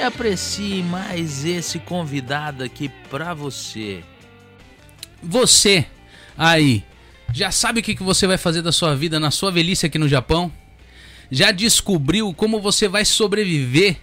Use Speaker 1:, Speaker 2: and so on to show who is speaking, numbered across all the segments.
Speaker 1: e aprecie mais esse convidado aqui pra você. Você aí, já sabe o que que você vai fazer da sua vida na sua velhice aqui no Japão? Já descobriu como você vai sobreviver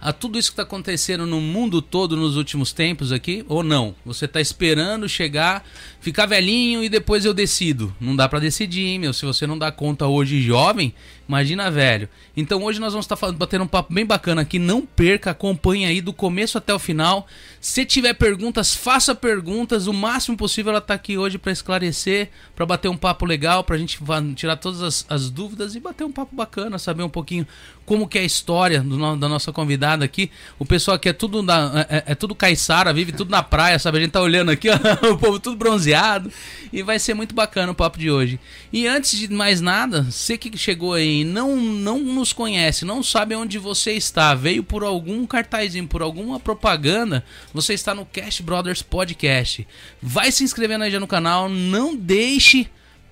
Speaker 1: a tudo isso que está acontecendo no mundo todo nos últimos tempos aqui, ou não? Você está esperando chegar, ficar velhinho e depois eu decido. Não dá para decidir, hein, meu. Se você não dá conta hoje jovem, imagina velho. Então hoje nós vamos estar tá batendo um papo bem bacana aqui. Não perca, acompanhe aí do começo até o final. Se tiver perguntas, faça perguntas. O máximo possível ela está aqui hoje para esclarecer, para bater um papo legal, para a gente tirar todas as, as, dúvidas e bater um papo bacana, saber um pouquinho como que é a história do, da nossa convidada aqui. O pessoal aqui é tudo, da, é, é, tudo caiçara, vive tudo na praia, sabe? A gente tá olhando aqui, ó, o povo tudo bronzeado. E vai ser muito bacana o papo de hoje. E antes de mais nada, você que chegou aí não não nos conhece, não sabe onde você está, veio por algum cartazinho, por alguma propaganda, você está no Cash Brothers Podcast. Vai se inscrevendo aí já no canal, não deixe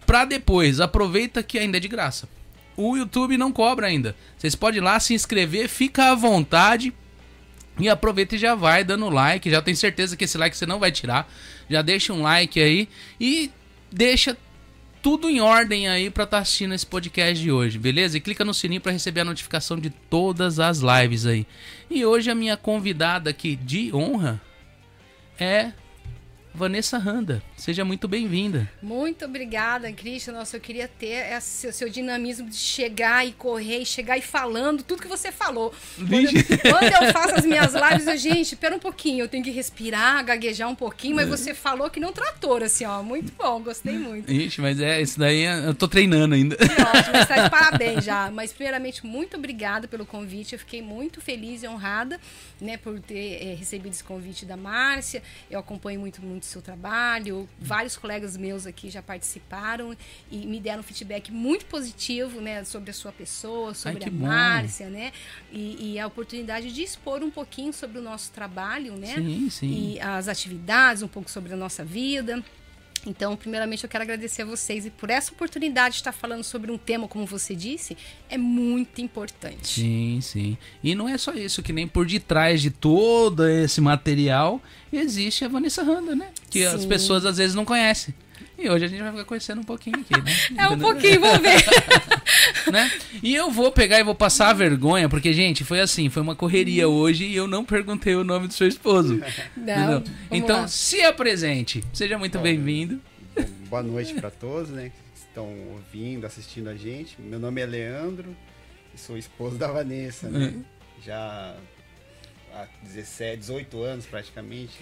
Speaker 1: pra depois. Aproveita que ainda é de graça o YouTube não cobra ainda. Vocês podem ir lá se inscrever, fica à vontade. E aproveita e já vai dando like. Já tenho certeza que esse like você não vai tirar. Já deixa um like aí e deixa tudo em ordem aí para estar tá assistindo esse podcast de hoje, beleza? E clica no sininho para receber a notificação de todas as lives aí. E hoje a minha convidada aqui de honra é Vanessa Randa. Seja muito bem-vinda.
Speaker 2: Muito obrigada, Cristian. Nossa, eu queria ter esse seu dinamismo de chegar e correr, e chegar e falando tudo que você falou. Quando eu, quando eu, faço as minhas lives, eu, gente, espera um pouquinho, eu tenho que respirar, gaguejar um pouquinho, mas você falou que não trator, assim, ó. Muito bom, gostei muito.
Speaker 1: Ixi, mas é, isso daí eu tô treinando ainda.
Speaker 2: Que ótimo, está de parabéns já. Mas, primeiramente, muito obrigada pelo convite. Eu fiquei muito feliz e honrada, né, por ter é, recebido esse convite da Márcia. Eu acompanho muito, muito do seu trabalho. Vários colegas meus aqui já participaram e me deram feedback muito positivo, né, sobre a sua pessoa, sobre Ai, a Márcia, né? E, e, a oportunidade de expor um pouquinho sobre o nosso trabalho, né?
Speaker 1: Sim, sim.
Speaker 2: E as atividades, um pouco sobre a nossa vida. Então, primeiramente, eu quero agradecer a vocês e por essa oportunidade de estar falando sobre um tema, como você disse, é muito importante.
Speaker 1: Sim, sim. E não é só isso, que nem por detrás de todo esse material existe a Vanessa Randa, né? Que sim. as pessoas às vezes não conhecem. E hoje a gente vai ficar conhecendo um pouquinho aqui, né?
Speaker 2: é um pouquinho, vamos ver.
Speaker 1: né? E eu vou pegar e vou passar a vergonha, porque, gente, foi assim, foi uma correria hoje e eu não perguntei o nome do seu esposo.
Speaker 2: Não,
Speaker 1: então,
Speaker 2: lá.
Speaker 1: se apresente. Seja muito bem-vindo.
Speaker 3: Boa noite para todos, né? Que estão ouvindo, assistindo a gente. Meu nome é Leandro e sou esposo da Vanessa, né? Uhum. Já há 17, 18 anos praticamente.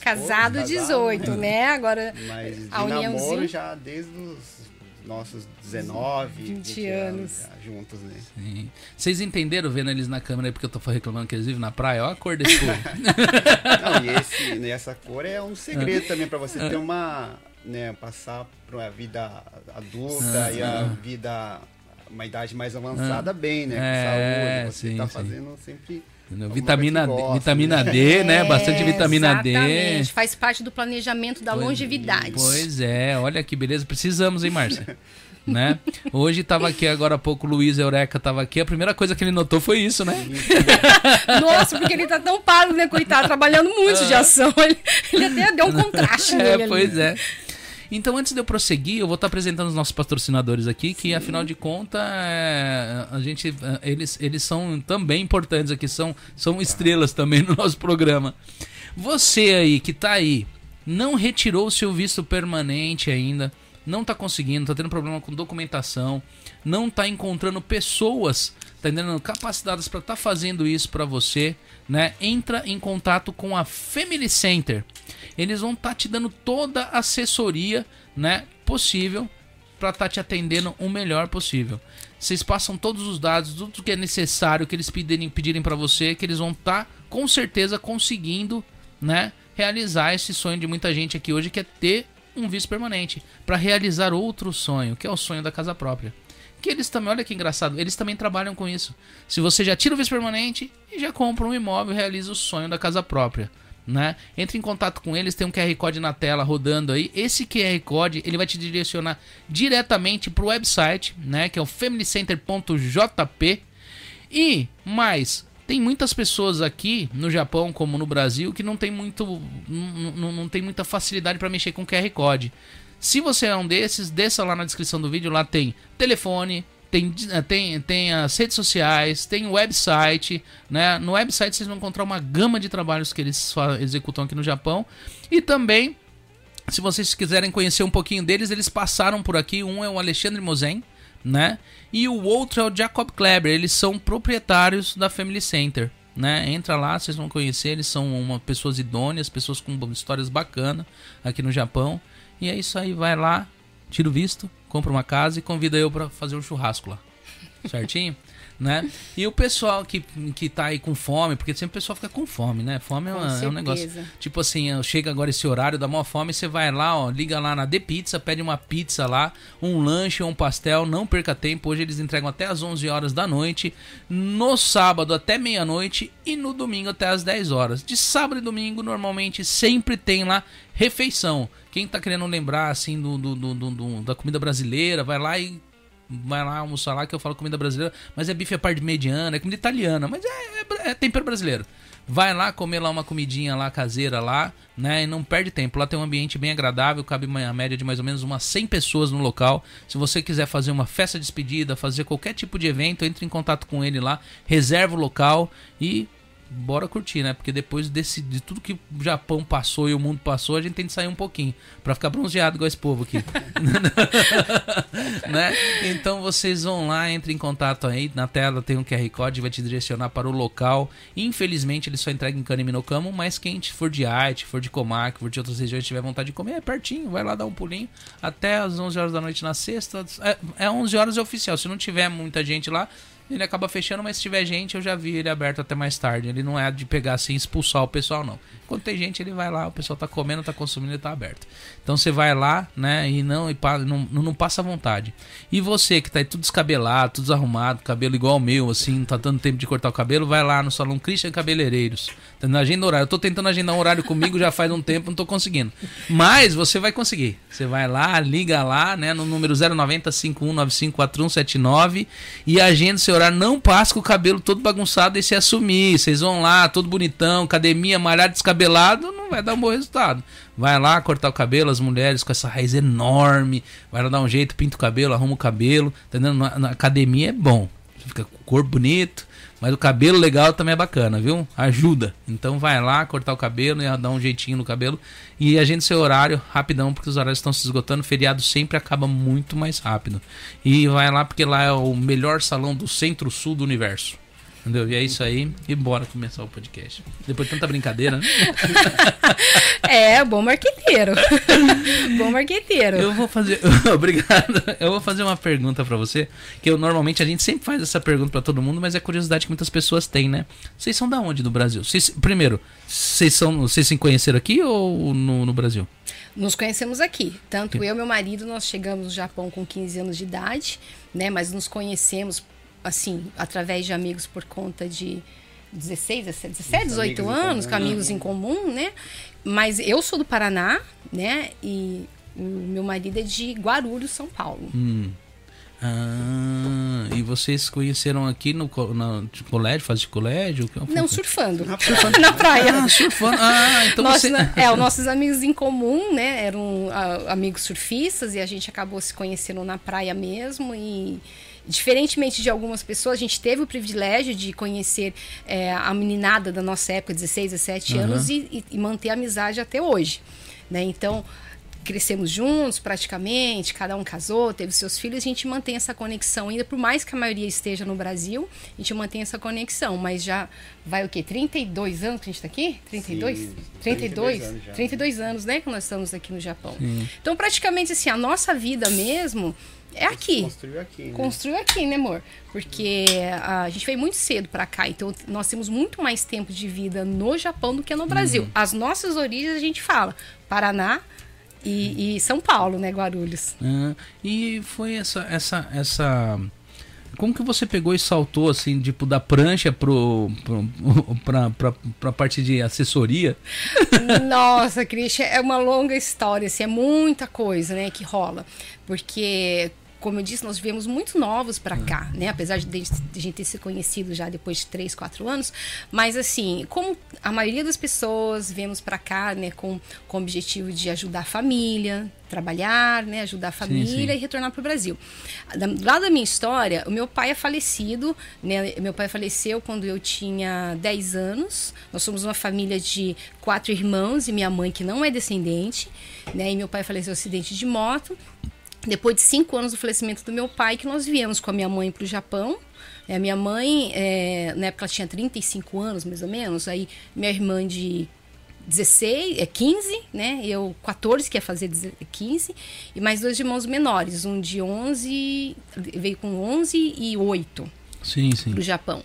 Speaker 2: Casado, 18, né? né? Agora
Speaker 3: Mas de a namoro já desde os nossos 19, 20, 20 anos, anos juntos, né?
Speaker 1: Sim. Vocês entenderam vendo eles na câmera aí porque eu tô reclamando que eles vivem na praia? Olha a cor desse povo.
Speaker 3: Não, e, esse, né, essa cor é um segredo ah. também para você ter uma, né, passar para a vida adulta ah, e a vida uma idade mais avançada ah. bem, né? Com é, saúde, você sim, tá fazendo sempre
Speaker 1: Vitamina, gosta, vitamina né? D, né? É, Bastante vitamina exatamente.
Speaker 2: D. Faz parte do planejamento da pois, longevidade.
Speaker 1: Pois é, olha que beleza. Precisamos, hein, Márcia? né? Hoje estava aqui agora há pouco, o Luiz Eureka estava aqui. A primeira coisa que ele notou foi isso, né?
Speaker 2: Nossa, porque ele tá tão pálido, né, coitado, trabalhando muito de ação. Ele, ele até deu um contraste
Speaker 1: é, nele. Pois ali. é. Então, antes de eu prosseguir, eu vou estar apresentando os nossos patrocinadores aqui, que Sim. afinal de contas, é, a gente, é, eles, eles são também importantes aqui, são, são estrelas também no nosso programa. Você aí que está aí, não retirou o seu visto permanente ainda, não está conseguindo, está tendo problema com documentação, não está encontrando pessoas, tá entendendo, capacitadas para estar tá fazendo isso para você, né? Entra em contato com a Family Center eles vão estar tá te dando toda a assessoria, né, possível para estar tá te atendendo o melhor possível. Vocês passam todos os dados, tudo que é necessário que eles pedirem, pedirem para você, que eles vão estar tá, com certeza conseguindo, né, realizar esse sonho de muita gente aqui hoje que é ter um vice permanente para realizar outro sonho, que é o sonho da casa própria. Eles também, olha que engraçado, eles também trabalham com isso. Se você já tira o vice permanente e já compra um imóvel, realiza o sonho da casa própria né? Entre em contato com eles, tem um QR Code na tela rodando aí. Esse QR Code, ele vai te direcionar diretamente para o website, né, que é o familycenter.jp. E mais, tem muitas pessoas aqui no Japão como no Brasil que não tem muito não, não tem muita facilidade para mexer com QR Code. Se você é um desses, desça lá na descrição do vídeo, lá tem telefone, tem, eh, tem, tem as redes sociais, tem o website, né? No website vocês vão encontrar uma gama de trabalhos que eles executam aqui no Japão. E também, se vocês quiserem conhecer um pouquinho deles, eles passaram por aqui. Um é o Alexandre Mozen, né? E o outro é o Jacob Kleber. Eles são proprietários da Family Center. Né? Entra lá, vocês vão conhecer. Eles são uma, pessoas idôneas, pessoas com histórias bacanas aqui no Japão. E é isso aí, vai lá, tira o visto, compra uma casa e convida eu para fazer um churrasco lá. Certinho? Né? E o pessoal que, que tá aí com fome, porque sempre o pessoal fica com fome, né? Fome é, uma, é um negócio. Tipo assim, chega agora esse horário, dá maior fome, você vai lá, ó, liga lá na The Pizza, pede uma pizza lá, um lanche ou um pastel, não perca tempo. Hoje eles entregam até as 11 horas da noite, no sábado até meia-noite e no domingo até as 10 horas. De sábado e domingo, normalmente sempre tem lá refeição. Quem tá querendo lembrar assim do, do, do, do, da comida brasileira, vai lá e vai lá almoçar lá que eu falo comida brasileira, mas é bife a parte mediana, é comida italiana, mas é, é, é, tempero brasileiro. Vai lá comer lá uma comidinha lá caseira lá, né? E não perde tempo. Lá tem um ambiente bem agradável, cabe uma média de mais ou menos umas 100 pessoas no local. Se você quiser fazer uma festa de despedida, fazer qualquer tipo de evento, entre em contato com ele lá, reserva o local e bora curtir, né? Porque depois desse, de tudo que o Japão passou e o mundo passou, a gente tem que sair um pouquinho para ficar bronzeado igual esse povo aqui. né? Então vocês vão lá, entrem em contato aí, na tela tem um QR Code, vai te direcionar para o local. Infelizmente ele só entrega em Kaneminokamo, mas quem for de Aichi, for de Komaki, for de outras regiões tiver vontade de comer, é pertinho, vai lá dar um pulinho até as 11 horas da noite na sexta. É, é 11 horas é oficial, se não tiver muita gente lá, ele acaba fechando, mas se tiver gente, eu já vi ele aberto até mais tarde. Ele não é de pegar assim e expulsar o pessoal, não. Quando tem gente, ele vai lá, o pessoal tá comendo, tá consumindo e tá aberto. Então você vai lá, né, e não, e não, não, passa vontade. E você que tá aí tudo descabelado, tudo desarrumado, cabelo igual ao meu, assim, não tá dando tempo de cortar o cabelo, vai lá no salão Christian Cabeleireiros. Tá na agenda horário. Eu tô tentando agendar um horário comigo já faz um tempo, não tô conseguindo. Mas você vai conseguir. Você vai lá, liga lá, né, no número 090 51954179 e agenda seu horário. Não passa com o cabelo todo bagunçado e se assumir. Vocês vão lá, todo bonitão, academia, malhado, descabelado, vai dar um bom resultado. Vai lá cortar o cabelo, as mulheres com essa raiz enorme, vai lá dar um jeito, pinta o cabelo, arruma o cabelo, entendeu? Na, na academia é bom. Fica com o corpo bonito, mas o cabelo legal também é bacana, viu? Ajuda. Então vai lá cortar o cabelo e dar um jeitinho no cabelo. E a gente seu horário rapidão, porque os horários estão se esgotando. Feriado sempre acaba muito mais rápido. E vai lá porque lá é o melhor salão do centro-sul do universo. Entendeu? E é isso aí. E bora começar o podcast. Depois de tanta brincadeira, né?
Speaker 2: é, bom marqueteiro. bom marqueteiro.
Speaker 1: Eu vou fazer. Obrigado. Eu vou fazer uma pergunta para você. Que eu normalmente a gente sempre faz essa pergunta para todo mundo, mas é curiosidade que muitas pessoas têm, né? Vocês são da onde no Brasil? Vocês, primeiro, vocês, são, vocês se conheceram aqui ou no, no Brasil?
Speaker 2: Nos conhecemos aqui. Tanto eu e meu marido, nós chegamos no Japão com 15 anos de idade, né? Mas nos conhecemos assim, através de amigos por conta de 16, 17, 18 anos, com amigos em comum, né? Mas eu sou do Paraná, né? E meu marido é de Guarulhos, São Paulo.
Speaker 1: Hum. Ah, e vocês conheceram aqui no, no colégio, fase de colégio?
Speaker 2: Não, surfando. Na praia. na praia.
Speaker 1: Ah, surfando. Ah, então você...
Speaker 2: Né, é, os nossos amigos em comum, né? Eram uh, amigos surfistas e a gente acabou se conhecendo na praia mesmo e Diferentemente de algumas pessoas, a gente teve o privilégio de conhecer é, a meninada da nossa época, 16, 17 uhum. anos, e, e, manter a amizade até hoje. Né? Então, crescemos juntos praticamente, cada um casou, teve seus filhos, a gente mantém essa conexão ainda, por mais que a maioria esteja no Brasil, a gente mantém essa conexão, mas já vai o quê? 32 anos que a gente está aqui? 32? Sim, 32? 32 anos, já. 32 anos, né, que nós estamos aqui no Japão. Sim. Então, praticamente assim, a nossa vida mesmo é aqui.
Speaker 3: Construiu aqui. Né?
Speaker 2: Construiu aqui, né, amor? Porque a gente veio muito cedo para cá, então nós temos muito mais tempo de vida no Japão do que no Brasil. Uhum. As nossas origens a gente fala Paraná, e, e São Paulo, né, Guarulhos.
Speaker 1: e foi essa, essa, essa. Como que você pegou e saltou assim, tipo, da prancha pro, pro, pra, pra, pra parte de assessoria?
Speaker 2: Nossa, Christian, é uma longa história, assim, é muita coisa, né, que rola. Porque como eu disse, nós viemos muito novos para cá, né? Apesar de, de, a gente ter se conhecido já depois de três, quatro anos, mas assim, como a maioria das pessoas viemos para cá, né, com, com o objetivo de ajudar a família, trabalhar, né, ajudar a família sim, sim. e retornar para o Brasil. Lado da minha história, o meu pai é falecido, né? Meu pai faleceu quando eu tinha 10 anos. Nós somos uma família de quatro irmãos e minha mãe que não é descendente, né? E meu pai faleceu acidente de moto depois de cinco anos do falecimento do meu pai, que nós viemos com a minha mãe para o Japão. É, a minha mãe, é, na época, ela tinha 35 anos, mais ou menos. Aí, minha irmã de 16, é 15, né? Eu 14, que ia fazer 15. E mais dois irmãos menores. Um de 11, veio com 11 e 8
Speaker 1: sim, sim.
Speaker 2: para o Japão.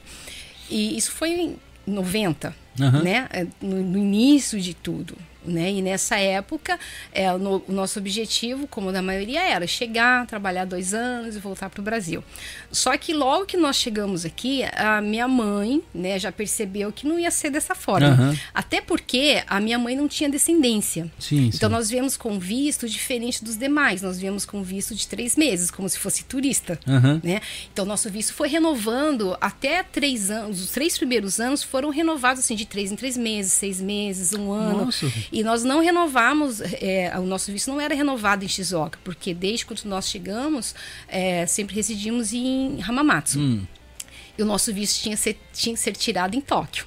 Speaker 2: E isso foi em 90, uhum. né? É, no, no início de tudo. Né? E nessa época, é, no, o nosso objetivo, como da maioria, era chegar, trabalhar dois anos e voltar para o Brasil. Só que logo que nós chegamos aqui, a minha mãe né, já percebeu que não ia ser dessa forma. Uhum. Até porque a minha mãe não tinha descendência.
Speaker 1: Sim,
Speaker 2: então
Speaker 1: sim.
Speaker 2: nós viemos com visto diferente dos demais. Nós viemos com visto de três meses, como se fosse turista. Uhum. Né? Então nosso visto foi renovando até três anos. Os três primeiros anos foram renovados assim, de três em três meses, seis meses, um ano. Nossa. E nós não renovamos, é, o nosso visto não era renovado em Shizuoka, porque desde quando nós chegamos, é, sempre residimos em Hamamatsu. Hum. E o nosso visto tinha, ser, tinha que ser tirado em Tóquio.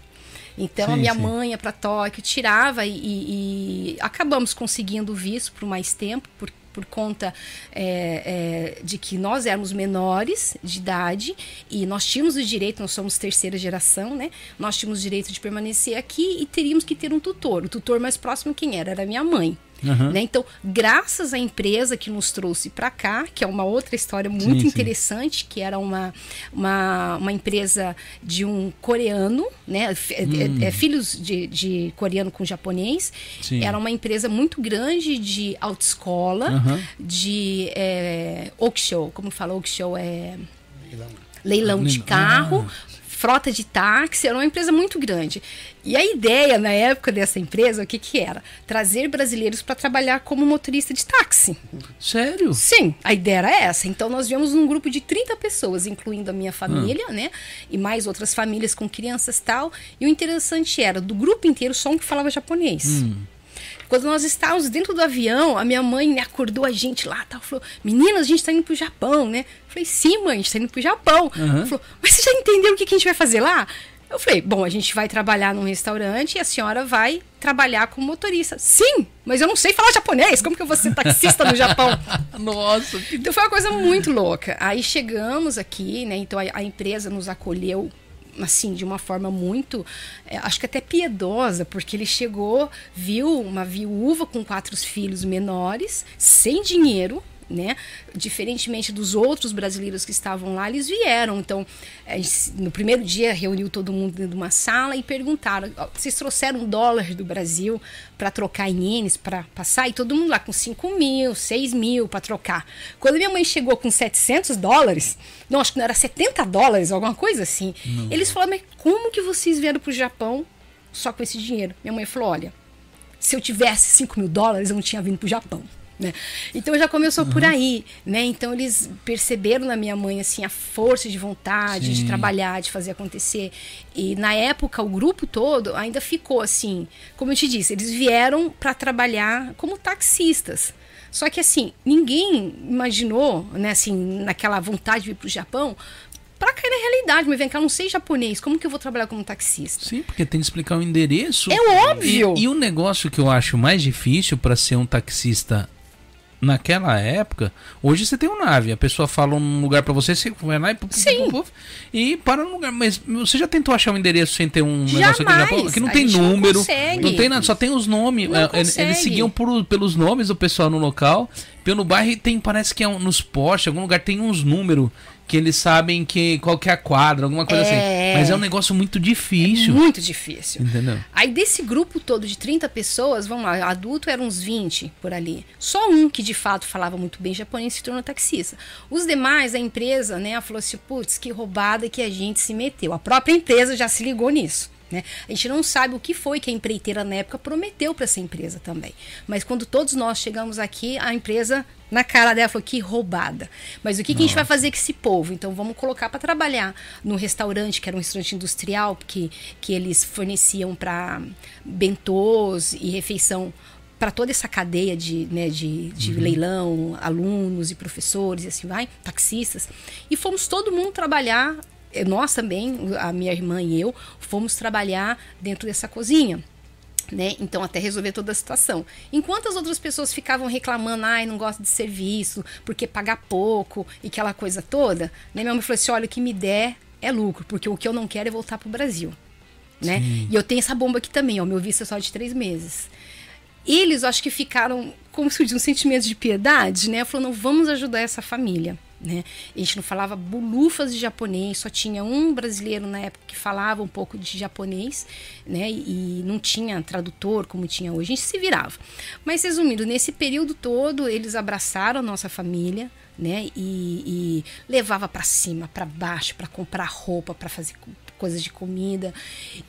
Speaker 2: Então sim, a minha sim. mãe ia para Tóquio, tirava e, e, e acabamos conseguindo o visto por mais tempo, porque por conta é, é, de que nós éramos menores de idade e nós tínhamos o direito, nós somos terceira geração, né? Nós tínhamos o direito de permanecer aqui e teríamos que ter um tutor. O tutor mais próximo quem era? Era minha mãe. Uhum. Né? Então, graças à empresa que nos trouxe para cá, que é uma outra história muito sim, interessante, sim. que era uma, uma, uma, empresa de um coreano, né? É, hum. é, é, filhos de, de, coreano com japonês. Sim. Era uma empresa muito grande de autoescola, uhum. de é, auction, como fala auction? É leilão, leilão de carro. Ah frota de táxi, era uma empresa muito grande. E a ideia na época dessa empresa, o que, que era? Trazer brasileiros para trabalhar como motorista de táxi.
Speaker 1: Sério?
Speaker 2: Sim, a ideia era essa. Então nós viemos um grupo de 30 pessoas, incluindo a minha família, né? E mais outras famílias com crianças tal. E o interessante era, do grupo inteiro, só um que falava japonês. Hum. Quando nós estávamos dentro do avião, a minha mãe né, acordou a gente lá, tal, falou: Meninas, a gente está indo pro Japão, né? Eu falei: Sim, mãe, a gente está indo pro Japão. Uhum. Ela falou: Mas você já entendeu o que, que a gente vai fazer lá? Eu falei: Bom, a gente vai trabalhar num restaurante e a senhora vai trabalhar como motorista. Sim, mas eu não sei falar japonês. Como que eu vou ser taxista no Japão?
Speaker 1: Nossa.
Speaker 2: Então foi uma coisa muito louca. Aí chegamos aqui, né? Então a, a empresa nos acolheu assim, de uma forma muito, é, acho que até piedosa, porque ele chegou, viu uma viúva com quatro filhos menores, sem dinheiro, né? Diferentemente dos outros brasileiros que estavam lá, eles vieram. Então, no primeiro dia, reuniu todo mundo dentro de uma sala e perguntaram: vocês trouxeram dólar do Brasil para trocar em ienes, para passar? E todo mundo lá com 5 mil, 6 mil para trocar. Quando minha mãe chegou com 700 dólares, não, acho que não era 70 dólares, alguma coisa assim, não. eles falaram: mas como que vocês vieram para o Japão só com esse dinheiro? Minha mãe falou: olha, se eu tivesse 5 mil dólares, eu não tinha vindo para o Japão. Né? Então já começou uhum. por aí, né? Então eles perceberam na minha mãe assim a força de vontade Sim. de trabalhar, de fazer acontecer. E na época o grupo todo ainda ficou assim, como eu te disse, eles vieram para trabalhar como taxistas. Só que assim, ninguém imaginou, né, assim, naquela vontade de vir para o Japão, para cair na realidade. Mas vem cá, eu não sei japonês, como que eu vou trabalhar como taxista?
Speaker 1: Sim, porque tem que explicar o endereço.
Speaker 2: É óbvio!
Speaker 1: E, e o negócio que eu acho mais difícil para ser um taxista naquela época, hoje você tem um nave, a pessoa fala um lugar para você, você vai lá e,
Speaker 2: Sim.
Speaker 1: e para no lugar. Mas você já tentou achar um endereço sem ter um negócio aqui no
Speaker 2: Jamais.
Speaker 1: Japão? Que não
Speaker 2: A
Speaker 1: tem
Speaker 2: não
Speaker 1: número,
Speaker 2: consegue.
Speaker 1: não tem nada, só tem os nomes.
Speaker 2: Não
Speaker 1: É, eles-. Eles seguiam por- pelos nomes do pessoal no local. Pelo bairro tem, parece que é um- nos postes, algum lugar tem uns números que eles sabem que qual que é a quadra, alguma coisa
Speaker 2: É.
Speaker 1: assim. Mas é um negócio muito difícil.
Speaker 2: Muito difícil.
Speaker 1: Entendeu?
Speaker 2: Aí desse grupo todo de 30 pessoas, vamos lá, adulto eram uns 20 por ali. Só um que de fato falava muito bem japonês se tornou taxista. Os demais, a empresa, né, falou assim, putz, que roubada que a gente se meteu. A própria empresa já se ligou nisso. Né? A gente não sabe o que foi que a empreiteira na época prometeu para essa empresa também. Mas quando todos nós chegamos aqui, a empresa na cara dela falou que roubada. Mas o que, que a gente vai fazer com esse povo? Então vamos colocar para trabalhar no restaurante, que era um restaurante industrial, que, que eles forneciam para bentôs e refeição para toda essa cadeia de, né, de, de leilão, alunos e professores e assim vai, taxistas. E fomos todo mundo trabalhar, nós também, a minha irmã e eu, fomos trabalhar dentro dessa cozinha. Né? Então, até resolver toda a situação. Enquanto as outras pessoas ficavam reclamando, ai, não gosto de serviço, porque pagar pouco e aquela coisa toda, né? Minha mãe falou assim: olha, o que me der é lucro, porque o que eu não quero é voltar pro Brasil. Né? E eu tenho essa bomba aqui também, ó, meu visto é só de três meses. Eles, eu acho que ficaram, como se diz, um sentimento de piedade, né? Falou, não, vamos ajudar essa família. Né? A gente não falava bulufas de japonês, só tinha um brasileiro na época que falava um pouco de japonês, né? E não tinha tradutor como tinha hoje, a gente se virava. Mas resumindo, nesse período todo eles abraçaram a nossa família, né? E, e levava para cima, para baixo, para comprar roupa, para fazer co- coisas de comida.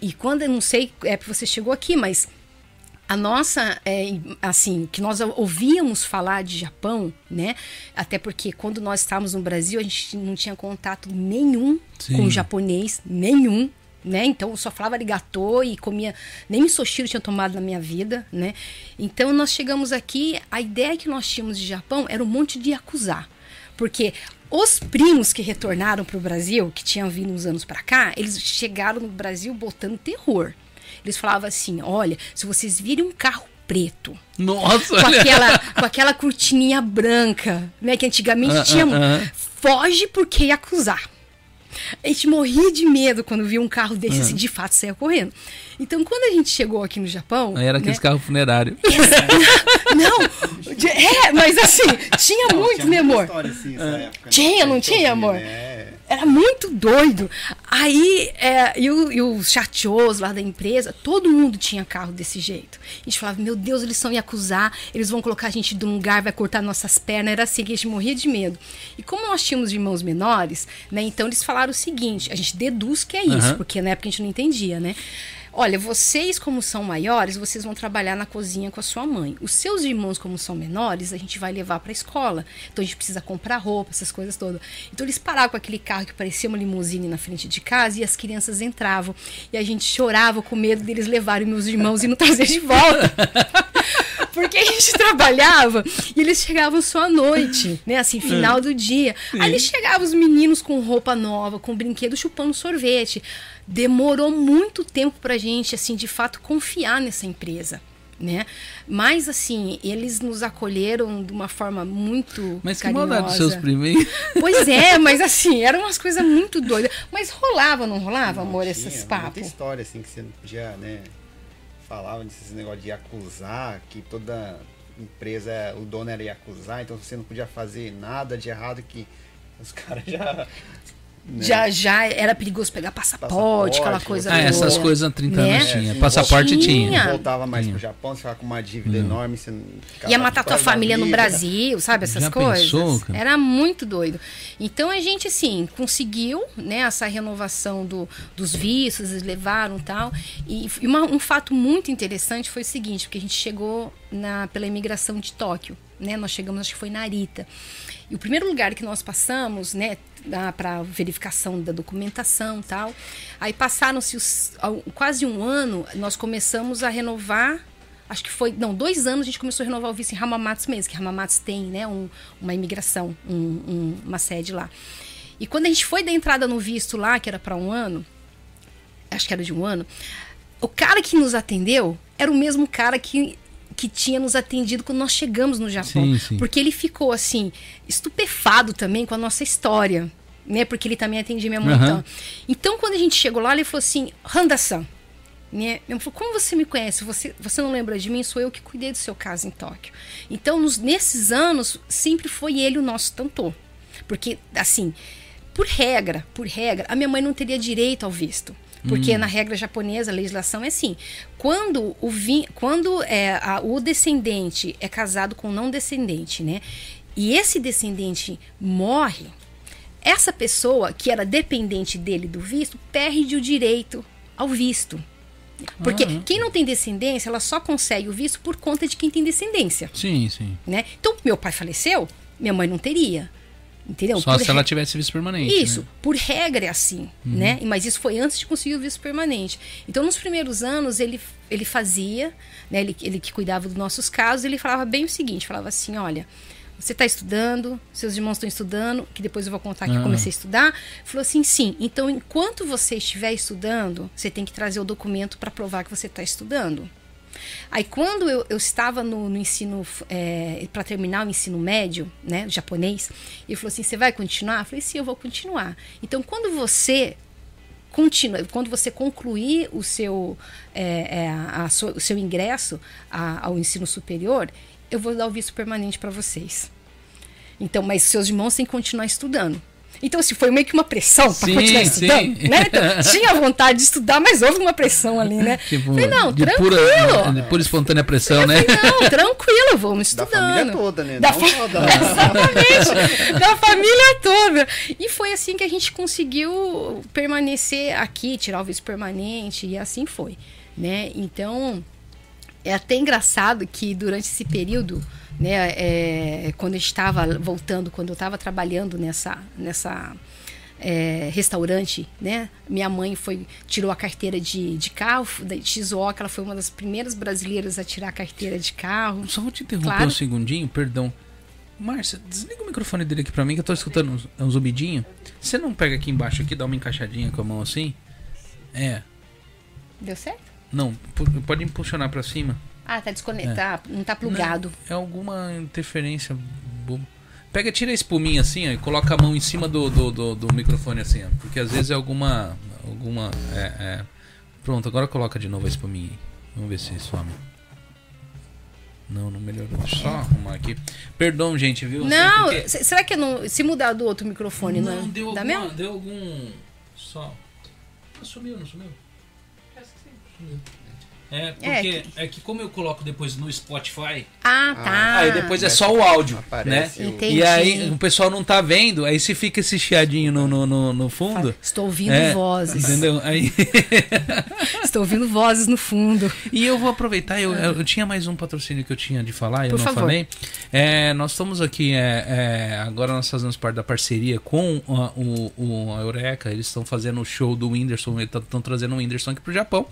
Speaker 2: E quando eu não sei, é porque você chegou aqui, mas a nossa, é, assim, que nós ouvíamos falar de Japão, né? Até porque quando nós estávamos no Brasil, a gente não tinha contato nenhum
Speaker 1: Sim.
Speaker 2: com o japonês, nenhum. Né? Então eu só falava arigatô e comia, nem misoshiro eu tinha tomado na minha vida, né? Então nós chegamos aqui, a ideia que nós tínhamos de Japão era um monte de acusar. Porque os primos que retornaram para o Brasil, que tinham vindo uns anos para cá, eles chegaram no Brasil botando terror. Eles falavam assim: olha, se vocês virem um carro preto,
Speaker 1: Nossa,
Speaker 2: com
Speaker 1: olha.
Speaker 2: aquela, com aquela cortininha branca, né? Que antigamente
Speaker 1: Ah,
Speaker 2: tinha.
Speaker 1: ah, ah.
Speaker 2: Foge porque ia acusar. A gente morria de medo quando via um carro desse,
Speaker 1: Ah.
Speaker 2: assim, de fato saia correndo. Então, quando a gente chegou aqui no Japão.
Speaker 1: Aí era aqueles
Speaker 2: né,
Speaker 1: carros funerários.
Speaker 2: Não, de- é, mas assim, tinha muito,
Speaker 3: Tinha
Speaker 2: né, amor?
Speaker 3: história assim, nessa época, né?
Speaker 2: Tinha, não
Speaker 3: gente
Speaker 2: tinha, amor?
Speaker 3: né?
Speaker 2: Era muito doido. Aí, é, e, o- e os chatios lá da empresa, todo mundo tinha carro desse jeito. A gente falava, meu Deus, eles vão me acusar, eles vão colocar a gente de um lugar, vai cortar nossas pernas. Era assim que a gente morria de medo. E como nós tínhamos irmãos menores, né, então eles falaram o seguinte: a gente deduz que é isso,
Speaker 1: Aham.
Speaker 2: porque na época a gente não entendia, né? Olha, vocês, como são maiores, vocês vão trabalhar na cozinha com a sua mãe. Os seus irmãos, como são menores, a gente vai levar para a escola. Então a gente precisa comprar roupa, essas coisas todas. Então eles paravam com aquele carro que parecia uma limusine na frente de casa e as crianças entravam. E a gente chorava com medo deles levarem meus irmãos e não trazer de volta. Porque a gente trabalhava e eles chegavam só à noite, né? Assim, final do dia. Aí eles chegavam os meninos com roupa nova, com brinquedo, chupando sorvete. Demorou muito tempo pra gente, assim, de fato, confiar nessa empresa. Né? Mas assim, eles nos acolheram de uma forma muito
Speaker 1: Mas que
Speaker 2: carinhosa.
Speaker 1: dos seus hein?
Speaker 2: Pois é, mas assim, eram umas coisas muito doidas. Mas rolava, não rolava,
Speaker 3: Não,
Speaker 2: amor,
Speaker 3: tinha
Speaker 2: esses
Speaker 3: Muita
Speaker 2: papos?
Speaker 3: história assim que você não podia, né? Falava desses negócio de acusar, que toda empresa, o dono era ia acusar, então você não podia fazer nada de errado que os caras já. Né?
Speaker 2: Já, já era perigoso pegar passaporte,
Speaker 3: Passaporte,
Speaker 2: aquela coisa
Speaker 1: Ah, essas coisas há 30
Speaker 2: Né?
Speaker 1: anos tinha. Passaporte
Speaker 2: tinha.
Speaker 1: tinha.
Speaker 3: voltava mais
Speaker 1: Tinha.
Speaker 3: pro Japão, você ficava com uma dívida enorme, você
Speaker 2: Ia matar tua família no. Brasil, sabe? Essas
Speaker 1: Já
Speaker 2: coisas.
Speaker 1: pensou?
Speaker 2: Era muito doido. Então a gente, assim, conseguiu, né, essa renovação do, dos vistos, eles levaram e tal. E, e uma- um fato muito interessante foi o seguinte, porque a gente chegou na, pela imigração de Tóquio, né? Nós chegamos, acho que foi Narita. E o primeiro lugar que nós passamos, né, para verificação da documentação tal. Aí passaram-se quase um ano, nós começamos a renovar acho que foi, não, dois anos a gente começou a renovar o visto em Hamamatsu mesmo, que Hamamatsu tem, né, um- uma imigração, um- um- uma sede lá. E quando a gente foi dar entrada no visto lá, que era para um ano, acho que era de um ano, o cara que nos atendeu era o mesmo cara que que tinha nos atendido quando nós chegamos no Japão.
Speaker 1: Sim, sim.
Speaker 2: Porque ele ficou assim, estupefado também com a nossa história. Né? Porque ele também atendia minha mãe.
Speaker 1: Aham.
Speaker 2: Então. então, quando a gente chegou lá, ele falou assim: Handa-san. Né? Ele falou, como você me conhece? Você, você não lembra de mim? Sou eu que cuidei do seu caso em Tóquio. Então, nos- nesses anos, sempre foi ele o nosso tantor. Porque, assim, por regra, por regra, a minha mãe não teria direito ao visto. Porque na regra japonesa, a legislação é assim: quando o, vin, quando é, a- o descendente é casado com um não descendente, né? E esse descendente morre, essa pessoa que era dependente dele do visto perde o direito ao visto. Porque
Speaker 1: Ah.
Speaker 2: quem não tem descendência, ela só consegue o visto por conta de quem tem descendência,
Speaker 1: Sim, sim.
Speaker 2: né? Então, meu pai faleceu, minha mãe não teria. Entendeu?
Speaker 1: Só
Speaker 2: Por
Speaker 1: se
Speaker 2: re-
Speaker 1: ela tivesse visto permanente.
Speaker 2: isso,
Speaker 1: né?
Speaker 2: por regra é assim, né? Mas isso foi antes de conseguir o visto permanente. Então, nos primeiros anos, ele, ele fazia, né? Ele, ele que cuidava dos nossos casos, ele falava bem o seguinte, falava assim, olha, você está estudando, seus irmãos estão estudando, que depois eu vou contar que eu
Speaker 1: Ah.
Speaker 2: comecei a estudar. Falou assim, sim, então enquanto você estiver estudando, você tem que trazer o documento para provar que você está estudando. Aí quando eu, eu estava no, no ensino, para terminar o ensino médio, né, japonês, ele falou assim, você vai continuar? Eu falei, sim, eu vou continuar. Então quando você continua, quando você concluir o seu, é, é, a sua- o seu ingresso a- ao ensino superior, eu vou dar o visto permanente para vocês. Então, mas seus irmãos têm que continuar estudando. Então, se foi meio que uma pressão para
Speaker 1: Sim,
Speaker 2: continuar
Speaker 1: sim.
Speaker 2: estudando, né? Então, tinha vontade de estudar, mas houve uma pressão ali, né?
Speaker 1: Tipo,
Speaker 2: Falei, não,
Speaker 1: de
Speaker 2: tranquilo.
Speaker 1: pura, de pura espontânea pressão,
Speaker 2: Eu
Speaker 1: né?
Speaker 2: falei, não, tranquilo, vamos
Speaker 3: Da
Speaker 2: estudando.
Speaker 3: família toda, né?
Speaker 2: Da
Speaker 3: Não
Speaker 2: fa-
Speaker 3: só da-
Speaker 2: Exatamente, da família toda. E foi assim que a gente conseguiu permanecer aqui, tirar o visto permanente, e assim foi, né? Então, é até engraçado que durante esse período, né, é, quando eu estava voltando, quando eu estava trabalhando nessa, nessa é, restaurante, né, minha mãe foi tirou a carteira de, de carro da Shizuoka, ela foi uma das primeiras brasileiras a tirar a carteira de carro.
Speaker 1: Só vou te interromper
Speaker 2: Claro.
Speaker 1: um segundinho, perdão. Márcia, desliga o microfone dele aqui pra mim que eu tô escutando uns, uns zumidinho. Você não pega aqui embaixo aqui, dá uma encaixadinha com a mão assim? É.
Speaker 2: Deu certo?
Speaker 1: Não, pode impulsionar pra cima.
Speaker 2: Ah, tá desconectado, não tá plugado.
Speaker 1: É alguma interferência boba. Pega, tira a espuminha assim, ó, e coloca a mão em cima do, do, do, do microfone assim, ó. Porque às vezes é alguma. alguma. É, é. Pronto, agora coloca de novo a espuminha aí. Vamos ver se some. Não, não melhorou. Deixa eu só arrumar aqui. Perdão, gente, viu?
Speaker 2: Não,
Speaker 1: porque-
Speaker 2: se- será que não, se mudar do outro microfone, não,
Speaker 1: Não, deu, alguma, deu algum. Só. Sumiu, não sumiu? Parece que sim, sumiu. É, porque é que... como eu coloco depois no Spotify,
Speaker 2: Ah, tá.
Speaker 1: aí depois é só o áudio,
Speaker 3: Aparece
Speaker 1: né?
Speaker 3: o-.
Speaker 1: E aí o pessoal não tá vendo, aí se fica esse chiadinho no, no, no, no fundo.
Speaker 2: Estou ouvindo
Speaker 1: é,
Speaker 2: vozes.
Speaker 1: Entendeu? Aí,
Speaker 2: Estou ouvindo vozes no fundo.
Speaker 1: e eu vou aproveitar, eu, eu, eu tinha mais um patrocínio que eu tinha de falar, eu
Speaker 2: Por
Speaker 1: não
Speaker 2: favor.
Speaker 1: falei. É, nós estamos aqui, é, é, agora nós fazemos parte da parceria com a- o, o a Eureka, eles estão fazendo o show do Whindersson, eles estão trazendo o Whindersson aqui pro Japão.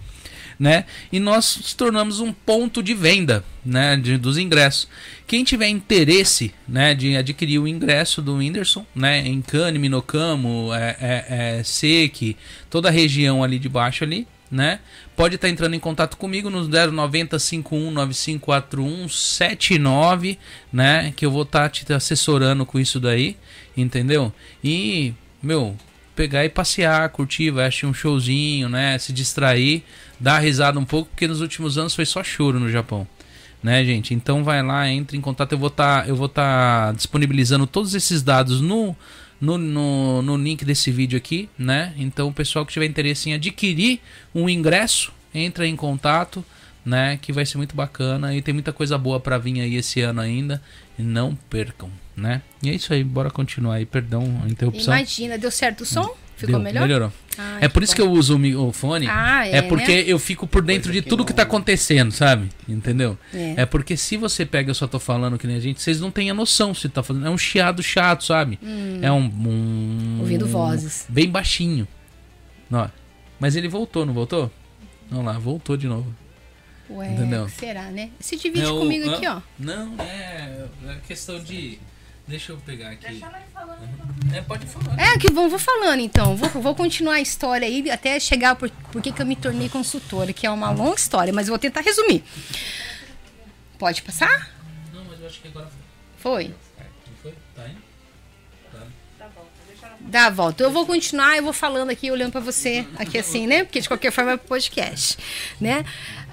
Speaker 1: Né? E nós nos tornamos um ponto de venda, né, de- dos ingressos. Quem tiver interesse, né, de adquirir o ingresso do Whindersson, né, em Cane, Minocamo, é, é, é, Seque, toda a região ali de baixo ali, né, pode estar entrando em contato comigo no 090 519541 79, né, que eu vou estar te assessorando com isso daí, entendeu? E, meu, pegar e passear, curtir, vai assistir um showzinho, né, se distrair, dar risada um pouco, porque nos últimos anos foi só choro no Japão. Né, gente? Então vai lá, entre em contato. Eu vou estar eu vou tá disponibilizando todos esses dados no, no, no, no link desse vídeo aqui, né? Então o pessoal que tiver interesse em adquirir um ingresso, entra em contato, né? Que vai ser muito bacana e tem muita coisa boa para vir aí esse ano ainda. Não percam, né? E é isso aí, bora continuar aí. Perdão a interrupção.
Speaker 2: Imagina, deu certo o som? Ficou
Speaker 1: Deu,
Speaker 2: melhor?
Speaker 1: Melhorou.
Speaker 2: Ai,
Speaker 1: é por isso que
Speaker 2: bom.
Speaker 1: eu uso o fone.
Speaker 2: Ah, é,
Speaker 1: é porque
Speaker 2: né?
Speaker 1: eu fico por dentro
Speaker 3: Coisa
Speaker 1: de
Speaker 3: que
Speaker 1: tudo
Speaker 3: não-
Speaker 1: que tá acontecendo, sabe? Entendeu?
Speaker 2: É.
Speaker 1: É. porque se você pega, eu só tô falando que nem a gente, vocês não têm a noção se tá fazendo. É um chiado chato, sabe? É um, um.
Speaker 2: Hum. Ouvindo vozes.
Speaker 1: Bem baixinho. Ó. Mas ele voltou, não voltou? Vamos lá, voltou de novo.
Speaker 2: Ué,
Speaker 1: Entendeu?
Speaker 2: será, né? Se divide
Speaker 1: É
Speaker 2: comigo aqui, ó.
Speaker 1: Não, é, é questão de. Deixa eu pegar aqui. É, pode falar.
Speaker 2: É, que vou, vou falando então. Vou, vou continuar a história aí até chegar por, por que que eu me tornei consultora, que é uma longa história, mas eu vou tentar resumir. Pode passar?
Speaker 1: Não, mas eu acho que agora
Speaker 2: Foi.
Speaker 1: Não foi? Tá indo?
Speaker 2: Dá a volta. Eu vou continuar, eu vou falando aqui, olhando para você, aqui assim, né? Porque de qualquer forma é podcast, né?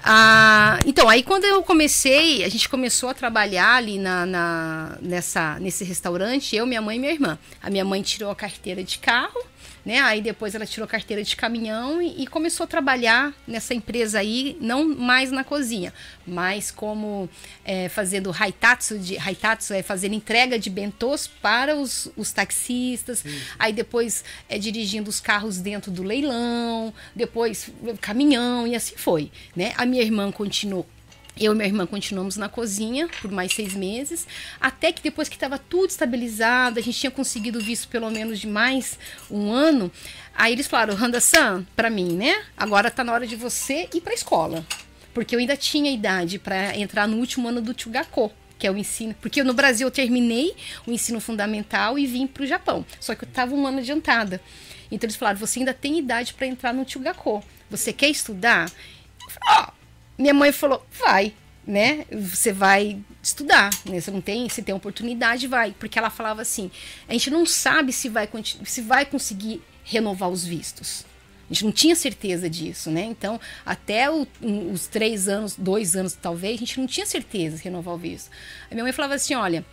Speaker 2: Ah, então, aí quando eu comecei, a gente começou a trabalhar ali na, na, nessa, nesse restaurante, eu, minha mãe e minha irmã. A minha mãe tirou a carteira de carro, né? Aí depois ela tirou carteira de caminhão e, e, começou a trabalhar nessa empresa aí, não mais na cozinha, mas como é, fazendo haitatsu, de, haitatsu é fazer entrega de bentôs para os, os taxistas, aí depois é, dirigindo os carros dentro do leilão, depois caminhão e assim foi, né? A minha irmã continuou eu e minha irmã continuamos na cozinha por mais seis meses, até que depois que estava tudo estabilizado, a gente tinha conseguido visto pelo menos de mais um ano. Aí eles falaram, Randa-san, para mim, né? Agora está na hora de você ir para a escola. Porque eu ainda tinha idade para entrar no último ano do Chugako, que é o ensino. Porque no Brasil eu terminei o ensino fundamental e vim para o Japão. Só que eu estava um ano adiantada. Então eles falaram, você ainda tem idade para entrar no Chugako. Você quer estudar? Eu falei, oh, minha mãe falou: vai, né? Você vai estudar, né? Você não tem, se tem oportunidade, vai. Porque ela falava assim: a gente não sabe se vai, se vai conseguir renovar os vistos. A gente não tinha certeza disso, né? Então, até o, os três anos, dois anos talvez, a gente não tinha certeza de renovar o visto. A minha mãe falava assim: olha,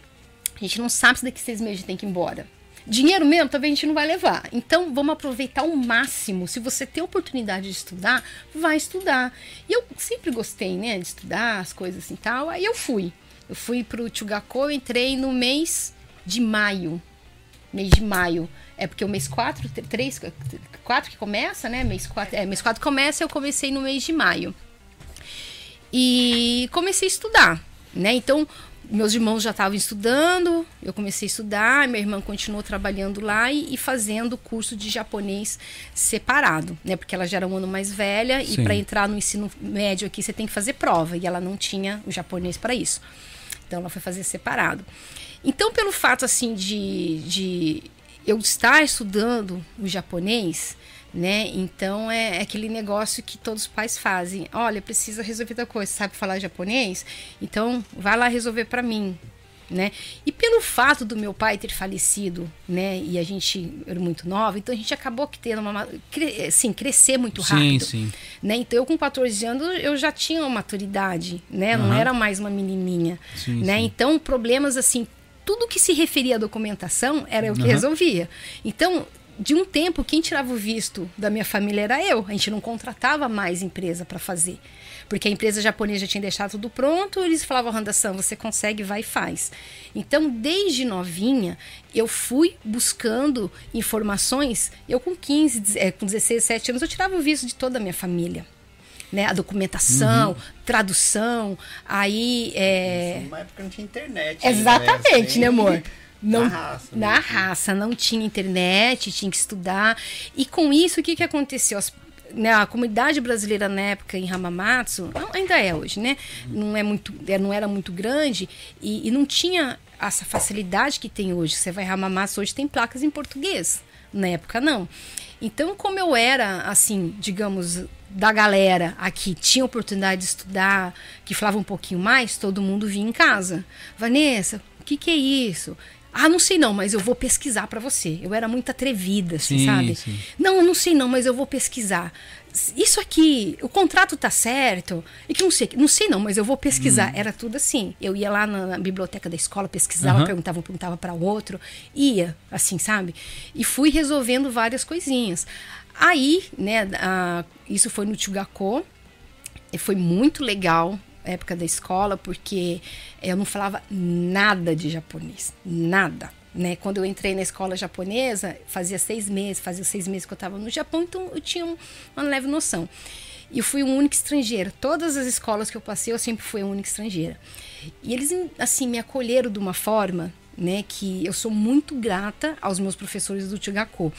Speaker 2: a gente não sabe se daqui seis meses a gente tem que ir embora. Dinheiro mesmo, talvez a gente não vai levar. Então, vamos aproveitar o máximo. Se você tem oportunidade de estudar, vai estudar. E eu sempre gostei, né, de estudar as coisas assim tal. Aí eu fui. Eu fui pro Tchugako, eu entrei no mês de maio. Mês de maio. É porque o mês 4, 3, 4 que começa, né? Mês 4, é, mês 4 começa, eu comecei no mês de maio. E comecei a estudar, né? Então, meus irmãos já estavam estudando, eu comecei a estudar, minha irmã continuou trabalhando lá e, e fazendo curso de japonês separado, né? Porque ela já era um ano mais velha Sim. e para entrar no ensino médio aqui você tem que fazer prova e ela não tinha o japonês para isso. Então ela foi fazer separado. Então, pelo fato assim de, de eu estar estudando o japonês, né? Então é, é, aquele negócio que todos os pais fazem. Olha, precisa resolver tal coisa, sabe falar japonês? Então vai lá resolver para mim, né? E pelo fato do meu pai ter falecido, né, e a gente era muito nova, então a gente acabou que tendo uma assim, crescer muito rápido, sim, sim. né? Então eu com 14 anos eu já tinha uma maturidade, né? Uhum. Não era mais uma menininha, sim, né? Então problemas assim, tudo que se referia à documentação era eu que uhum. resolvia. Então, de um tempo, quem tirava o visto da minha família era eu. A gente não contratava mais empresa para fazer. Porque a empresa japonesa já tinha deixado tudo pronto, eles falavam, Randação, você consegue, vai e faz. Então, desde novinha, eu fui buscando informações. Eu, com 15, é, com 16, 17 anos, eu tirava o visto de toda a minha família. Né, a documentação, uhum. tradução, aí... É...
Speaker 3: Numa época não tinha internet.
Speaker 2: Exatamente, né, assim, né amor?
Speaker 3: Não, na raça.
Speaker 2: Na né? raça, não tinha internet, tinha que estudar. E com isso, o que, que aconteceu? As, né, a comunidade brasileira na época em Hamamatsu, ainda é hoje, né? Não, é muito, é, não era muito grande e, e não tinha essa facilidade que tem hoje. Você vai em Hamamatsu, hoje tem placas em português. Na época, não. Então, como eu era, assim, digamos, da galera aqui tinha oportunidade de estudar, que falava um pouquinho mais, todo mundo vinha em casa. Vanessa, o que, que é isso? Ah, não sei não, mas eu vou pesquisar para você. Eu era muito atrevida, assim, sim, sabe? Sim. Não, não sei não, mas eu vou pesquisar. Isso aqui, o contrato tá certo. E que não sei, não sei não, mas eu vou pesquisar. Hum. Era tudo assim. Eu ia lá na, na biblioteca da escola, pesquisava, uhum. perguntava, perguntava para outro, ia, assim, sabe? E fui resolvendo várias coisinhas. Aí, né, a, isso foi no Chugako. Foi muito legal época da escola, porque eu não falava nada de japonês, nada. Né? Quando eu entrei na escola japonesa, fazia seis meses, fazia seis meses que eu estava no Japão, então eu tinha uma leve noção. E fui um única estrangeira. Todas as escolas que eu passei, eu sempre fui a única estrangeira. E eles, assim, me acolheram de uma forma, né, que eu sou muito grata aos meus professores do Chugako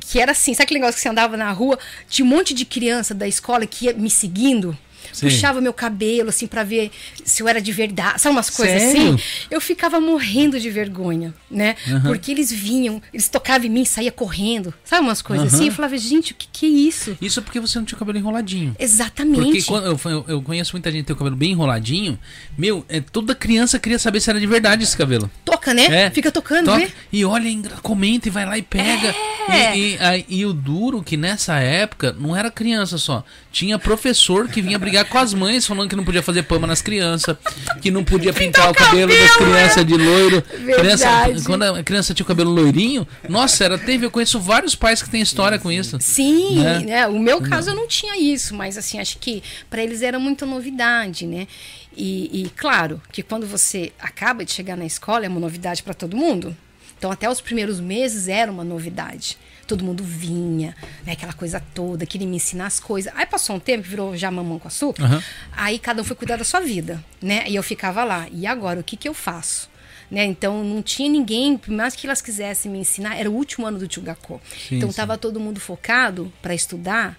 Speaker 2: que era assim, sabe aquele negócio que você andava na rua, tinha um monte de criança da escola que ia me seguindo,
Speaker 1: Sim.
Speaker 2: puxava meu cabelo, assim, pra ver se eu era de verdade. Sabe umas coisas
Speaker 1: Sério?
Speaker 2: assim? Eu ficava morrendo de vergonha, né? Porque eles vinham, eles tocavam em mim, saía correndo. Sabe umas coisas
Speaker 1: Aham.
Speaker 2: assim? Eu falava, gente, o que, que é isso?
Speaker 1: Isso porque você não tinha o cabelo enroladinho.
Speaker 2: Exatamente.
Speaker 1: Porque quando eu, eu, eu conheço muita gente que tem o cabelo bem enroladinho. Meu, é, toda criança queria saber se era de verdade esse cabelo.
Speaker 2: Toca, né?
Speaker 1: É.
Speaker 2: Fica tocando,
Speaker 1: Toca,
Speaker 2: né?
Speaker 1: E olha, comenta e vai lá e pega.
Speaker 2: É.
Speaker 1: E, e, aí- e o duro que nessa época não era criança só. Tinha professor que vinha brigar com as mães falando que não podia fazer pama nas crianças, que não podia pintar o cabelo, das
Speaker 2: cabelo,
Speaker 1: crianças de loiro. Criança, quando a criança tinha o cabelo loirinho, nossa, era teve. Eu conheço vários pais que têm história com isso.
Speaker 2: Sim,
Speaker 1: Né?
Speaker 2: né? O meu caso eu não tinha isso, mas assim, acho que para eles era muita novidade, né? E, e claro que quando você acaba de chegar na escola é uma novidade para todo mundo. Então até os primeiros meses era uma novidade. Todo mundo vinha, né? Aquela coisa toda, queria me ensinar as coisas. Aí passou um tempo, virou já mamão com açúcar.
Speaker 1: Aham.
Speaker 2: Aí cada um foi cuidar da sua vida, né? E eu ficava lá. E agora, o que, que eu faço? Né? Então não tinha ninguém, por mais que elas quisessem me ensinar, era o último ano do.
Speaker 1: Sim,
Speaker 2: então estava todo mundo focado para estudar,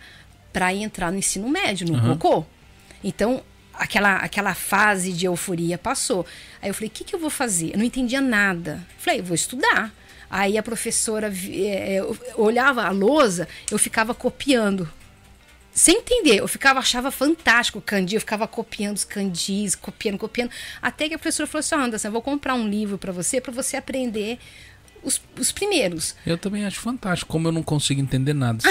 Speaker 2: para entrar no ensino médio, no
Speaker 1: Aham.
Speaker 2: cocô. Então aquela aquela fase de euforia passou. Aí eu falei, o que, que eu vou fazer? Eu não entendia nada. Falei, vou estudar. Aí a professora eu olhava a lousa, eu ficava copiando sem entender. Eu ficava, achava fantástico o kanji, eu ficava copiando os kanjis, copiando, copiando. Até que a professora falou assim: "Ó, Anderson, eu vou comprar um livro para você, para você aprender os, os primeiros.
Speaker 1: Eu também acho fantástico, como eu não consigo entender nada.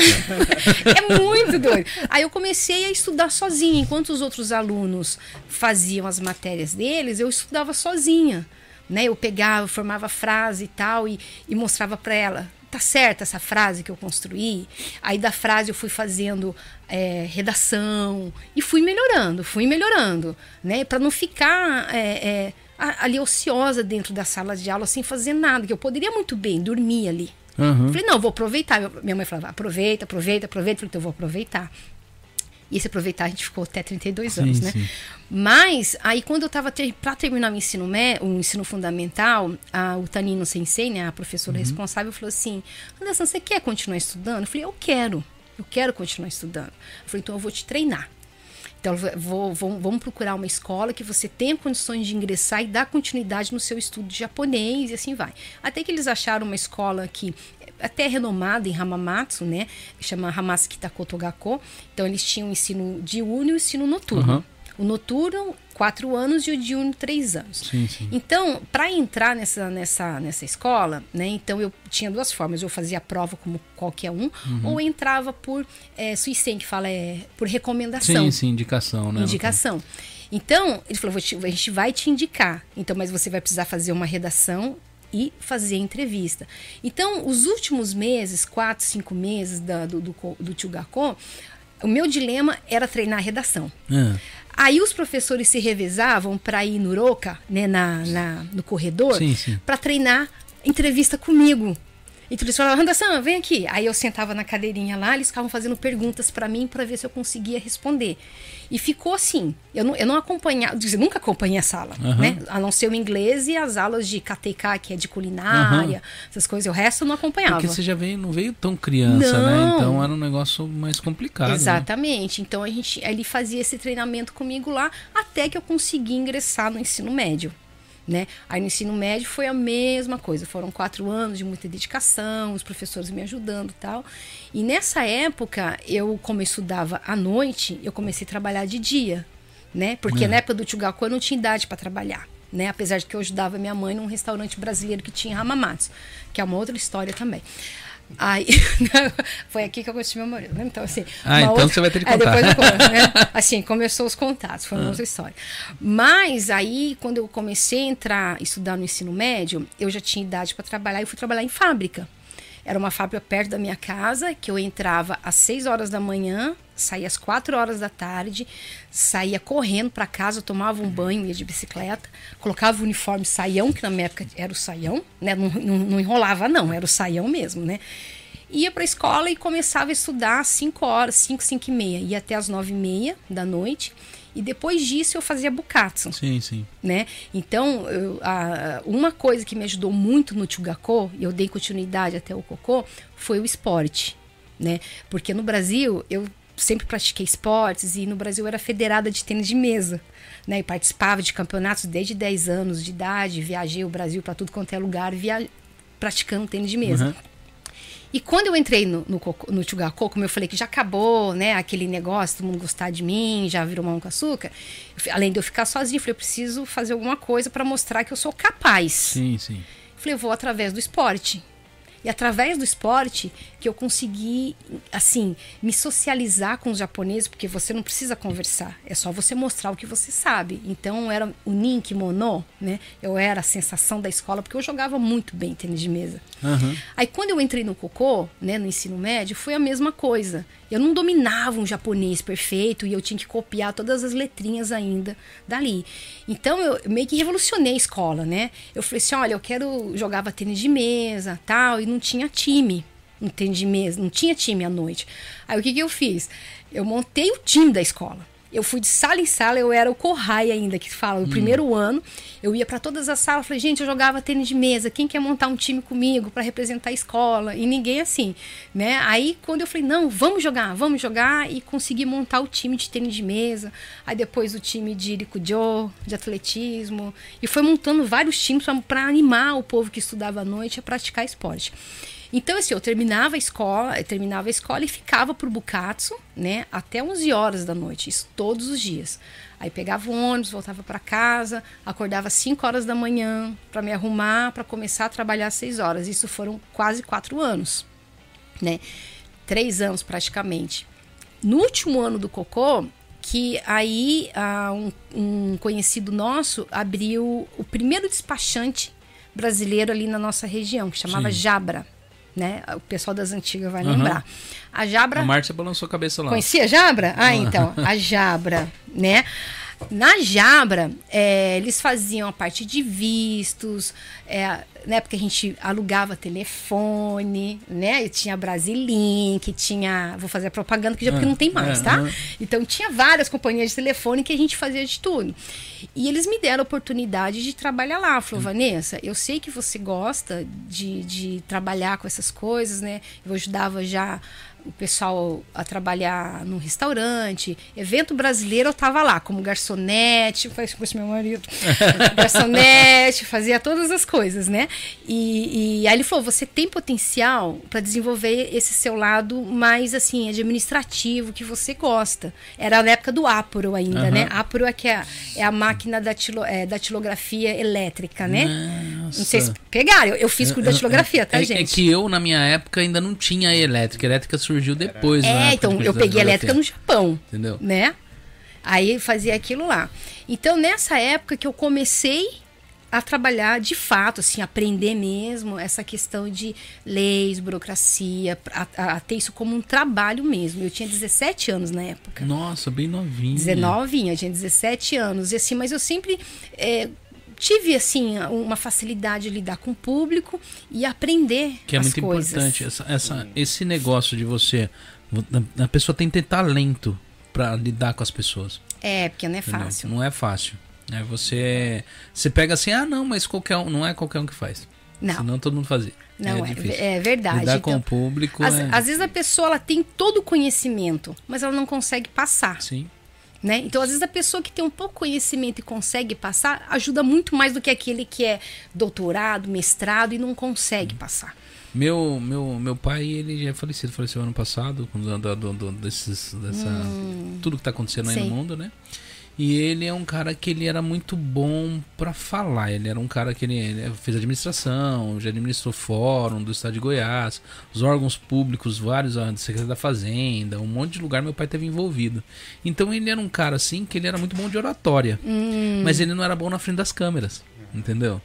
Speaker 2: É muito doido. Aí eu comecei a estudar sozinha. Enquanto os outros alunos faziam as matérias deles, eu estudava sozinha. Né? Eu pegava, formava frase e tal, e, e mostrava para ela. Tá certa essa frase que eu construí? Aí da frase eu fui fazendo é, redação e fui melhorando, fui melhorando, né? Para não ficar é, é, ali ociosa dentro da sala de aula sem fazer nada, que eu poderia muito bem dormir ali.
Speaker 1: Aham.
Speaker 2: Falei, não, vou aproveitar. Minha mãe falava, aproveita, aproveita, aproveita. Falei, então eu vou aproveitar. E esse aproveitar a gente ficou até 32
Speaker 1: Sim,
Speaker 2: anos, né?
Speaker 1: sim.
Speaker 2: Mas aí quando eu estava ter, para terminar o ensino mé- o ensino fundamental, a, o Tanino Sensei, né, a professora
Speaker 1: Uhum.
Speaker 2: responsável, falou assim: Anderson, você quer continuar estudando? Eu falei, eu quero, eu quero continuar estudando. Eu falei, então eu vou te treinar. Então, vou, vou- vamos procurar uma escola que você tenha condições de ingressar e dar continuidade no seu estudo de japonês e assim vai. Até que eles acharam uma escola que é até renomada em Hamamatsu, né? Chama Hamasu Takoto Gakko. Então, eles tinham ensino diurno e ensino noturno.
Speaker 1: Aham.
Speaker 2: O noturno, quatro anos, e o diurno, três anos.
Speaker 1: Sim, sim.
Speaker 2: Então, para entrar nessa, nessa, nessa escola, né, então eu tinha duas formas. Eu fazia a prova como qualquer um,
Speaker 1: Uhum.
Speaker 2: ou entrava por é, suicem, que fala é, por recomendação
Speaker 1: Sim, sim, indicação, né?
Speaker 2: indicação. Então, ele falou: "Vou te- a gente vai te indicar. Então, mas você vai precisar fazer uma redação e fazer entrevista. Então, os últimos meses, quatro, cinco meses da- do, do, do Tio Gakko, o meu dilema era treinar a redação.
Speaker 1: Ah,
Speaker 2: Aí os professores se revezavam para ir no Roca, né, na, na- no corredor, para treinar entrevista comigo. Então eles falavam, Randação, vem aqui. Aí eu sentava na cadeirinha lá, eles ficavam fazendo perguntas para mim para ver se eu conseguia responder. E ficou assim. Eu não, eu não acompanhava, dizer, nunca acompanhei a sala,
Speaker 1: Aham.
Speaker 2: né? A não ser o inglês e as aulas de KTK, que é de culinária, essas coisas. O resto eu não acompanhava.
Speaker 1: Porque você já veio, não veio tão criança, né?
Speaker 2: Não.
Speaker 1: Então era um negócio mais complicado. né?
Speaker 2: Exatamente. Então a gente, ele fazia esse treinamento comigo lá até que eu consegui ingressar no ensino médio. Né? Aí no ensino médio foi a mesma coisa. Foram quatro anos de muita dedicação, os professores me ajudando e tal. E nessa época, eu, como eu estudava à noite, eu comecei a trabalhar de dia. Né? Porque
Speaker 1: É.
Speaker 2: na época do Tchugaku eu não tinha idade para trabalhar. Né? Apesar de que eu ajudava minha mãe num restaurante brasileiro que tinha Hamamatsu, que é uma outra história também. Aí, foi aqui que eu conheci meu marido, né? Então, assim.
Speaker 1: Ah, então você vai ter que
Speaker 2: É,
Speaker 1: contar.
Speaker 2: depois eu conto, né? Assim, começou os contatos, foi uma
Speaker 1: Ah.
Speaker 2: outra história. Mas aí, quando eu comecei a entrar, estudar no ensino médio, eu já tinha idade para trabalhar e fui trabalhar em fábrica. Era uma fábrica perto da minha casa, que eu entrava às 6 horas da manhã, saía às 4 horas da tarde, saía correndo para casa, tomava um banho, ia de bicicleta, colocava o uniforme saião, que na minha época era o saião, né? Não, não, não enrolava, não, era o saião mesmo, né? Ia para a escola e começava a estudar às 5 horas, 5, 5 e meia, ia até às 9 e meia da noite. E depois disso eu fazia bukatsu
Speaker 1: Sim, sim.
Speaker 2: né? Então, eu- a- uma coisa que me ajudou muito no Tchugakô, e eu dei continuidade até o Cocô, foi o esporte, né? Porque no Brasil, eu sempre pratiquei esportes e no Brasil era federada de tênis de mesa. Né, e participava de campeonatos desde 10 anos de idade, viajei o Brasil para tudo quanto é lugar, via... praticando tênis de mesa. Uhum. E quando eu entrei no, no, no Tchugaco, como eu falei que já acabou, né, aquele negócio, todo mundo gostar de mim, já virou mão com açúcar, eu, além de eu ficar sozinha, eu falei, eu preciso fazer alguma coisa para mostrar que eu sou capaz.
Speaker 1: Sim, sim.
Speaker 2: Eu falei, eu vou através do esporte. E através do esporte que eu consegui, assim, me socializar com os japoneses, porque você não precisa conversar, é só você mostrar o que você sabe. Então era o nin kimono, né? Eu era a sensação da escola, porque eu jogava muito bem tênis de mesa. Uhum. Aí quando eu entrei no cocô, né, no ensino médio, foi a mesma coisa. Eu não dominava um japonês perfeito e eu tinha que copiar todas as letrinhas ainda dali. Então eu meio que revolucionei a escola, né? Eu falei assim, olha, eu quero jogava tênis de mesa, tal, e não tinha time. De mesa, não tinha time à noite. Aí o que que eu fiz? Eu montei o time da escola. Eu fui de sala em sala, eu era o Corrai ainda, que fala, no hum. primeiro ano. Eu ia para todas as salas, falei, gente, eu jogava tênis de mesa, quem quer montar um time comigo para representar a escola? E ninguém assim, né? Aí quando eu falei, não, vamos jogar, vamos jogar, e consegui montar o time de tênis de mesa. Aí depois o time de Iricujo, de atletismo. E foi montando vários times para animar o povo que estudava à noite a praticar esporte. Então, assim, eu terminava a escola, terminava a escola e ficava pro Bukatsu, né, até 11 horas da noite, isso todos os dias. Aí pegava o ônibus, voltava para casa, acordava às 5 horas da manhã para me arrumar, para começar a trabalhar às 6 horas. Isso foram quase quatro anos, né? Três anos praticamente. No último ano do Cocô, que aí uh, um, um conhecido nosso abriu o primeiro despachante brasileiro ali na nossa região, que chamava Sim. Jabra né? O pessoal das antigas vai uhum. lembrar. A Jabra.
Speaker 1: A Márcia balançou a cabeça lá.
Speaker 2: Conhecia a Jabra? Ah, então. A Jabra, né? Na Jabra, é, eles faziam a parte de vistos, é, né, porque a gente alugava telefone, né? E tinha Brasilink, tinha. Vou fazer a propaganda que já porque não tem mais, é, tá? Então tinha várias companhias de telefone que a gente fazia de tudo. E eles me deram a oportunidade de trabalhar lá. Falou, Vanessa, eu sei que você gosta de, de trabalhar com essas coisas, né? Eu ajudava já o pessoal a trabalhar num restaurante, evento brasileiro, eu tava lá como garçonete, faz com meu marido, garçonete, fazia todas as coisas, né? E, e aí ele falou: você tem potencial para desenvolver esse seu lado mais assim administrativo que você gosta. Era na época do Aporo ainda, uhum. né? Aporo é que é, é a máquina da, tilo, é, da tilografia elétrica, né? Nossa. Não sei se pegaram. Eu, eu fiz curso da tilografia, tá,
Speaker 1: é,
Speaker 2: gente?
Speaker 1: É que eu na minha época ainda não tinha elétrica. A elétrica surgiu surgiu depois?
Speaker 2: É, então eu peguei elétrica no Japão.
Speaker 1: Entendeu?
Speaker 2: Né? Aí fazia aquilo lá. Então, nessa época que eu comecei a trabalhar de fato, assim, aprender mesmo essa questão de leis, burocracia, a, a, a, ter isso como um trabalho mesmo. Eu tinha 17 anos na época.
Speaker 1: Nossa, bem novinha.
Speaker 2: 19, eu tinha 17 anos. E assim, mas eu sempre é, tive assim uma facilidade de lidar com o público e aprender
Speaker 1: que é muito
Speaker 2: coisas.
Speaker 1: importante essa, essa, esse negócio de você a pessoa tem que ter talento para lidar com as pessoas
Speaker 2: é porque não é fácil
Speaker 1: não é fácil é você você pega assim ah não mas qualquer um não é qualquer um que faz não senão todo mundo fazia
Speaker 2: não, é, é, é verdade.
Speaker 1: Lidar então, com o público.
Speaker 2: Às,
Speaker 1: é...
Speaker 2: às vezes a pessoa ela tem todo o conhecimento, mas ela não consegue passar.
Speaker 1: Sim.
Speaker 2: Né? Então, às vezes, a pessoa que tem um pouco conhecimento e consegue passar ajuda muito mais do que aquele que é doutorado, mestrado e não consegue passar.
Speaker 1: Meu, meu, meu pai, ele já é falecido, faleceu ano passado, com do, do, do, desses, dessa, hum, tudo que está acontecendo aí no mundo, né? E ele é um cara que ele era muito bom para falar. Ele era um cara que ele, ele, fez administração, já administrou fórum do estado de Goiás, os órgãos públicos, vários, a Secretaria da Fazenda, um monte de lugar meu pai teve envolvido. Então ele era um cara assim que ele era muito bom de oratória, hum. mas ele não era bom na frente das câmeras, entendeu?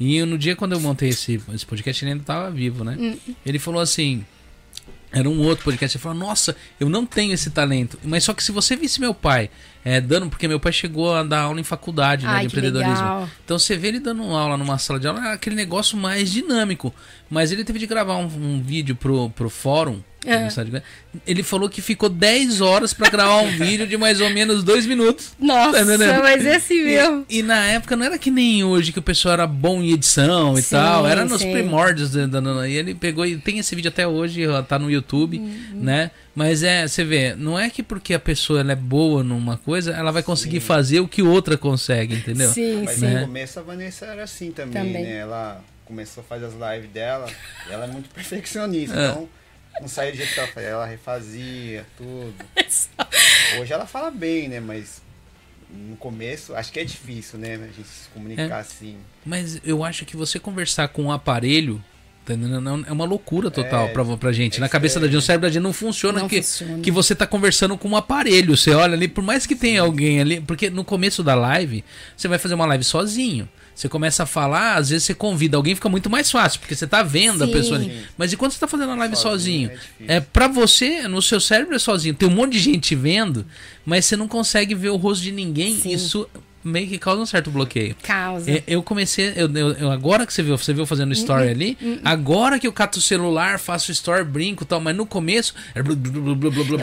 Speaker 1: E no dia quando eu montei esse, esse podcast, ele ainda estava vivo, né? Hum. Ele falou assim: era um outro podcast. Ele falou: Nossa, eu não tenho esse talento. Mas só que se você visse meu pai é, dando, porque meu pai chegou a dar aula em faculdade né, Ai, de empreendedorismo. Legal. Então você vê ele dando aula numa sala de aula, é aquele negócio mais dinâmico. Mas ele teve de gravar um, um vídeo pro, pro fórum
Speaker 2: É.
Speaker 1: Ele falou que ficou 10 horas pra gravar um vídeo de mais ou menos 2 minutos.
Speaker 2: Nossa,
Speaker 1: Tá
Speaker 2: mas é assim mesmo.
Speaker 1: E, e na época não era que nem hoje, que o pessoal era bom em edição e
Speaker 2: Sim,
Speaker 1: tal. Era nos
Speaker 2: sim.
Speaker 1: primórdios. da- da- da- E ele pegou e tem esse vídeo até hoje, tá no YouTube,
Speaker 2: Uhum.
Speaker 1: né? Mas é, você vê, não é que porque a pessoa ela é boa numa coisa, ela vai conseguir fazer o que outra consegue, entendeu?
Speaker 2: Sim,
Speaker 3: Mas
Speaker 2: sim.
Speaker 3: no começo a Vanessa era assim também,
Speaker 2: Também.
Speaker 3: né? Ela começou a fazer as lives dela, e ela é muito perfeccionista,
Speaker 1: É.
Speaker 3: então não saía do jeito que ela fazia, ela refazia tudo. Hoje ela fala bem, né? Mas no começo acho que é difícil, né? A gente se comunicar
Speaker 1: É.
Speaker 3: assim.
Speaker 1: Mas eu acho que você conversar com um aparelho. tá É uma loucura total
Speaker 3: É,
Speaker 1: pra, pra gente.
Speaker 3: é
Speaker 1: Na cabeça da gente, o cérebro da gente não funciona,
Speaker 2: Não
Speaker 1: que,
Speaker 2: funciona.
Speaker 1: que você tá conversando com um aparelho. Você olha ali, por mais que tenha alguém ali. Porque no começo da live, você vai fazer uma live sozinho. Você começa a falar, às vezes você convida alguém, fica muito mais fácil, porque você tá vendo a
Speaker 2: Sim.
Speaker 1: pessoa ali. Mas e quando você tá fazendo a live sozinho?
Speaker 3: Sozinho, é.
Speaker 1: É, pra você, no seu cérebro é sozinho. Tem um monte de gente vendo, mas você não consegue ver o rosto de ninguém.
Speaker 2: Sim.
Speaker 1: Isso meio que causa um certo bloqueio.
Speaker 2: Causa.
Speaker 1: É, Eu comecei, eu, eu- eu- agora que você viu, você viu fazendo story ali, agora que eu cato o celular, faço story, brinco e tal, mas no começo.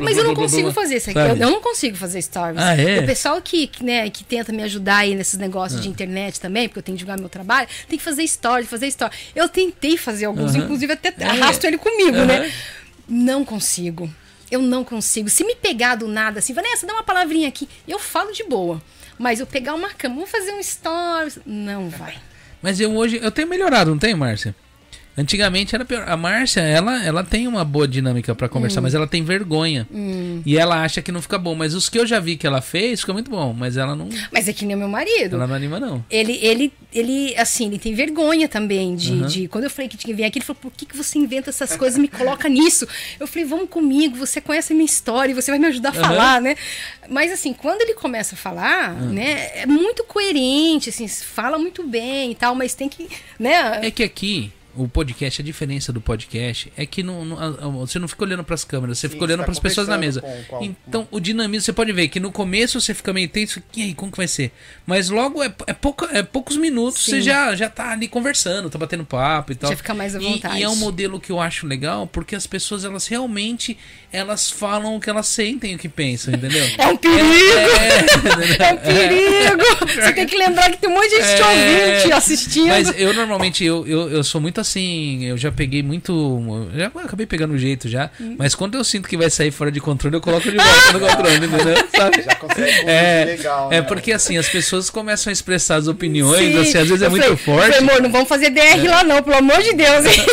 Speaker 2: Mas eu não consigo fazer isso aqui. Eu, eu não consigo fazer stories.
Speaker 1: Ah, é?
Speaker 2: O pessoal que, né, que tenta me ajudar aí nesses negócios
Speaker 1: Ah.
Speaker 2: de internet também, porque eu tenho que divulgar meu trabalho, tem que fazer stories, fazer stories. Eu tentei fazer alguns,
Speaker 1: Aham.
Speaker 2: inclusive até
Speaker 1: É.
Speaker 2: arrasto ele comigo,
Speaker 1: Aham.
Speaker 2: né? Não consigo. Eu não consigo. Se me pegar do nada assim, Vanessa, dá uma palavrinha aqui, eu falo de boa. Mas eu pegar uma cama, vamos fazer um stories. Não vai.
Speaker 1: Mas eu hoje, eu tenho melhorado, não tenho, Márcia? Antigamente era pior. A Márcia, ela, ela tem uma boa dinâmica pra conversar,
Speaker 2: Hum.
Speaker 1: mas ela tem vergonha. E ela acha que não fica bom. Mas os que eu já vi que ela fez, fica muito bom. Mas ela não,
Speaker 2: Mas é que nem o meu marido.
Speaker 1: ela não anima, não.
Speaker 2: Ele, ele, ele, assim, ele tem vergonha também de,
Speaker 1: Uhum.
Speaker 2: de- Quando eu falei que tinha que vir aqui, ele falou: por que, que você inventa essas coisas e me coloca nisso? Eu falei: vamos comigo, você conhece a minha história você vai me ajudar a
Speaker 1: Uhum.
Speaker 2: falar, né? Mas, assim, quando ele começa a falar, né, é muito coerente, assim, fala muito bem e tal, mas tem que, né?
Speaker 1: É que aqui, o podcast, a diferença do podcast é que não, não- você não fica olhando pras câmeras, você
Speaker 3: Sim,
Speaker 1: fica olhando
Speaker 3: tá
Speaker 1: pras pessoas na mesa.
Speaker 3: com- com
Speaker 1: Então, o dinamismo, você pode ver que no começo você fica meio tenso, e aí, como que vai ser? Mas logo é, é, pouca- é poucos minutos,
Speaker 2: Sim.
Speaker 1: você já, já tá ali conversando, tá batendo papo e tal.
Speaker 2: Já fica mais à
Speaker 1: E-
Speaker 2: vontade.
Speaker 1: E, é um modelo que eu acho legal, porque as pessoas, elas realmente, elas falam o que elas sentem, o que pensam, entendeu?
Speaker 2: É um perigo!
Speaker 1: É,
Speaker 2: É um perigo! Você tem que lembrar que tem um monte de gente te
Speaker 1: É,
Speaker 2: ouvindo, te assistindo.
Speaker 1: Mas eu normalmente, eu, eu, eu sou muito assim, eu já peguei muito. eu Já acabei pegando o jeito já.
Speaker 2: Hum.
Speaker 1: Mas quando eu sinto que vai sair fora de controle, eu coloco de volta no controle, entendeu? Sabe?
Speaker 3: Já consegue
Speaker 1: É,
Speaker 3: legal,
Speaker 1: é
Speaker 3: né?
Speaker 1: porque assim, as pessoas começam a expressar as opiniões,
Speaker 2: Sim.
Speaker 1: assim, às vezes é
Speaker 2: Eu
Speaker 1: muito
Speaker 2: falei-
Speaker 1: forte.
Speaker 2: Eu falei, amor, não vamos fazer DR lá não, pelo amor de Deus. hein?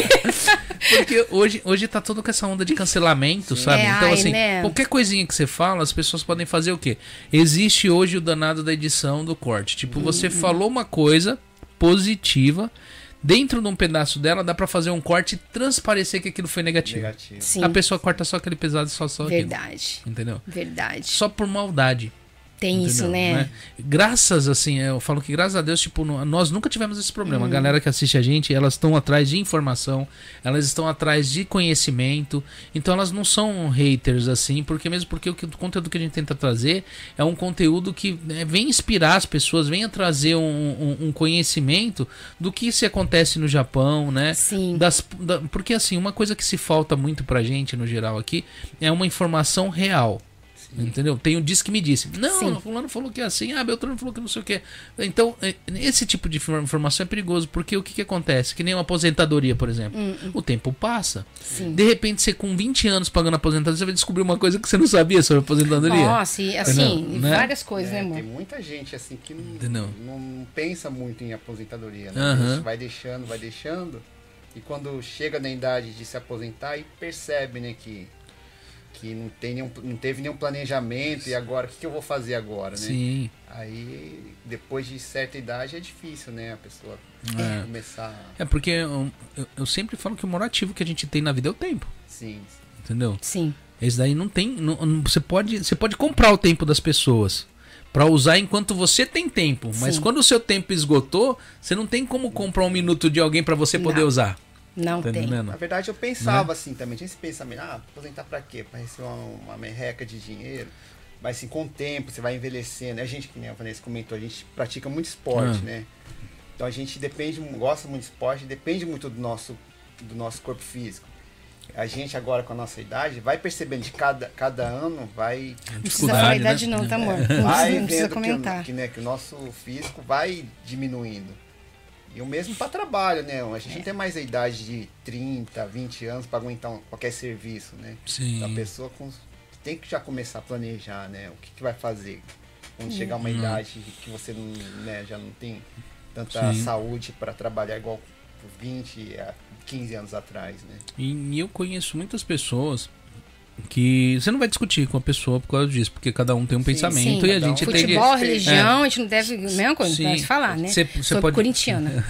Speaker 1: Porque hoje, hoje tá todo com essa onda de cancelamento, sabe?
Speaker 2: É,
Speaker 1: então,
Speaker 2: ai,
Speaker 1: assim,
Speaker 2: né?
Speaker 1: qualquer coisinha que você fala, as pessoas podem fazer o quê? Existe hoje o danado da edição do corte. Tipo, você
Speaker 2: Uhum.
Speaker 1: falou uma coisa positiva, dentro de um pedaço dela dá pra fazer um corte e transparecer que aquilo foi negativo.
Speaker 3: Negativo.
Speaker 2: Sim,
Speaker 1: A pessoa corta só aquele pesado e só só aquilo.
Speaker 2: verdade,
Speaker 1: Entendeu?
Speaker 2: verdade.
Speaker 1: Só por maldade.
Speaker 2: Tem isso,
Speaker 1: entendeu?
Speaker 2: né?
Speaker 1: Graças, assim, eu falo que graças a Deus, tipo, nós nunca tivemos esse problema.
Speaker 2: Uhum.
Speaker 1: A galera que assiste a gente, elas estão atrás de informação, elas estão atrás de conhecimento. Então elas não são haters, assim, porque mesmo porque o, que- o conteúdo que a gente tenta trazer é um conteúdo que né, vem inspirar as pessoas, venha trazer um, um- um conhecimento do que se acontece no Japão, né?
Speaker 2: Sim.
Speaker 1: Das, da- porque assim, uma coisa que se falta muito pra gente no geral aqui é uma informação real. Entendeu? Tem o diz que me disse. Não,
Speaker 2: Sim.
Speaker 1: fulano falou que é assim, ah, Beltrano falou que não sei o que. Então, é, esse tipo de infor- informação é perigoso, porque o que, que acontece? Que nem uma aposentadoria, por exemplo. O tempo passa.
Speaker 2: Sim.
Speaker 1: De repente, você com 20 anos pagando aposentadoria, você vai descobrir uma coisa que você não sabia sobre aposentadoria.
Speaker 2: Nossa, e assim,
Speaker 1: Entendeu? Né?
Speaker 2: várias coisas, né,
Speaker 3: É,
Speaker 2: amor?
Speaker 3: tem muita gente assim que não,
Speaker 1: Entendeu?
Speaker 3: não pensa muito em aposentadoria, né? A gente vai deixando, vai deixando. E quando chega na idade de se aposentar, aí percebe, né, que, que não, tem nenhum, não teve nenhum planejamento e agora, o que, que eu vou fazer agora, né?
Speaker 1: Sim.
Speaker 3: Aí, depois de certa idade, é difícil, né, a pessoa
Speaker 1: É.
Speaker 3: começar...
Speaker 1: É porque eu, eu- eu sempre falo que o maior ativo que a gente tem na vida é o tempo.
Speaker 3: Sim,
Speaker 1: Entendeu?
Speaker 2: Sim.
Speaker 1: Esse daí não tem. não- não- você, pode, você pode comprar o tempo das pessoas pra usar enquanto você tem tempo. Mas
Speaker 2: Sim.
Speaker 1: quando o seu tempo esgotou, você não tem como comprar um minuto de alguém pra você poder
Speaker 2: Não.
Speaker 1: usar.
Speaker 2: Não
Speaker 1: Tá
Speaker 2: tem.
Speaker 1: entendendo?
Speaker 3: Na verdade, eu pensava assim também. Tinha esse pensamento, ah, aposentar pra quê? Pra receber uma, uma merreca de dinheiro. Mas assim, com o tempo, você vai envelhecendo. A gente, que nem a Vanessa comentou, a gente pratica muito esporte,
Speaker 1: Ah.
Speaker 3: né? Então a gente depende, gosta muito de esporte, depende muito do nosso, do nosso corpo físico. a gente agora com a nossa idade vai percebendo de cada, cada ano, vai.
Speaker 2: Não precisa falar a idade, né? não, tá, amor? Não,
Speaker 3: vai
Speaker 2: não precisa
Speaker 3: comentar. Que, que, né, que o nosso físico vai diminuindo. E o mesmo para trabalho, né? A gente é. não tem mais a idade de 30, 20 anos para aguentar qualquer serviço, né?
Speaker 1: Sim.
Speaker 3: Então a pessoa com, tem que já começar a planejar, né? O que, que vai fazer quando chegar uma uhum. idade que você não, né, já não tem tanta Sim. saúde para trabalhar igual 20 a 15 anos atrás, né?
Speaker 1: E, eu conheço muitas pessoas que você não vai discutir com a pessoa por causa disso, porque cada um tem um sim, pensamento sim, e a gente
Speaker 2: um.
Speaker 1: tem
Speaker 2: Futebol, religião, é. a gente não deve, mesma coisa, sim. deve falar, né? Você,
Speaker 1: você pode...
Speaker 2: corintiana.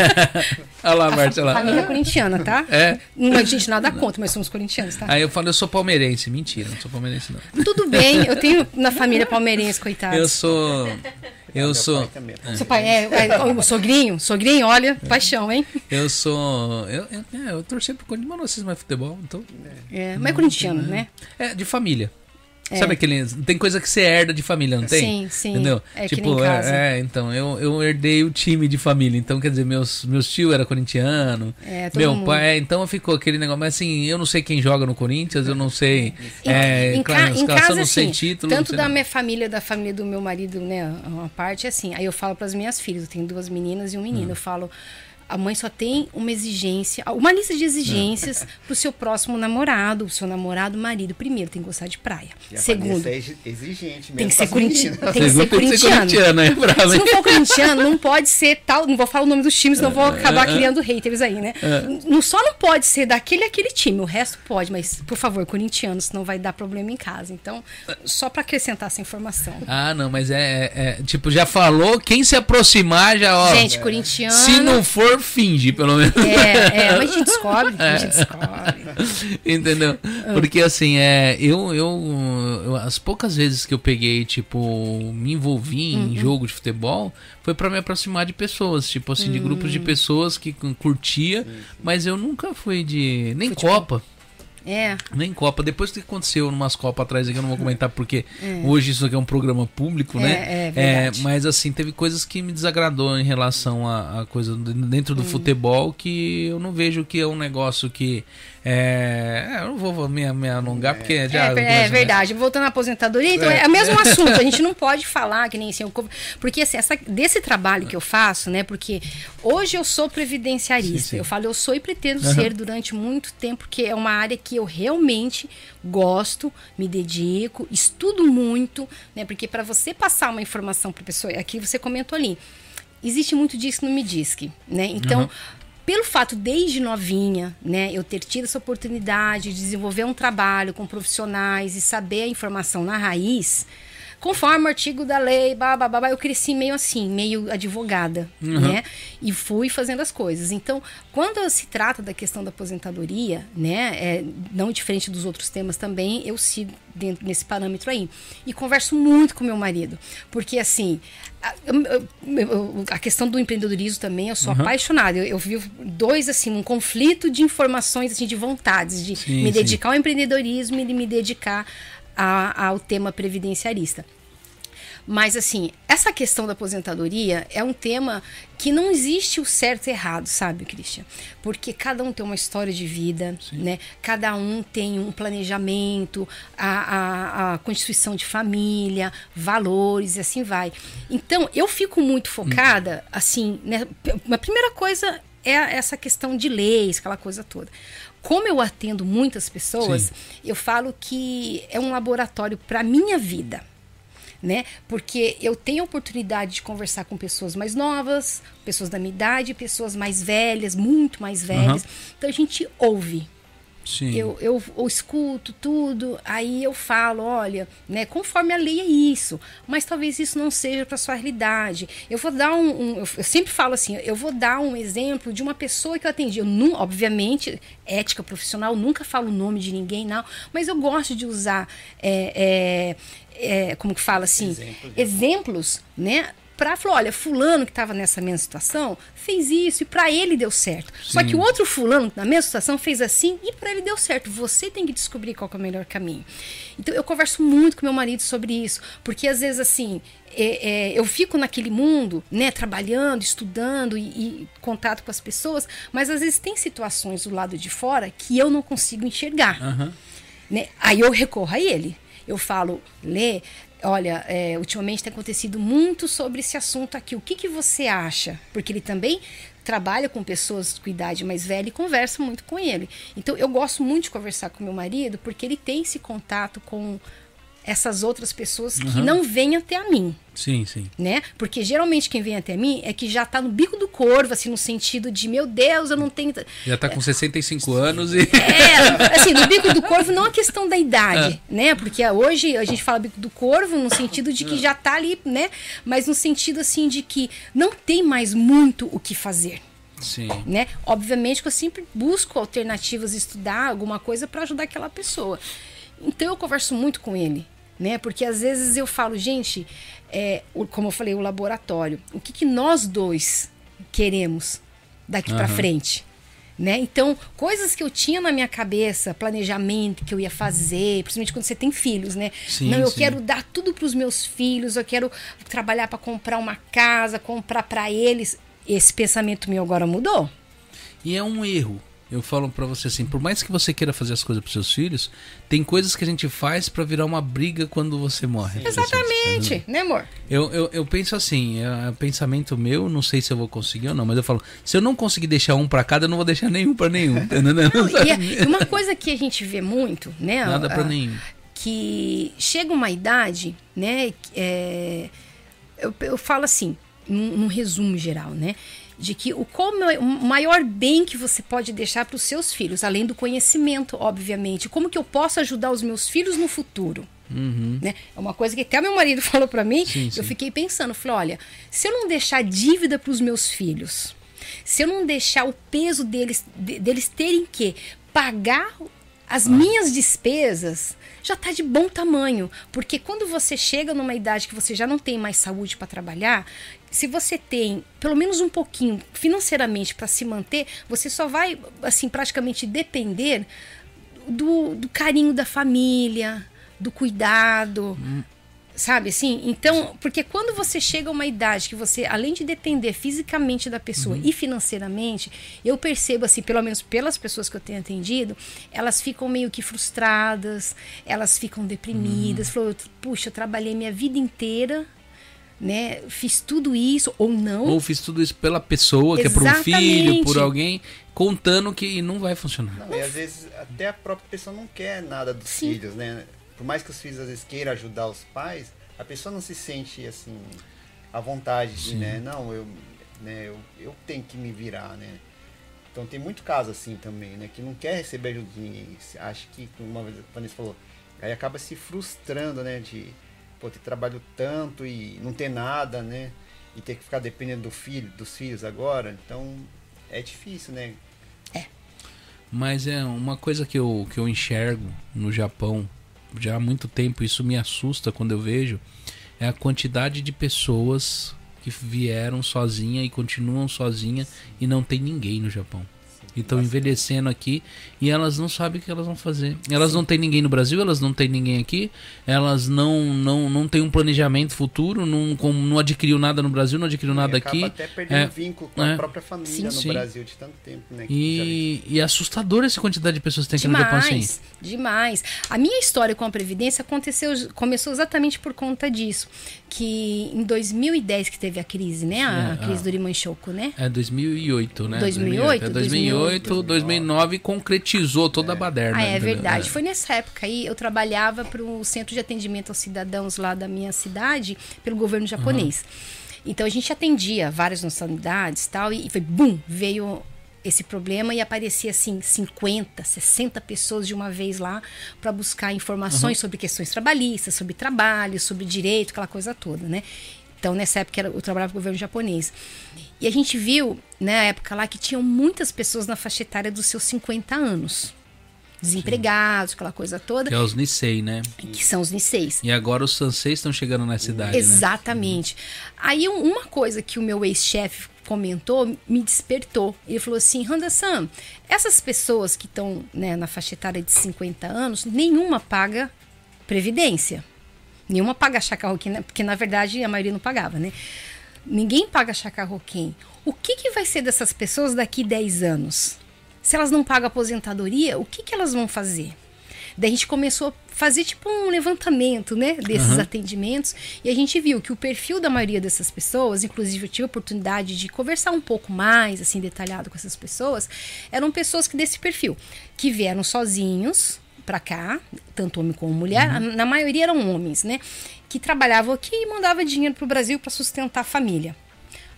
Speaker 1: Olha lá, Marcela.
Speaker 2: Família corintiana, tá?
Speaker 1: É.
Speaker 2: Não, a gente nada contra, mas somos corintianos, tá?
Speaker 1: Aí eu falo, eu sou palmeirense. Mentira, não sou palmeirense, não.
Speaker 2: Tudo bem, eu tenho na família palmeirense, coitado.
Speaker 1: Eu sou eu sou.
Speaker 2: Pai é. Seu pai é, é, o sogrinho? Sogrinho, olha, paixão, hein?
Speaker 1: Eu sou. Eu, eu, é, eu torci pro Corinthians, mas não assisto mais futebol, então.
Speaker 2: É, mas é corintiano, né?
Speaker 1: É, de família. É. Sabe aquele. Tem coisa que você herda de família, não tem?
Speaker 2: Sim, sim.
Speaker 1: Entendeu?
Speaker 2: É
Speaker 1: tipo, é, é, então, eu, eu herdei o time de família. Então, quer dizer, meus, meus tio era corintiano.
Speaker 2: É,
Speaker 1: meu
Speaker 2: mundo.
Speaker 1: pai. É, então ficou aquele negócio. Mas assim, eu não sei quem joga no Corinthians, eu não sei.
Speaker 2: Em,
Speaker 1: é,
Speaker 2: em, em casa, não
Speaker 1: sei
Speaker 2: assim,
Speaker 1: título.
Speaker 2: Tanto da minha família, da família do meu marido, né? Uma parte assim. Aí eu falo para as minhas filhas, eu tenho duas meninas e um menino. Hum. Eu falo a mãe só tem uma exigência, uma lista de exigências para o seu próximo namorado, o seu namorado, marido. Primeiro, tem que gostar de praia. Segundo,
Speaker 3: é exigente mesmo
Speaker 2: tem que ser corintiano. Tem que ser corintiano.
Speaker 1: É
Speaker 2: Se não for corintiano, não pode ser tal. Não vou falar o nome dos times, não vou acabar é, é. criando haters aí, né? Não, só não pode ser daquele aquele time, o resto pode, mas por favor, corintiano, senão vai dar problema em casa. Então, só para acrescentar essa informação.
Speaker 1: Ah, não, mas é, é, tipo, já falou, quem se aproximar já, ó.
Speaker 2: Gente, corintiano.
Speaker 1: Se não for finge, pelo menos.
Speaker 2: É, é, mas a gente descobre, a gente é. descobre.
Speaker 1: Entendeu? Porque assim, é, eu, eu, eu, as poucas vezes que eu peguei, tipo, me envolvi em uhum. jogo de futebol, foi para me aproximar de pessoas, tipo assim, uhum. de grupos de hum. pessoas que curtia, mas eu nunca fui de nem Futebol. Copa.
Speaker 2: É.
Speaker 1: Nem Copa. Depois que aconteceu umas Copas atrás aqui, eu não vou comentar porque é. hoje isso aqui é um programa público, né?
Speaker 2: É, é, é,
Speaker 1: mas assim, teve coisas que me desagradou em relação a, a coisa dentro do hum. futebol que eu não vejo que é um negócio que é, é, eu não vou me, me alongar porque é, já.
Speaker 2: É, é verdade. Voltando à aposentadoria, então é, é o mesmo assunto. A gente não pode falar que nem assim. Porque assim, essa, desse trabalho que eu faço, né? Porque hoje eu sou previdenciarista. Sim, sim. Eu falo, eu sou e pretendo uhum. ser durante muito tempo, porque é uma área que eu realmente gosto, me dedico, estudo muito, né? Porque para você passar uma informação para pessoa, aqui você comentou ali, existe muito disso no Me Disque, né? Então. Uhum pelo fato desde novinha, né, eu ter tido essa oportunidade de desenvolver um trabalho com profissionais e saber a informação na raiz, conforme o artigo da lei, babá, eu cresci meio assim, meio advogada, uhum. né? E fui fazendo as coisas. Então, quando se trata da questão da aposentadoria, né, é, não diferente dos outros temas também, eu sigo dentro nesse parâmetro aí. E converso muito com meu marido, porque assim, a, a, questão do empreendedorismo também, eu sou uhum. apaixonada. Eu, eu vivo dois, assim, um conflito de informações, assim, de vontades, de sim, me dedicar sim. ao empreendedorismo e de me dedicar a, ao tema previdenciarista. Mas, assim, essa questão da aposentadoria é um tema que não existe o certo e errado, sabe, Christian? Porque cada um tem uma história de vida, Sim. né? Cada um tem um planejamento, a, a, a, constituição de família, valores e assim vai. Então, eu fico muito focada, assim, né? A primeira coisa é essa questão de leis, aquela coisa toda. Como eu atendo muitas pessoas, Sim. eu falo que é um laboratório para minha vida né? Porque eu tenho a oportunidade de conversar com pessoas mais novas, pessoas da minha idade, pessoas mais velhas, muito mais velhas. Uhum. Então a gente ouve.
Speaker 1: Sim.
Speaker 2: Eu, eu, eu, escuto tudo, aí eu falo, olha, né, conforme a lei é isso, mas talvez isso não seja para sua realidade. Eu vou dar um, um, eu sempre falo assim, eu vou dar um exemplo de uma pessoa que eu atendi. Eu não, obviamente, ética profissional, nunca falo o nome de ninguém, não, mas eu gosto de usar é, é, é, como que fala assim, exemplos, exemplos né? Pra falar, olha, fulano que estava nessa mesma situação fez isso e para ele deu certo. Sim. Só que o outro fulano na mesma situação fez assim e para ele deu certo. Você tem que descobrir qual é o melhor caminho. Então eu converso muito com meu marido sobre isso, porque às vezes assim, é, é, eu fico naquele mundo, né, trabalhando, estudando e, e, contato com as pessoas, mas às vezes tem situações do lado de fora que eu não consigo enxergar. Uhum. Né? Aí eu recorro a ele. Eu falo, Lê, olha, é, ultimamente tem acontecido muito sobre esse assunto aqui. O que, que você acha? Porque ele também trabalha com pessoas com idade mais velha e conversa muito com ele. Então eu gosto muito de conversar com meu marido porque ele tem esse contato com essas outras pessoas que uhum. não vêm até a mim.
Speaker 1: Sim, sim.
Speaker 2: Né? Porque geralmente quem vem até mim é que já tá no bico do corvo, assim, no sentido de, meu Deus, eu não tenho.
Speaker 1: Já tá com 65 anos e.
Speaker 2: É, assim, no bico do corvo não é questão da idade, é. né? Porque hoje a gente fala bico do corvo no sentido de que já tá ali, né? Mas no sentido, assim, de que não tem mais muito o que fazer.
Speaker 1: Sim.
Speaker 2: Né? Obviamente que eu sempre busco alternativas, estudar alguma coisa para ajudar aquela pessoa. Então eu converso muito com ele, né? Porque às vezes eu falo, gente, é, como eu falei, o laboratório, o que, que nós dois queremos daqui uhum. para frente? Né? Então, coisas que eu tinha na minha cabeça, planejamento que eu ia fazer, principalmente quando você tem filhos, né? Sim, Não, eu sim. quero dar tudo para os meus filhos, eu quero trabalhar para comprar uma casa, comprar para eles. Esse pensamento meu agora mudou.
Speaker 1: E é um erro eu falo para você assim, por mais que você queira fazer as coisas para seus filhos, tem coisas que a gente faz para virar uma briga quando você morre.
Speaker 2: Exatamente, assim, né, amor?
Speaker 1: Eu, eu, eu penso assim, é pensamento meu, não sei se eu vou conseguir ou não, mas eu falo, se eu não conseguir deixar um para cada, eu não vou deixar nenhum para nenhum.
Speaker 2: não, e, é, uma coisa que a gente vê muito, né?
Speaker 1: Nada para nenhum.
Speaker 2: Que chega uma idade, né? É, eu, eu falo assim, num, num resumo geral, né? De que o, como, o maior bem que você pode deixar para os seus filhos, além do conhecimento, obviamente, como que eu posso ajudar os meus filhos no futuro.
Speaker 1: Uhum.
Speaker 2: Né? É uma coisa que até meu marido falou para mim. Sim, eu fiquei pensando, falei, olha, se eu não deixar dívida para os meus filhos, se eu não deixar o peso deles, de, deles terem que pagar as ah. minhas despesas, já está de bom tamanho. Porque quando você chega numa idade que você já não tem mais saúde para trabalhar, se você tem pelo menos um pouquinho financeiramente para se manter, você só vai, assim, praticamente depender do, do carinho da família, do cuidado. Hum. Sabe assim? Então, porque quando você chega a uma idade que você, além de depender fisicamente da pessoa uhum. e financeiramente, eu percebo, assim, pelo menos pelas pessoas que eu tenho atendido, elas ficam meio que frustradas, elas ficam deprimidas. Uhum. Falou, puxa, eu trabalhei minha vida inteira né? Fiz tudo isso ou não.
Speaker 1: Ou fiz tudo isso pela pessoa, Exatamente. que é por um filho, por alguém, contando que não vai funcionar.
Speaker 3: Não, e às vezes até a própria pessoa não quer nada dos Sim. filhos, né? Por mais que os filhos às vezes queiram ajudar os pais, a pessoa não se sente assim à vontade, de, né? Não, eu, né, eu, eu tenho que me virar, né? Então tem muito caso assim também, né? Que não quer receber ajudinha. Acha que, como a Vanessa falou, aí acaba se frustrando, né? De, pô, ter trabalho tanto e não ter nada, né? E ter que ficar dependendo do filho, dos filhos agora, então é difícil, né?
Speaker 2: É.
Speaker 1: Mas é uma coisa que eu, que eu enxergo no Japão já há muito tempo, isso me assusta quando eu vejo, é a quantidade de pessoas que vieram sozinha e continuam sozinha e não tem ninguém no Japão e estão envelhecendo aqui e elas não sabem o que elas vão fazer. Elas Sim. não têm ninguém no Brasil, elas não têm ninguém aqui, elas não não, não têm um planejamento futuro, não, com, não adquiriu nada no Brasil, não adquiriu nada aqui.
Speaker 3: até perdendo é, vínculo com é, a própria família sim, no sim. Brasil de tanto tempo. Né,
Speaker 1: e, e é assustador essa quantidade de pessoas que tem aqui
Speaker 2: demais,
Speaker 1: no Japão assim.
Speaker 2: Demais. A minha história com a Previdência aconteceu, começou exatamente por conta disso. Que em 2010 que teve a crise, né? A, é, crise do Rimanchoku, né?
Speaker 1: É 2008, né?
Speaker 2: 2008?
Speaker 1: É 2008. 2008, 2009 concretizou toda a baderna.
Speaker 2: Ah, é verdade. É. Foi nessa época aí, eu trabalhava para o Centro de Atendimento aos Cidadãos lá da minha cidade, pelo governo japonês. Uhum. Então a gente atendia várias nacionalidades tal, e foi bum, veio esse problema e aparecia assim 50, 60 pessoas de uma vez lá para buscar informações uhum. sobre questões trabalhistas, sobre trabalho, sobre direito, aquela coisa toda, né? Então, nessa época, eu trabalhava com o governo japonês. E a gente viu, né, na época lá, que tinham muitas pessoas na faixa etária dos seus 50 anos. desempregados, aquela coisa toda.
Speaker 1: Que é os Nisei, né?
Speaker 2: Que são os Niseis.
Speaker 1: E agora os Sanseis estão chegando na cidade, né?
Speaker 2: Exatamente. Né? Aí uma coisa que o meu ex-chefe comentou me despertou. Ele falou assim, Randa-san, essas pessoas que estão né, na faixa etária de 50 anos, nenhuma paga previdência. Nenhuma paga chacarroquim, porque na verdade a maioria não pagava, né? Ninguém paga chacarroquim. O que, que vai ser dessas pessoas daqui 10 anos? Se elas não pagam aposentadoria, o que, que elas vão fazer? Daí a gente começou a fazer tipo um levantamento, né, desses uhum. atendimentos e a gente viu que o perfil da maioria dessas pessoas, inclusive eu tive a oportunidade de conversar um pouco mais, assim, detalhado com essas pessoas, eram pessoas que desse perfil, que vieram sozinhos para cá, tanto homem como mulher, uhum. na maioria eram homens, né, que trabalhavam aqui e mandavam dinheiro para o Brasil para sustentar a família.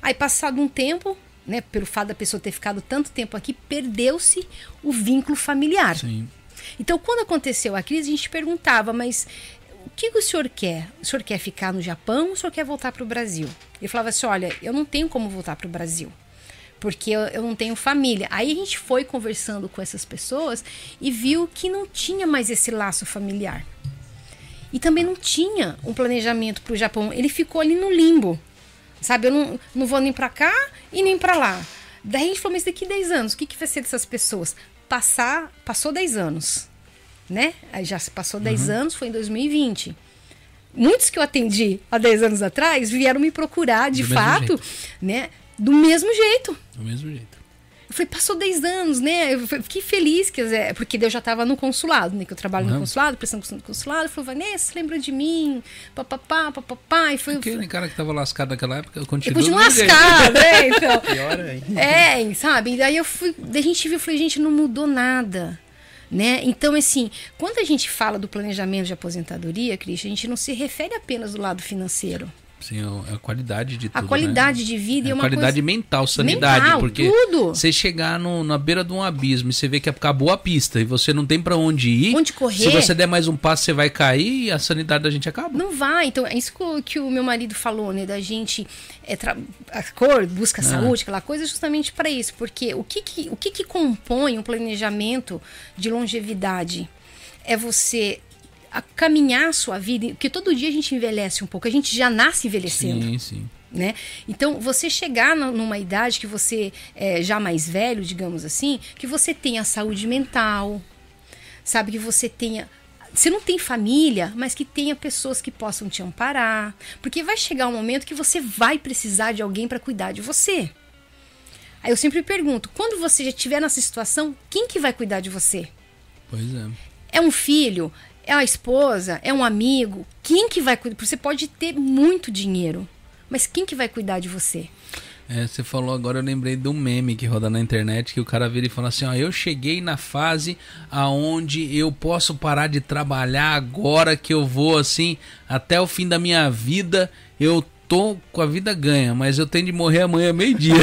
Speaker 2: Aí passado um tempo, né, pelo fato da pessoa ter ficado tanto tempo aqui, perdeu-se o vínculo familiar. Sim. Então, quando aconteceu a crise, a gente perguntava, mas o que o senhor quer? O senhor quer ficar no Japão ou o senhor quer voltar para o Brasil? Ele falava assim: olha, eu não tenho como voltar para o Brasil. Porque eu, eu não tenho família. Aí a gente foi conversando com essas pessoas e viu que não tinha mais esse laço familiar. E também não tinha um planejamento para o Japão. Ele ficou ali no limbo. Sabe, eu não, não vou nem para cá e nem para lá. Daí a gente falou, mas daqui 10 anos, o que, que vai ser dessas pessoas? Passar, passou 10 anos, né? Aí já se passou 10 uhum. anos, foi em 2020. Muitos que eu atendi há 10 anos atrás vieram me procurar, de do fato, né? Do mesmo jeito.
Speaker 1: Do mesmo jeito.
Speaker 2: Eu falei, passou 10 anos, né? Eu fiquei feliz, quer dizer, porque eu já estava no consulado, né? Que eu trabalho uhum. no consulado, prestando no consulado. Falou, Vanessa, lembra de mim? Papapá, papapá. E foi,
Speaker 1: Aquele cara que estava lascado naquela época, eu continuo.
Speaker 2: Eu continuo lascado, né? Então. Pior ainda. É, sabe? Daí eu fui, daí a gente viu, falei, gente, não mudou nada. Né? Então, assim, quando a gente fala do planejamento de aposentadoria, Cris, a gente não se refere apenas do lado financeiro.
Speaker 1: Sim, é a qualidade de tudo.
Speaker 2: A qualidade
Speaker 1: né?
Speaker 2: de vida
Speaker 1: é
Speaker 2: e uma
Speaker 1: qualidade
Speaker 2: coisa...
Speaker 1: mental, sanidade.
Speaker 2: Mental,
Speaker 1: porque
Speaker 2: tudo.
Speaker 1: você chegar no, na beira de um abismo e você vê que acabou a pista e você não tem para onde ir.
Speaker 2: Onde correr.
Speaker 1: Se você der mais um passo, você vai cair e a sanidade da gente acaba.
Speaker 2: Não vai. Então, é isso que o meu marido falou, né? Da gente. É, tra... A cor, busca ah. saúde, aquela coisa, é justamente para isso. Porque o que, que, o que, que compõe um planejamento de longevidade? É você caminhar a sua vida, porque todo dia a gente envelhece um pouco, a gente já nasce envelhecendo.
Speaker 1: Sim, sim.
Speaker 2: Né? Então, você chegar numa idade que você é já mais velho, digamos assim, que você tenha saúde mental, sabe? Que você tenha. Você não tem família, mas que tenha pessoas que possam te amparar. Porque vai chegar um momento que você vai precisar de alguém para cuidar de você. Aí eu sempre pergunto: quando você já estiver nessa situação, quem que vai cuidar de você?
Speaker 1: Pois é.
Speaker 2: É um filho? É a esposa, é um amigo. Quem que vai cuidar? Você pode ter muito dinheiro, mas quem que vai cuidar de você?
Speaker 1: É, você falou agora, eu lembrei de um meme que roda na internet que o cara vira e fala assim: ó, eu cheguei na fase aonde eu posso parar de trabalhar agora que eu vou assim até o fim da minha vida. Eu tô com a vida ganha, mas eu tenho de morrer amanhã meio-dia.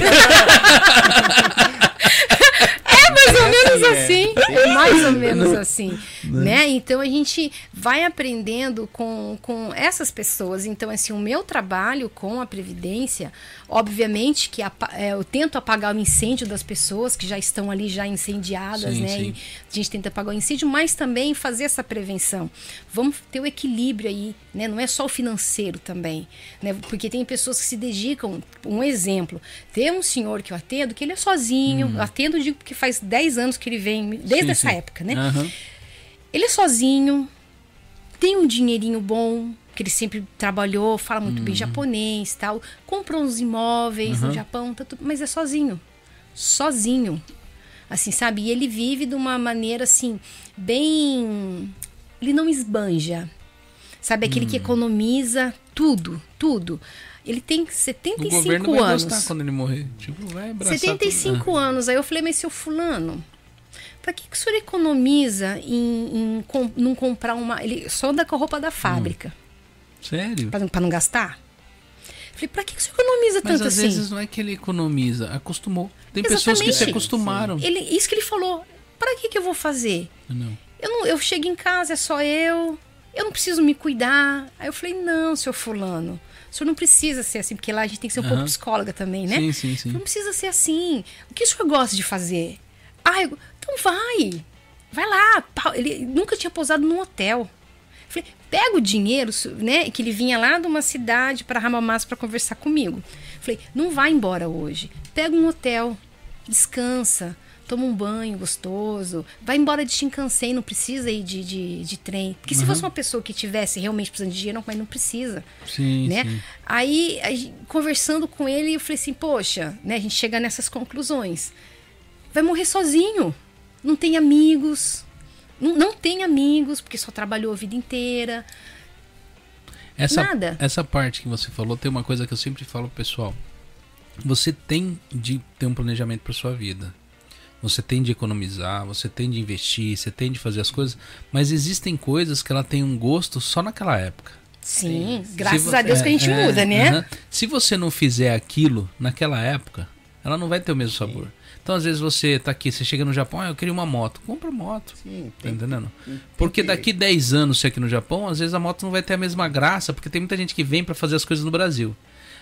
Speaker 2: mais ou menos assim. É mais ou menos assim. Né? Então a gente vai aprendendo com, com essas pessoas. Então, assim, o meu trabalho com a Previdência, obviamente que é, eu tento apagar o incêndio das pessoas que já estão ali já incendiadas, sim, né? Sim. a gente tenta apagar o incêndio, mas também fazer essa prevenção. Vamos ter o equilíbrio aí, né? Não é só o financeiro também, né? Porque tem pessoas que se dedicam, um exemplo, tem um senhor que eu atendo que ele é sozinho, hum. atendo digo porque faz 10 anos que ele vem, desde sim, essa época, né? Uhum. Ele é sozinho, tem um dinheirinho bom, que ele sempre trabalhou, fala muito uhum. bem japonês tal, comprou uns imóveis uhum. no Japão, tá tudo, mas é sozinho. Sozinho. Assim, sabe? E ele vive de uma maneira assim, bem. Ele não esbanja. Sabe? Aquele que hum. economiza tudo, tudo. Ele tem 75 o governo vai anos. Gostar
Speaker 1: quando ele morrer. Tipo, vai
Speaker 2: 75 tudo. anos. Aí eu falei, mas seu fulano, para que, que o senhor economiza em, em, em não comprar uma. Ele só anda com a roupa da fábrica. Hum.
Speaker 1: Sério?
Speaker 2: Para não gastar? Falei, pra que, que você economiza
Speaker 1: Mas
Speaker 2: tanto
Speaker 1: às
Speaker 2: assim?
Speaker 1: Às vezes não é que ele economiza, acostumou. Tem Exatamente. pessoas que se acostumaram.
Speaker 2: Ele, isso que ele falou. Pra que, que eu vou fazer?
Speaker 1: Não.
Speaker 2: Eu, não, eu chego em casa, é só eu. Eu não preciso me cuidar. Aí eu falei, não, seu fulano. O senhor não precisa ser assim, porque lá a gente tem que ser um uhum. pouco psicóloga também, né?
Speaker 1: Sim, sim, sim.
Speaker 2: Não precisa ser assim. O que o senhor gosta de fazer? Ah, eu... então vai. vai lá. Ele nunca tinha pousado num hotel. Falei, pega o dinheiro, né? Que ele vinha lá de uma cidade para Ramamás para conversar comigo. Falei, não vai embora hoje. Pega um hotel, descansa, toma um banho gostoso, vai embora de Shinkansen, não precisa ir de, de, de trem. Porque uhum. se fosse uma pessoa que tivesse realmente precisando de dinheiro, mas não precisa.
Speaker 1: Sim,
Speaker 2: né?
Speaker 1: Sim.
Speaker 2: Aí, aí, conversando com ele, eu falei assim, poxa, né? A gente chega nessas conclusões. Vai morrer sozinho. Não tem amigos, não, não tem amigos, porque só trabalhou a vida inteira.
Speaker 1: Essa,
Speaker 2: Nada.
Speaker 1: Essa parte que você falou tem uma coisa que eu sempre falo pro pessoal. Você tem de ter um planejamento para sua vida. Você tem de economizar, você tem de investir, você tem de fazer as coisas, mas existem coisas que ela tem um gosto só naquela época.
Speaker 2: Sim, Sim. graças você, a Deus que a gente é, muda, né?
Speaker 1: Se você não fizer aquilo naquela época, ela não vai ter o mesmo sabor. Então, às vezes, você tá aqui, você chega no Japão, ah, eu queria uma moto. Compra moto. Sim, tá entendendo? Tem, porque daqui 10 anos, você aqui no Japão, às vezes a moto não vai ter a mesma graça, porque tem muita gente que vem para fazer as coisas no Brasil.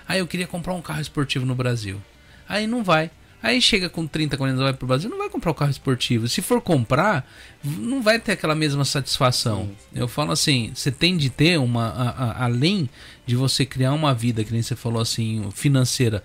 Speaker 1: Aí eu queria comprar um carro esportivo no Brasil. Aí não vai. Aí chega com 30, 40 anos, vai pro Brasil, não vai comprar o um carro esportivo. Se for comprar, não vai ter aquela mesma satisfação. Sim, sim. Eu falo assim, você tem de ter uma. A, a, além de você criar uma vida, que nem você falou assim, financeira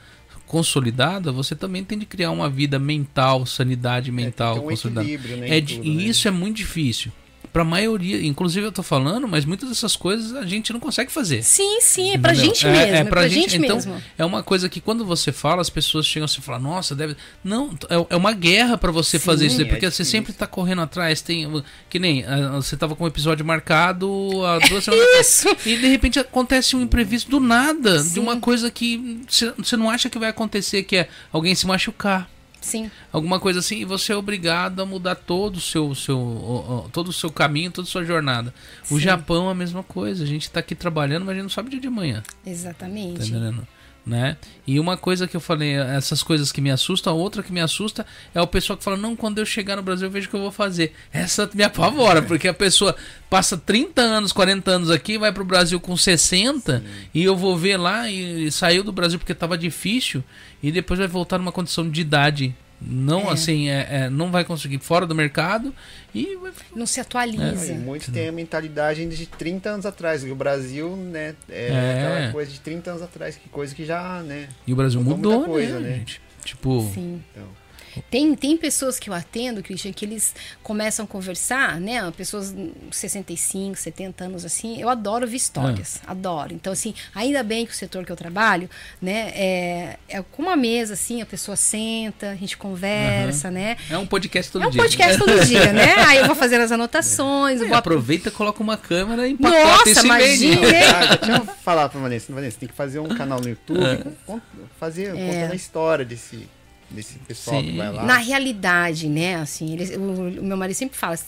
Speaker 1: consolidada, você também tem de criar uma vida mental, sanidade é, mental é, um consolidada. Né, é, tudo, e né? isso é muito difícil para a maioria, inclusive eu tô falando, mas muitas dessas coisas a gente não consegue fazer.
Speaker 2: Sim, sim, é pra Entendeu? gente mesmo. É, é pra, pra gente, gente, então, mesmo.
Speaker 1: É uma coisa que quando você fala, as pessoas chegam assim e falam, nossa, deve. Não, é, é uma guerra para você sim, fazer isso, é porque é você sempre tá correndo atrás. Tem. Que nem ah, você tava com um episódio marcado há duas semanas
Speaker 2: isso.
Speaker 1: atrás. E de repente acontece um imprevisto do nada, sim. de uma coisa que você não acha que vai acontecer, que é alguém se machucar.
Speaker 2: Sim.
Speaker 1: Alguma coisa assim, e você é obrigado a mudar todo o seu, seu, todo o seu caminho, toda a sua jornada. Sim. O Japão é a mesma coisa. A gente está aqui trabalhando, mas a gente não sabe o dia de amanhã.
Speaker 2: Exatamente.
Speaker 1: Tá entendendo? Né? E uma coisa que eu falei, essas coisas que me assustam, outra que me assusta é o pessoal que fala: Não, quando eu chegar no Brasil eu vejo o que eu vou fazer. Essa me apavora, porque a pessoa passa 30 anos, 40 anos aqui, vai pro Brasil com 60 Sim. e eu vou ver lá e, e saiu do Brasil porque estava difícil e depois vai voltar numa condição de idade não é. assim é, é, não vai conseguir fora do mercado e
Speaker 2: não se atualiza
Speaker 3: é, muitos têm a mentalidade de 30 anos atrás o Brasil né é, é, aquela coisa de 30 anos atrás que coisa que já né
Speaker 1: e o Brasil mudou, mudou coisa, né, né? Gente? tipo
Speaker 2: Sim. Então. Tem, tem pessoas que eu atendo, Christian, que eles começam a conversar, né? Pessoas 65, 70 anos assim. Eu adoro ouvir histórias, é. adoro. Então, assim, ainda bem que o setor que eu trabalho, né? É, é com uma mesa, assim, a pessoa senta, a gente conversa, uhum. né?
Speaker 1: É um podcast todo
Speaker 2: dia.
Speaker 1: É um
Speaker 2: dia. podcast todo dia, né? Aí eu vou fazer as anotações. É.
Speaker 1: Vou... Aproveita, coloca uma câmera e
Speaker 2: empacota esse imagine.
Speaker 3: Ah, deixa eu falar pra Vanessa. Vanessa, tem que fazer um canal no YouTube, é. fazer, é. contando a história desse desse pessoal Sim. que vai lá.
Speaker 2: Na realidade, né, assim, ele, o, o, meu marido sempre fala,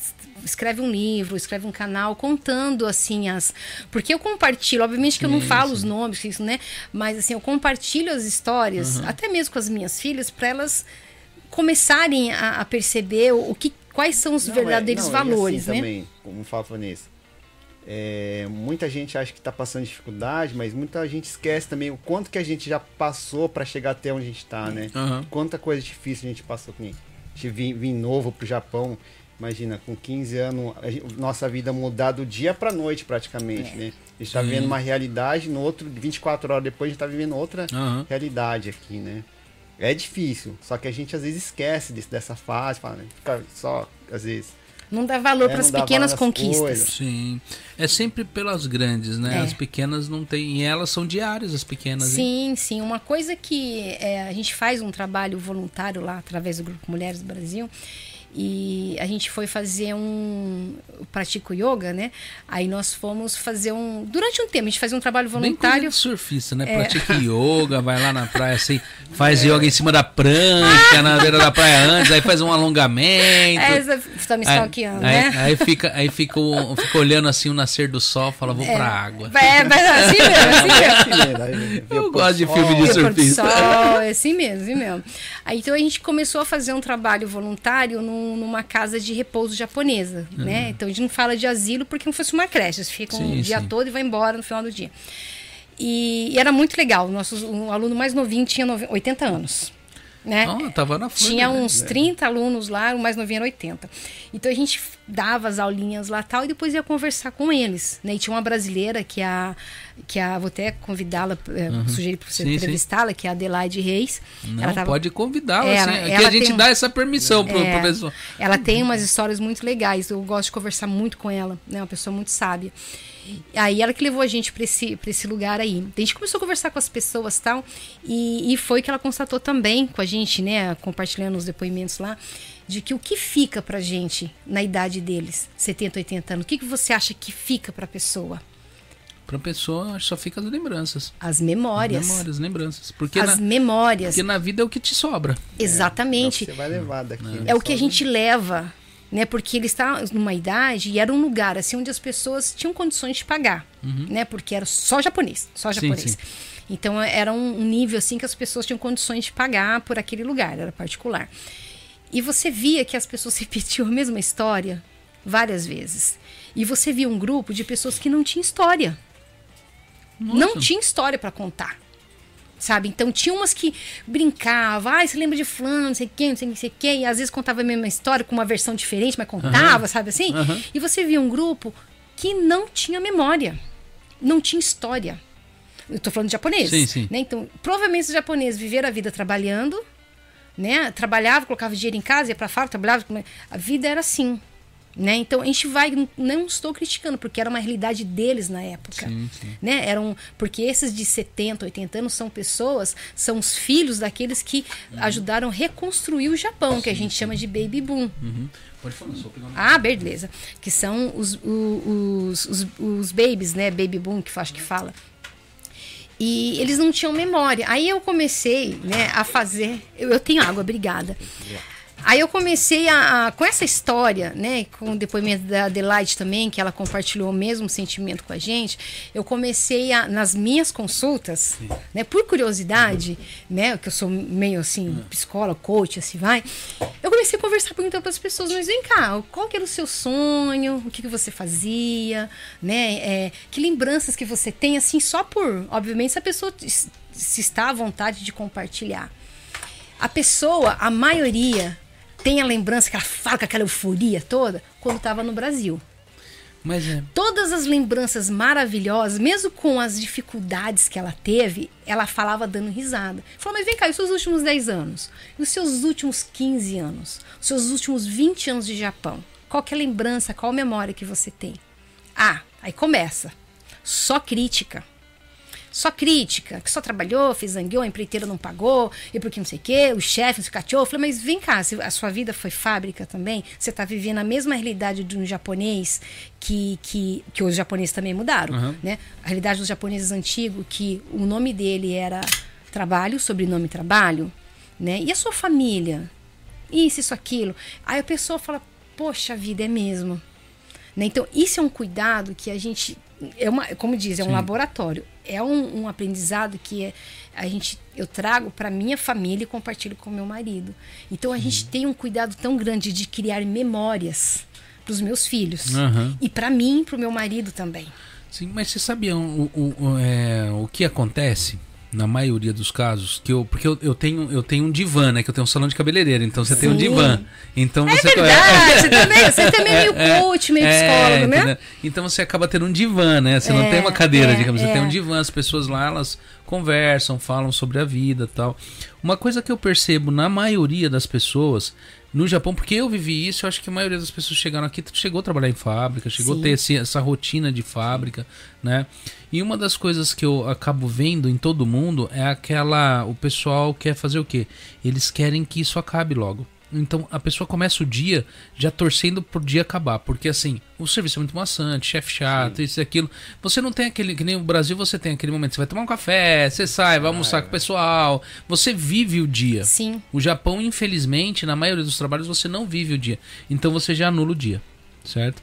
Speaker 2: escreve um livro, escreve um canal contando assim as, porque eu compartilho, obviamente que eu não falo os nomes, isso, né, mas assim, eu compartilho as histórias, uhum. até mesmo com as minhas filhas, para elas começarem a, a perceber o, o, que quais são os não, é, verdadeiros é, não, valores, assim
Speaker 3: né? Também, como fala Vanessa, é, muita gente acha que está passando dificuldade, mas muita gente esquece também o quanto que a gente já passou para chegar até onde a gente está, né? Uhum. Quanta coisa difícil a gente passou. A gente vim, vim novo pro Japão, imagina, com 15 anos, gente, nossa vida mudar do dia para noite praticamente, é. né? A gente está vivendo uma realidade, no outro, 24 horas depois, a gente está vivendo outra uhum. realidade aqui, né? É difícil, só que a gente às vezes esquece desse, dessa fase, fala, né? fica só, às vezes
Speaker 2: não dá valor é, para as pequenas conquistas. Coisas.
Speaker 1: Sim. É sempre pelas grandes, né? É. As pequenas não tem. E elas são diárias, as pequenas.
Speaker 2: Sim, hein? sim. Uma coisa que é, a gente faz um trabalho voluntário lá através do Grupo Mulheres do Brasil e a gente foi fazer um pratico yoga, né? Aí nós fomos fazer um durante um tempo a gente fazia um trabalho voluntário. Bem
Speaker 1: surfista, né? É. Pratica yoga, vai lá na praia assim, faz é. yoga em cima da prancha, na beira da praia antes, aí faz um alongamento. É,
Speaker 2: você tá me stalkeando,
Speaker 1: aí,
Speaker 2: né?
Speaker 1: Aí, aí, fica, aí fica, fica olhando assim o nascer do sol, fala vou é. pra água.
Speaker 2: É, mas assim mesmo, assim mesmo.
Speaker 1: Eu gosto de filme de surfista.
Speaker 2: Sol, é assim mesmo, assim mesmo. Aí então a gente começou a fazer um trabalho voluntário num numa casa de repouso japonesa, uhum. né? Então a gente não fala de asilo porque não fosse uma creche, eles ficam sim, o dia sim. todo e vai embora no final do dia. E, e era muito legal. Nosso, um aluno mais novinho tinha 80 anos. Né?
Speaker 1: Ah, tava na flor,
Speaker 2: Tinha
Speaker 1: né?
Speaker 2: uns 30 alunos lá, o mais novinho era 80. Então a gente dava as aulinhas lá tal e depois ia conversar com eles, né? E tinha uma brasileira que a que a vou até convidá-la, é, sugeri para você entrevistá-la, que é a Adelaide Reis.
Speaker 1: Não,
Speaker 2: ela tava-
Speaker 1: pode convidá-la,
Speaker 2: Ela-
Speaker 1: é a gente
Speaker 2: tem-
Speaker 1: dá essa permissão pro,
Speaker 2: É,
Speaker 1: pro pessoal.
Speaker 2: Ela tem umas histórias muito legais. Eu gosto de conversar muito com ela, né? Uma pessoa muito sábia. Aí ela que levou a gente para esse, pra esse lugar aí. A gente começou a conversar com as pessoas tal, e, e foi que ela constatou também com a gente, né? Compartilhando os depoimentos lá, de que o que fica pra gente na idade deles, 70, 80 anos, o que, que você acha que fica pra pessoa?
Speaker 1: Pra pessoa, acho que só fica as lembranças.
Speaker 2: As memórias.
Speaker 1: Memórias, lembranças. Porque,
Speaker 2: As
Speaker 1: na,
Speaker 2: memórias.
Speaker 1: porque na vida é o que te sobra.
Speaker 2: Exatamente.
Speaker 3: Você vai levar daqui. né?
Speaker 2: É o que a gente leva, né? Porque ele está numa idade e era um lugar assim onde as pessoas tinham condições de pagar, né? Porque era só japonês, só
Speaker 1: Sim,
Speaker 2: japonês.
Speaker 1: sim.
Speaker 2: Então era um nível assim que as pessoas tinham condições de pagar por aquele lugar, era particular. E você via que as pessoas repetiam a mesma história várias vezes. E você via um grupo de pessoas que não tinha história. Não tinha história para contar. Sabe? Então tinha umas que brincavam, ah, você lembra de fulano, não sei quem, não sei, não sei quem, e às vezes contava a mesma história com uma versão diferente, mas contava, sabe assim?
Speaker 1: Aham.
Speaker 2: E você via um grupo que não tinha memória, não tinha história. Eu tô falando de japonês.
Speaker 1: Sim, sim.
Speaker 2: Né? Então, provavelmente os japoneses viveram a vida trabalhando, né? Trabalhava, colocava dinheiro em casa, ia pra fábrica, trabalhava. A vida era assim. Né? Então a gente vai, não estou criticando, porque era uma realidade deles na época.
Speaker 1: Sim, sim.
Speaker 2: Né? Eram, porque esses de 70, 80 anos são pessoas, são os filhos daqueles que ajudaram a reconstruir o Japão, que a gente chama de baby boom.
Speaker 1: Uhum. Pode falar, pegar uma...
Speaker 2: Ah, beleza. Que são os, os, os, os babies, né? Baby boom, que eu acho que fala. E eles não tinham memória. Aí eu comecei, né, a fazer. Eu, eu tenho água, obrigada. Aí eu comecei a, a- com essa história, né, com o depoimento da Adelaide também, que ela compartilhou o mesmo sentimento com a gente. Eu comecei a, nas minhas consultas, né, por curiosidade, né, que eu sou meio assim, psicóloga, coach, assim vai. Eu comecei a conversar perguntando para as pessoas, mas vem cá, qual que era o seu sonho? O que, que você fazia, né? é, que lembranças que você tem, assim, só por, obviamente, se a pessoa se está à vontade de compartilhar. A pessoa, a maioria, tem a lembrança que ela fala com aquela euforia toda quando estava no Brasil.
Speaker 1: Mas é.
Speaker 2: Todas as lembranças maravilhosas, mesmo com as dificuldades que ela teve, ela falava dando risada. Falou, mas vem cá, e os seus últimos 10 anos? E os seus últimos 15 anos? Os seus últimos 20 anos de Japão? Qual que é a lembrança, qual a memória que você tem? Ah, aí começa. Só crítica. Só crítica, que só trabalhou, fez zangueou, a empreiteira não pagou, e porque não sei o quê, o chefe não se cateou. Eu falei, mas vem cá, a sua vida foi fábrica também, você está vivendo a mesma realidade de um japonês que, que, que os japoneses também mudaram,
Speaker 1: Uhum.
Speaker 2: né? A realidade dos japoneses antigos, que o nome dele era trabalho, sobrenome trabalho, né? E a sua família? Isso, isso, aquilo. Aí a pessoa fala, poxa vida, é mesmo. Né? Então, isso é um cuidado que a gente. É uma, como diz, é um laboratório. É um, um aprendizado que é, a gente, eu trago para minha família e compartilho com meu marido. Então, a gente tem um cuidado tão grande de criar memórias para os meus filhos.
Speaker 1: Aham.
Speaker 2: E para mim e para o meu marido também.
Speaker 1: Sim, mas você sabia o, o, o, é, o que acontece na maioria dos casos? Que eu, porque eu, eu, tenho, eu tenho um divã, né? Que eu tenho um salão de cabeleireiro, então você tem um
Speaker 2: Sim.
Speaker 1: divã. Então
Speaker 2: É
Speaker 1: você
Speaker 2: verdade, você também, você também é meio coach, meio psicólogo, né?
Speaker 1: entendeu? Então você acaba tendo um divã, né? Você não
Speaker 2: É,
Speaker 1: tem uma cadeira,
Speaker 2: é,
Speaker 1: digamos, você
Speaker 2: é.
Speaker 1: tem um divã, as pessoas lá, elas conversam, falam sobre a vida tal. Uma coisa que eu percebo na maioria das pessoas no Japão, porque eu vivi isso, eu acho que a maioria das pessoas chegaram aqui, chegou a trabalhar em fábrica, chegou
Speaker 2: Sim.
Speaker 1: a ter esse- essa rotina de fábrica, né? E uma das coisas que eu acabo vendo em todo mundo é aquela. O pessoal quer fazer o quê? Eles querem que isso acabe logo. Então a pessoa começa o dia já torcendo pro dia acabar. Porque assim, o serviço é muito maçante, chefe chato, isso e aquilo. Você não tem aquele. Que nem o Brasil você tem aquele momento. Você vai tomar um café, você sai, vai almoçar com o pessoal. Você vive o dia.
Speaker 2: Sim.
Speaker 1: O Japão, infelizmente, na maioria dos trabalhos você não vive o dia. Então você já anula o dia, certo?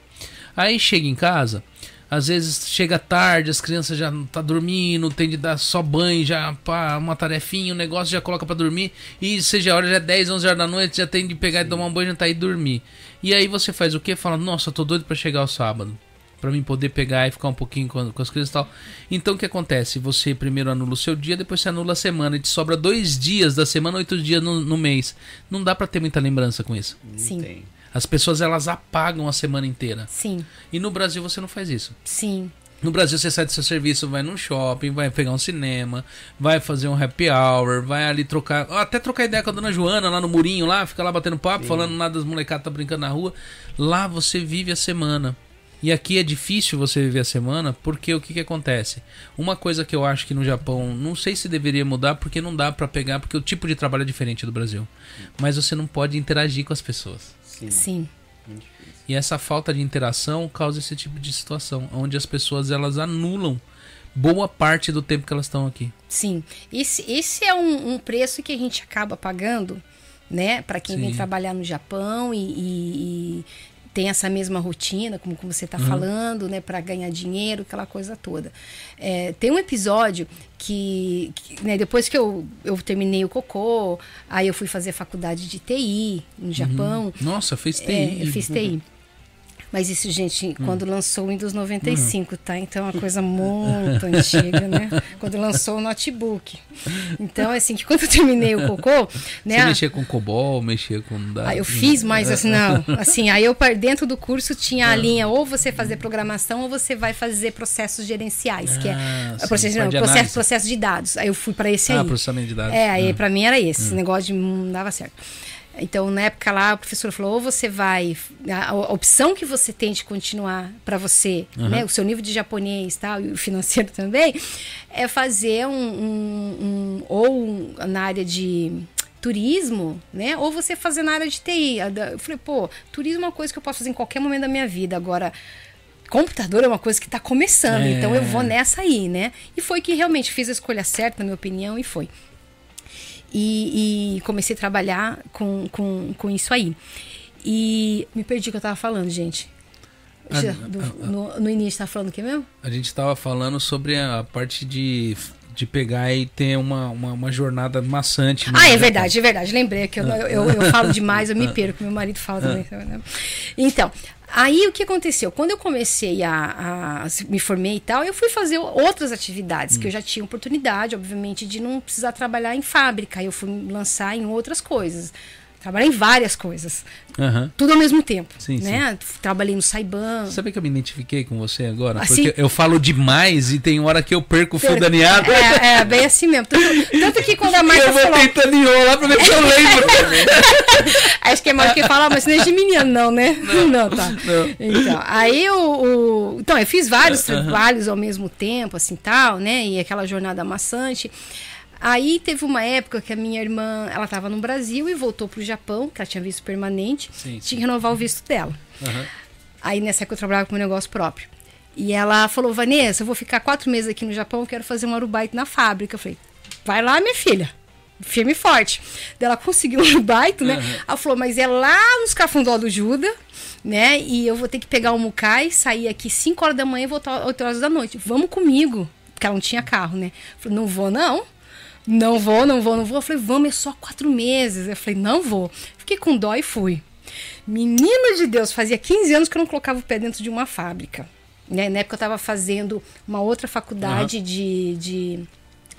Speaker 1: Aí chega em casa, às vezes chega tarde, as crianças já não tá dormindo, tem de dar só banho, já pá, uma tarefinha, um negócio já coloca pra dormir, e seja a hora já é 10, 11 horas da noite, já tem de pegar e tomar um banho, jantar e dormir. E aí você faz o quê? Fala: "Nossa, tô doido pra chegar o sábado". Pra mim poder pegar e ficar um pouquinho com, com as coisas e tal. Então o que acontece? Você primeiro anula o seu dia, depois você anula a semana. E te sobra dois dias da semana, oito dias no, no mês. Não dá pra ter muita lembrança com isso.
Speaker 2: Sim.
Speaker 3: tem.
Speaker 1: As pessoas elas apagam a semana inteira.
Speaker 2: Sim,
Speaker 1: E no Brasil você não faz isso.
Speaker 2: sim,
Speaker 1: No Brasil você sai do seu serviço, vai num shopping, vai pegar um cinema, vai fazer um happy hour, vai ali trocar, até trocar ideia com a dona Joana lá no murinho lá, fica lá batendo papo, falando nada das molecadas tá brincando na rua. Lá você vive a semana. E aqui é difícil você viver a semana, porque o que que acontece? Uma coisa que eu acho que no Japão, não sei se deveria mudar, porque não dá pra pegar, porque o tipo de trabalho é diferente do Brasil. Mas você não pode interagir com as pessoas.
Speaker 3: Sim.
Speaker 2: sim.
Speaker 1: E essa falta de interação causa esse tipo de situação, onde as pessoas elas anulam boa parte do tempo que elas estão aqui.
Speaker 2: Sim, esse, esse é um, um preço que a gente acaba pagando, né, para quem vem
Speaker 1: Sim.
Speaker 2: trabalhar no Japão e, e- e tem essa mesma rotina, como, como você está
Speaker 1: Uhum.
Speaker 2: falando, né, para ganhar dinheiro, aquela coisa toda. É, tem um episódio que, que, né, depois que eu, eu terminei o cocô, aí eu fui fazer faculdade de TI no Japão.
Speaker 1: Nossa, fez TI.
Speaker 2: É, eu fiz TI. Mas isso, gente, quando lançou o Windows 95, tá? Então é uma coisa muito antiga, né? Quando lançou o notebook. Então, assim, que quando eu terminei o cocô, né?
Speaker 1: Você mexia com COBOL, mexia com... da-
Speaker 2: Aí eu fiz, mas assim, não. Assim, aí eu dentro do curso tinha
Speaker 1: Ah.
Speaker 2: a linha ou você fazer programação ou você vai fazer processos gerenciais, que é
Speaker 1: Ah, sim,
Speaker 2: processo, não, processo, processo de dados. Aí eu fui para esse
Speaker 1: Ah,
Speaker 2: aí.
Speaker 1: processamento de dados.
Speaker 2: É, aí
Speaker 1: Ah.
Speaker 2: pra mim era esse, esse negócio de não dava certo. Então, na época lá, o professor falou: ou você vai. A, a opção que você tem de continuar para você, né, o seu nível de japonês tal, e o financeiro também, é fazer um. um- um- ou um- na área de turismo, né? Ou você fazer na área de TI. Eu falei, pô, turismo é uma coisa que eu posso fazer em qualquer momento da minha vida. Agora, computador é uma coisa que está começando,
Speaker 1: É.
Speaker 2: então eu vou nessa aí, né? E foi que realmente fiz a escolha certa, na minha opinião, e foi. E, e comecei a trabalhar com, com, com isso aí. E me perdi o que eu tava falando, gente. Já- do- no, no início, tá falando o que mesmo?
Speaker 1: A gente tava falando sobre a parte de, de pegar e ter uma, uma, uma jornada maçante. no
Speaker 2: Ah, é verdade, é verdade. Lembrei que eu, eu, eu falo demais, eu me perco, meu marido fala também. Então, aí o que aconteceu? Quando eu comecei a, a me formei e tal, eu fui fazer outras atividades, que eu já tinha oportunidade, obviamente, de não precisar trabalhar em fábrica. Eu fui lançar em outras coisas. Trabalhei em várias coisas.
Speaker 1: Aham.
Speaker 2: Tudo ao mesmo tempo.
Speaker 1: Sim,
Speaker 2: né? Trabalhei no Saiban.
Speaker 1: Sabe que eu me identifiquei com você agora?
Speaker 2: Assim?
Speaker 1: Porque eu falo demais e tem hora que eu perco o fio da meada.
Speaker 2: É, é, bem assim mesmo. Tanto, tanto que quando a Marta
Speaker 1: eu vou
Speaker 2: falou.
Speaker 1: tentando enrolar pra ver se eu lembro.
Speaker 2: Acho que é mais que falar, mas não é de menino, não, né? Não, tá.
Speaker 1: Não.
Speaker 2: Então, aí o, o- Então, eu fiz vários trabalhos ao mesmo tempo, assim tal, né? E aquela jornada amassante. Aí teve uma época que a minha irmã, ela estava no Brasil e voltou pro Japão, que ela tinha visto permanente,
Speaker 1: Sim,
Speaker 2: tinha que renovar o visto dela.
Speaker 1: Aham.
Speaker 2: Aí nessa época eu trabalhava com meu negócio próprio. E ela falou, Vanessa, eu vou ficar quatro meses aqui no Japão, eu quero fazer um arubaito na fábrica. Eu falei, vai lá, minha filha. Firme e forte. Daí ela conseguiu um arubaito, né? Ela falou, mas é lá nos Cafundó do Juda, né? E eu vou ter que pegar o Mucai, sair aqui 5 horas da manhã e voltar 8 horas da noite. Vamos comigo. Porque ela não tinha carro, né? Eu falei, não vou, não. Não vou, não vou, não vou. Eu falei, vamos, é só quatro meses. Eu falei, não vou. Fiquei com dó e fui. Menino de Deus, fazia 15 anos que eu não colocava o pé dentro de uma fábrica. Né? Na época eu estava fazendo uma outra faculdade de, de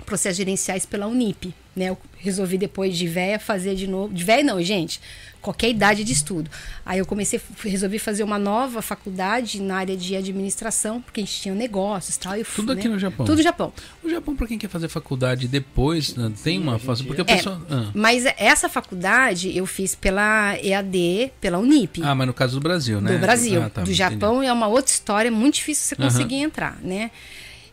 Speaker 2: processos gerenciais pela Unip. Né? Eu resolvi depois de véia fazer de novo. De véia não, gente. Qualquer idade de estudo. Aí eu comecei, resolvi fazer uma nova faculdade na área de administração, porque a gente tinha negócios e tal. e
Speaker 1: Tudo
Speaker 2: né?
Speaker 1: aqui no Japão?
Speaker 2: Tudo no Japão.
Speaker 1: O Japão, pra quem quer fazer faculdade depois, né, tem uma fase. Porque a
Speaker 2: É,
Speaker 1: pessoa. Ah.
Speaker 2: Mas essa faculdade eu fiz pela EAD, pela Unip.
Speaker 1: Ah, mas no caso do Brasil, né?
Speaker 2: do Brasil.
Speaker 1: Ah, tá,
Speaker 2: do
Speaker 1: entendi.
Speaker 2: Japão é uma outra história, muito difícil você conseguir entrar, né?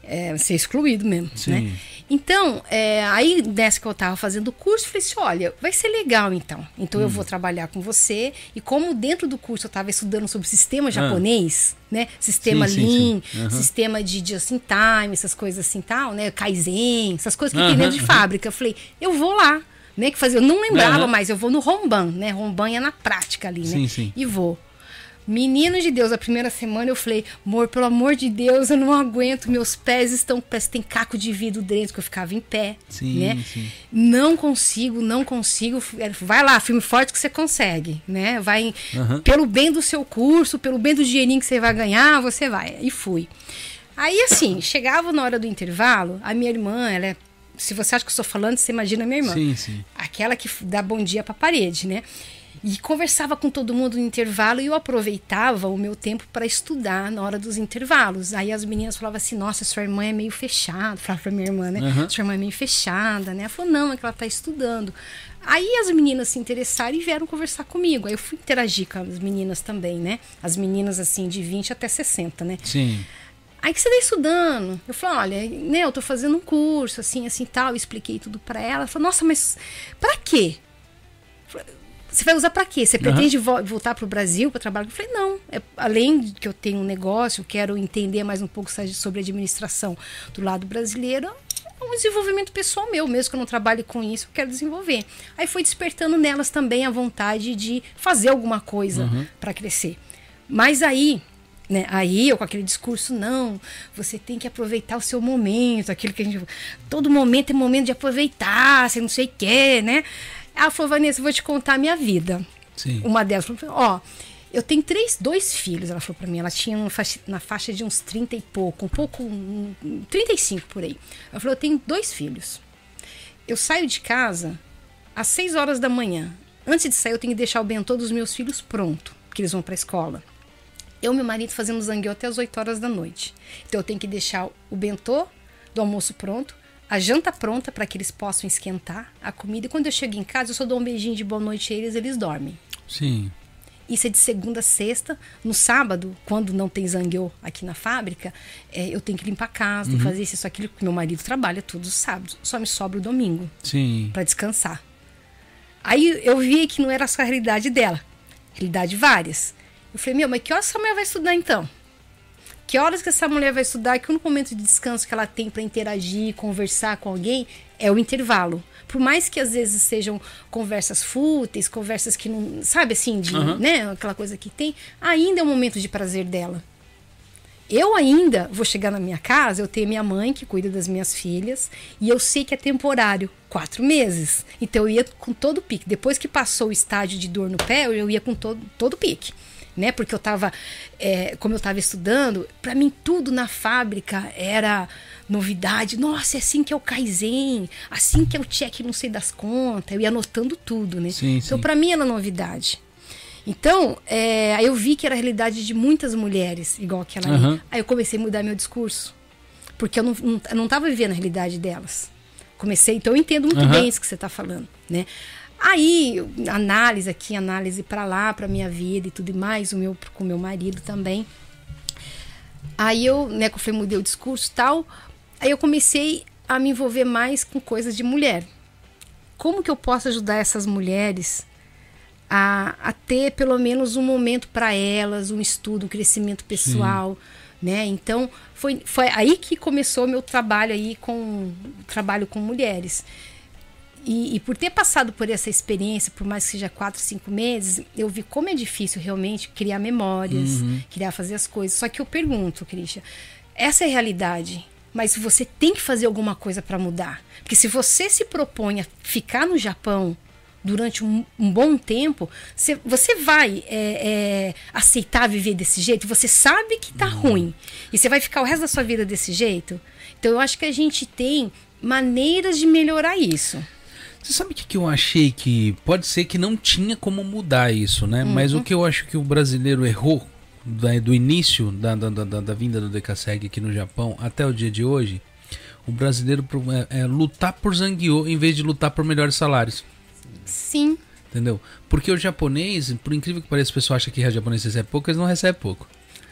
Speaker 2: É, ser excluído mesmo,
Speaker 1: Sim.
Speaker 2: né? Então, é, aí nessa que eu tava fazendo o curso, falei assim, olha, vai ser legal então. Então
Speaker 1: Hum.
Speaker 2: eu vou trabalhar com você. E como dentro do curso eu tava estudando sobre o sistema japonês, né? Sistema
Speaker 1: Ah. Sim, sim,
Speaker 2: Lean,
Speaker 1: sim. Aham.
Speaker 2: sistema de just in time, essas coisas assim tal, né? Kaizen, essas coisas que
Speaker 1: Aham,
Speaker 2: tem dentro de fábrica. Eu falei, eu vou lá. Né, que fazia, eu não lembrava
Speaker 1: Aham.
Speaker 2: mais, eu vou no Romban, né? Romban é na prática ali, né?
Speaker 1: Sim, sim.
Speaker 2: E vou. Menino de Deus, a primeira semana eu falei, amor, pelo amor de Deus, eu não aguento, meus pés estão, parece tem caco de vidro dentro, que eu ficava em pé,
Speaker 1: Sim,
Speaker 2: né?
Speaker 1: sim.
Speaker 2: Não consigo, não consigo. Vai lá, filme forte que você consegue, né? Vai
Speaker 1: Aham.
Speaker 2: pelo bem do seu curso, pelo bem do dinheirinho que você vai ganhar, você vai. E fui. Aí, assim, chegava na hora do intervalo, a minha irmã, ela é. Se você acha que eu estou falando, você imagina a minha irmã.
Speaker 1: Sim, sim.
Speaker 2: Aquela que dá bom dia pra parede, né? E conversava com todo mundo no intervalo e eu aproveitava o meu tempo para estudar na hora dos intervalos. Aí as meninas falavam assim: Nossa, sua irmã é meio fechada. Falava pra minha irmã, né?
Speaker 1: Aham.
Speaker 2: Sua irmã é meio fechada, né? Ela falou: Não, é que ela tá estudando. Aí as meninas se interessaram e vieram conversar comigo. Aí eu fui interagir com as meninas também, né? As meninas assim de 20 até 60, né?
Speaker 1: Sim.
Speaker 2: Aí que você tá estudando? Eu falei, olha, né, eu tô fazendo um curso, assim, assim, tal. Eu expliquei tudo pra ela. Ela falou, nossa, mas pra quê? Eu falei, Você vai usar pra quê? Você pretende vo- voltar pro Brasil para trabalhar? Eu falei, não. É, além de que eu tenho um negócio, eu quero entender mais um pouco sobre administração do lado brasileiro. É um desenvolvimento pessoal meu, mesmo que eu não trabalhe com isso, eu quero desenvolver. Aí foi despertando nelas também a vontade de fazer alguma coisa pra crescer. Mas aí, né, aí eu com aquele discurso, não, você tem que aproveitar o seu momento, aquilo que a gente. Todo momento é momento de aproveitar, você não sei o quê, né? Ela falou, Vanessa, vou te contar a minha vida.
Speaker 1: Sim.
Speaker 2: Uma delas falou, ó, eu tenho três, dois filhos, ela falou pra mim. Ela tinha uma faixa- na faixa de uns 30 e pouco, um pouco, um, 35 por aí. Ela falou, eu tenho dois filhos. Eu saio de casa às 6 horas da manhã. Antes de sair, eu tenho que deixar o bentô dos meus filhos pronto, porque eles vão pra escola. Eu e meu marido fazemos zangueu até as 8 horas da noite. Então eu tenho que deixar o bentô do almoço pronto, a janta pronta para que eles possam esquentar a comida. E quando eu chego em casa, eu só dou um beijinho de boa noite a eles, eles dormem.
Speaker 1: Sim.
Speaker 2: Isso é de segunda a sexta. No sábado, quando não tem zangueu aqui na fábrica, é, eu tenho que limpar a casa, tenho que fazer isso, isso, aquilo. porque Meu marido trabalha todos os sábados. Só me sobra o domingo
Speaker 1: Sim.
Speaker 2: para descansar. Aí eu vi que não era só a realidade dela, realidade várias. Eu falei, meu, mas que horas essa mulher vai estudar então? Que horas que essa mulher vai estudar? Que o único momento de descanso que ela tem para interagir, conversar com alguém é o intervalo. Por mais que às vezes sejam conversas fúteis, conversas que não. Sabe assim, de,
Speaker 1: Aham.
Speaker 2: né? Aquela coisa que tem, ainda é um momento de prazer dela. Eu ainda vou chegar na minha casa, eu tenho minha mãe que cuida das minhas filhas, e eu sei que é temporário, quatro meses. Então eu ia com todo o pique. Depois que passou o estágio de dor no pé, eu ia com todo, todo o pique. Né? Porque eu tava, é, como eu tava estudando, para mim tudo na fábrica era novidade. Nossa, é assim que é o Kaizen, assim que é o check não sei das contas. Eu ia anotando tudo, né?
Speaker 1: Sim,
Speaker 2: então para mim era novidade. Então, é, aí eu vi que era a realidade de muitas mulheres, igual aquela
Speaker 1: Aham.
Speaker 2: ali. Aí eu comecei a mudar meu discurso. Porque eu não, não, eu não tava vivendo a realidade delas. Comecei, então eu entendo muito
Speaker 1: Aham.
Speaker 2: bem isso que você está falando, né? Aí, análise aqui, análise para lá, para minha vida e tudo mais, o meu com o meu marido também. Aí eu, né, que eu falei, mudei o discurso e tal. Aí eu comecei a me envolver mais com coisas de mulher. Como que eu posso ajudar essas mulheres a, a ter pelo menos um momento para elas, um estudo, um crescimento pessoal, né? Então foi, foi aí que começou meu trabalho aí com trabalho com mulheres. E, e por ter passado por essa experiência, por mais que seja quatro, cinco meses, eu vi como é difícil realmente criar memórias, criar fazer as coisas. Só que eu pergunto, Christian, essa é a realidade. Mas você tem que fazer alguma coisa para mudar. Porque se você se propõe a ficar no Japão durante um, um bom tempo, você, você vai é, é, aceitar viver desse jeito? Você sabe que tá ruim. E você vai ficar o resto da sua vida desse jeito? Então eu acho que a gente tem maneiras de melhorar isso.
Speaker 1: Você sabe o que, que eu achei que pode ser que não tinha como mudar isso, né? Mas o que eu acho que o brasileiro errou da- do início da, da, da, da- da vinda do Decaseg aqui no Japão até o dia de hoje, o brasileiro é, é lutar por Zangueô em vez de lutar por melhores salários.
Speaker 2: Sim.
Speaker 1: Entendeu? Porque o japonês, por incrível que pareça, o pessoal acha que o japonês recebe pouco, eles não recebem pouco.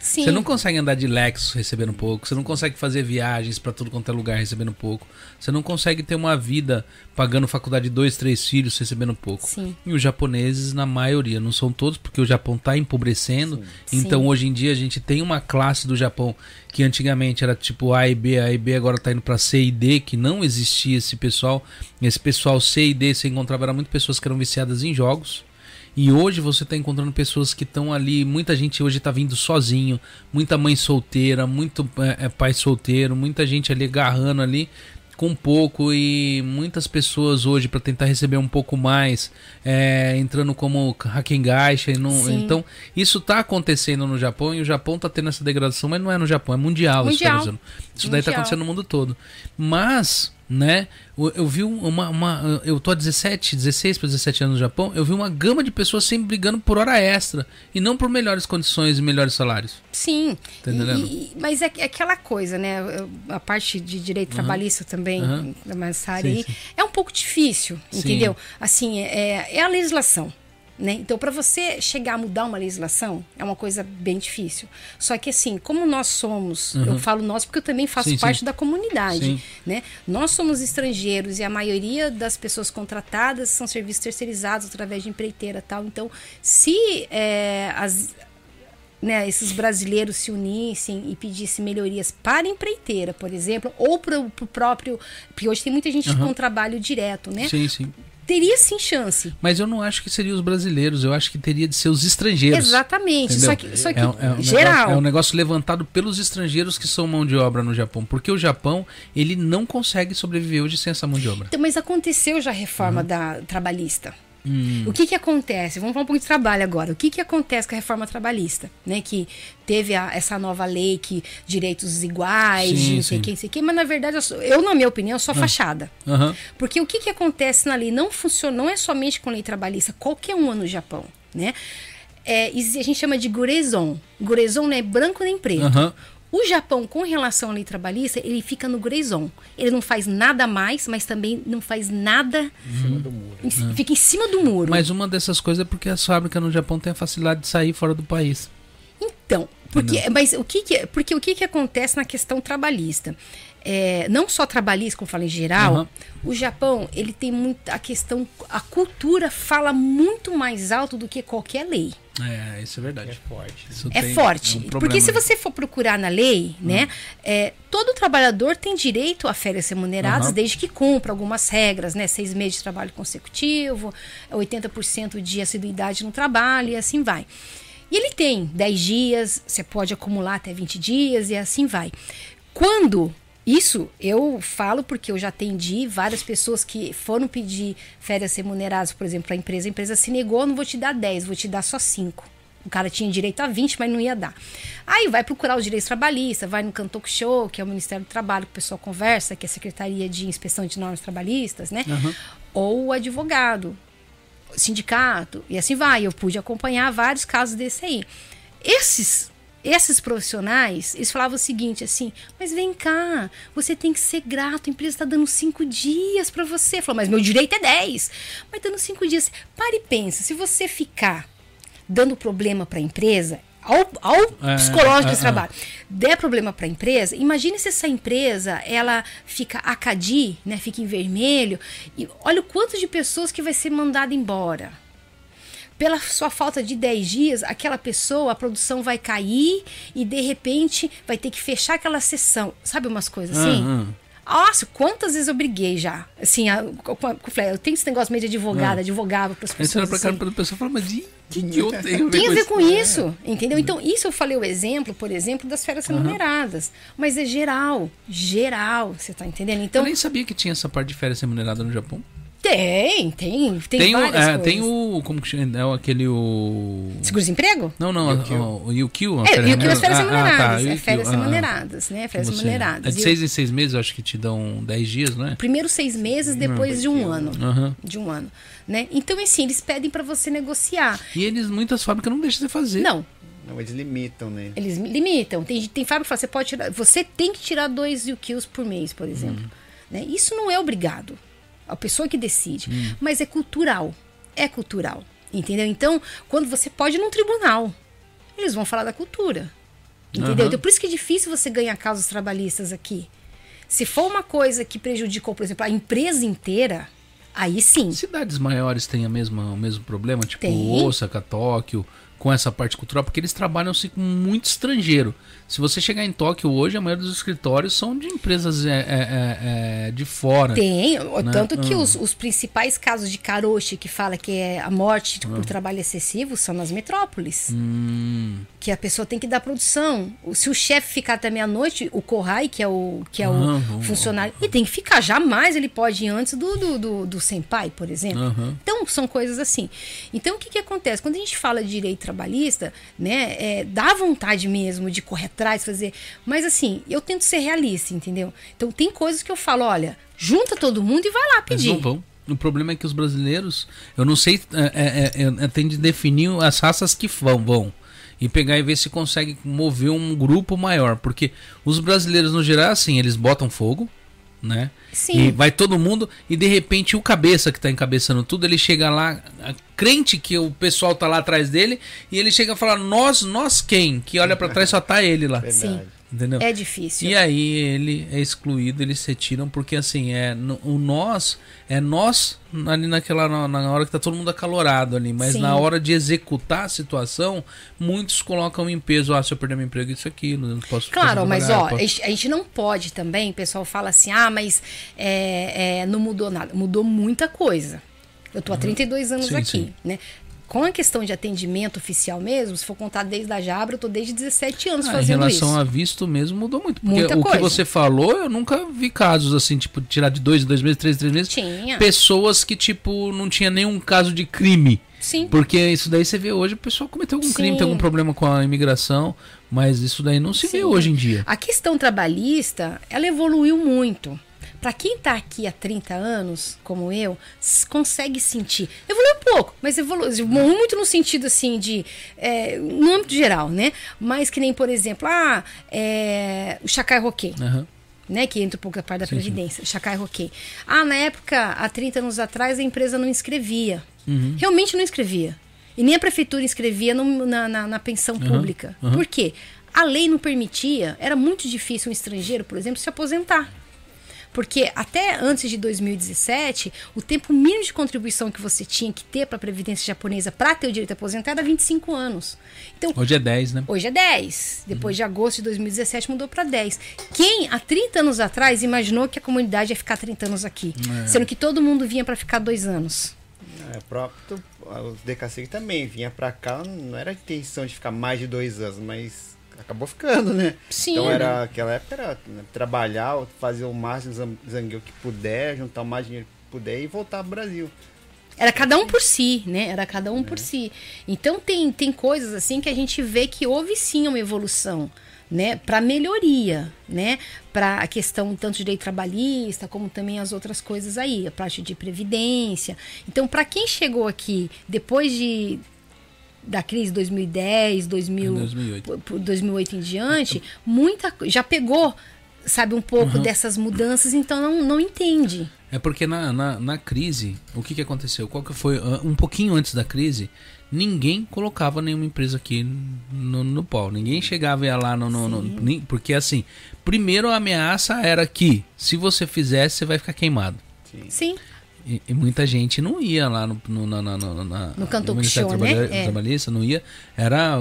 Speaker 2: Sim.
Speaker 1: Você não consegue andar de Lexus recebendo pouco, você não consegue fazer viagens pra tudo quanto é lugar recebendo pouco, você não consegue ter uma vida pagando faculdade de dois, três filhos recebendo pouco.
Speaker 2: Sim.
Speaker 1: E os japoneses, na maioria, não são todos, porque o Japão tá empobrecendo. Então
Speaker 2: Sim.
Speaker 1: hoje em dia a gente tem uma classe do Japão que antigamente era tipo A e B, A e B agora tá indo pra C e D, que não existia esse pessoal. Esse pessoal C e D você encontrava era muito pessoas que eram viciadas em jogos. E hoje você está encontrando pessoas que estão ali. Muita gente hoje está vindo sozinho, muita mãe solteira, muito é, pai solteiro, muita gente ali agarrando ali com pouco e muitas pessoas hoje para tentar receber um pouco mais é, entrando como Hakengaixa então isso está acontecendo no Japão e o Japão está tendo essa degradação mas não é no Japão é mundial,
Speaker 2: mundial.
Speaker 1: isso, isso daí está acontecendo no mundo todo mas né? Eu vi uma, uma eu tô há 17, 16 para 17 anos no Japão, eu vi uma gama de pessoas sempre brigando por hora extra e não por melhores condições e melhores salários.
Speaker 2: Sim. Tá e, mas é, é, aquela coisa, né? A parte de direito uhum. trabalhista também, uhum. nessa área sim, aí, sim. é um pouco difícil, entendeu? Sim. Assim, é, é a legislação. Né? Então, para você chegar a mudar uma legislação, é uma coisa bem difícil. Só que, assim, como nós somos, uhum. eu falo nós porque eu também faço sim, parte sim. da comunidade, né? Nós somos estrangeiros e a maioria das pessoas contratadas são serviços terceirizados através de empreiteira tal. Então, se é, as, né, esses brasileiros se unissem e pedissem melhorias para a empreiteira, por exemplo, ou para o próprio. Porque hoje tem muita gente uhum. com trabalho direto, né?
Speaker 1: Sim, sim
Speaker 2: teria sim chance.
Speaker 1: Mas eu não acho que seria os brasileiros, eu acho que teria de ser os estrangeiros.
Speaker 2: Exatamente, só que, só que
Speaker 1: é, é um
Speaker 2: geral.
Speaker 1: Negócio, é um negócio levantado pelos estrangeiros que são mão de obra no Japão, porque o Japão, ele não consegue sobreviver hoje sem essa mão de obra.
Speaker 2: Então, mas aconteceu já a reforma uhum. da trabalhista. Hum. O que que acontece? Vamos falar um pouco de trabalho agora. O que que acontece com a reforma trabalhista? Né? Que teve a, essa nova lei que direitos iguais, sim, não sei quem, sei quem, mas na verdade, eu, sou, eu, na minha opinião, sou ah. fachada.
Speaker 1: Uhum.
Speaker 2: Porque o que que acontece na lei não funciona, não é somente com lei trabalhista, qualquer uma no Japão, né? É, a gente chama de gurezon. Gurezon não é branco nem preto.
Speaker 1: Uhum.
Speaker 2: O Japão, com relação à lei trabalhista, ele fica no grey zone. Ele não faz nada mais, mas também não faz nada.
Speaker 3: Em cima do muro. Em,
Speaker 2: uhum. Fica em cima do muro.
Speaker 1: Mas uma dessas coisas é porque as fábricas no Japão têm a facilidade de sair fora do país.
Speaker 2: Então, porque, mas o que, que porque o que, que acontece na questão trabalhista? É, não só trabalhista, como eu falei em geral, uhum. o Japão ele tem muita a questão, a cultura fala muito mais alto do que qualquer lei.
Speaker 1: É, isso é verdade. É
Speaker 3: forte.
Speaker 1: Isso
Speaker 2: é forte.
Speaker 1: Um
Speaker 2: porque se você for procurar na lei, uhum. né, é, todo trabalhador tem direito a férias remuneradas, uhum. desde que cumpra algumas regras, né? Seis meses de trabalho consecutivo, 80% de assiduidade no trabalho e assim vai. E ele tem 10 dias, você pode acumular até 20 dias e assim vai. Quando isso eu falo porque eu já atendi várias pessoas que foram pedir férias remuneradas, por exemplo, para a empresa. A empresa se negou, não vou te dar 10, vou te dar só 5. O cara tinha direito a 20, mas não ia dar. Aí vai procurar os direitos trabalhistas, vai no Cantoc Show, que é o Ministério do Trabalho, que o pessoal conversa, que é a Secretaria de Inspeção de Normas Trabalhistas, né?
Speaker 1: Uhum.
Speaker 2: Ou o advogado, sindicato, e assim vai. Eu pude acompanhar vários casos desse aí. Esses esses profissionais, eles falavam o seguinte, assim, mas vem cá, você tem que ser grato, a empresa está dando cinco dias para você. Falou, mas meu direito é dez. Mas dando cinco dias. Pare e pensa, se você ficar dando problema para a empresa, ao, ao é, psicológico é, desse é, trabalho, der problema para a empresa, imagine se essa empresa ela fica acadi, né, fica em vermelho, e olha o quanto de pessoas que vai ser mandada embora pela sua falta de 10 dias, aquela pessoa, a produção vai cair e de repente vai ter que fechar aquela sessão. Sabe umas coisas assim?
Speaker 1: Uhum.
Speaker 2: Nossa, quantas vezes eu briguei já. Assim, a, eu tenho esse negócio meio de advogada, advogava para as pessoas. Você olha
Speaker 1: pra cara assim. pessoa e fala, mas de que, que eu tenho
Speaker 2: Tem a ver com isso, é. entendeu? Então, isso eu falei o exemplo, por exemplo, das férias remuneradas. Mas é geral, geral, você tá entendendo? Então,
Speaker 1: eu nem sabia que tinha essa parte de férias remuneradas no Japão.
Speaker 2: Tem, tem, tem, tem várias o, é,
Speaker 1: Tem o, como que chama, é aquele o...
Speaker 2: Seguro-desemprego?
Speaker 1: Não, não, o Yukio.
Speaker 2: É, o Yukio é férias remuneradas, ah, tá, é férias remuneradas, né, férias remuneradas.
Speaker 1: É de seis em seis meses, acho que te dão dez dias, não é?
Speaker 2: Primeiro seis meses, depois de um ano,
Speaker 1: uhum.
Speaker 2: de um ano, né? Então, assim, eles pedem para você negociar.
Speaker 1: E eles, muitas fábricas não deixam você fazer.
Speaker 2: Não,
Speaker 3: não, eles limitam, né?
Speaker 2: Eles limitam. Tem, tem fábrica que fala, você pode tirar, você tem que tirar dois UQs por mês, por exemplo. Hum. Né? Isso não é obrigado a pessoa que decide. Hum. Mas é cultural. É cultural. Entendeu? Então, quando você pode ir num tribunal, eles vão falar da cultura. Entendeu? Uhum. Então, por isso que é difícil você ganhar causas trabalhistas aqui. Se for uma coisa que prejudicou, por exemplo, a empresa inteira, aí sim.
Speaker 1: Cidades maiores têm a mesma, o mesmo problema? Tipo Tem. Osaka, Tóquio, com essa parte cultural, porque eles trabalham-se com muito estrangeiro. Se você chegar em Tóquio hoje, a maioria dos escritórios são de empresas é, é, é, é de fora.
Speaker 2: Tem, né? tanto que hum. os, os, principais casos de karoshi, que fala que é a morte por trabalho excessivo, são nas metrópoles.
Speaker 1: Hum.
Speaker 2: Que a pessoa tem que dar produção. Se o chefe ficar até meia-noite, o Kohai, que é o, que é o funcionário, ele tem que ficar. Jamais ele pode ir antes do, do, do, do senpai, por exemplo. Então, são coisas assim. Então, o que, que acontece? Quando a gente fala de direito trabalhista, né, é, dá vontade mesmo de correr atrás, fazer. Mas assim, eu tento ser realista, entendeu? Então tem coisas que eu falo, olha, junta todo mundo e vai lá pedir.
Speaker 1: Mas não vão. O problema é que os brasileiros, eu não sei, é, é, é, é tem de definir as raças que vão, vão e pegar e ver se consegue mover um grupo maior, porque os brasileiros no geral assim, eles botam fogo, né?
Speaker 2: Sim.
Speaker 1: E vai todo mundo e de repente o cabeça que tá encabeçando tudo, ele chega lá, crente que o pessoal tá lá atrás dele, e ele chega a falar: "Nós, nós quem?" Que olha para trás só tá ele lá.
Speaker 2: Sim.
Speaker 1: Entendeu?
Speaker 2: É difícil.
Speaker 1: E aí ele é excluído, eles se retiram, porque assim, é no, o nós, é nós ali naquela na, na, hora que tá todo mundo acalorado ali, mas Sim. na hora de executar a situação, muitos colocam em peso, ah, se eu perder meu emprego, isso aqui, não posso
Speaker 2: Claro, mas ó, posso... a gente não pode também, o pessoal fala assim, ah, mas é, é, não mudou nada. Mudou muita coisa. Eu tô há 32 anos sim, aqui, sim. né? Com a questão de atendimento oficial mesmo, se for contar desde a Jabra, eu tô desde 17 anos ah, fazendo isso. Em relação
Speaker 1: isso. a visto mesmo, mudou muito. Porque Muita o coisa. que você falou, eu nunca vi casos assim, tipo, tirar de dois, dois meses, três, três meses.
Speaker 2: Tinha.
Speaker 1: Pessoas que, tipo, não tinha nenhum caso de crime.
Speaker 2: Sim.
Speaker 1: Porque isso daí você vê hoje, o pessoal cometeu algum Sim. crime, tem algum problema com a imigração, mas isso daí não se Sim. vê hoje em dia.
Speaker 2: A questão trabalhista, ela evoluiu muito. Para quem está aqui há 30 anos, como eu, consegue sentir. Evoluiu um pouco, mas evoluiu muito no sentido assim de. É, no âmbito geral, né? Mas que nem, por exemplo, ah, é, o Chacai Roquet.
Speaker 1: Uhum.
Speaker 2: Né, que entra um pouco da parte da sim, Previdência, sim. Chacai Roquet. Ah, na época, há 30 anos atrás, a empresa não inscrevia.
Speaker 1: Uhum.
Speaker 2: Realmente não inscrevia. E nem a prefeitura inscrevia no, na, na, na, pensão uhum. pública. Por quê? A lei não permitia, era muito difícil um estrangeiro, por exemplo, se aposentar. Porque até antes de 2017, o tempo mínimo de contribuição que você tinha que ter para a Previdência Japonesa para ter o direito a aposentar era 25 anos. Então,
Speaker 1: hoje é 10, né?
Speaker 2: Hoje é 10. Depois uhum. de agosto de 2017 mudou para 10. Quem há 30 anos atrás imaginou que a comunidade ia ficar 30 anos aqui? É. Sendo que todo mundo vinha para ficar dois anos.
Speaker 3: É, próprio, os DKC também vinha para cá, não era intenção de ficar mais de dois anos, mas acabou ficando, né?
Speaker 2: Sim.
Speaker 3: Então era aquela época era né, trabalhar, fazer o máximo zangueu que puder, juntar o mais dinheiro que puder e voltar pro Brasil.
Speaker 2: Era cada um por si, né? Era cada um é. por si. Então tem, tem coisas assim que a gente vê que houve sim uma evolução, né? Para melhoria, né? Para a questão tanto de direito trabalhista como também as outras coisas aí, a parte de previdência. Então, para quem chegou aqui depois de da crise 2010, 2000, 2008. 2008 em diante, muita já pegou, sabe, um pouco uhum. dessas mudanças, então não, não entende.
Speaker 1: É porque na, na, na, crise, o que, que aconteceu? Qual que foi? Um pouquinho antes da crise, ninguém colocava nenhuma empresa aqui no, no pau. Ninguém chegava e ia lá no, no, no, Porque assim, primeiro a ameaça era que se você fizesse, você vai ficar queimado.
Speaker 2: Sim. Sim.
Speaker 1: E, e, muita gente não ia lá no, no, na, na,
Speaker 2: na, no canto no show, né?
Speaker 1: Trabalhista, não ia. Era.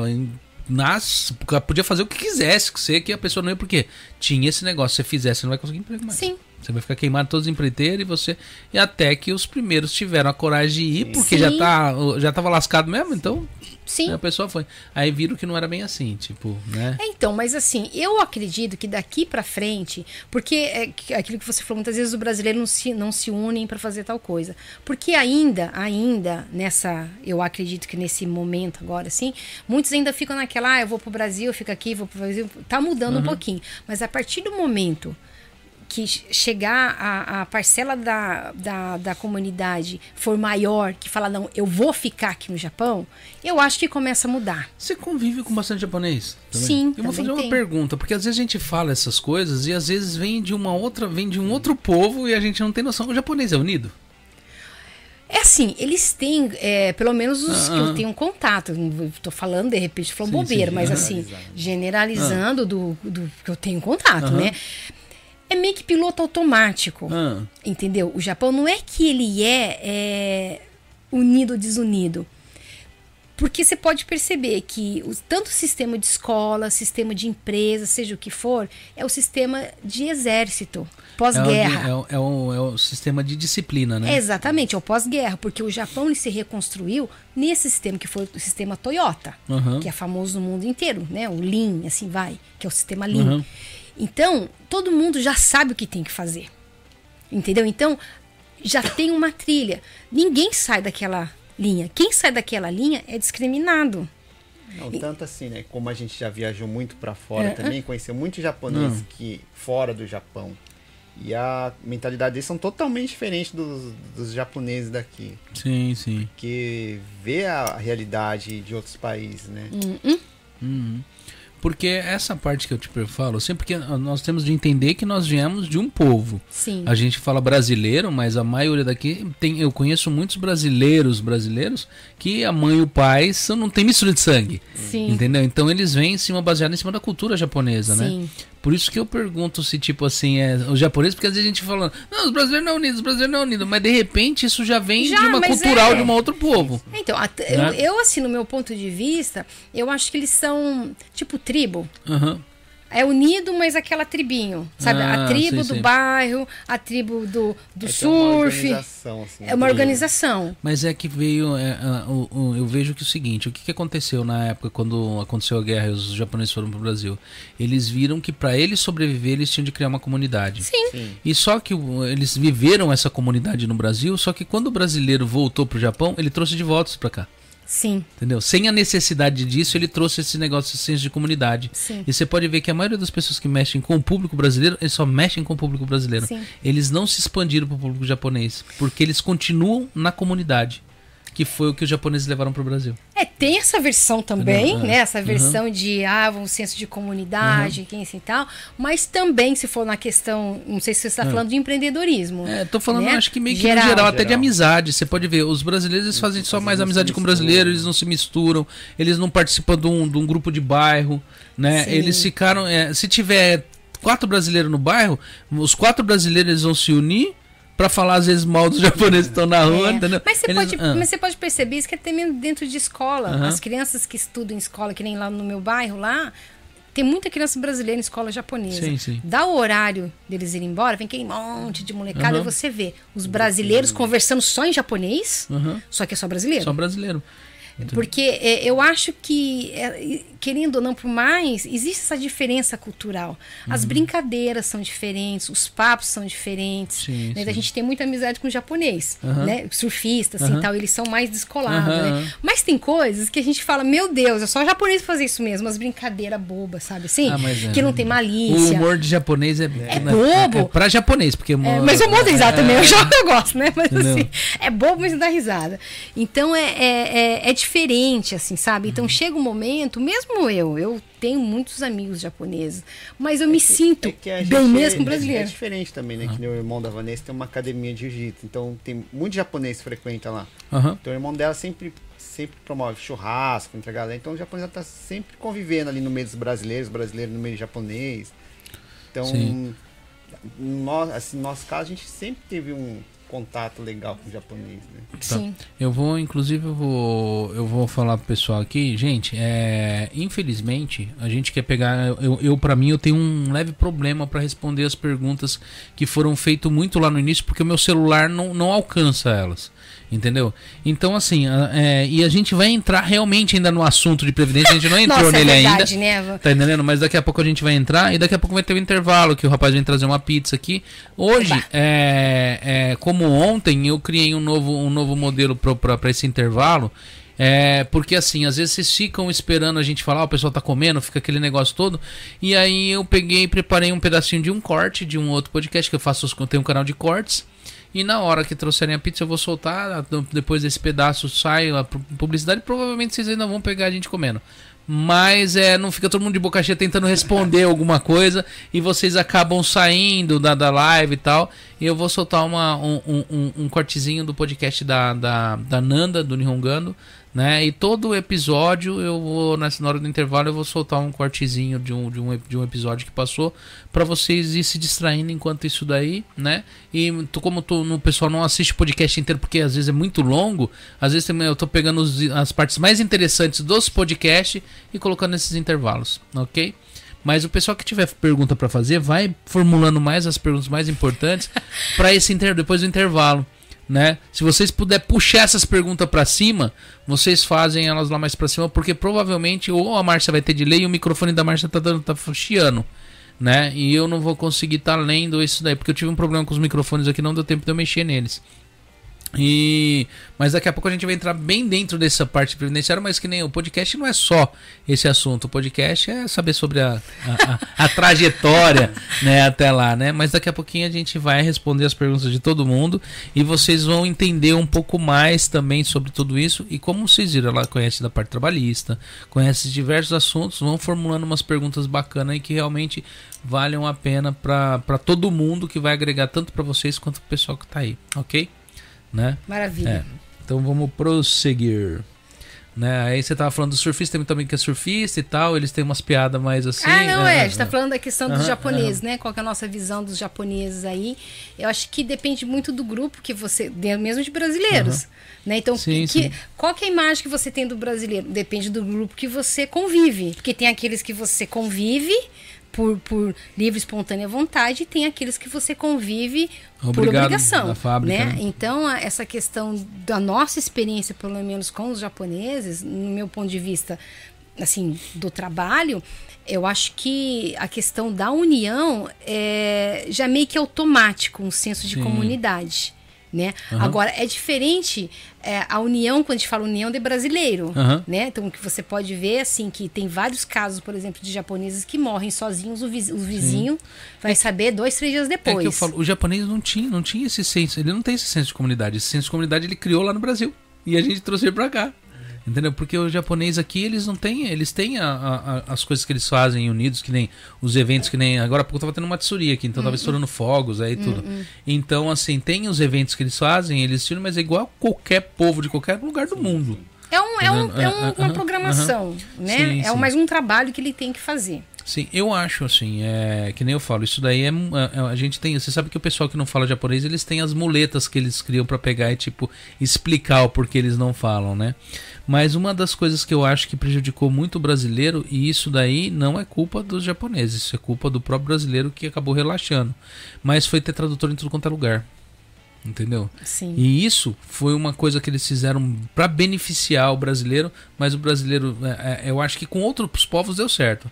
Speaker 1: Nas, podia fazer o que quisesse, que você que a pessoa não ia, porque tinha esse negócio. Se você fizesse, você não vai conseguir emprego mais.
Speaker 2: Sim.
Speaker 1: Você vai ficar queimado todos os empreiteiros e você. E até que os primeiros tiveram a coragem de ir, porque Sim. já, tá, já tava lascado mesmo, então.
Speaker 2: Sim.
Speaker 1: A pessoa foi. Aí viram que não era bem assim, tipo, né?
Speaker 2: É, então, mas assim, eu acredito que daqui para frente, porque é aquilo que você falou, muitas vezes os brasileiros não se, não se unem para fazer tal coisa. Porque ainda, ainda, nessa, eu acredito que nesse momento agora, assim, muitos ainda ficam naquela, ah, eu vou pro Brasil, eu fico aqui, vou pro Brasil. Tá mudando uhum. um pouquinho. Mas a partir do momento que chegar a, a parcela da, da, da, comunidade for maior, que fala, não, eu vou ficar aqui no Japão, eu acho que começa a mudar.
Speaker 1: Você convive com bastante japonês?
Speaker 2: Também? Sim.
Speaker 1: Eu vou fazer
Speaker 2: tem.
Speaker 1: uma pergunta, porque às vezes a gente fala essas coisas e às vezes vem de uma outra, vem de um outro povo e a gente não tem noção. O japonês é unido?
Speaker 2: É assim, eles têm, é, pelo menos os -huh. que eu tenho contato, estou falando de repente, falando bobeira, mas assim, generalizando -huh. do, do que eu tenho contato, né? É meio que piloto automático.
Speaker 1: Ah.
Speaker 2: Entendeu? O Japão não é que ele é, é unido ou desunido. Porque você pode perceber que o, tanto o sistema de escola, sistema de empresa, seja o que for, é o sistema de exército, pós-guerra.
Speaker 1: É, o, é, o, é o sistema de disciplina, né?
Speaker 2: É exatamente, é o pós-guerra, porque o Japão se reconstruiu nesse sistema que foi o sistema Toyota,
Speaker 1: Uhum.
Speaker 2: que é famoso no mundo inteiro, né? O Lean, assim vai, que é o sistema Lean.
Speaker 1: Uhum.
Speaker 2: Então, todo mundo já sabe o que tem que fazer. Entendeu? Então, já tem uma trilha. Ninguém sai daquela linha. Quem sai daquela linha é discriminado.
Speaker 3: Não, tanto assim, né? Como a gente já viajou muito pra fora
Speaker 2: É,
Speaker 3: também, conheceu muito japonês
Speaker 1: Hum.
Speaker 3: que fora do Japão. E a mentalidade deles são totalmente diferente dos, dos japoneses daqui.
Speaker 1: Sim, sim.
Speaker 3: Que vê a realidade de outros países, né?
Speaker 1: Uhum. Porque essa parte que eu te falo, sempre que nós temos de entender que nós viemos de um povo.
Speaker 2: Sim.
Speaker 1: A gente fala brasileiro, mas a maioria daqui tem. Eu conheço muitos brasileiros brasileiros que a mãe e o pai são, não tem mistura de sangue.
Speaker 2: Sim.
Speaker 1: Entendeu? Então eles vêm em cima, baseado em cima da cultura japonesa, né?
Speaker 2: Sim.
Speaker 1: Por isso que eu pergunto se, tipo assim, é os japoneses, porque às vezes a gente fala, não, os brasileiros não unidos, os brasileiros não unidos, mas de repente isso já vem
Speaker 2: Já,
Speaker 1: de uma cultural
Speaker 2: é.
Speaker 1: de um outro povo.
Speaker 2: Então,
Speaker 1: Né?
Speaker 2: eu, eu, assim, no meu ponto de vista, eu acho que eles são tipo tribo.
Speaker 1: Aham.
Speaker 2: É unido, mas aquela tribinho. Sabe?
Speaker 1: Ah,
Speaker 2: a tribo
Speaker 1: sim,
Speaker 2: do
Speaker 1: sim.
Speaker 2: bairro, a tribo do, do
Speaker 3: É que é uma
Speaker 2: surf.
Speaker 3: organização, assim,
Speaker 2: É uma
Speaker 3: de-
Speaker 2: organização.
Speaker 1: Mas é que veio. é, o- o- eu vejo que é o seguinte: o que, que aconteceu na época quando aconteceu a guerra e os japoneses foram pro Brasil? Eles viram que para eles sobreviver, eles tinham de criar uma comunidade.
Speaker 2: Sim.
Speaker 3: Sim.
Speaker 1: E só que o- eles viveram essa comunidade no Brasil, só que quando o brasileiro voltou pro Japão, ele trouxe de volta pra cá.
Speaker 2: Sim.
Speaker 1: Entendeu? Sem a necessidade disso, ele trouxe esse negócio, esse senso de comunidade.
Speaker 2: Sim.
Speaker 1: E você pode ver que a maioria das pessoas que mexem com o público brasileiro, eles só mexem com o público brasileiro.
Speaker 2: Sim.
Speaker 1: Eles não se expandiram para o público japonês, porque eles continuam na comunidade, que foi o que os japoneses levaram para o Brasil.
Speaker 2: É, tem essa versão também,
Speaker 1: Entendeu? É.
Speaker 2: né? Essa versão de ah, um senso de comunidade, quem assim e tal. Mas também, se for na questão, não sei se você está falando de empreendedorismo.
Speaker 1: É, tô falando,
Speaker 2: né?
Speaker 1: acho que meio que
Speaker 2: Geral.
Speaker 1: no geral, até de
Speaker 3: Geral.
Speaker 1: amizade. Você pode ver, os brasileiros eles fazem só mais amizade com brasileiros, eles não se misturam, eles não participam de um, de um grupo de bairro, né?
Speaker 2: Sim.
Speaker 1: Eles ficaram. é, se tiver quatro brasileiros no bairro, os quatro brasileiros eles vão se unir pra falar às vezes mal dos japoneses que estão na rua,
Speaker 2: É.
Speaker 1: entendeu?
Speaker 2: Mas, você
Speaker 1: Eles-
Speaker 2: pode,
Speaker 1: ah.
Speaker 2: mas você pode perceber isso que é até mesmo dentro de escola. As crianças que estudam em escola, que nem lá no meu bairro, lá, tem muita criança brasileira em escola japonesa.
Speaker 1: Sim, sim.
Speaker 2: Dá o horário deles irem embora, vem aquele monte de molecada e você vê os brasileiros conversando só em japonês,
Speaker 1: Aham.
Speaker 2: só que é só brasileiro.
Speaker 1: Só brasileiro.
Speaker 2: Porque é, eu acho que, é, querendo ou não, por mais, existe essa diferença cultural. As
Speaker 1: Uhum.
Speaker 2: brincadeiras são diferentes, os papos são diferentes.
Speaker 1: Sim,
Speaker 2: né?
Speaker 1: sim.
Speaker 2: A gente tem muita amizade com o japonês,
Speaker 1: Aham.
Speaker 2: né? Surfistas, assim,
Speaker 1: Aham.
Speaker 2: tal, eles são mais descolados, né? Mas tem coisas que a gente fala, meu Deus, é só japonês fazer isso mesmo, umas brincadeiras bobas, sabe assim?
Speaker 1: Ah, é.
Speaker 2: Que não tem
Speaker 1: O
Speaker 2: malícia.
Speaker 1: humor de japonês é,
Speaker 2: É
Speaker 1: né,
Speaker 2: bobo.
Speaker 1: É, pra japonês, porque
Speaker 2: É, mas eu modo risada também, eu já eu gosto, né? Mas assim, é bobo, mas não dá risada. Então é, é, é, é diferente, assim, sabe?
Speaker 1: Uhum.
Speaker 2: Então chega um momento, mesmo eu, eu tenho muitos amigos japoneses, mas eu me sinto
Speaker 3: É que a
Speaker 2: bem
Speaker 3: gente
Speaker 2: mesmo com
Speaker 3: é-
Speaker 2: brasileiro.
Speaker 3: É diferente também, né? Que nem o irmão da Vanessa tem uma academia de jiu-jitsu. Então tem muito japonês que frequenta lá.
Speaker 1: Aham.
Speaker 3: Então o irmão dela sempre, sempre promove churrasco entre a galera. Então o japonês tá sempre convivendo ali no meio dos brasileiros, brasileiro no meio japonês. Então,
Speaker 1: Sim.
Speaker 3: nós, assim, no nosso caso, a gente sempre teve um contato legal com o japonês, né?
Speaker 2: Sim.
Speaker 1: Eu vou, inclusive, eu vou, eu vou falar pro pessoal aqui, gente, é, infelizmente, a gente quer pegar, eu, eu para mim, eu tenho um leve problema para responder as perguntas que foram feitas muito lá no início, porque o meu celular não, não alcança elas, entendeu? Então, assim, é, e a gente vai entrar realmente ainda no assunto de previdência, a gente não entrou
Speaker 2: Nossa, é
Speaker 1: nele
Speaker 2: verdade,
Speaker 1: ainda.
Speaker 2: né?
Speaker 1: Tá entendendo? Mas daqui a pouco a gente vai entrar e daqui a pouco vai ter um intervalo que o rapaz vem trazer uma pizza aqui. Hoje, é, é, como ontem, eu criei um novo, um novo modelo para esse intervalo. É, porque assim, às vezes vocês ficam esperando a gente falar, "Ah, o pessoal tá comendo, fica aquele negócio todo. E aí eu peguei e preparei um pedacinho de um corte de um outro podcast que eu faço, eu tenho um canal de cortes. E na hora que trouxerem a pizza, eu vou soltar. Depois desse pedaço sai a pu- publicidade. Provavelmente vocês ainda vão pegar a gente comendo. Mas é, não fica todo mundo de boca cheia tentando responder alguma coisa. E vocês acabam saindo da, da live e tal. E eu vou soltar uma, um, um, um- um cortezinho do podcast da, da, da Nanda, do Nihongando. Né? E todo episódio eu vou, nessa hora do intervalo, eu vou soltar um cortezinho de um, de um, de um episódio que passou para vocês ir se distraindo enquanto isso daí, né? E tu, como tu, no pessoal não assiste o podcast inteiro porque às vezes é muito longo, às vezes também eu tô pegando os, as partes mais interessantes dos podcasts e colocando nesses intervalos, ok? Mas o pessoal que tiver pergunta para fazer, vai formulando mais as perguntas mais importantes para esse inter... depois do intervalo né? Se vocês puder puxar essas perguntas para cima, vocês fazem elas lá mais para cima, porque provavelmente ou a Márcia vai ter delay e o microfone da Márcia tá dando tá chiando, né? E eu não vou conseguir estar tá lendo isso daí, porque eu tive um problema com os microfones aqui, não deu tempo de eu mexer neles. E mas daqui a pouco a gente vai entrar bem dentro dessa parte previdenciária, mas que nem o podcast não é só esse assunto. O podcast é saber sobre a, a, a, a trajetória, né, até lá, né? Mas daqui a pouquinho a gente vai responder as perguntas de todo mundo e vocês vão entender um pouco mais também sobre tudo isso e como vocês viram, ela conhece da parte trabalhista, conhece diversos assuntos, vão formulando umas perguntas bacanas e que realmente valham a pena para todo mundo que vai agregar tanto para vocês quanto para o pessoal que está aí, ok? Né?
Speaker 2: Maravilha. É.
Speaker 1: Então vamos prosseguir. Né? Aí você tava falando do surfista, tem também que é surfista e tal, eles têm umas piadas mais assim.
Speaker 2: Ah, não, é, é a gente tá falando da questão dos japoneses, né? Qual é a nossa visão dos japoneses aí? Eu acho que depende muito do grupo que você, mesmo de brasileiros, né? Então, sim, que, sim. qual que é a imagem que você tem do brasileiro? Depende do grupo que você convive, porque tem aqueles que você convive por, por livre espontânea vontade e tem aqueles que você convive Obrigado por obrigação. Fábrica, né? né? Então, essa questão da nossa experiência, pelo menos com os japoneses, no meu ponto de vista, assim, do trabalho, eu acho que a questão da união é já meio que automático, um senso de Sim. comunidade né? Uhum. Agora, é diferente é, a união, quando a gente fala união de brasileiro, uhum. né? Então, que você pode ver, assim, que tem vários casos, por exemplo, de japoneses que morrem sozinhos, o, viz, o vizinho Sim. vai saber dois, três dias depois. É
Speaker 1: que eu falo, o japonês não tinha, não tinha esse senso, ele não tem esse senso de comunidade. Esse senso de comunidade ele criou lá no Brasil. E a gente trouxe ele pra cá. Entendeu? Porque o japonês aqui, eles não têm. Eles têm a, a, as coisas que eles fazem unidos, que nem os eventos, que nem. Agora há pouco tava tendo uma tsuri aqui, então tava uhum. estourando fogos aí tudo. Uhum. Então, assim, tem os eventos que eles fazem, eles tiram, mas é igual qualquer povo de qualquer lugar do mundo.
Speaker 2: É, um, é, um, é um, uma programação, né? Sim, é sim. mais um trabalho que ele tem que fazer.
Speaker 1: Sim, eu acho assim, é que nem eu falo, isso daí é, é, a gente tem, você sabe que o pessoal que não fala japonês, eles têm as muletas que eles criam para pegar e tipo explicar o porquê eles não falam, né? Mas uma das coisas que eu acho que prejudicou muito o brasileiro, e isso daí não é culpa dos japoneses, isso é culpa do próprio brasileiro que acabou relaxando. Mas foi ter tradutor em tudo quanto é lugar. Entendeu?
Speaker 2: Sim.
Speaker 1: E isso foi uma coisa que eles fizeram para beneficiar o brasileiro, mas o brasileiro, é, é, eu acho que com outros povos deu certo.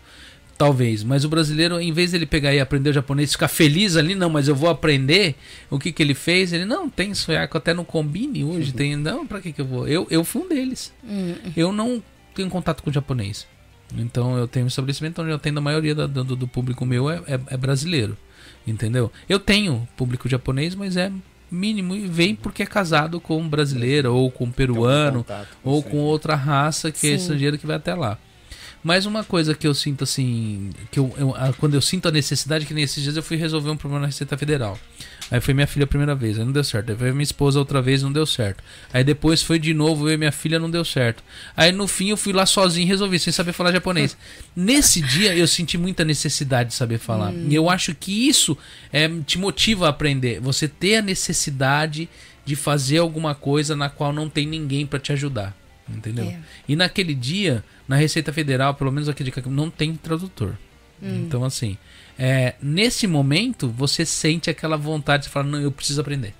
Speaker 1: Talvez, mas o brasileiro, em vez dele pegar e aprender o japonês, ficar feliz ali, não, mas eu vou aprender, o que que ele fez? Ele, não, tem sueco até no Combine hoje, uhum. tem, não, pra que que eu vou? Eu, eu fui um deles. Uhum. Eu não tenho contato com japonês. Então eu tenho um estabelecimento onde eu tenho a maioria do, do, do público meu é, é, é, brasileiro, entendeu? Eu tenho público japonês, mas é mínimo e vem porque é casado com um brasileiro, ou com um peruano, ou com outra raça que é Sim. é estrangeiro que vai até lá. Mas uma coisa que eu sinto assim, que eu, eu, quando eu sinto a necessidade, que nesses dias eu fui resolver um problema na Receita Federal. Aí foi minha filha a primeira vez, aí não deu certo. Aí foi minha esposa outra vez, não deu certo. Aí depois foi de novo, eu e minha filha, não deu certo. Aí no fim eu fui lá sozinho e resolvi, sem saber falar japonês. Nesse dia eu senti muita necessidade de saber falar. Hum. E eu acho que isso é, te motiva a aprender. Você ter a necessidade de fazer alguma coisa na qual não tem ninguém para te ajudar. Entendeu? É. E naquele dia, na Receita Federal, pelo menos aqui de não tem tradutor. Hum. Então, assim, é, nesse momento, você sente aquela vontade de falar, não, eu preciso aprender.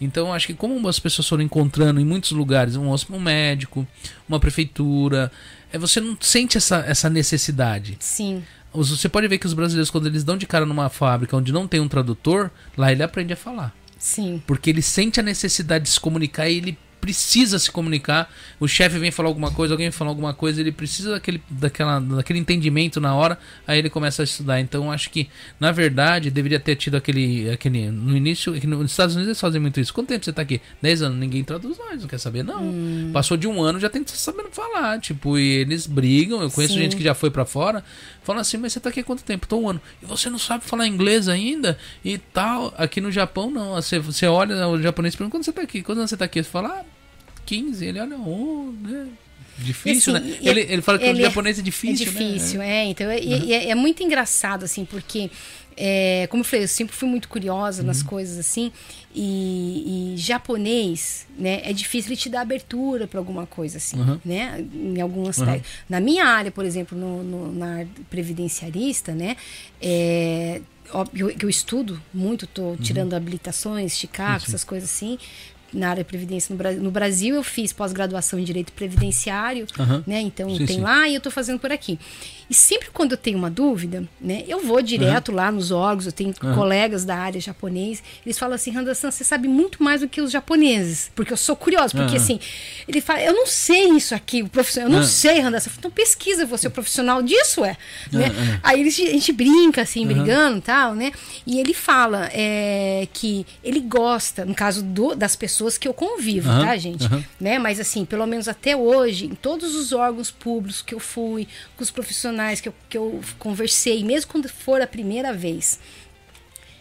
Speaker 1: Então, acho que como as pessoas foram encontrando em muitos lugares, um, um médico, uma prefeitura, é, você não sente essa, essa necessidade.
Speaker 2: Sim.
Speaker 1: Você pode ver que os brasileiros, quando eles dão de cara numa fábrica onde não tem um tradutor, lá ele aprende a falar.
Speaker 2: Sim.
Speaker 1: Porque ele sente a necessidade de se comunicar e ele precisa se comunicar. O chefe vem falar alguma coisa, alguém falar alguma coisa, ele precisa daquele, daquela, daquele entendimento na hora, aí ele começa a estudar. Então acho que, na verdade, deveria ter tido aquele. aquele no início, nos Estados Unidos eles fazem muito isso. Quanto tempo você tá aqui? 10 anos, ninguém traduz mais, não quer saber, não. Hum. Passou de um ano, já tem que sabendo falar. Tipo, e eles brigam. Eu conheço Sim. gente que já foi para fora, fala assim, mas você tá aqui há quanto tempo? Tô um ano. E você não sabe falar inglês ainda? E tal. Aqui no Japão, não. Você, você olha o japonês e pergunta quando você tá aqui? Quando você tá aqui? Você fala, ah, 15. Ele, olha, oh, né? Difícil,
Speaker 2: assim,
Speaker 1: né? Ele, ele fala que o
Speaker 2: é-
Speaker 1: japonês é difícil,
Speaker 2: é difícil,
Speaker 1: né?
Speaker 2: é. Então, e é, é muito engraçado, assim, porque, é, como eu falei, eu sempre fui muito curiosa nas
Speaker 1: Uhum.
Speaker 2: coisas, assim, e, e japonês, né, é difícil ele te dar abertura para alguma coisa, assim,
Speaker 1: Uhum.
Speaker 2: né, em algum aspecto. Na minha área, por exemplo, no, no- na previdenciarista, né, é, óbvio que eu estudo muito, tô
Speaker 1: Uhum.
Speaker 2: tirando habilitações, Chicago, essas coisas assim, na área de previdência no, Bra- no Brasil eu fiz pós-graduação em direito previdenciário
Speaker 1: Aham.
Speaker 2: né então
Speaker 1: Sim,
Speaker 2: tem
Speaker 1: sim.
Speaker 2: lá e eu tô fazendo por aqui. E sempre quando eu tenho uma dúvida né eu vou direto lá nos órgãos eu tenho colegas da área japonês eles falam assim Randa-san você sabe muito mais do que os japoneses porque eu sou curiosa porque assim ele fala eu não sei isso aqui o profissional eu não sei Randa-san então pesquisa você é o profissional disso é né? aí eles, a gente brinca assim brigando e tal né? E ele fala é, que ele gosta no caso do- das pessoas que eu convivo
Speaker 1: Aham,
Speaker 2: tá gente
Speaker 1: aham.
Speaker 2: né? Mas assim, pelo menos até hoje, em todos os órgãos públicos que eu fui, com os profissionais que eu, que eu conversei, mesmo quando for a primeira vez,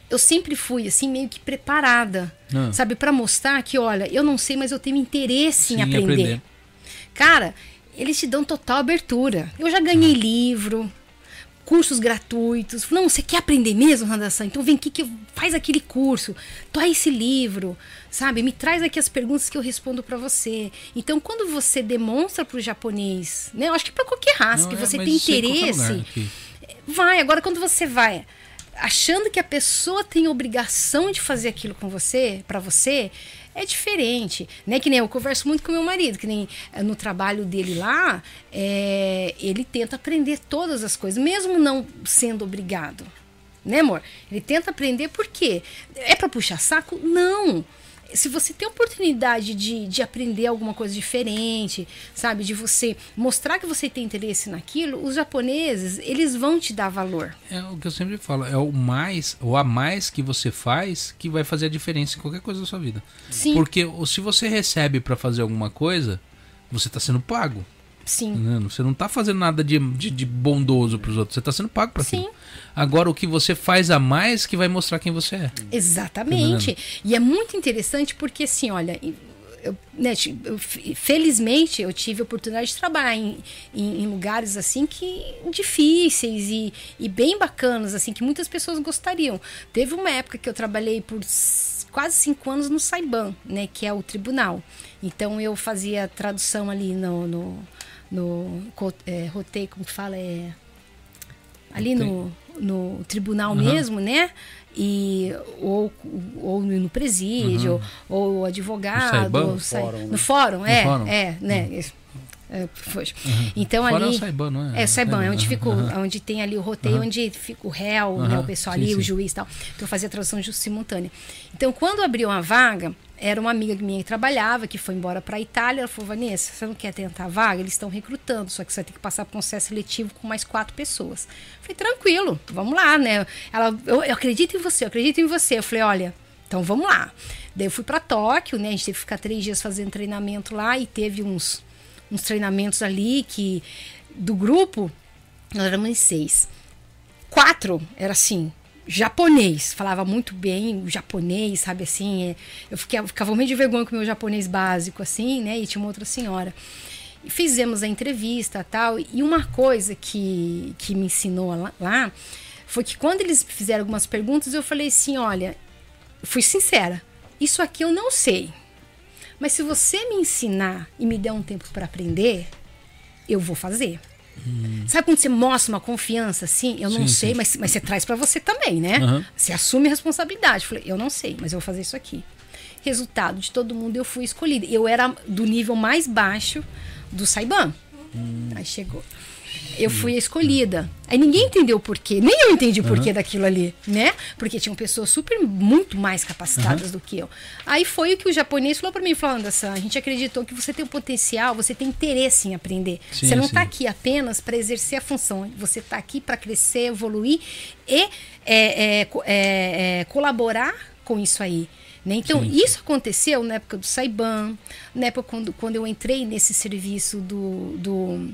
Speaker 2: eu sempre fui assim meio que preparada,
Speaker 1: Ah.
Speaker 2: sabe, para mostrar que, olha, eu não sei, mas eu tenho interesse
Speaker 1: Sim,
Speaker 2: em aprender.
Speaker 1: aprender.
Speaker 2: Cara, eles te dão total abertura. Eu já ganhei livro, cursos gratuitos. Não, você quer aprender mesmo, Randação? Então vem aqui que faz aquele curso, toma esse livro, sabe? Me traz aqui as perguntas que eu respondo pra você. Então, quando você demonstra pro japonês, né? Eu acho que pra qualquer raça
Speaker 1: Não,
Speaker 2: que
Speaker 1: é,
Speaker 2: você tem
Speaker 1: é em qualquer
Speaker 2: interesse, vai. Agora, quando você vai achando que a pessoa tem obrigação de fazer aquilo com você, pra você, é diferente, né? Que nem eu converso muito com meu marido, que nem eh, no trabalho dele lá, é, ele tenta aprender todas as coisas, mesmo não sendo obrigado, né, amor? Ele tenta aprender por quê? É pra puxar saco? Não. Se você tem a oportunidade de, de aprender alguma coisa diferente, sabe? De você mostrar que você tem interesse naquilo, os japoneses, eles vão te dar valor.
Speaker 1: É o que eu sempre falo, é o mais, o a mais que você faz que vai fazer a diferença em qualquer coisa da sua vida.
Speaker 2: Sim.
Speaker 1: Porque se você recebe pra fazer alguma coisa, você tá sendo pago.
Speaker 2: Sim.
Speaker 1: né? Você não tá fazendo nada de, de, de bondoso pros outros, você tá sendo pago aquilo.
Speaker 2: Sim.
Speaker 1: Agora o que você faz a mais que vai mostrar quem você é.
Speaker 2: Exatamente. E é muito interessante porque, assim, olha, eu, né, eu, felizmente eu tive a oportunidade de trabalhar em, em, em lugares assim que difíceis e, e bem bacanas, assim, que muitas pessoas gostariam. Teve uma época que eu trabalhei por quase cinco anos no Saiban, né, que é o tribunal. Então eu fazia tradução ali no, no, no é, roteio, como que fala, é ali no, no tribunal mesmo, né? E, ou, ou no presídio, ou o advogado, ou sai-
Speaker 3: Fórum, né?
Speaker 2: no fórum, é,
Speaker 1: fórum?
Speaker 2: é, né? isso. É, foi. Então
Speaker 1: Fora
Speaker 2: ali
Speaker 1: o Saiban, não é?
Speaker 2: é, Saiban, é onde,
Speaker 1: Aham,
Speaker 2: fica, o-
Speaker 1: aham.
Speaker 2: onde tem ali o roteio, onde fica o réu, né, o pessoal
Speaker 1: sim,
Speaker 2: ali, o
Speaker 1: sim.
Speaker 2: juiz e tal. Então eu fazia tradução simultânea. Então quando abriu uma vaga, era uma amiga minha que trabalhava, que foi embora para a Itália, ela falou, Vanessa, você não quer tentar a vaga? Eles estão recrutando, só que você vai ter que passar por um processo seletivo com mais quatro pessoas. Eu falei, tranquilo, vamos lá, né? Ela, eu, eu acredito em você, eu acredito em você. Eu falei, olha, então vamos lá. Daí eu fui para Tóquio, né? A gente teve que ficar três dias fazendo treinamento lá e teve uns, uns treinamentos ali que do grupo nós éramos seis. Quatro era assim, japonês, falava muito bem o japonês, sabe assim. é, eu ficava, ficava meio de vergonha com o meu japonês básico, assim, né? E tinha uma outra senhora. E fizemos a entrevista tal. E uma coisa que, que me ensinou lá, lá foi que quando eles fizeram algumas perguntas, eu falei assim: olha, fui sincera, isso aqui eu não sei. Mas se você me ensinar e me der um tempo para aprender, eu vou fazer. Sabe quando você mostra uma confiança assim? Eu não
Speaker 1: Sim,
Speaker 2: sei,
Speaker 1: sim.
Speaker 2: Mas, mas você traz para você também, né?
Speaker 1: Aham.
Speaker 2: Você assume a responsabilidade. Eu falei, eu não sei, mas eu vou fazer isso aqui. Resultado de todo mundo, eu fui escolhida. Eu era do nível mais baixo do Saiban. Aí chegou. Eu fui a escolhida. Aí ninguém entendeu o porquê. Nem eu entendi o porquê daquilo ali, né? Porque tinham pessoas super, muito mais capacitadas do que eu. Aí foi o que o japonês falou pra mim, falou, Anderson, a gente acreditou que você tem um potencial, você tem interesse em aprender.
Speaker 1: Sim,
Speaker 2: você não
Speaker 1: sim.
Speaker 2: tá aqui apenas para exercer a função. Você tá aqui para crescer, evoluir e é, é, é, é, colaborar com isso aí. Né? Então, isso aconteceu na época do Saiban, na época quando, quando eu entrei nesse serviço do, do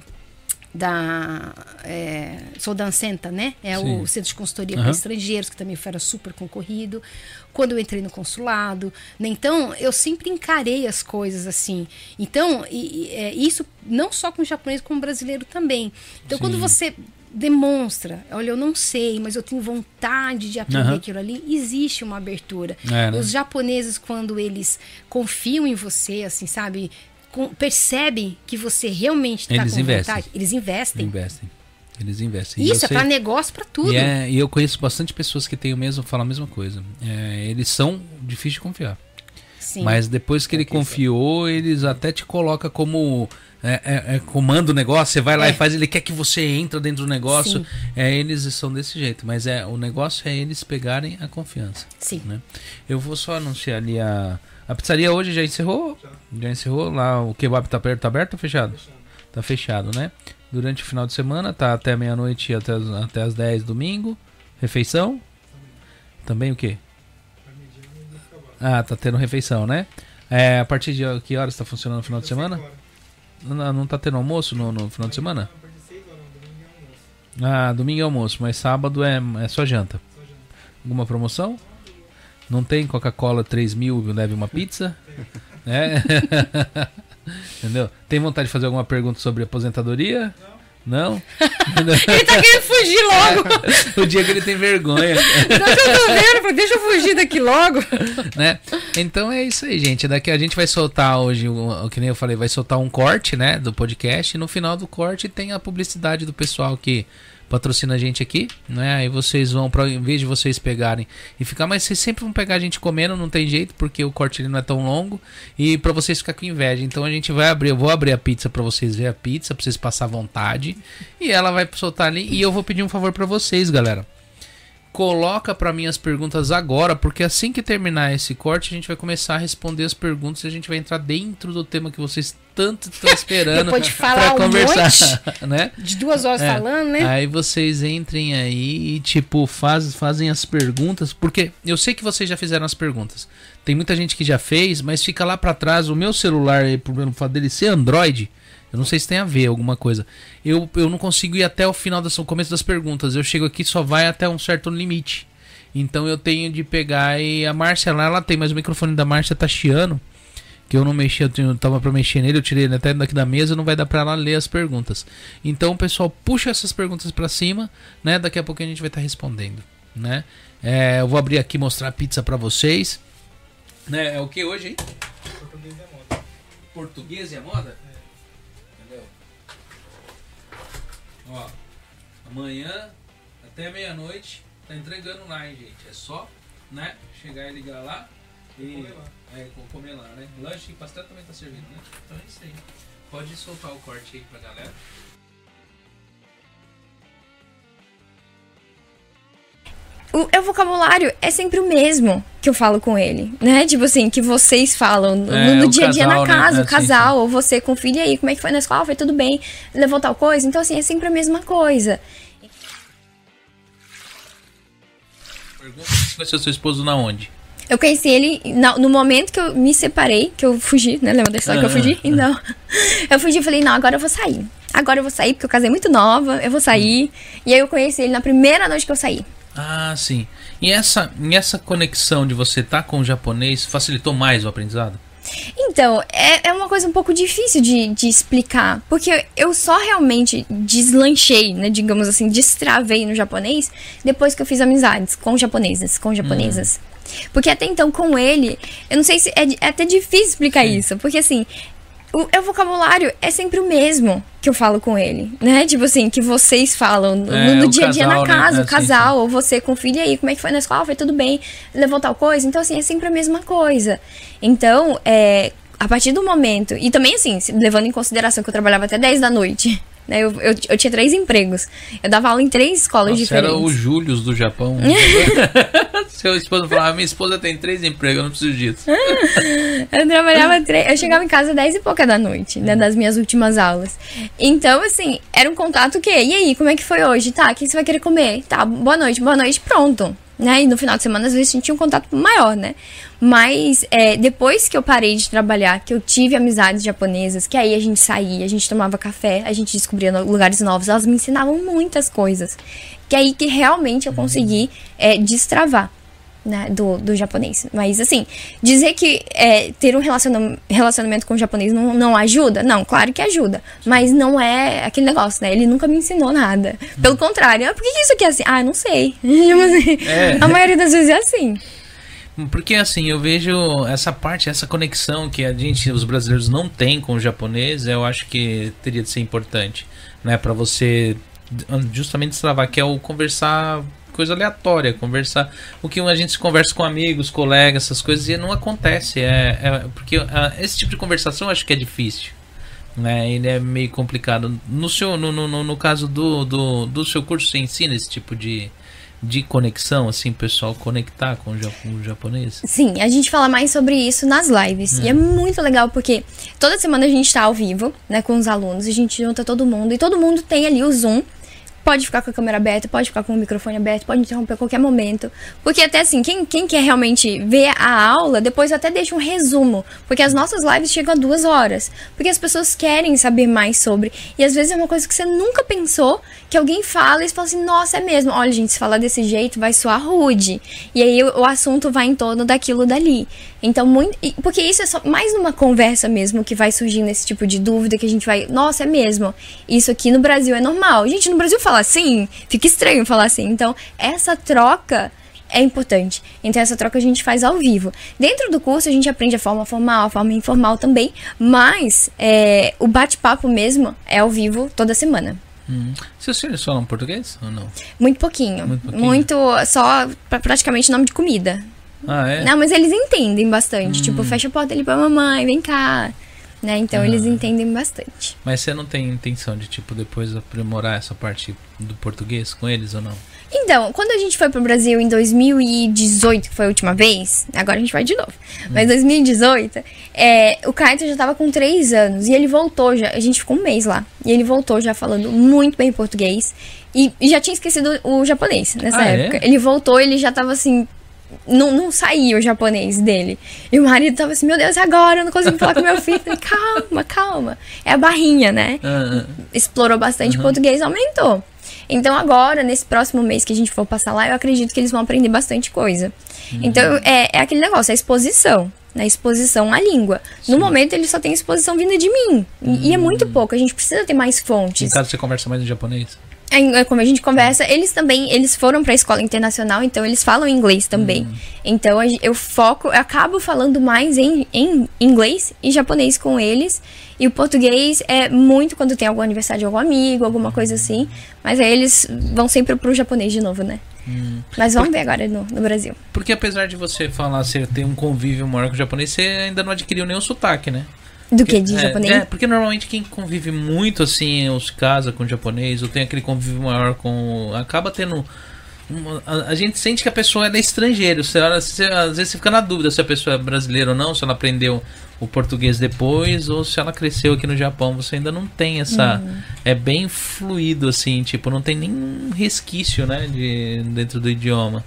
Speaker 2: da é, Sou Dancenta, né? É
Speaker 1: Sim.
Speaker 2: o centro de consultoria
Speaker 1: Aham.
Speaker 2: para estrangeiros, que também era super concorrido. Quando eu entrei no consulado. Né? Então, eu sempre encarei as coisas assim. Então, e- e, é, isso não só com o japonês, como o brasileiro também. Então, quando
Speaker 1: Sim.
Speaker 2: você demonstra, olha, eu não sei, mas eu tenho vontade de aprender
Speaker 1: Aham.
Speaker 2: aquilo ali, existe uma abertura.
Speaker 1: É, né?
Speaker 2: Os japoneses, quando eles confiam em você, assim, sabe? Com- percebem que você realmente está com
Speaker 1: investem.
Speaker 2: vontade, eles investem.
Speaker 1: Investem. Eles investem.
Speaker 2: Isso é para negócio, para tudo.
Speaker 1: E, é- e eu conheço bastante pessoas que têm o mesmo, falam a mesma coisa. É, eles são difíceis de confiar.
Speaker 2: Sim.
Speaker 1: Mas depois que ele confiou, eles até te coloca como é, é- é comando o negócio, você vai lá
Speaker 2: É.
Speaker 1: e faz, ele quer que você entre dentro do negócio.
Speaker 2: Sim.
Speaker 1: É, eles são desse jeito. Mas é o negócio é eles pegarem a confiança.
Speaker 2: Sim.
Speaker 1: né? Eu vou só anunciar ali a. A pizzaria hoje já encerrou? Já encerrou? Lá o kebab tá aberto, tá aberto ou fechado? Tá fechado, né? Durante o final de semana, tá até meia-noite até, as- até as 10 domingo. Refeição? Também o quê? Ah, tá tendo refeição, né? É, a partir de que horas tá funcionando no final de semana? Não, não tá tendo almoço no, no final de semana? Ah, domingo é almoço, mas sábado é, é só janta. Alguma promoção? Não tem Coca-Cola 3 mil, leve uma pizza? É? Entendeu? Tem vontade de fazer alguma pergunta sobre aposentadoria? Não?
Speaker 2: Ele tá querendo fugir logo.
Speaker 1: o dia que ele tem vergonha.
Speaker 2: Não eu vendo, deixa eu fugir daqui logo.
Speaker 1: né? Então é isso aí, gente. Daqui a gente vai soltar hoje, o, o que nem eu falei, vai soltar um corte, né, do podcast. E no final do corte tem a publicidade do pessoal que patrocina a gente aqui, né? Aí vocês vão, pra, em vez de vocês pegarem e ficar, mas vocês sempre vão pegar a gente comendo, não tem jeito, porque o corte não é tão longo. E pra vocês ficar com inveja. Então a gente vai abrir, eu vou abrir a pizza pra vocês ver a pizza, pra vocês passar vontade. E ela vai soltar ali. E eu vou pedir um favor pra vocês, galera coloca pra mim as perguntas agora, porque assim que terminar esse corte, a gente vai começar a responder as perguntas e a gente vai entrar dentro do tema que vocês tanto estão esperando
Speaker 2: Depois de falar
Speaker 1: pra
Speaker 2: um
Speaker 1: conversar, né?
Speaker 2: De duas horas
Speaker 1: É.
Speaker 2: falando, né?
Speaker 1: Aí vocês entrem aí e, tipo, faz, fazem as perguntas, porque eu sei que vocês já fizeram as perguntas. Tem muita gente que já fez, mas fica lá pra trás. O meu celular, por fato dele ser Android, eu não sei se tem a ver alguma coisa. Eu, eu não consigo ir até o final, das, o começo das perguntas. Eu chego aqui só vai até um certo limite. Então eu tenho de pegar e a Márcia lá, ela tem, mas o microfone da Márcia tá chiando. Que eu não mexi, eu tinha- eu tava pra mexer nele, eu tirei ele até daqui da mesa, não vai dar pra ela ler as perguntas. Então, pessoal, puxa essas perguntas pra cima, né? Daqui a pouco a gente vai estar respondendo, né? É, eu vou abrir aqui mostrar a pizza pra vocês. Né? É o que hoje, hein? Português e a moda? Ó, amanhã até meia-noite tá entregando lá, hein, gente? É só, né? Chegar e ligar lá e é, co- comer lá, né? Lanche e pastel também tá servindo, né? Então é isso aí. Pode soltar o corte aí pra galera.
Speaker 4: O, é o vocabulário é sempre o mesmo que eu falo com ele, né? Tipo assim, que vocês falam no,
Speaker 1: É,
Speaker 4: no dia a dia
Speaker 1: casal,
Speaker 4: na
Speaker 1: né?
Speaker 4: casa,
Speaker 1: É,
Speaker 4: o casal, ou você com o filho, e aí, como é que foi na escola? Foi tudo bem, levou tal coisa. Então, assim, é sempre a mesma coisa.
Speaker 1: Pergunta se conheceu seu esposo na onde?
Speaker 4: Eu conheci ele na- no momento que eu me separei, que eu fugi, né? Lembra da história que eu
Speaker 1: Ah,
Speaker 4: fugi? Então, eu fugi e falei, não, agora eu vou sair. Agora eu vou sair, porque eu casei muito nova, eu vou sair. E aí eu conheci ele na primeira noite que eu saí.
Speaker 1: Ah, sim. E essa, e essa conexão de você estar com o japonês facilitou mais o aprendizado?
Speaker 4: Então, é, é uma coisa um pouco difícil de, de explicar. Porque eu só realmente deslanchei, né? Digamos assim, destravei no japonês depois que eu fiz amizades com japoneses, com japonesas. Porque até então, com ele, eu não sei se. É, é até difícil explicar isso. Porque assim. O, é o vocabulário é sempre o mesmo que eu falo com ele, né? Tipo assim, que vocês falam no,
Speaker 1: É,
Speaker 4: no dia a dia na
Speaker 1: né?
Speaker 4: casa,
Speaker 1: É,
Speaker 4: o
Speaker 1: sim,
Speaker 4: casal, ou você com o filho, e aí, como é que foi na escola? Foi tudo bem, levou tal coisa. Então, assim, é sempre a mesma coisa. Então, é, a partir do momento. E também, assim, se- levando em consideração que eu trabalhava até 10 da noite. Né? Eu, eu, eu tinha três empregos. Eu dava aula em três escolas
Speaker 1: Nossa,
Speaker 4: diferentes.
Speaker 1: era o Július do Japão. Seu esposo falava, minha esposa tem três empregos, eu não preciso disso.
Speaker 4: Eu trabalhava três. Eu chegava em casa 10 e pouca da noite, né? Das minhas últimas aulas. Então, assim, era um contato que. E aí, como é que foi hoje? Tá, o que você vai querer comer? Tá, boa noite, boa noite, pronto. Né? E no final de semana, às vezes, a gente tinha um contato maior, né? Mas é, depois que eu parei de trabalhar, que eu tive amizades japonesas, que aí a gente saía, a gente tomava café, a gente descobria lugares novos, elas me ensinavam muitas coisas. Que é aí que realmente eu consegui é, destravar né, do, do japonês. Mas, assim, dizer que é, ter um relacionamento, relacionamento com o japonês não, não ajuda? Não, claro que ajuda. Mas não é aquele negócio, né? Ele nunca me ensinou nada. Pelo contrário, ah, por que isso aqui é assim? Ah, não sei. é. A maioria das vezes é assim.
Speaker 1: Porque assim, eu vejo essa parte, essa conexão que a gente, os brasileiros, não tem com o japonês, eu acho que teria de ser importante, né? para você justamente destravar, que é o conversar coisa aleatória, conversar. O que a gente conversa com amigos, colegas, essas coisas, e não acontece. É, é porque uh, esse tipo de conversação eu acho que é difícil. Né? Ele é meio complicado. No, seu, no, no, no caso do, do, do seu curso, você ensina esse tipo de, de conexão, assim, pessoal conectar com o, japonês?
Speaker 4: Sim, a gente fala mais sobre isso nas lives. É. E é muito legal porque toda semana a gente tá ao vivo, né, com os alunos, a gente junta todo mundo e todo mundo tem ali o Zoom pode ficar com a câmera aberta, pode ficar com o microfone aberto, pode interromper a qualquer momento. Porque até assim, quem, quem quer realmente ver a aula, depois eu até deixo um resumo. Porque as nossas lives chegam a duas horas. Porque as pessoas querem saber mais sobre. E às vezes é uma coisa que você nunca pensou, que alguém fala e você fala assim, nossa, é mesmo. Olha, gente, se falar desse jeito vai soar rude. E aí o, o assunto vai em torno daquilo dali. Então, muito. Porque isso é só mais numa conversa mesmo que vai surgindo esse tipo de dúvida que a gente vai. Nossa, é mesmo. Isso aqui no Brasil é normal. Gente, no Brasil fala assim, fica estranho falar assim. Então, essa troca é importante. Então, essa troca a gente faz ao vivo. Dentro do curso, a gente aprende a forma formal, a forma informal também, mas é, o bate-papo mesmo é ao vivo toda semana.
Speaker 1: Hum. Seus filhos falam português ou não?
Speaker 4: Muito pouquinho. Muito, pouquinho. Muito só praticamente nome de comida.
Speaker 1: Ah, é?
Speaker 4: Não, mas eles entendem bastante. Hum. Tipo, fecha a porta ali pra mamãe, vem cá. Né? Então ah. eles entendem bastante.
Speaker 1: Mas você não tem intenção de, tipo, depois aprimorar essa parte do português com eles ou não?
Speaker 4: Então, quando a gente foi pro Brasil em 2018, que foi a última vez, agora a gente vai de novo. Hum. Mas 2018, é, o Kaito já tava com 3 anos e ele voltou já. A gente ficou um mês lá. E ele voltou já falando muito bem português. E, e já tinha esquecido o japonês nessa
Speaker 1: ah,
Speaker 4: época.
Speaker 1: É?
Speaker 4: Ele voltou, ele já tava assim, não, não saía o japonês dele. E o marido tava assim, meu Deus, agora eu não consigo falar com meu filho. Falei, calma, calma. É a barrinha, né?
Speaker 1: Uhum.
Speaker 4: Explorou bastante uhum. português, aumentou. Então agora, nesse próximo mês que a gente for passar lá, eu acredito que eles vão aprender bastante coisa. Uhum. Então é, é aquele negócio, é a exposição. Na né? exposição à língua. Sim. No momento, ele só tem exposição vinda de mim. E é muito hum. pouco. A gente precisa ter mais fontes.
Speaker 1: No caso, você conversa mais em japonês?
Speaker 4: É, como a gente conversa, eles também, eles foram para a escola internacional, então eles falam inglês também. Hum. Então eu foco, eu acabo falando mais em, em inglês e japonês com eles. E o português é muito quando tem algum aniversário de algum amigo, alguma coisa assim. Mas aí eles vão sempre pro japonês de novo, né? Hum. Mas vamos Por... ver agora no, no, Brasil.
Speaker 1: Porque apesar de você falar, você ter um convívio maior com o japonês, você ainda não adquiriu nenhum sotaque, né?
Speaker 4: Do que? De
Speaker 1: é,
Speaker 4: japonês?
Speaker 1: É, porque normalmente quem convive muito assim, ou se casa com japonês, ou tem aquele convívio maior com. acaba tendo. Uma, a, a, gente sente que a pessoa é estrangeiro. Você, você, às vezes você fica na dúvida se a pessoa é brasileira ou não, se ela aprendeu o português depois, ou se ela cresceu aqui no Japão. Você ainda não tem essa. Uhum. É bem fluido, assim, tipo, não tem nenhum resquício, né, de, dentro do idioma.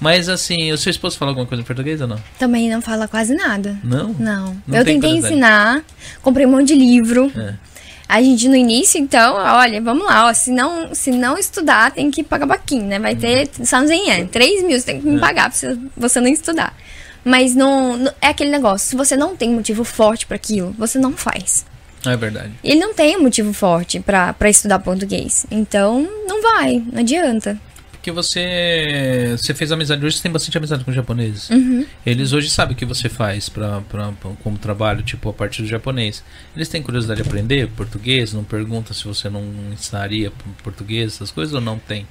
Speaker 1: Mas assim, o seu esposo fala alguma coisa em português ou não?
Speaker 4: Também não fala quase nada.
Speaker 1: Não?
Speaker 4: Não. não eu tentei ensinar, comprei um monte de livro. É. A gente no início, então, olha, vamos lá, ó, se não, se não estudar, tem que pagar baquinho, né? Vai ter uhum. Sanzenhan, 3 mil, você tem que me é. pagar pra você não estudar. Mas não, é aquele negócio, se você não tem motivo forte para aquilo, você não faz.
Speaker 1: É verdade.
Speaker 4: Ele não tem motivo forte para estudar português. Então, não vai, não adianta
Speaker 1: porque você você fez amizade hoje, você tem bastante amizade com os japoneses.
Speaker 4: Uhum.
Speaker 1: Eles hoje sabem o que você faz pra, pra, pra, como trabalho, tipo, a partir do japonês. Eles têm curiosidade de aprender português? Não pergunta se você não ensinaria português, essas coisas, ou não tem?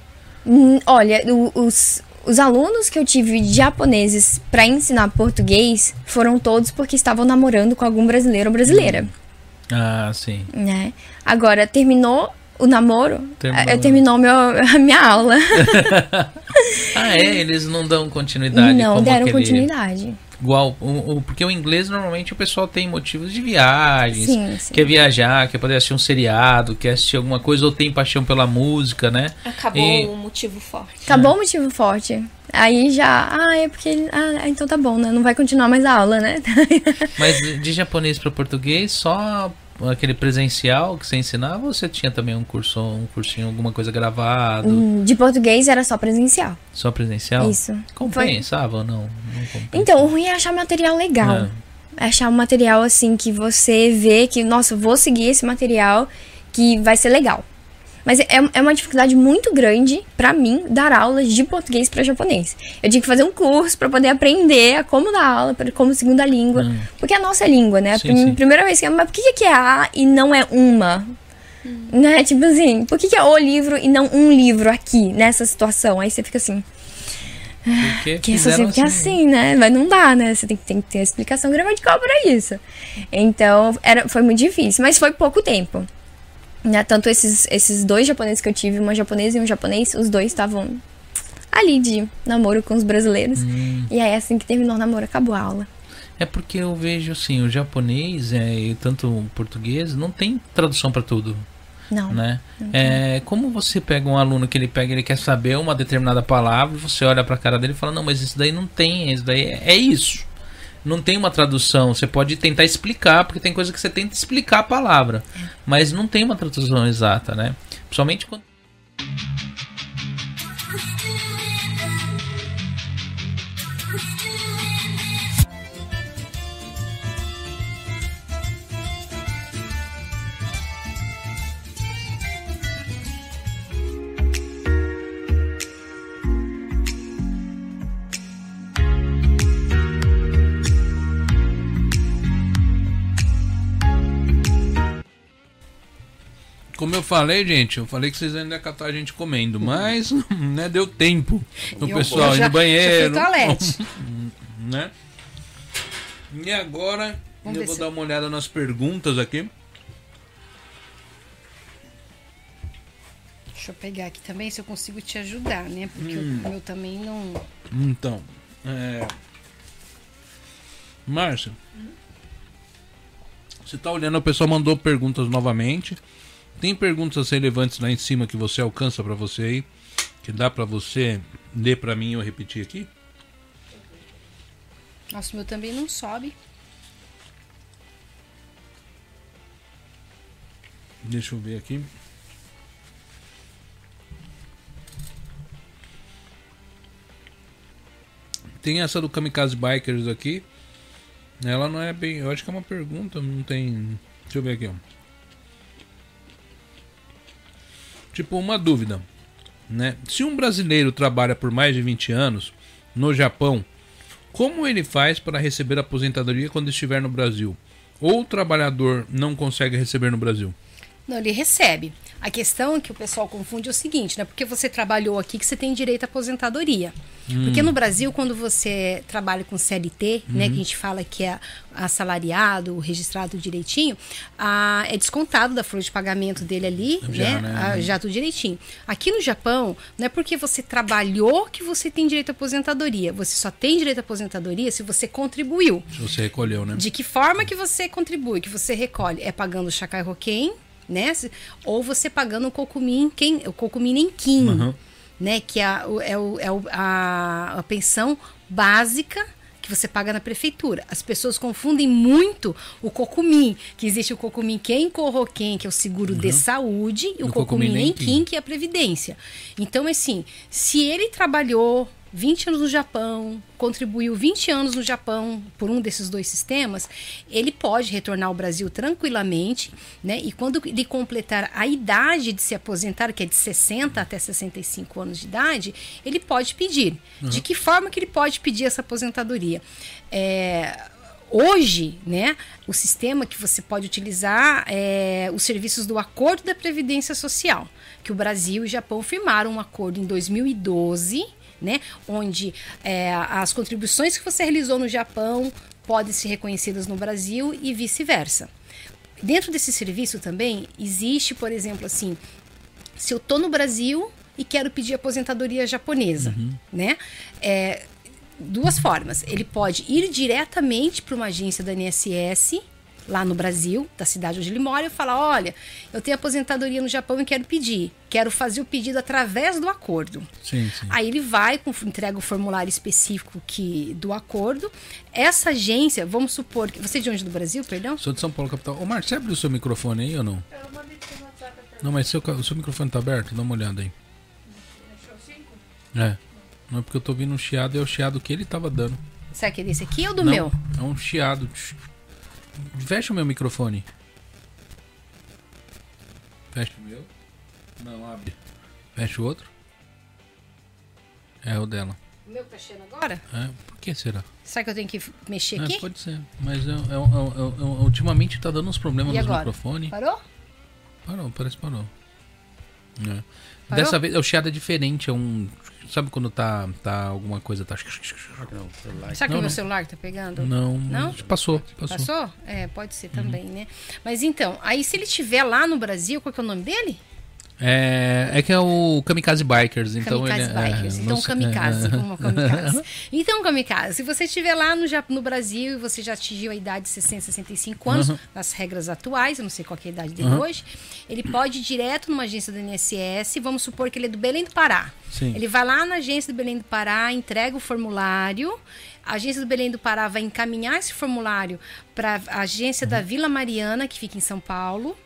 Speaker 4: Hum, olha, os, os alunos que eu tive japoneses para ensinar português foram todos porque estavam namorando com algum brasileiro ou brasileira.
Speaker 1: Ah, sim.
Speaker 4: Né? Agora, terminou o namoro, terminou, é, terminou meu, a minha aula.
Speaker 1: ah, é? Eles não dão continuidade?
Speaker 4: Não deram aquele... continuidade.
Speaker 1: igual. O, o- porque o inglês normalmente o pessoal tem motivos de viagens.
Speaker 4: Sim, sim.
Speaker 1: Quer viajar, quer poder assistir um seriado, quer assistir alguma coisa, ou tem paixão pela música, né?
Speaker 5: Acabou
Speaker 1: E-
Speaker 5: um motivo forte.
Speaker 4: Acabou o motivo forte. Aí já, ah, é porque. ele- Ah, então tá bom, né? Não vai continuar mais a aula, né?
Speaker 1: Mas de japonês para português, só aquele presencial que você ensinava ou você tinha também um curso, um cursinho, alguma coisa gravado?
Speaker 4: Hum, De português era só presencial.
Speaker 1: Só presencial?
Speaker 4: Isso. Foi-
Speaker 1: Compensava ou não? Não compensa.
Speaker 4: Então, o ruim é achar material legal.
Speaker 1: É.
Speaker 4: Achar um material assim que você vê que, nossa, vou seguir esse material que vai ser legal. Mas é, é uma dificuldade muito grande pra mim dar aulas de português pra japonês. Eu tinha que fazer um curso pra poder aprender a como dar aula pra- como segunda língua,
Speaker 1: Hum.
Speaker 4: porque é a nossa língua, né? A
Speaker 1: Sim,
Speaker 4: prim-
Speaker 1: sim.
Speaker 4: primeira vez que mas por que que é a e não é uma? Né? Tipo assim, por que, que é o livro e não um livro aqui nessa situação? Aí você fica assim,
Speaker 1: Porque
Speaker 4: que isso
Speaker 1: fizeram
Speaker 4: sempre que é assim, né? Mas não dá, né? Você tem, que- tem que ter explicação gramatical pra isso. Então, era, foi muito difícil, mas foi pouco tempo. Né? Tanto esses, esses dois japoneses que eu tive, uma japonesa e um japonês, os dois estavam ali de namoro com os brasileiros.
Speaker 1: Hum.
Speaker 4: E aí, assim que terminou o namoro, acabou a aula.
Speaker 1: É porque eu vejo assim, o japonês é, e tanto o português não tem tradução para tudo,
Speaker 4: Não.
Speaker 1: né? É, como você pega um aluno que ele pega, ele quer saber uma determinada palavra, você olha para a cara dele e fala: "Não, mas isso daí não tem, isso daí é, é isso". Não tem uma tradução, você pode tentar explicar, porque tem coisa que você tenta explicar a palavra, mas não tem uma tradução exata, né? Principalmente quando Como eu falei, gente, eu falei que vocês ainda iam catar a gente comendo, mas né, deu tempo. O
Speaker 2: Eu-
Speaker 1: pessoal
Speaker 2: eu
Speaker 1: ir no banheiro.
Speaker 2: já
Speaker 1: né? E agora
Speaker 2: Vamos
Speaker 1: eu vou
Speaker 2: se-
Speaker 1: dar uma olhada nas perguntas aqui.
Speaker 2: Deixa eu pegar aqui também se eu consigo te ajudar, né? Porque
Speaker 1: Hum.
Speaker 2: o meu também não.
Speaker 1: Então, é... Márcia, você tá olhando, o pessoal mandou perguntas novamente. Tem perguntas relevantes lá em cima que você alcança pra você aí, que dá pra você ler pra mim e eu repetir aqui?
Speaker 2: Nossa, o meu também não sobe.
Speaker 1: Deixa eu ver aqui. Tem essa do Kamikaze Bikers aqui. Ela não é bem. Eu acho que é uma pergunta, não tem. Deixa eu ver aqui, ó. Tipo, uma dúvida. Né? Se um brasileiro trabalha por mais de 20 anos no Japão, como ele faz para receber aposentadoria quando estiver no Brasil? Ou o trabalhador não consegue receber no Brasil?
Speaker 2: Não, ele recebe. A questão que o pessoal confunde é o seguinte, né? Porque você trabalhou aqui que você tem direito à aposentadoria. Porque no Brasil, quando você trabalha com CLT, né, que a gente fala que é assalariado, registrado direitinho, ah, é descontado da folha de pagamento dele ali,
Speaker 1: Já,
Speaker 2: né?
Speaker 1: né?
Speaker 2: ah, já tudo direitinho. Aqui no Japão, não é porque você trabalhou que você tem direito à aposentadoria. Você só tem direito à aposentadoria se você contribuiu.
Speaker 1: Se você recolheu, né?
Speaker 2: De que forma que você contribui, que você recolhe? É pagando o Chacai Roquem, né? Ou você pagando o Cocumin, quem, o Cocumin Nenquim,
Speaker 1: Uhum.
Speaker 2: né? Que é, a, é, o- é o- a, a pensão básica que você paga na prefeitura. As pessoas confundem muito o Cocumin, que existe o Cocumin Quem Corroquem, que é o seguro de saúde, e o
Speaker 1: O
Speaker 2: Nenquim,
Speaker 1: Nenquim.
Speaker 2: que é a previdência. Então, assim, se ele trabalhou 20 anos no Japão, contribuiu 20 anos no Japão por um desses dois sistemas, ele pode retornar ao Brasil tranquilamente, né? E quando ele completar a idade de se aposentar, que é de 60 até 65 anos de idade, ele pode pedir. De que forma que ele pode pedir essa aposentadoria? É, Hoje, né, o sistema que você pode utilizar é os serviços do Acordo da Previdência Social, que o Brasil e o Japão firmaram um acordo em 2012, né, onde é, as contribuições que você realizou no Japão podem ser reconhecidas no Brasil e vice-versa. Dentro desse serviço também existe, por exemplo, assim, se eu tô no Brasil e quero pedir aposentadoria japonesa, né? É, duas formas. Ele pode ir diretamente para uma agência da INSS lá no Brasil, da cidade onde ele mora, e falar: olha, eu tenho aposentadoria no Japão e quero pedir. Quero fazer o pedido através do acordo.
Speaker 1: Sim, sim.
Speaker 2: Aí ele vai, com, entrega o formulário específico que, do acordo. Essa agência, vamos supor que. Você é de onde do Brasil, perdão?
Speaker 1: Sou de São Paulo, capital. Ô, Marcos, você abriu o seu microfone aí ou não?
Speaker 5: Eu mandei pro WhatsApp até.
Speaker 1: Não, mas seu, o seu microfone tá aberto? Dá uma olhada aí.
Speaker 5: Cinco?
Speaker 1: É. Não é porque eu tô ouvindo um chiado, é o chiado que ele tava dando.
Speaker 2: Será que é desse aqui ou do
Speaker 1: Não,
Speaker 2: meu?
Speaker 1: É um chiado. Fecha o meu microfone. Fecha o meu. Não, abre. Fecha o outro. É o dela.
Speaker 2: O meu tá cheio agora?
Speaker 1: É, por que será?
Speaker 2: Será que eu tenho que mexer
Speaker 1: É,
Speaker 2: aqui?
Speaker 1: pode ser. Mas é, é, é, ultimamente tá dando uns problemas
Speaker 2: E
Speaker 1: nos
Speaker 2: agora?
Speaker 1: microfones.
Speaker 2: Parou?
Speaker 1: Parou, parece que parou. É.
Speaker 2: Parou?
Speaker 1: Dessa vez, o chiado é diferente, é um. Sabe quando tá, tá alguma coisa, tá.
Speaker 3: Não.
Speaker 2: Será que
Speaker 1: Não,
Speaker 2: é o meu celular que tá pegando?
Speaker 1: Não,
Speaker 2: Não?
Speaker 1: passou, passou.
Speaker 2: Passou? É, pode ser também,
Speaker 1: Uhum.
Speaker 2: né? Mas então, aí se ele estiver lá no Brasil, qual que é o nome dele?
Speaker 1: É, é que é o Kamikaze Bikers, então
Speaker 2: kamikaze
Speaker 1: ele é-
Speaker 2: Bikers.
Speaker 1: é,
Speaker 2: então, kamikaze.
Speaker 1: é,
Speaker 2: Como kamikaze. Então, kamikaze, se você estiver lá no, no Brasil e você já atingiu a idade de 60, 65 anos,
Speaker 1: Uhum.
Speaker 2: nas regras atuais, eu não sei qual é a idade dele hoje, ele pode ir direto numa agência do INSS, vamos supor que ele é do Belém do Pará.
Speaker 1: Sim.
Speaker 2: Ele vai lá na agência do Belém do Pará, entrega o formulário, a agência do Belém do Pará vai encaminhar esse formulário para a agência da Vila Mariana, que fica em São Paulo.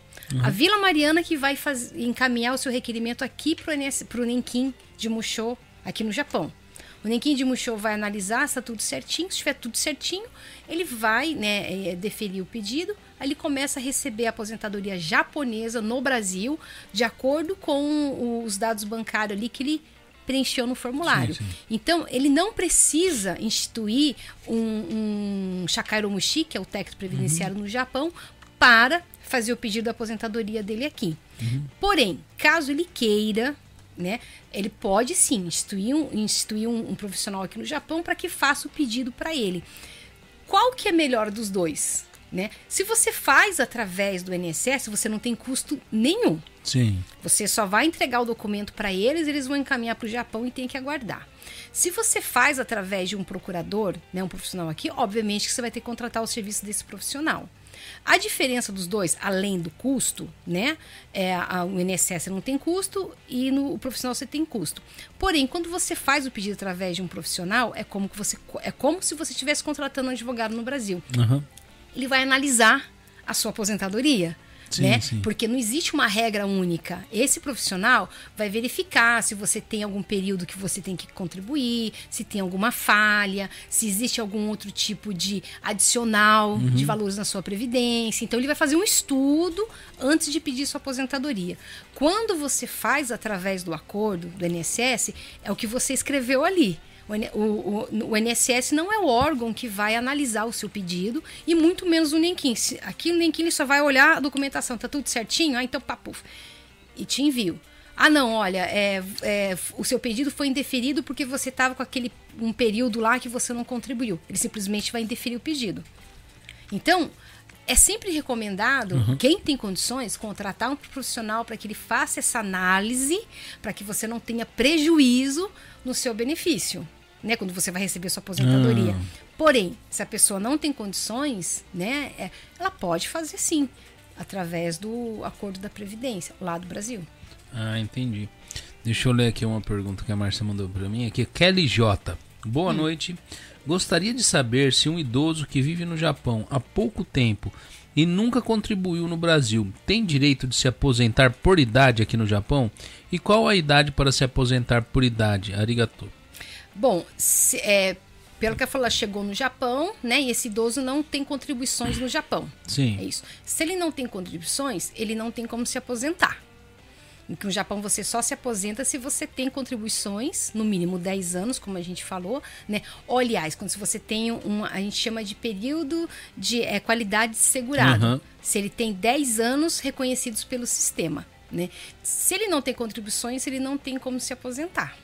Speaker 2: A Vila Mariana que vai faz- encaminhar o seu requerimento aqui para o Nenkin de Musho, aqui no Japão. O Nenkin de Musho vai analisar se está tudo certinho. Se estiver tudo certinho, ele vai né, eh, deferir o pedido. Aí ele começa a receber a aposentadoria japonesa no Brasil, de acordo com os dados bancários ali que ele preencheu no formulário.
Speaker 1: Sim, sim.
Speaker 2: Então, ele não precisa instituir um, um Shakairomushi, que é o técnico previdenciário no Japão, para fazer o pedido da aposentadoria dele aqui. Porém, caso ele queira, né, ele pode sim instituir um, instituir um, um profissional aqui no Japão para que faça o pedido para ele. Qual que é melhor dos dois? Né? Se você faz através do INSS, você não tem custo nenhum.
Speaker 1: Sim.
Speaker 2: Você só vai entregar o documento para eles, eles vão encaminhar para o Japão e tem que aguardar. Se você faz através de um procurador, né, um profissional aqui, obviamente que você vai ter que contratar o serviço desse profissional. A diferença dos dois, além do custo, né? É, a- o INSS não tem custo e no o profissional você tem custo. Porém, quando você faz o pedido através de um profissional, é como, que você, é como se você estivesse contratando um advogado no Brasil
Speaker 1: Aham.
Speaker 2: ele vai analisar a sua aposentadoria.
Speaker 1: Sim,
Speaker 2: né?
Speaker 1: sim.
Speaker 2: Porque não existe uma regra única. Esse profissional vai verificar se você tem algum período que você tem que contribuir, se tem alguma falha, se existe algum outro tipo de adicional
Speaker 1: Uhum.
Speaker 2: de valores na sua previdência. Então ele vai fazer um estudo antes de pedir sua aposentadoria. Quando você faz através do acordo do INSS, é o que você escreveu ali. O, o- o- o INSS não é o órgão que vai analisar o seu pedido e muito menos o Nenquim. Aqui o Nenquim só vai olhar a documentação, tá tudo certinho? Ah, então papo. E te envio. Ah, não, olha, é, é, o seu pedido foi indeferido porque você estava com aquele um período lá que você não contribuiu. Ele simplesmente vai indeferir o pedido. Então, é sempre recomendado, quem tem condições, contratar um profissional para que ele faça essa análise, para que você não tenha prejuízo no seu benefício, né? Quando você vai receber sua aposentadoria.
Speaker 1: Ah.
Speaker 2: Porém, se a pessoa não tem condições, né? é, ela pode fazer sim, através do acordo da Previdência, lá do Brasil.
Speaker 1: Ah, entendi. Deixa eu ler aqui uma pergunta que a Márcia mandou pra mim. Aqui, Kelly J. Boa noite. Gostaria de saber se um idoso que vive no Japão há pouco tempo e nunca contribuiu no Brasil tem direito de se aposentar por idade aqui no Japão? E qual a idade para se aposentar por idade? Arigato.
Speaker 2: Bom, se- é, pelo que falou, ela chegou no Japão, né? E esse idoso não tem contribuições no Japão. É
Speaker 1: Sim.
Speaker 2: isso. Se ele não tem contribuições, ele não tem como se aposentar. No Japão você só se aposenta se você tem contribuições, no mínimo 10 anos, como a gente falou, né? Ou, aliás, quando você tem uma, a gente chama de período de é, qualidade segurada.
Speaker 1: Aham.
Speaker 2: Se ele tem 10 anos reconhecidos pelo sistema, né? Se ele não tem contribuições, ele não tem como se aposentar.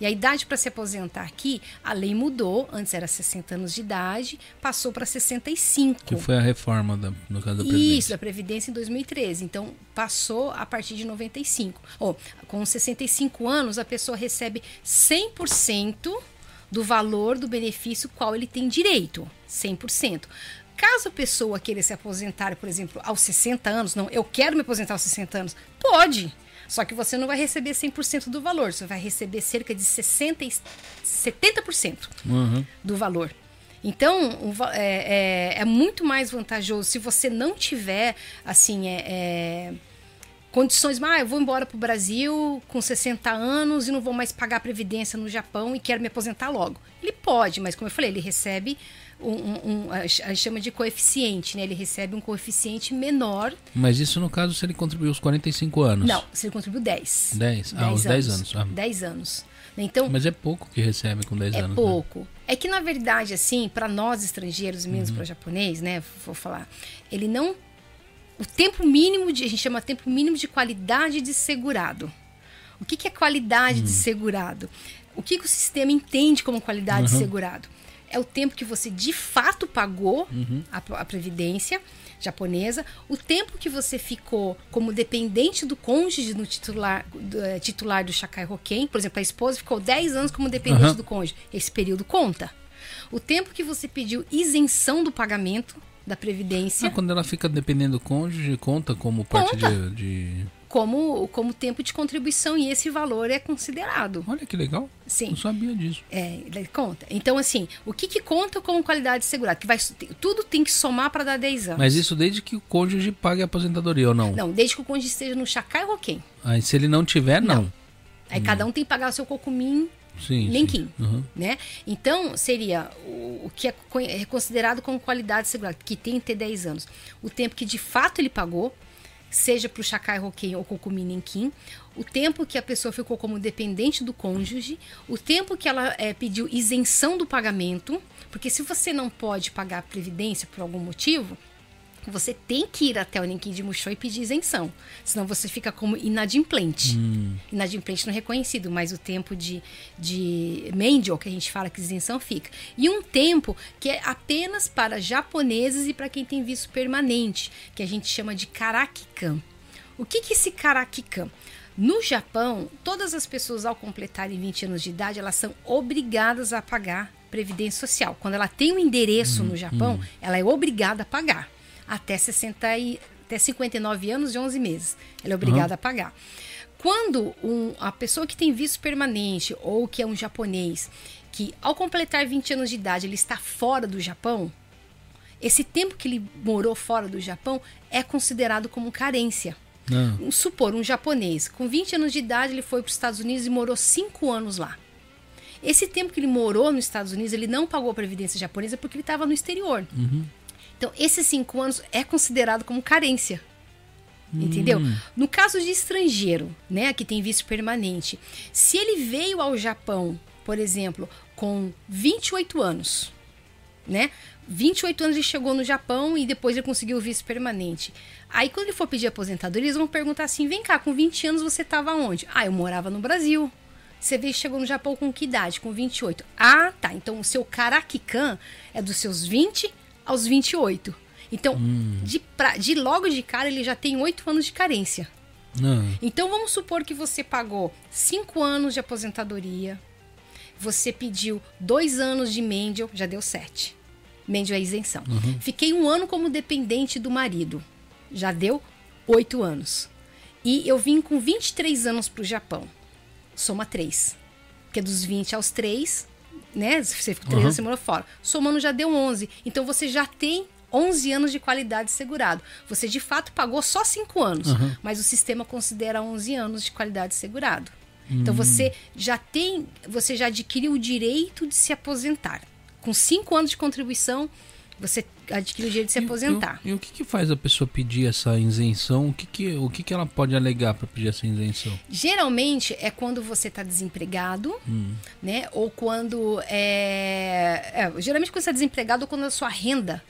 Speaker 2: E a idade para se aposentar aqui, a lei mudou, antes era 60 anos de idade, passou para 65.
Speaker 1: Que foi a reforma da, no caso da
Speaker 2: Isso,
Speaker 1: Previdência.
Speaker 2: da Previdência em 2013. Então, passou a partir de 95. Ou, com 65 anos, a pessoa recebe 100% do valor do benefício qual ele tem direito, 100%. Caso a pessoa queira se aposentar, por exemplo, aos 60 anos, não, eu quero me aposentar aos 60 anos, pode. Só que você não vai receber 100% do valor, você vai receber cerca de 60 e 70%
Speaker 1: Uhum.
Speaker 2: do valor. Então, é, é- é muito mais vantajoso se você não tiver, assim, é, é, condições, ah, eu vou embora para o Brasil com 60 anos e não vou mais pagar previdência no Japão e quero me aposentar logo. Ele pode, mas como eu falei, ele recebe um, um- a gente chama de coeficiente, né? Ele recebe um coeficiente menor.
Speaker 1: Mas isso no caso se ele contribuiu os 45 anos.
Speaker 2: Não, se ele contribuiu 10.
Speaker 1: 10. Ah, os 10 anos. Ah.
Speaker 2: 10 anos. Então,
Speaker 1: Mas é pouco que recebe com 10
Speaker 2: é
Speaker 1: anos. né?
Speaker 2: pouco. É que, na verdade, assim, para nós estrangeiros, menos
Speaker 1: Uhum.
Speaker 2: para japonês, né? Vou falar. Ele não. O tempo mínimo de. A gente chama tempo mínimo de qualidade de segurado. O que, que é qualidade
Speaker 1: Hum.
Speaker 2: de segurado? O que, que o sistema entende como qualidade
Speaker 1: Uhum.
Speaker 2: de segurado? É o tempo que você de fato pagou
Speaker 1: Uhum.
Speaker 2: a, a previdência japonesa, o tempo que você ficou como dependente do cônjuge no titular do, eh, titular do Shakai Hoken, por exemplo, a esposa ficou 10 anos como dependente
Speaker 1: Aham.
Speaker 2: do cônjuge, esse período conta. O tempo que você pediu isenção do pagamento da previdência
Speaker 1: Ah, quando ela fica dependendo do cônjuge, conta como parte
Speaker 2: Conta.
Speaker 1: de, de-
Speaker 2: como como tempo de contribuição e esse valor é considerado.
Speaker 1: Olha que legal.
Speaker 2: Sim.
Speaker 1: Não sabia disso.
Speaker 2: É, conta. Então, assim, o que, que conta como qualidade de segurado? Que vai, tudo tem que somar para dar 10 anos.
Speaker 1: Mas isso desde que o cônjuge pague a aposentadoria ou não?
Speaker 2: Não, desde que o cônjuge esteja no Shakai Hoken.
Speaker 1: Aí se ele não tiver, não.
Speaker 2: Aí cada um tem que pagar o seu cocumim
Speaker 1: Sim. Sim. Uhum.
Speaker 2: né? Então, seria o, o que é, é considerado como qualidade de segurado, que tem que ter 10 anos. O tempo que de fato ele pagou, seja para o Shakai Hoken ou Kokumi Nenkin, o tempo que a pessoa ficou como dependente do cônjuge, o tempo que ela eh, pediu isenção do pagamento, porque se você não pode pagar a previdência por algum motivo, você tem que ir até o Nenkin de Musho e pedir isenção. Senão você fica como inadimplente. Inadimplente não reconhecido, mas o tempo de, de Mendio, que a gente fala que isenção fica. E um tempo que é apenas para japoneses e para quem tem visto permanente, que a gente chama de Karakikan. O que, que é esse Karakikan? No Japão, todas as pessoas ao completarem 20 anos de idade, elas são obrigadas a pagar previdência social. Quando ela tem um endereço no Japão, ela é obrigada a pagar até 60 e, até 59 anos e 11 meses. Ela é obrigada a pagar. Quando um- a pessoa que tem visto permanente ou que é um japonês que ao completar 20 anos de idade ele está fora do Japão, esse tempo que ele morou fora do Japão é considerado como carência.
Speaker 1: Não.
Speaker 2: Vamos supor, um japonês com 20 anos de idade ele foi para os Estados Unidos e morou 5 anos lá. Esse tempo que ele morou nos Estados Unidos, ele não pagou a previdência japonesa porque ele estava no exterior. Então, esses cinco anos é considerado como carência. Entendeu? No caso de estrangeiro, né, que tem visto permanente, se ele veio ao Japão, por exemplo, com 28 anos, né? 28 anos ele chegou no Japão e depois ele conseguiu o visto permanente. Aí quando ele for pedir aposentadoria, eles vão perguntar assim: "Vem cá, com 20 anos você estava onde?" "Ah, eu morava no Brasil." Você veio chegou no Japão com que idade? Com 28. Ah, tá. Então o seu Karakikan é dos seus 20 aos 28. Então, de, pra, de logo de cara, ele já tem 8 anos de carência.
Speaker 1: Não.
Speaker 2: Então vamos supor que você pagou 5 anos de aposentadoria, você pediu 2 anos de Mendel, já deu 7. Mendel é isenção. Fiquei um ano como dependente do marido, já deu 8 anos. E eu vim com 23 anos para o Japão, soma 3. Porque dos 20 aos 3, né? Você ficou 3
Speaker 1: Uhum.
Speaker 2: morou fora. Somando já deu 11. Então você já tem 11 anos de qualidade segurado. Você de fato pagou só 5 anos,
Speaker 1: Uhum.
Speaker 2: mas o sistema considera 11 anos de qualidade segurado. Então você já tem, você já adquiriu o direito de se aposentar. Com 5 anos de contribuição, você adquiriu o direito de se
Speaker 1: E-
Speaker 2: aposentar.
Speaker 1: E, o- e o que, que faz a pessoa pedir essa isenção? O que, que, o que, que ela pode alegar para pedir essa isenção?
Speaker 2: Geralmente é quando você está desempregado, né? Ou quando é, é, geralmente quando você está desempregado ou quando a sua renda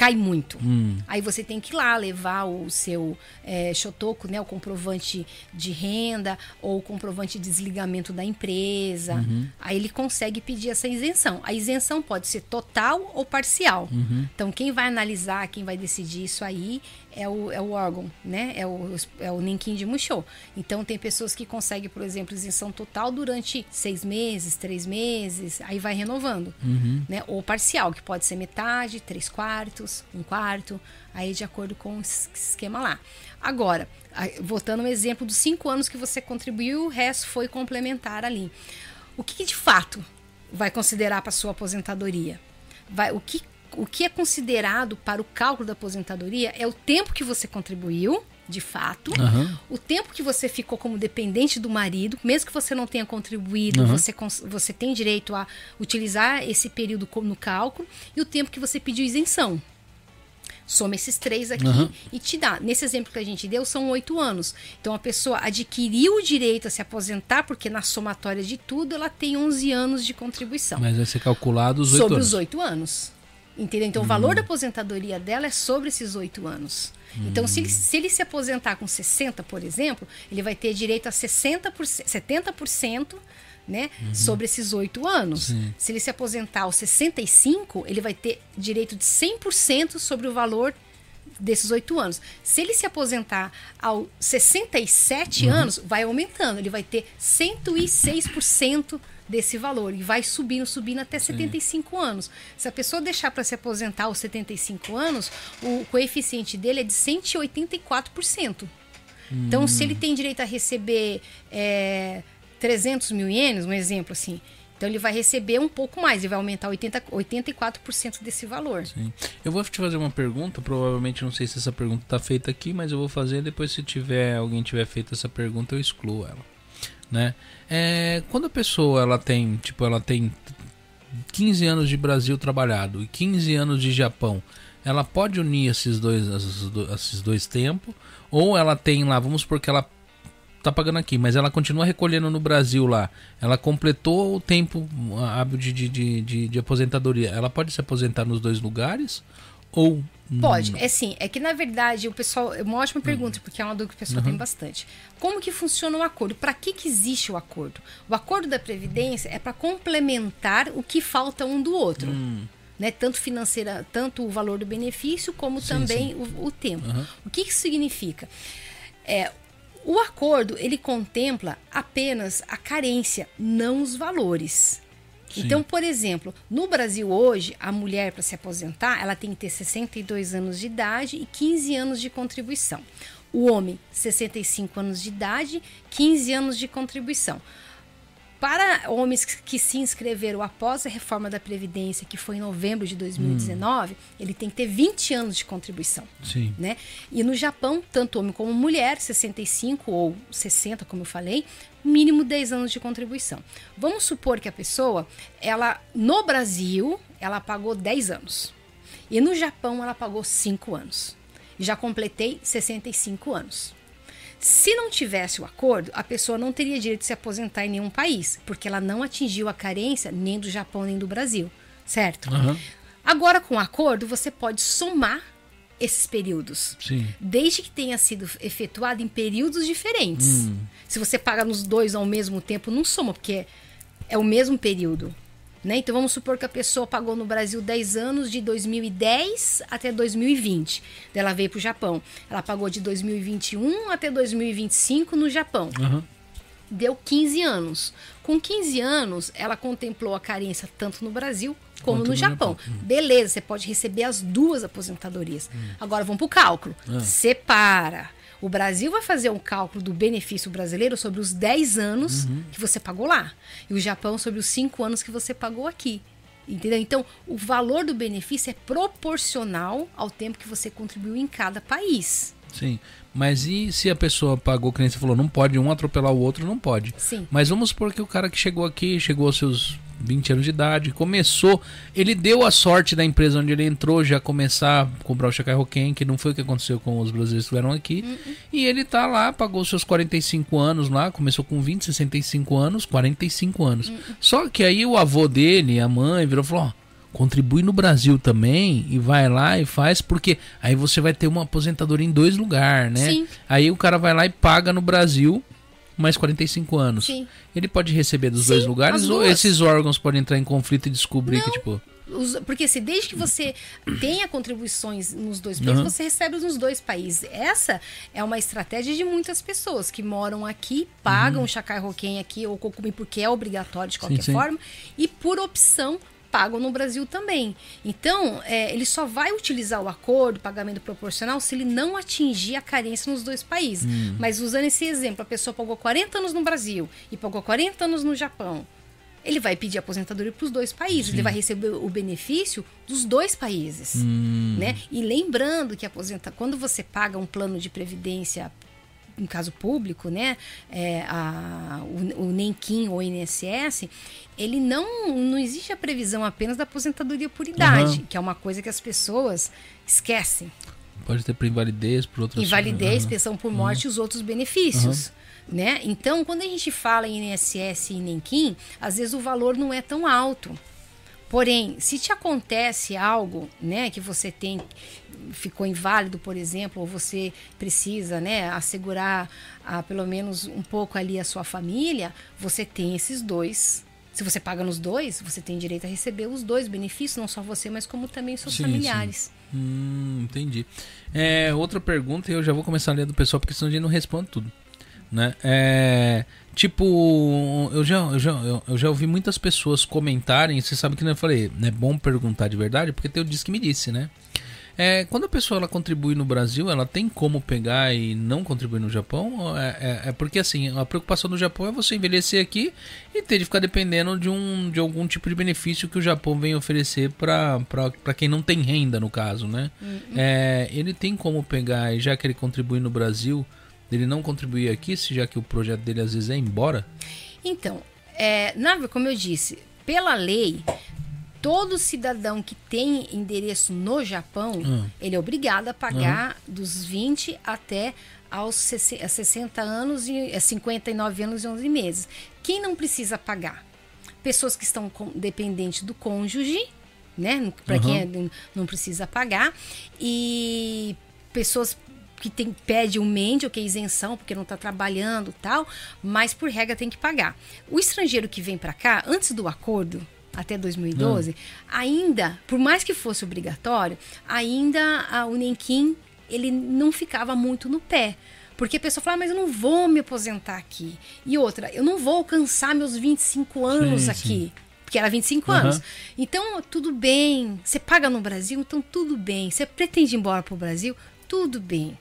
Speaker 2: cai muito.
Speaker 1: Hum.
Speaker 2: Aí você tem que ir lá levar o seu é, shotoku, né? O comprovante de renda ou o comprovante de desligamento da empresa.
Speaker 1: Uhum.
Speaker 2: Aí ele consegue pedir essa isenção. A isenção pode ser total ou parcial.
Speaker 1: Uhum.
Speaker 2: Então quem vai analisar, quem vai decidir isso aí é o, é o órgão, né? É o, é o Ninkin de Musho. Então tem pessoas que conseguem, por exemplo, isenção total durante seis meses, três meses, aí vai renovando, né? Ou parcial, que pode ser metade, três quartos, um quarto, aí de acordo com o es- esquema lá. Agora, voltando ao exemplo dos cinco anos que você contribuiu, o resto foi complementar ali. O que, que de fato vai considerar para sua aposentadoria? Vai, o, que, o que é considerado para o cálculo da aposentadoria é o tempo que você contribuiu, de fato,
Speaker 1: Aham.
Speaker 2: o tempo que você ficou como dependente do marido, mesmo que você não tenha contribuído,
Speaker 1: Aham.
Speaker 2: você, você tem direito a utilizar esse período no cálculo, e o tempo que você pediu isenção. Soma esses três aqui
Speaker 1: Aham.
Speaker 2: e te dá. Nesse exemplo que a gente deu, são oito anos. Então a pessoa adquiriu o direito a se aposentar, porque na somatória de tudo ela tem 11 anos de contribuição
Speaker 1: Mas vai ser calculado os oito
Speaker 2: sobre
Speaker 1: anos.
Speaker 2: os oito anos. Entendeu? Então, o valor da aposentadoria dela é sobre esses oito anos. Então, se ele, se ele se aposentar com 60, por exemplo, ele vai ter direito a 60%, 70% né, sobre esses oito anos.
Speaker 1: Sim.
Speaker 2: Se ele se aposentar aos 65, ele vai ter direito de 100% sobre o valor desses oito anos. Se ele se aposentar aos 67 anos, vai aumentando. Ele vai ter 106% desse valor e vai subindo, subindo até 75 anos. Se a pessoa deixar para se aposentar aos 75 anos, o coeficiente dele é de 184%. Então, se ele tem direito a receber é, 300 mil ienes, um exemplo assim, então ele vai receber um pouco mais, ele vai aumentar 80, 84% desse valor.
Speaker 1: Sim. Eu vou te fazer uma pergunta, provavelmente não sei se essa pergunta está feita aqui, mas eu vou fazer depois se tiver alguém tiver feito essa pergunta eu excluo ela, né? É, quando a pessoa ela tem, tipo, ela tem 15 anos de Brasil trabalhado e 15 anos de Japão, ela pode unir esses dois, esses do- esses dois tempos ou ela tem lá, vamos supor que ela tá pagando aqui, mas ela continua recolhendo no Brasil lá. Ela completou o tempo hábil de, de, de, de aposentadoria. Ela pode se aposentar nos dois lugares? Ou.
Speaker 2: Pode, é sim. É que na verdade o pessoal. É uma ótima pergunta, porque é uma dúvida que o pessoal
Speaker 1: Uhum.
Speaker 2: tem bastante. Como que funciona o acordo? Para que, que existe o acordo? O acordo da Previdência é para complementar o que falta um do outro.
Speaker 1: Hum.
Speaker 2: Né? Tanto financeira, tanto o valor do benefício, como
Speaker 1: Sim,
Speaker 2: também O, o tempo.
Speaker 1: Aham.
Speaker 2: O que, que isso significa? É, o acordo ele contempla apenas a carência, não os valores.
Speaker 1: Sim.
Speaker 2: Então, por exemplo, no Brasil hoje, a mulher para se aposentar, ela tem que ter 62 anos de idade e 15 anos de contribuição. O homem, 65 anos de idade, 15 anos de contribuição. Para homens que se inscreveram após a reforma da Previdência, que foi em novembro de 2019, ele tem que ter 20 anos de contribuição
Speaker 1: Sim.
Speaker 2: né? E no Japão, tanto homem como mulher, 65 ou 60, como eu falei, mínimo 10 anos de contribuição. Vamos supor que a pessoa, ela no Brasil, ela pagou 10 anos. E no Japão ela pagou 5 anos. E já completei 65 anos. Se não tivesse o acordo, a pessoa não teria direito de se aposentar em nenhum país, porque ela não atingiu a carência nem do Japão nem do Brasil, certo?
Speaker 1: Aham.
Speaker 2: Agora, com o acordo, você pode somar esses períodos.
Speaker 1: Sim.
Speaker 2: Desde que tenha sido efetuado em períodos diferentes. Se você paga nos dois ao mesmo tempo, não soma, porque é o mesmo período. Né? Então vamos supor que a pessoa pagou no Brasil 10 anos de 2010 até 2020. Daí Ela veio para o Japão. Ela pagou de 2021 até 2025 no Japão
Speaker 1: Aham.
Speaker 2: deu 15 anos. Com 15 anos, ela contemplou a carência tanto no Brasil como
Speaker 1: Quanto
Speaker 2: no Japão.
Speaker 1: Japão.
Speaker 2: Beleza, você pode receber as duas aposentadorias. Agora vamos para o cálculo.
Speaker 1: Ah.
Speaker 2: Separa. O Brasil vai fazer um cálculo do benefício brasileiro sobre os 10 anos que você pagou lá. E o Japão sobre os 5 anos que você pagou aqui. Entendeu? Então, o valor do benefício é proporcional ao tempo que você contribuiu em cada país.
Speaker 1: Sim. Mas e se a pessoa pagou, que nem você falou, não pode um atropelar o outro, não pode.
Speaker 2: Sim.
Speaker 1: Mas vamos supor que o cara que chegou aqui, chegou aos seus 20 anos de idade, começou, ele deu a sorte da empresa onde ele entrou já começar a comprar o Chacai Roquem, que não foi o que aconteceu com os brasileiros que estiveram aqui. E ele tá lá, pagou seus 45 anos lá, começou com 20, 65 anos, 45 anos. Só que aí o avô dele, a mãe, virou e falou: ó, contribui no Brasil também e vai lá e faz, porque aí você vai ter uma aposentadoria em dois lugares, né?
Speaker 2: Sim.
Speaker 1: Aí o cara vai lá e paga no Brasil, mais 45 anos.
Speaker 2: Sim.
Speaker 1: Ele pode receber dos
Speaker 2: Sim,
Speaker 1: dois lugares ou esses órgãos podem entrar em conflito e descobrir que, tipo.
Speaker 2: Porque se desde que você tenha contribuições nos dois países,
Speaker 1: Uhum.
Speaker 2: você recebe nos dois países. Essa é uma estratégia de muitas pessoas que moram aqui, pagam o Chacai Roquem aqui ou Cocumim porque é obrigatório de qualquer
Speaker 1: Uhum. sim.
Speaker 2: forma, e por opção pagam no Brasil também. Então, é, ele só vai utilizar o acordo, pagamento proporcional, se ele não atingir a carência nos dois países.
Speaker 1: Hum.
Speaker 2: Mas usando esse exemplo, a pessoa pagou 40 anos no Brasil e pagou 40 anos no Japão. Ele vai pedir aposentadoria para os dois países, ele vai receber o benefício dos dois países,
Speaker 1: Hum.
Speaker 2: né? E lembrando que aposenta, quando você paga um plano de previdência em caso público, né, é, a, o, o ou INSS, ele não, não existe a previsão apenas da aposentadoria por idade,
Speaker 1: Aham.
Speaker 2: que é uma coisa que as pessoas esquecem.
Speaker 1: Pode ter por invalidez, por outras
Speaker 2: Invalidez,
Speaker 1: Aham.
Speaker 2: pensão por morte e os outros benefícios. Né? Então, quando a gente fala em INSS e NEMQIM, às vezes o valor não é tão alto. Porém, se te acontece algo, né, que você tem ficou inválido, por exemplo, ou você precisa, né, assegurar ah, pelo menos um pouco ali a sua família, você tem esses dois. Se você paga nos dois, você tem direito a receber os dois benefícios, não só você, mas como também seus
Speaker 1: Sim,
Speaker 2: familiares.
Speaker 1: Hum, entendi. É, outra pergunta, e eu já vou começar a ler do pessoal, porque senão a gente não responde tudo. Né? É, tipo, eu já, eu, já, eu- já ouvi muitas pessoas comentarem, você sabe que eu falei, é bom perguntar de verdade, porque tem o Diz que me disse, né? É, quando a pessoa ela contribui no Brasil, ela tem como pegar e não contribuir no Japão? É, é- é porque assim, a preocupação do Japão é você envelhecer aqui e ter de ficar dependendo de, um, de algum tipo de benefício que o Japão vem oferecer para quem não tem renda, no caso, né? É, ele tem como pegar, e já que ele contribui no Brasil, ele não contribuir aqui, se já que o projeto dele às vezes é embora?
Speaker 2: Então, é, na, como eu disse, pela lei, todo cidadão que tem endereço no Japão,
Speaker 1: Hum.
Speaker 2: ele é obrigado a pagar dos 20 até aos 60 60 anos e é, 59 anos e 11 meses. Quem não precisa pagar? Pessoas que estão dependentes do cônjuge, né? Para quem é- não precisa pagar. E pessoas que tem, pede um MEND, ou que é isenção, porque não está trabalhando tal, mas por regra tem que pagar. O estrangeiro que vem para cá, antes do acordo, até 2012, ainda, por mais que fosse obrigatório, ainda a Unenquim, ele não ficava muito no pé. Porque a pessoa fala, "Ah, mas eu não vou me aposentar aqui. E outra, eu não vou alcançar meus 25 anos
Speaker 1: Sim,
Speaker 2: aqui.
Speaker 1: sim.
Speaker 2: Porque era 25
Speaker 1: Aham.
Speaker 2: anos. Então, tudo bem. Você paga no Brasil, então tudo bem. Você pretende ir embora pro Brasil, tudo bem.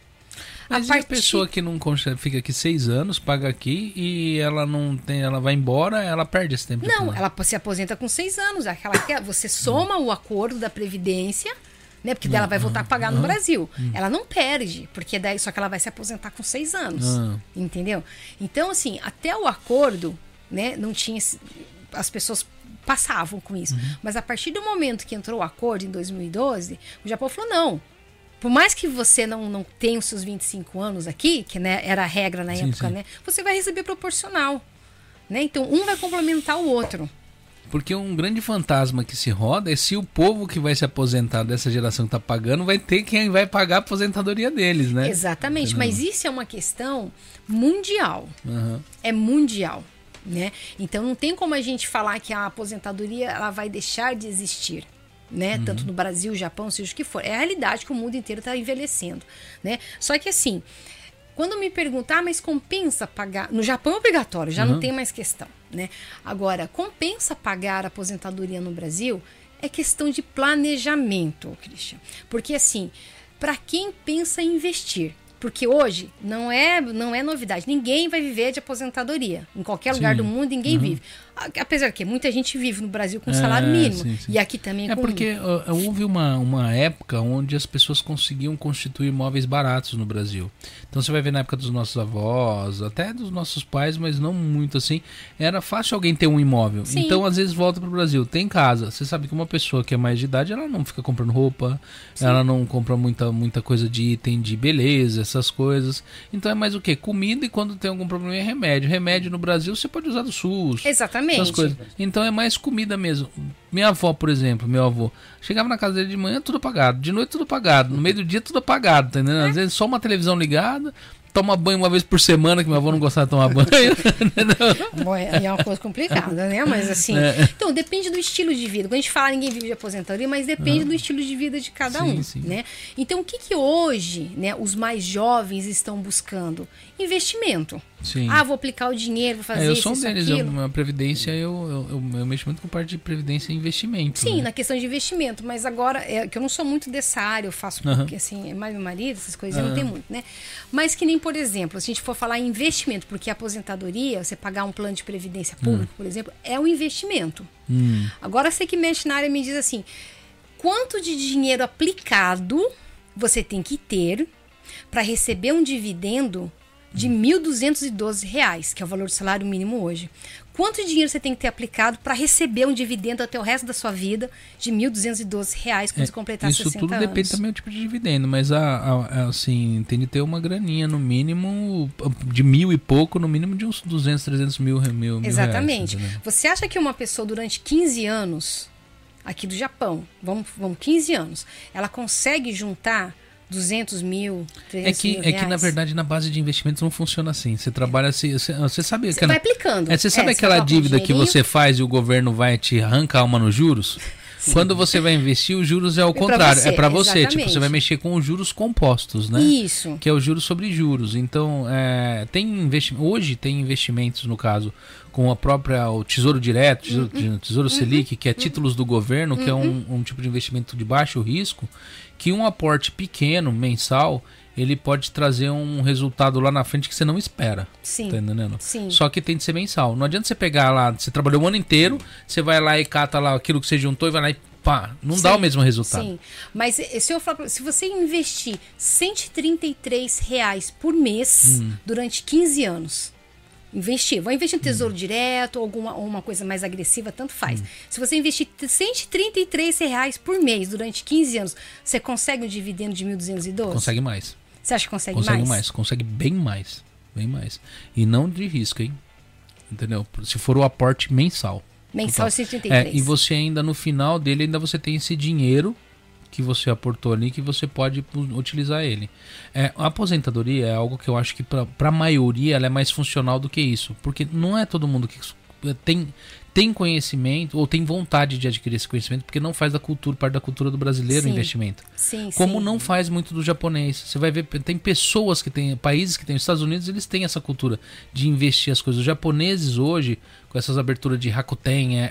Speaker 1: Mas e a pessoa que não consegue, fica aqui seis anos, paga aqui e ela não tem, ela vai embora, ela perde esse tempo.
Speaker 2: Não, ela se aposenta com seis anos. Aquela que você soma o acordo da Previdência, né? Porque dela vai voltar a pagar no Brasil. Ela não perde, porque daí só que ela vai se aposentar com seis anos.
Speaker 1: Ah.
Speaker 2: Entendeu? Então, assim, até o acordo, né, não tinha. As pessoas passavam com isso. Mas a partir do momento que entrou o acordo em 2012, o Japão falou: não. Por mais que você não, não tenha os seus 25 anos aqui, que né, era a regra na
Speaker 1: Sim,
Speaker 2: época,
Speaker 1: sim.
Speaker 2: né? Você vai receber proporcional. Né? Então, um vai complementar o outro.
Speaker 1: Porque um grande fantasma que se roda é se o povo que vai se aposentar dessa geração que tá pagando vai ter quem vai pagar a aposentadoria deles, né?
Speaker 2: Exatamente, mas isso é uma questão mundial.
Speaker 1: Aham.
Speaker 2: É mundial. Né? Então não tem como a gente falar que a aposentadoria ela vai deixar de existir. Né?
Speaker 1: Uhum.
Speaker 2: Tanto no Brasil, Japão, seja o que for. É a realidade que o mundo inteiro está envelhecendo. Né? Só que assim, quando me perguntar, ah, mas compensa pagar. No Japão é obrigatório, já
Speaker 1: Uhum.
Speaker 2: não tem mais questão. Né? Agora, compensa pagar a aposentadoria no Brasil? É questão de planejamento, Christian. Porque assim, para quem pensa em investir, porque hoje não é, não é novidade, ninguém vai viver de aposentadoria. Em qualquer lugar
Speaker 1: Sim.
Speaker 2: do mundo, ninguém vive. A- Apesar que muita gente vive no Brasil com salário
Speaker 1: É,
Speaker 2: mínimo.
Speaker 1: sim, sim.
Speaker 2: E aqui também
Speaker 1: É porque houve uma, uma época onde as pessoas conseguiam constituir imóveis baratos no Brasil. Então você vai ver na época dos nossos avós, até dos nossos pais, mas não muito assim. Era fácil alguém ter um imóvel.
Speaker 2: Sim.
Speaker 1: Então às vezes volta pro Brasil, tem casa. Você sabe que uma pessoa que é mais de idade, ela não fica comprando roupa, ela não compra muita, muita coisa de item de beleza, essas coisas. Então é mais o que? Comida e quando tem algum problema é remédio. Remédio no Brasil você pode usar do SUS.
Speaker 2: Exatamente.
Speaker 1: Essas coisas. Então é mais comida mesmo. Minha avó, por exemplo, meu avô, chegava na casa dele de manhã tudo apagado, de noite tudo apagado, no meio do dia tudo apagado, tá entendendo? Às vezes só uma televisão ligada, toma banho uma vez por semana, que meu avô não gostava de tomar banho.
Speaker 2: Bom, é é uma coisa complicada, né? Mas assim.
Speaker 1: É.
Speaker 2: Então, depende do estilo de vida. Quando a gente fala, ninguém vive de aposentadoria, mas depende do estilo de vida de cada
Speaker 1: Sim,
Speaker 2: um.
Speaker 1: sim.
Speaker 2: Né? Então, o que, que hoje né, os mais jovens estão buscando? Investimento.
Speaker 1: Sim.
Speaker 2: Ah, vou aplicar o dinheiro, vou fazer
Speaker 1: É, eu
Speaker 2: isso,
Speaker 1: sou um
Speaker 2: isso,
Speaker 1: deles. Eu, a previdência, eu, eu, eu, eu mexo muito com parte de previdência e investimento.
Speaker 2: Sim,
Speaker 1: né?
Speaker 2: na questão de investimento, mas agora, é, que eu não sou muito dessa área, eu faço
Speaker 1: Aham.
Speaker 2: porque, assim, é mais meu marido, essas coisas, eu não tenho muito, né? Mas que nem, por exemplo, se a gente for falar em investimento, porque a aposentadoria, você pagar um plano de previdência público, por exemplo, é um investimento.
Speaker 1: Hum.
Speaker 2: Agora, você que mexe na área me diz assim, quanto de dinheiro aplicado você tem que ter para receber um dividendo de 1.212 reais, que é o valor do salário mínimo hoje. Quanto dinheiro você tem que ter aplicado para receber um dividendo até o resto da sua vida de 1.212 reais quando
Speaker 1: É,
Speaker 2: você completar
Speaker 1: Isso
Speaker 2: 60
Speaker 1: tudo
Speaker 2: anos?
Speaker 1: depende também do tipo de dividendo, mas a, a- assim, tem de ter uma graninha no mínimo de mil e pouco, no mínimo de uns 200, 300 mil, mil, mil
Speaker 2: Exatamente.
Speaker 1: reais.
Speaker 2: Você acha que uma pessoa durante 15 anos, aqui do Japão, vamos, vamos 15 anos, ela consegue juntar 200 mil, 300
Speaker 1: É que,
Speaker 2: mil
Speaker 1: é que, na verdade, na base de investimentos não funciona assim. Você trabalha assim. Você, você sabe
Speaker 2: Você
Speaker 1: aquela,
Speaker 2: vai aplicando.
Speaker 1: É, você sabe
Speaker 2: É,
Speaker 1: aquela
Speaker 2: um
Speaker 1: dívida que você faz e o governo vai te arrancar uma nos juros? Quando você vai investir, os juros é o
Speaker 2: pra
Speaker 1: contrário.
Speaker 2: você,
Speaker 1: é para você. Tipo,
Speaker 2: exatamente.
Speaker 1: você vai mexer com os juros compostos, né?
Speaker 2: Isso.
Speaker 1: Que é o juros sobre juros. Então, é, tem investimento. Hoje tem investimentos, no caso, com a própria o Tesouro Direto, Tesouro,
Speaker 2: Uhum.
Speaker 1: tesouro Selic, que é títulos do governo, que é um, um tipo de investimento de baixo risco, que um aporte pequeno, mensal, ele pode trazer um resultado lá na frente que você não espera.
Speaker 2: Sim.
Speaker 1: Tá entendendo?
Speaker 2: Sim.
Speaker 1: Só que tem de ser mensal. Não adianta você pegar lá, você trabalhou o ano inteiro, você vai lá e cata lá aquilo que você juntou e vai lá e pá, não dá
Speaker 2: Sim,
Speaker 1: o mesmo resultado.
Speaker 2: Sim, mas se eu falar, se você investir 133 reais por mês
Speaker 1: Hum.
Speaker 2: durante 15 anos, investir, vou investir em
Speaker 1: Hum.
Speaker 2: tesouro direto ou alguma ou uma coisa mais agressiva, tanto faz. Se você investir 133 reais por mês durante 15 anos, você consegue um dividendo de 1.212?
Speaker 1: Consegue mais.
Speaker 2: Você acha que consegue,
Speaker 1: Consegue
Speaker 2: mais?
Speaker 1: mais? consegue bem mais. Bem mais. E não de risco, hein? Entendeu? Se for o aporte mensal.
Speaker 2: Mensal
Speaker 1: Total.
Speaker 2: 133.
Speaker 1: É, e você ainda no final dele ainda você tem esse dinheiro que você aportou ali que você pode utilizar ele. É, a aposentadoria é algo que eu acho que para a maioria ela é mais funcional do que isso, porque não é todo mundo que eh, tem tem conhecimento ou tem vontade de adquirir esse conhecimento porque não faz da cultura parte da cultura do brasileiro o
Speaker 2: Sim.
Speaker 1: investimento.
Speaker 2: Sim,
Speaker 1: Como
Speaker 2: sim.
Speaker 1: não faz muito do japonês. Você vai ver, tem pessoas que têm, países que têm, os Estados Unidos, eles têm essa cultura de investir as coisas. Os japoneses hoje, com essas aberturas de Rakuten, é, é,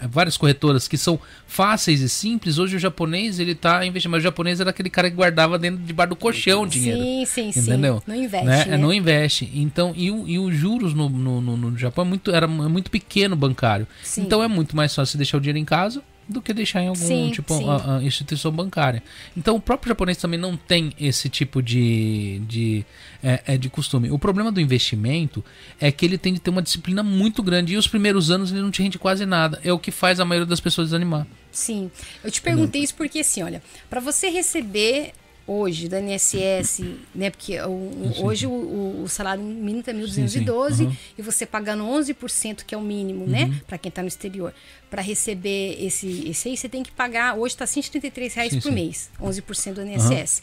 Speaker 1: é, é, várias corretoras que são fáceis e simples, hoje o japonês, ele tá investindo. Mas o japonês era aquele cara que guardava dentro, debaixo do colchão o dinheiro.
Speaker 2: Sim, sim, sim.
Speaker 1: Entendeu?
Speaker 2: Não investe,
Speaker 1: né?
Speaker 2: né?
Speaker 1: É, Não investe. Então, e, o- e os juros no, no, no- no Japão é muito, era muito pequeno bancário.
Speaker 2: Sim.
Speaker 1: Então é muito mais fácil deixar o dinheiro em casa do que deixar em algum
Speaker 2: Sim,
Speaker 1: tipo
Speaker 2: sim.
Speaker 1: a- a instituição bancária. Então o próprio japonês também não tem esse tipo de, de, é, é, de costume. O problema do investimento é que ele tem de ter uma disciplina muito grande e os primeiros anos ele não te rende quase nada. É o que faz a maioria das pessoas desanimar.
Speaker 2: Sim. Eu te perguntei isso porque, assim, olha, para você receber hoje do INSS, né? Porque o-
Speaker 1: Sim,
Speaker 2: hoje o, o- salário mínimo tá
Speaker 1: Sim,
Speaker 2: 1.212
Speaker 1: sim. Uhum.
Speaker 2: e você pagando 11%, que é o mínimo, né? Para quem tá no exterior. Para receber esse, esse aí, você tem que pagar, hoje tá 133 reais
Speaker 1: Sim,
Speaker 2: por
Speaker 1: sim.
Speaker 2: mês, 11% do INSS.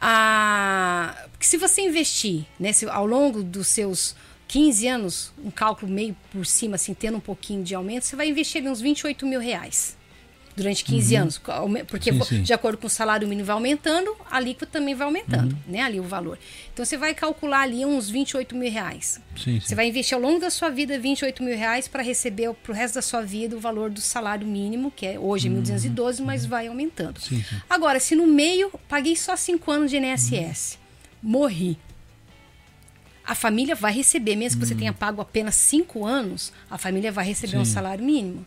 Speaker 2: Ah, porque se você investir né, se ao longo dos seus 15 anos, um cálculo meio por cima, assim, tendo um pouquinho de aumento, você vai investir ali uns 28 mil reais durante 15 anos. aume- Porque
Speaker 1: Uhum. Sim, sim.
Speaker 2: de acordo com o salário mínimo vai aumentando, a alíquota também vai aumentando,
Speaker 1: Uhum.
Speaker 2: né? Ali o valor. Então você vai calcular ali uns 28 mil reais.
Speaker 1: Sim,
Speaker 2: Você vai investir ao longo da sua vida 28 mil reais para receber pro resto da sua vida o valor do salário mínimo, que é hoje é 1.212, mas vai aumentando. Agora, se no meio paguei só 5 anos de INSS, morri. A família vai receber, mesmo que você tenha pago apenas 5 anos, a família vai receber um salário mínimo.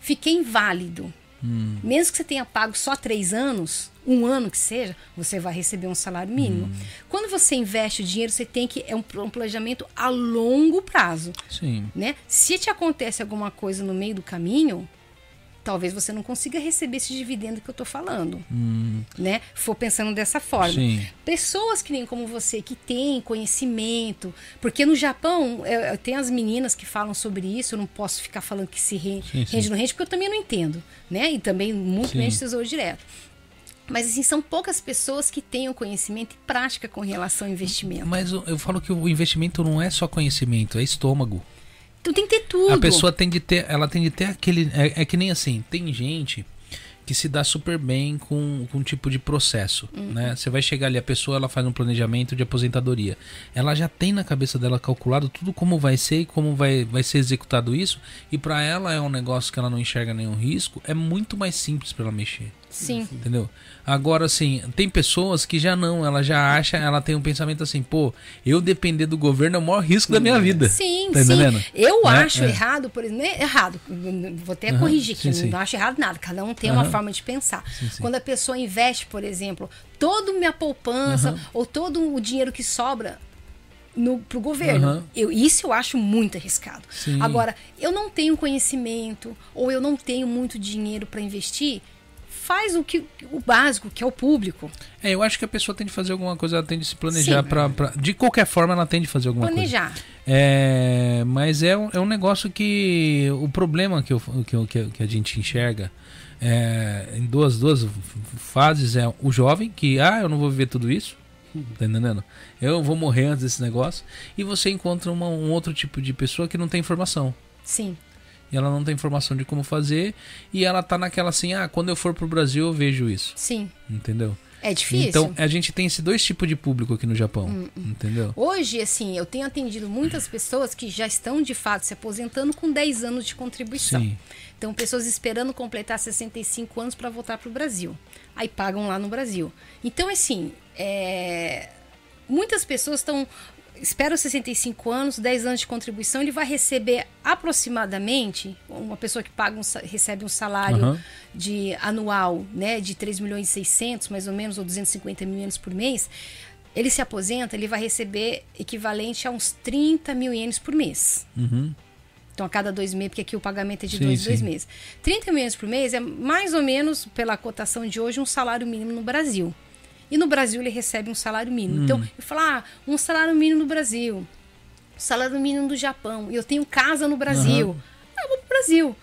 Speaker 2: Fiquei inválido.
Speaker 1: Hum.
Speaker 2: Mesmo que você tenha pago só três anos, um ano que seja, você vai receber um salário mínimo.
Speaker 1: Hum.
Speaker 2: Quando você investe o dinheiro, você tem que. É um, um planejamento a longo prazo.
Speaker 1: Sim.
Speaker 2: Né? Se te acontece alguma coisa no meio do caminho, talvez você não consiga receber esse dividendo que eu tô falando. Né? For pensando dessa forma.
Speaker 1: Sim.
Speaker 2: Pessoas que nem como você, que têm conhecimento. Porque no Japão, eu, eu tenho as meninas que falam sobre isso, eu não posso ficar falando que se re-
Speaker 1: Sim, sim.
Speaker 2: rende ou não rende, porque eu também não entendo. Né? E também muito
Speaker 1: Sim.
Speaker 2: menos tesouro direto. Mas assim, são poucas pessoas que tenham conhecimento e prática com relação ao investimento.
Speaker 1: Mas eu, eu falo que o investimento não é só conhecimento, é estômago.
Speaker 2: Então tem que ter tudo.
Speaker 1: A pessoa tem de ter, ela tem de ter aquele. É, é que nem assim, tem gente que se dá super bem com, com um tipo de processo,
Speaker 2: Uhum.
Speaker 1: né? Você vai chegar ali, a pessoa ela faz um planejamento de aposentadoria. Ela já tem na cabeça dela calculado tudo como vai ser e como vai, vai ser executado isso, e para ela é um negócio que ela não enxerga nenhum risco, é muito mais simples para ela mexer.
Speaker 2: Sim.
Speaker 1: Entendeu? Agora, assim, tem pessoas que já não, ela já acha, ela tem um pensamento assim, pô, eu depender do governo é o maior risco da minha vida.
Speaker 2: Sim,
Speaker 1: Tá
Speaker 2: sim.
Speaker 1: entendendo?
Speaker 2: Eu
Speaker 1: Né?
Speaker 2: acho
Speaker 1: É.
Speaker 2: errado, por exemplo, é errado. Vou até corrigir
Speaker 1: sim,
Speaker 2: aqui,
Speaker 1: sim.
Speaker 2: não acho errado nada. Cada um tem uma forma de pensar.
Speaker 1: Sim.
Speaker 2: Quando a pessoa investe, por exemplo, todo minha poupança ou todo o dinheiro que sobra no, pro governo.
Speaker 1: Aham.
Speaker 2: Eu, isso eu acho muito arriscado.
Speaker 1: Sim.
Speaker 2: Agora, eu não tenho conhecimento ou eu não tenho muito dinheiro para investir, faz o que o básico, que é o público.
Speaker 1: É, eu acho que a pessoa tem de fazer alguma coisa, ela tem de se planejar pra- De qualquer forma, ela tem de fazer alguma coisa.
Speaker 2: Planejar.
Speaker 1: É, mas é um, é um negócio que. O problema que, eu, que, eu- que, eu- que a gente enxerga é, em duas, duas fases é o jovem, que, ah, eu não vou viver tudo isso. Tá entendendo? Eu vou morrer antes desse negócio. E você encontra uma- um outro tipo de pessoa que não tem informação.
Speaker 2: Sim.
Speaker 1: E ela não tem informação de como fazer. E ela tá naquela assim, ah, quando eu for pro Brasil eu vejo isso.
Speaker 2: Sim.
Speaker 1: Entendeu?
Speaker 2: É difícil.
Speaker 1: Então a gente tem esses dois tipos de público aqui no Japão.
Speaker 2: Hum,
Speaker 1: Entendeu?
Speaker 2: Hoje, assim, eu tenho atendido muitas pessoas que já estão de fato se aposentando com 10 anos de contribuição.
Speaker 1: Sim.
Speaker 2: Então, pessoas esperando completar 65 anos para voltar para o Brasil. Aí pagam lá no Brasil. Então, assim, é, muitas pessoas estão. Esperam 65 anos, 10 anos de contribuição, ele vai receber aproximadamente, uma pessoa que paga um recebe um salário
Speaker 1: Aham.
Speaker 2: de anual, né, de 3 milhões e 600, mais ou menos, ou 250 mil ienes por mês, ele se aposenta, ele vai receber equivalente a uns 30 mil ienes por mês.
Speaker 1: Uhum.
Speaker 2: Então, a cada dois meses, porque aqui o pagamento é de
Speaker 1: Sim,
Speaker 2: dois, em dois
Speaker 1: sim.
Speaker 2: meses. 30 milhões por mês é mais ou menos, pela cotação de hoje, um salário mínimo no Brasil. E no Brasil ele recebe um salário mínimo.
Speaker 1: Hum.
Speaker 2: Então, eu falo, ah, um salário mínimo no Brasil, salário mínimo do Japão, e eu tenho casa no Brasil. Ah, eu vou pro Brasil.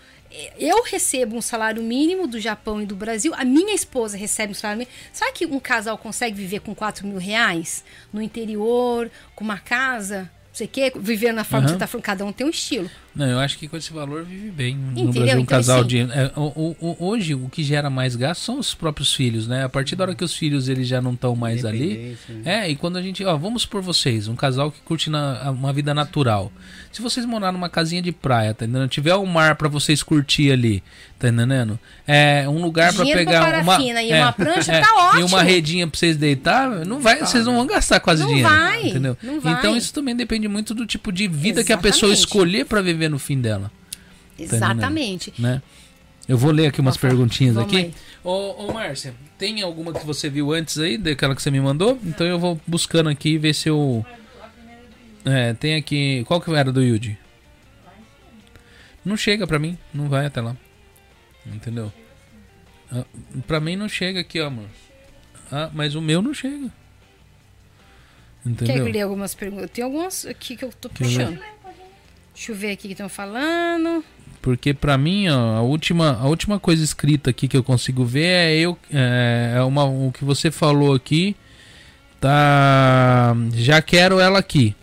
Speaker 2: Eu recebo um salário mínimo do Japão e do Brasil, a minha esposa recebe um salário mínimo. Sabe que um casal consegue viver com 4 mil reais no interior, com uma casa, não sei o quê, viver na forma que
Speaker 1: Aham.
Speaker 2: você tá falando, cada um tem um estilo.
Speaker 1: Não, eu acho que com esse valor vive bem no
Speaker 2: Entendeu?
Speaker 1: Brasil um
Speaker 2: Então,
Speaker 1: casal
Speaker 2: assim-
Speaker 1: de é, o- o- o- hoje o que gera mais gasto são os próprios filhos, né? A partir da hora que os filhos eles já não estão mais ali,
Speaker 3: né?
Speaker 1: é e quando a gente, ó, vamos por vocês, um casal que curte na- uma vida natural. Se vocês morar numa casinha de praia, tá entendendo? Tiver um mar pra vocês curtir ali, tá entendendo? É um lugar pra pegar uma
Speaker 2: e
Speaker 1: é,
Speaker 2: uma prancha,
Speaker 1: é,
Speaker 2: tá
Speaker 1: E uma
Speaker 2: ótimo.
Speaker 1: redinha pra vocês deitar, não vai, vocês não vão gastar quase
Speaker 2: Não
Speaker 1: dinheiro,
Speaker 2: vai,
Speaker 1: entendeu?
Speaker 2: não vai.
Speaker 1: Então isso também depende muito do tipo de vida que a pessoa
Speaker 2: Exatamente.
Speaker 1: escolher pra viver no fim dela
Speaker 2: Exatamente.
Speaker 1: né? Eu vou ler aqui umas
Speaker 2: lá.
Speaker 1: perguntinhas aqui.
Speaker 2: aí.
Speaker 1: Ô, ô Márcia, tem alguma que você viu antes aí, daquela que você me mandou? Então eu vou buscando aqui e ver se eu. É, tem aqui. Qual que era do Yuji? Não chega pra mim, não vai até lá. Entendeu? Ah, pra mim não chega aqui, ó, amor. Ah, mas o meu não chega.
Speaker 2: Quer
Speaker 1: Entendeu?
Speaker 2: leia algumas perguntas? Tem algumas aqui que eu tô
Speaker 1: Quer ver?
Speaker 2: Deixa eu ver aqui que estão falando.
Speaker 1: Porque pra mim, ó, a última, a última coisa escrita aqui que eu consigo ver é eu é, é uma o que você falou aqui. Tá, já quero ela aqui.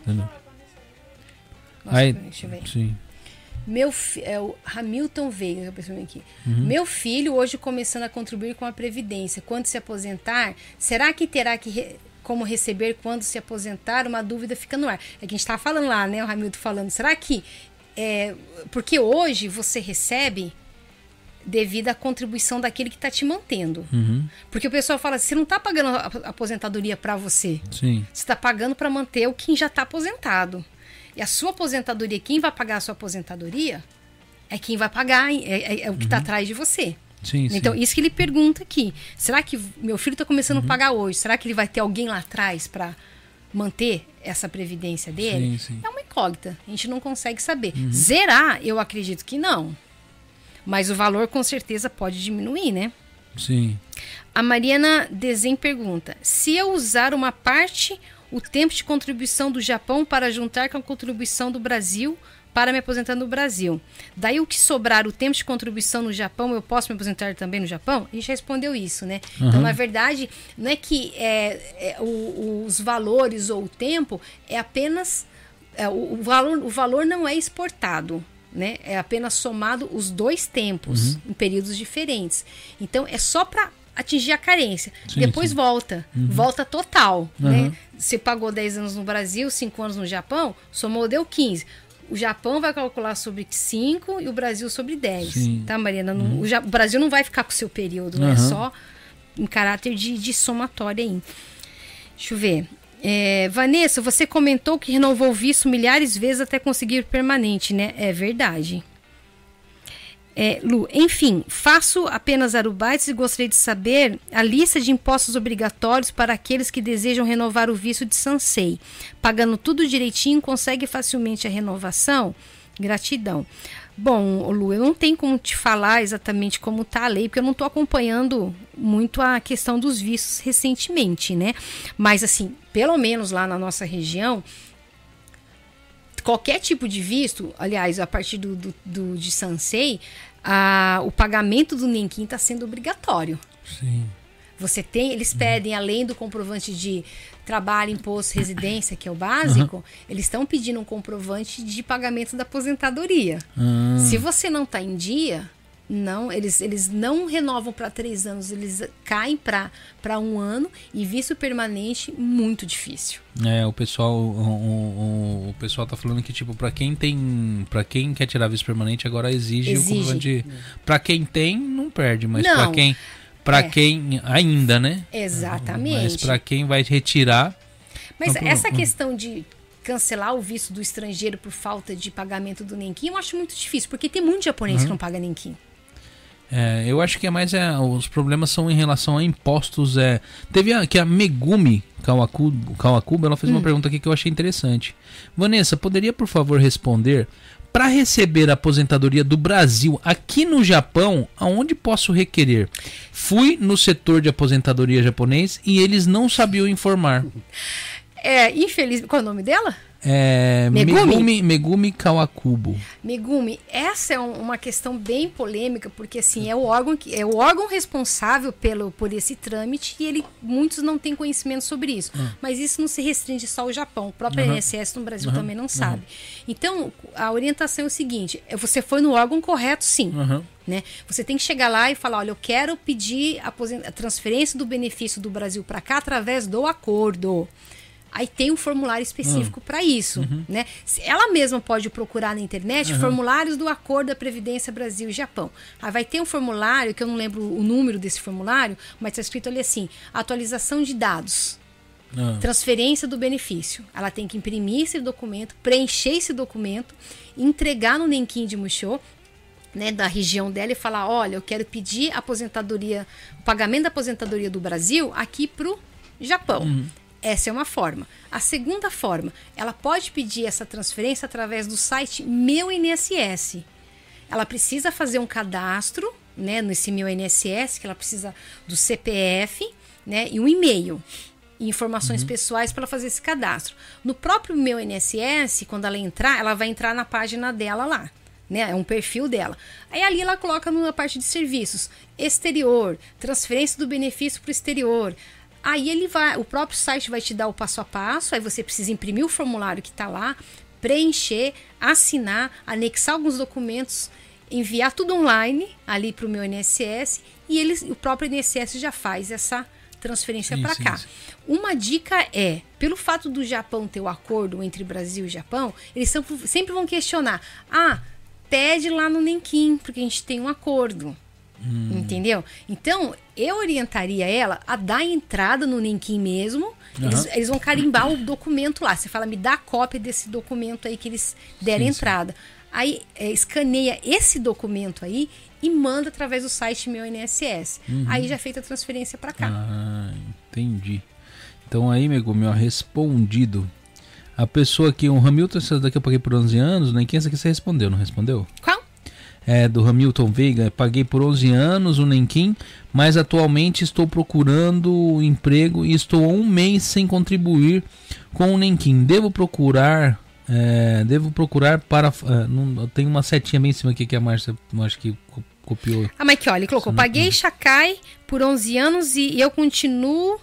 Speaker 1: Entendeu?
Speaker 2: Nossa,
Speaker 1: Aí-
Speaker 2: deixa eu ver.
Speaker 1: Sim.
Speaker 2: Meu é o Hamilton Veiga, que eu pensei aqui.
Speaker 1: Uhum.
Speaker 2: Meu filho hoje começando a contribuir com a previdência. Quando se aposentar, será que terá que re- como receber quando se aposentar? Uma dúvida fica no ar. É que a gente estava falando lá, né? O Hamilton falando. Será que é, porque hoje você recebe devido à contribuição daquele que está te mantendo.
Speaker 1: Uhum.
Speaker 2: Porque o pessoal fala, você não está pagando a aposentadoria para você.
Speaker 1: Sim.
Speaker 2: Você está pagando para manter o quem já está aposentado. E a sua aposentadoria, quem vai pagar a sua aposentadoria é quem vai pagar, é, é- é o que está atrás de você.
Speaker 1: Sim, sim.
Speaker 2: Então, isso que ele pergunta aqui. Será que meu filho está começando
Speaker 1: Uhum.
Speaker 2: a pagar hoje? Será que ele vai ter alguém lá atrás para manter essa previdência dele?
Speaker 1: Sim, sim.
Speaker 2: É uma incógnita. A gente não consegue saber.
Speaker 1: Uhum.
Speaker 2: Zerar, eu acredito que não. Mas o valor com certeza pode diminuir, né?
Speaker 1: Sim.
Speaker 2: A Mariana Desen pergunta: se eu usar uma parte o tempo de contribuição do Japão para juntar com a contribuição do Brasil para me aposentar no Brasil. Daí o que sobrar o tempo de contribuição no Japão, eu posso me aposentar também no Japão? A gente respondeu isso, né? Então, na verdade, não é que é, é, o- os valores ou o tempo é apenas é, o, o valor, o valor não é exportado. Né? É apenas somado os dois tempos em períodos diferentes. Então é só para atingir a carência.
Speaker 1: Sim,
Speaker 2: Depois
Speaker 1: sim.
Speaker 2: volta, volta total. Né?
Speaker 1: Uhum.
Speaker 2: Você pagou 10 anos no Brasil, 5 anos no Japão, somou deu 15. O Japão vai calcular sobre 5 e o Brasil sobre 10.
Speaker 1: Sim. Uhum.
Speaker 2: Tá, Mariana? Não- o, Ja- o Brasil não vai ficar com o seu período, né? É
Speaker 1: Uhum.
Speaker 2: só em caráter de, de somatória aí. Deixa eu ver. É, Vanessa, você comentou que renovou o visto milhares de vezes até conseguir permanente, né? É verdade. É, Lu, enfim, faço apenas arubates e gostaria de saber a lista de impostos obrigatórios para aqueles que desejam renovar o visto de Sansei. Pagando tudo direitinho, consegue facilmente a renovação? Gratidão. Bom, Lu, eu não tenho como te falar exatamente como está a lei, porque eu não estou acompanhando muito a questão dos vistos recentemente, né? Mas, assim, pelo menos lá na nossa região, qualquer tipo de visto, aliás, a partir do, do, do- de Sansei, a, o pagamento do Nenquim está sendo obrigatório.
Speaker 1: Sim.
Speaker 2: Você tem, eles pedem, além do comprovante de trabalho, imposto, residência, que é o básico, eles estão pedindo um comprovante de pagamento da aposentadoria.
Speaker 1: Ah,
Speaker 2: Se você não está em dia, não, eles, eles não renovam para três anos, eles caem para um ano e visto permanente, muito difícil.
Speaker 1: É, o pessoal, o, o- o pessoal tá falando que tipo para quem tem, para quem quer tirar visto permanente agora exige,
Speaker 2: Exige.
Speaker 1: o comprovante. Para quem tem não perde, mas
Speaker 2: Não.
Speaker 1: para quem, para
Speaker 2: É.
Speaker 1: quem ainda, né?
Speaker 2: Exatamente.
Speaker 1: Mas para quem vai retirar,
Speaker 2: Mas
Speaker 1: Não,
Speaker 2: essa
Speaker 1: hum.
Speaker 2: questão de cancelar o visto do estrangeiro por falta de pagamento do Nenquim, eu acho muito difícil, porque tem muito japonês
Speaker 1: Uhum.
Speaker 2: que não paga Nenquim.
Speaker 1: É, eu acho que é mais é, os problemas são em relação a impostos. É, teve a, que a Megumi Kawakubo, Kawakubo ela fez
Speaker 2: Hum.
Speaker 1: uma pergunta aqui que eu achei interessante. Vanessa, poderia por favor responder? Para receber a aposentadoria do Brasil aqui no Japão, aonde posso requerer? Fui no setor de aposentadoria japonês e eles não sabiam informar.
Speaker 2: É, infelizmente. Qual é o nome dela?
Speaker 1: É,
Speaker 2: Megumi?
Speaker 1: Megumi, Megumi Kawakubo.
Speaker 2: Megumi, essa é um- uma questão bem polêmica, porque assim, é o órgão que é o órgão responsável pelo por esse trâmite e ele muitos não têm conhecimento sobre isso. Mas isso não se restringe só ao Japão, o próprio
Speaker 1: Aham.
Speaker 2: INSS no Brasil também não sabe. Então, a orientação é o seguinte, é, você foi no órgão correto sim. Né? Você tem que chegar lá e falar, olha, eu quero pedir a transferência do benefício do Brasil para cá através do acordo. Aí tem um formulário específico para isso, né? Se- Ela mesma pode procurar na internet formulários do Acordo da Previdência Brasil e Japão. Aí vai ter um formulário, que eu não lembro o número desse formulário, mas está escrito ali assim, atualização de dados.
Speaker 1: Ah.
Speaker 2: Transferência do benefício. Ela tem que imprimir esse documento, preencher esse documento, entregar no Nenquim de Musho, né, da região dela e falar: olha, eu quero pedir aposentadoria, o pagamento da aposentadoria do Brasil aqui pro Japão. Essa é uma forma. A segunda forma, ela pode pedir essa transferência através do site Meu INSS. Ela precisa fazer um cadastro, né, nesse Meu INSS, que ela precisa do CPF, né, e um e-mail e informações pessoais para fazer esse cadastro. No próprio meu INSS, quando ela entrar, ela vai entrar na página dela lá. Né? É um perfil dela. Aí ali ela coloca na parte de serviços, exterior, transferência do benefício para o exterior. Aí ele vai, o próprio site vai te dar o passo a passo, aí você precisa imprimir o formulário que está lá, preencher, assinar, anexar alguns documentos, enviar tudo online ali para o meu INSS e eles, o próprio INSS já faz essa transferência para cá.
Speaker 1: sim.
Speaker 2: Uma dica é, pelo fato do Japão ter o acordo entre Brasil e Japão, eles são- sempre vão questionar: ah, pede lá no Nenquim, porque a gente tem um acordo.
Speaker 1: Hum.
Speaker 2: Entendeu? Então, eu orientaria ela a dar entrada no Nenquim mesmo. Eles, eles vão carimbar o documento lá. Você fala, me dá a cópia desse documento aí que eles deram
Speaker 1: Sim, sim.
Speaker 2: entrada. Aí, é, escaneia esse documento aí e manda através do site meu INSS. Aí já é feita a transferência para cá.
Speaker 1: Uhum. Ah, entendi. Então aí, Megumi, ó, respondido. A pessoa que, o Hamilton, essa daqui eu paguei por 11 anos, né? Quem essa aqui você respondeu, não respondeu?
Speaker 2: Qual?
Speaker 1: É, do Hamilton Veiga. Paguei por 11 anos o Nenquim, mas atualmente estou procurando emprego e estou um mês sem contribuir com o Nenquim. Devo procurar. é, devo procurar para. é, não, tem uma setinha bem em cima aqui que a Márcia acho que co- copiou.
Speaker 2: Ah, mas aqui, olha, ele colocou, paguei Chacai por 11 anos e, e eu continuo...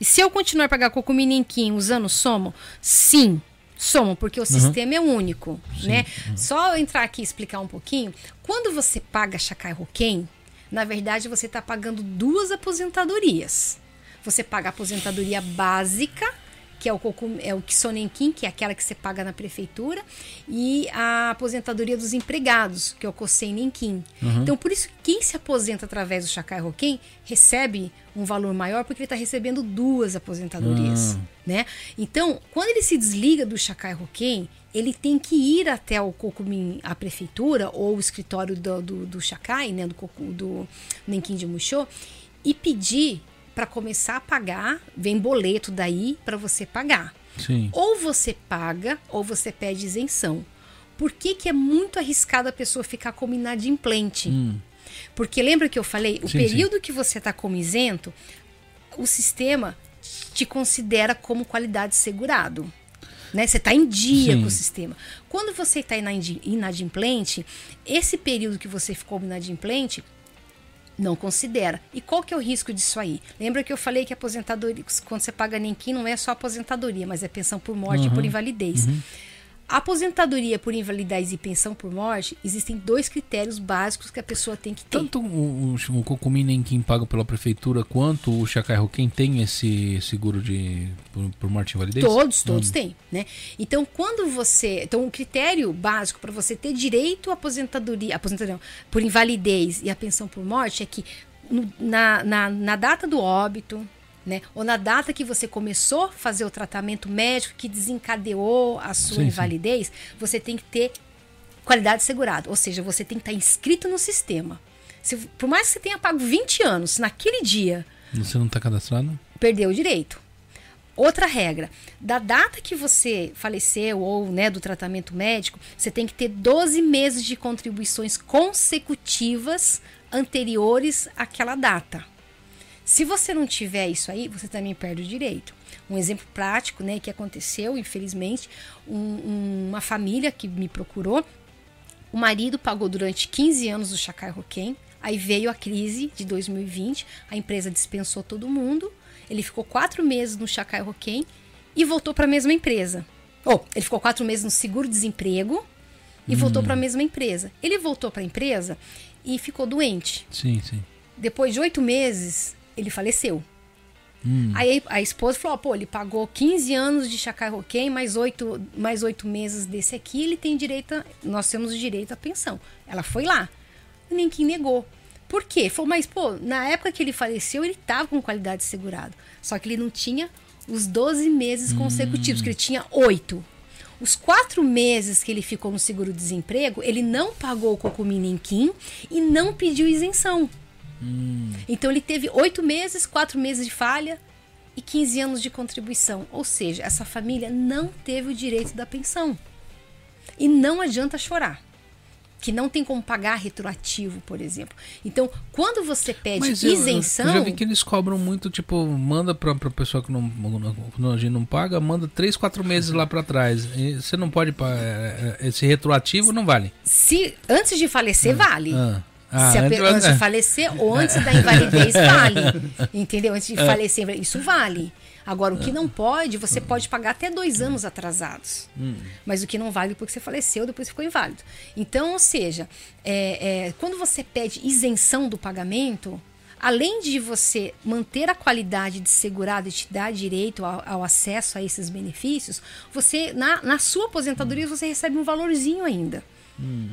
Speaker 2: E se eu continuar a pagar Cocumininquim usando Somo? Sim, Somo, porque o sistema é único, né? Só eu entrar aqui e explicar um pouquinho. Quando você paga Chacai Roquem, na verdade você está pagando duas aposentadorias. Você paga a aposentadoria básica, que é o, é o Kisonenkin, que é aquela que você paga na prefeitura, e a aposentadoria dos empregados, que é o Kosenenkin. Então, por isso, quem se aposenta através do Chacai Roquem recebe um valor maior, porque ele está recebendo duas aposentadorias.
Speaker 1: Ah.
Speaker 2: Né? Então, quando ele se desliga do Chacai Roquem, ele tem que ir até o Cocumim, a prefeitura, ou o escritório do, do, do Chacai, né, do, do Nenquim de Muxô, e pedir para começar a pagar, vem boleto daí para você pagar.
Speaker 1: Sim.
Speaker 2: Ou você paga, ou você pede isenção. Por que, que é muito arriscado a pessoa ficar como inadimplente? Porque lembra que eu falei, o
Speaker 1: Hum. Sim,
Speaker 2: período que você está como isento, o sistema te considera como qualidade segurado. Né? Você está em dia
Speaker 1: Sim.
Speaker 2: com o sistema. Quando você está inadimplente, esse período que você ficou inadimplente, não considera. E qual que é o risco disso aí? Lembra que eu falei que aposentadoria, quando você paga NEMQUIM, não é só aposentadoria, mas é pensão por morte e por invalidez. A aposentadoria por invalidez e pensão por morte, existem dois critérios básicos que a pessoa tem que ter.
Speaker 1: Tanto o, o, o Cocumim Nenquim pago pela prefeitura quanto o Chacai Roquem tem esse seguro de por, por morte e invalidez?
Speaker 2: Todos, todos têm, né? Então, quando você, então o critério básico para você ter direito à aposentadoria, aposentadoria por invalidez e a pensão por morte é que no- na, na, na data do óbito, né, ou na data que você começou a fazer o tratamento médico que desencadeou a sua
Speaker 1: Sim, sim.
Speaker 2: invalidez, você tem que ter qualidade segurada, ou seja, você tem que estar inscrito no sistema. Se, por mais que você tenha pago 20 anos, naquele dia
Speaker 1: Você não está cadastrado?
Speaker 2: perdeu o direito. Outra regra, da data que você faleceu ou né, do tratamento médico, você tem que ter 12 meses de contribuições consecutivas anteriores àquela data. Se você não tiver isso aí, você também perde o direito. Um exemplo prático, né, que aconteceu, infelizmente, um- uma família que me procurou, o marido pagou durante 15 anos o Chacai Roquem, aí veio a crise de 2020, a empresa dispensou todo mundo, ele ficou quatro meses no Chacai Roquem e voltou para a mesma empresa. Ou, ele ficou quatro meses no seguro-desemprego e voltou para a mesma empresa. Ele voltou para a empresa e ficou doente.
Speaker 1: Sim, sim.
Speaker 2: Depois de oito meses, ele faleceu. Aí a esposa falou: pô, ele pagou 15 anos de Chacai Roquem, mais oito, mais oito meses desse aqui, ele tem direito, a, nós temos direito à pensão. Ela foi lá. Nenquim negou. Por quê? Falou, mas, pô, na época que ele faleceu, ele estava com qualidade segurada. Só que ele não tinha os 12 meses consecutivos, que ele tinha oito. Os quatro meses que ele ficou no seguro-desemprego, ele não pagou o Cocuminenquim e não pediu isenção. Então ele teve oito meses, quatro meses de falha e 15 anos de contribuição. Ou seja, essa família não teve o direito da pensão. E não adianta chorar. Que não tem como pagar retroativo, por exemplo. Então, quando você pede
Speaker 1: Mas eu,
Speaker 2: isenção.
Speaker 1: eu já vi que eles cobram muito, tipo, manda pra, pra pessoa que não, não, a gente não paga, manda 3, 4 meses lá pra trás. E você não pode. é, é, Esse retroativo não vale.
Speaker 2: Se antes de falecer, vale.
Speaker 1: Ah. Ah,
Speaker 2: Se a pe-
Speaker 1: antes-
Speaker 2: antes
Speaker 1: é.
Speaker 2: de falecer ou antes da invalidez, vale. Entendeu? Antes de falecer, isso vale. Agora, o que não pode, você pode pagar até dois anos atrasados. Mas o que não vale porque você faleceu, depois ficou inválido. Então, ou seja, é, é, quando você pede isenção do pagamento, além de você manter a qualidade de segurado e te dar direito ao, ao acesso a esses benefícios, você, na, na sua aposentadoria, você recebe um valorzinho ainda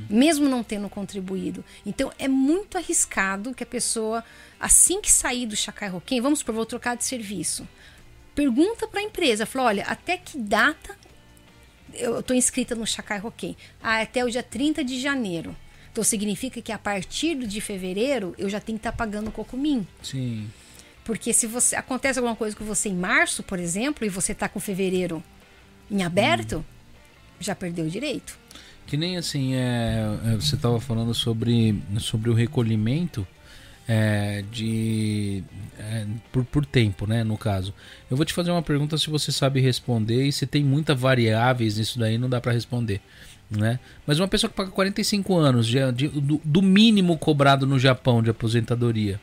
Speaker 2: mesmo não tendo contribuído. Então é muito arriscado que a pessoa, assim que sair do Chacai Roquem, vamos supor, vou trocar de serviço. Pergunta para a empresa, fala, olha, até que data eu estou inscrita no Chacai Roquem? Ah, até o dia 30 de janeiro. Então significa que a partir de fevereiro eu já tenho que estar pagando o Cocumim.
Speaker 1: Sim.
Speaker 2: Porque se você acontece alguma coisa com você em março, por exemplo, e você está com fevereiro em aberto, já perdeu o direito.
Speaker 1: Que nem assim, é, é, você estava falando sobre, sobre o recolhimento é, de é, por, por tempo, né? No caso, eu vou te fazer uma pergunta se você sabe responder e se tem muitas variáveis nisso daí não dá para responder, né? Mas uma pessoa que paga 45 anos de, de, do, do mínimo cobrado no Japão de aposentadoria,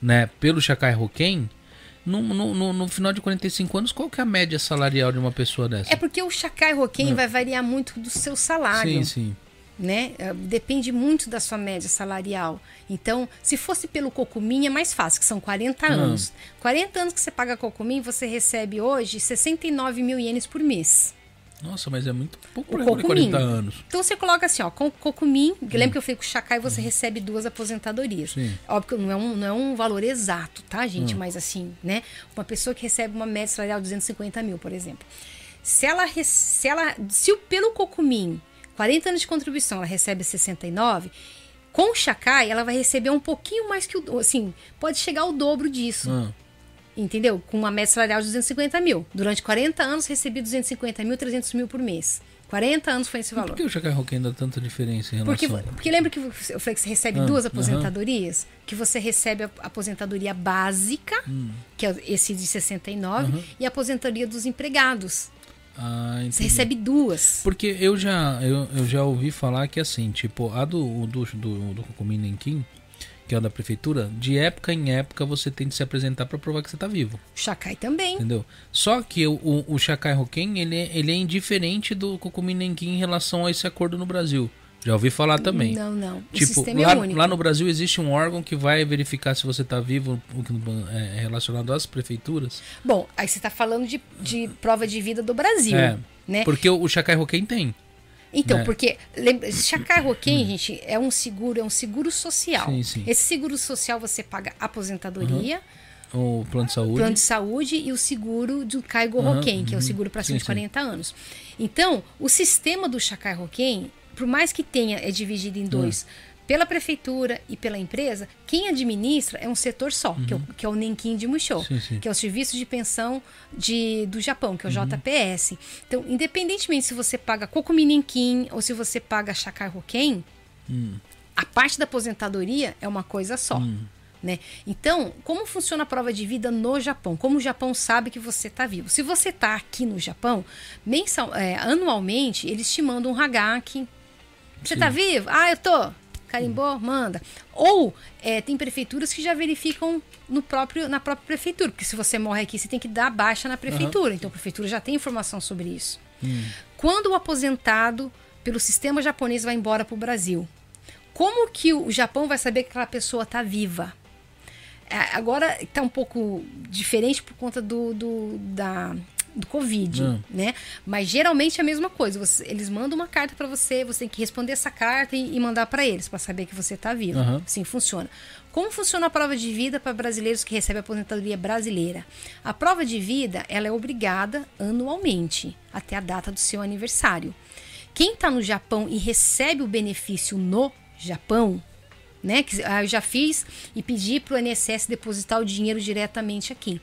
Speaker 1: né? Pelo Shakai Hoken, no, no, no, no, final de 45 anos, qual que é a média salarial de uma pessoa dessa?
Speaker 2: É porque o Shakai Hoken
Speaker 1: Ah.
Speaker 2: vai variar muito do seu salário.
Speaker 1: Sim, sim.
Speaker 2: né? É, Depende muito da sua média salarial. Então, se fosse pelo Cocumin, é mais fácil, que são 40
Speaker 1: Ah.
Speaker 2: anos. 40 anos que você paga Cocumin, você recebe hoje 69 mil ienes por mês.
Speaker 1: Nossa, mas é muito pouco para
Speaker 2: Cocumin.
Speaker 1: 40 anos.
Speaker 2: Então você coloca assim, ó, com Cocumin, lembra que eu falei que o Chacai você recebe duas aposentadorias.
Speaker 1: Hum. Sim.
Speaker 2: Óbvio que não é, um, não é um valor exato, tá,
Speaker 1: Hum.
Speaker 2: gente? Mas assim, né? Uma pessoa que recebe uma média salarial de 250 mil, por exemplo. Se ela, se ela, se pelo Cocumin, 40 anos de contribuição, ela recebe 69, com o Chacai, ela vai receber um pouquinho mais que o, assim, pode chegar ao dobro disso.
Speaker 1: Ah,
Speaker 2: Entendeu? Com uma média salarial de 250 mil. Durante 40 anos, recebi 250 mil, 300 mil por mês. 40 anos foi esse valor.
Speaker 1: por que o Hoken dá tanta diferença em relação?
Speaker 2: Porque, porque lembra que eu falei que você recebe
Speaker 1: Ah,
Speaker 2: duas aposentadorias? Que você recebe a aposentadoria básica,
Speaker 1: Hum.
Speaker 2: que é esse de 69, e a aposentadoria dos empregados.
Speaker 1: Ah,
Speaker 2: Você recebe duas.
Speaker 1: Porque eu já, eu, eu já ouvi falar que assim, tipo, a do, do, do, do Nenkin, que é da prefeitura, de época em época você tem que se apresentar para provar que você tá vivo,
Speaker 2: O Chacai também.
Speaker 1: entendeu? Só que o, o, o Shakai Hoken, ele, é- ele é indiferente do Nenkin em relação a esse acordo no Brasil. Já ouvi falar também.
Speaker 2: Não, não. O
Speaker 1: Tipo,
Speaker 2: sistema
Speaker 1: lá,
Speaker 2: é único.
Speaker 1: lá no Brasil existe um órgão que vai verificar se você tá vivo, é relacionado às prefeituras.
Speaker 2: Bom, aí você está falando de, de prova de vida do Brasil.
Speaker 1: É,
Speaker 2: Né?
Speaker 1: Porque o, o Shakai Hoken tem.
Speaker 2: Então,
Speaker 1: né?
Speaker 2: Porque lembra, Chacai Roquem, gente, é um seguro, é um seguro social.
Speaker 1: Sim, sim.
Speaker 2: Esse seguro social você paga aposentadoria,
Speaker 1: O plano de saúde.
Speaker 2: plano de saúde e o seguro do Caigo
Speaker 1: Aham,
Speaker 2: Roquem, que é o
Speaker 1: uhum.
Speaker 2: seguro para
Speaker 1: Sim,
Speaker 2: cima de
Speaker 1: sim.
Speaker 2: 40 anos. Então, o sistema do Chacai Roquem, por mais que tenha, é dividido em dois, pela prefeitura e pela empresa, quem administra é um setor só, que, é o, que é o Nenkin de Musho,
Speaker 1: Uhum. Sim, sim.
Speaker 2: que é o Serviço de Pensão de, do Japão, que é o
Speaker 1: Uhum.
Speaker 2: JPS. Então, independentemente se você paga Kokumi Nenkin ou se você paga Chacai Roquem,
Speaker 1: Hum.
Speaker 2: a parte da aposentadoria é uma coisa só. Né? Então, como funciona a prova de vida no Japão? Como o Japão sabe que você está vivo? Se você está aqui no Japão, mensal, é, anualmente, eles te mandam um hagaki. Você está vivo? Ah, eu tô. Carimbou? Manda. Ou é, tem prefeituras que já verificam no próprio, na própria prefeitura. Porque se você morre aqui, você tem que dar baixa na prefeitura. Então a prefeitura já tem informação sobre isso. Quando o aposentado pelo sistema japonês vai embora para o Brasil, como que o Japão vai saber que aquela pessoa está viva? É, Agora está um pouco diferente por conta do, do, da, do Covid,
Speaker 1: Hum.
Speaker 2: né? Mas geralmente é a mesma coisa. Você- eles mandam uma carta para você, você tem que responder essa carta e, e mandar para eles para saber que você está vivo. Assim funciona. Como funciona a prova de vida para brasileiros que recebem a aposentadoria brasileira? A prova de vida ela é obrigada anualmente até a data do seu aniversário. Quem está no Japão e recebe o benefício no Japão, né? Que ah, eu já fiz e pedi para o INSS depositar o dinheiro diretamente aqui.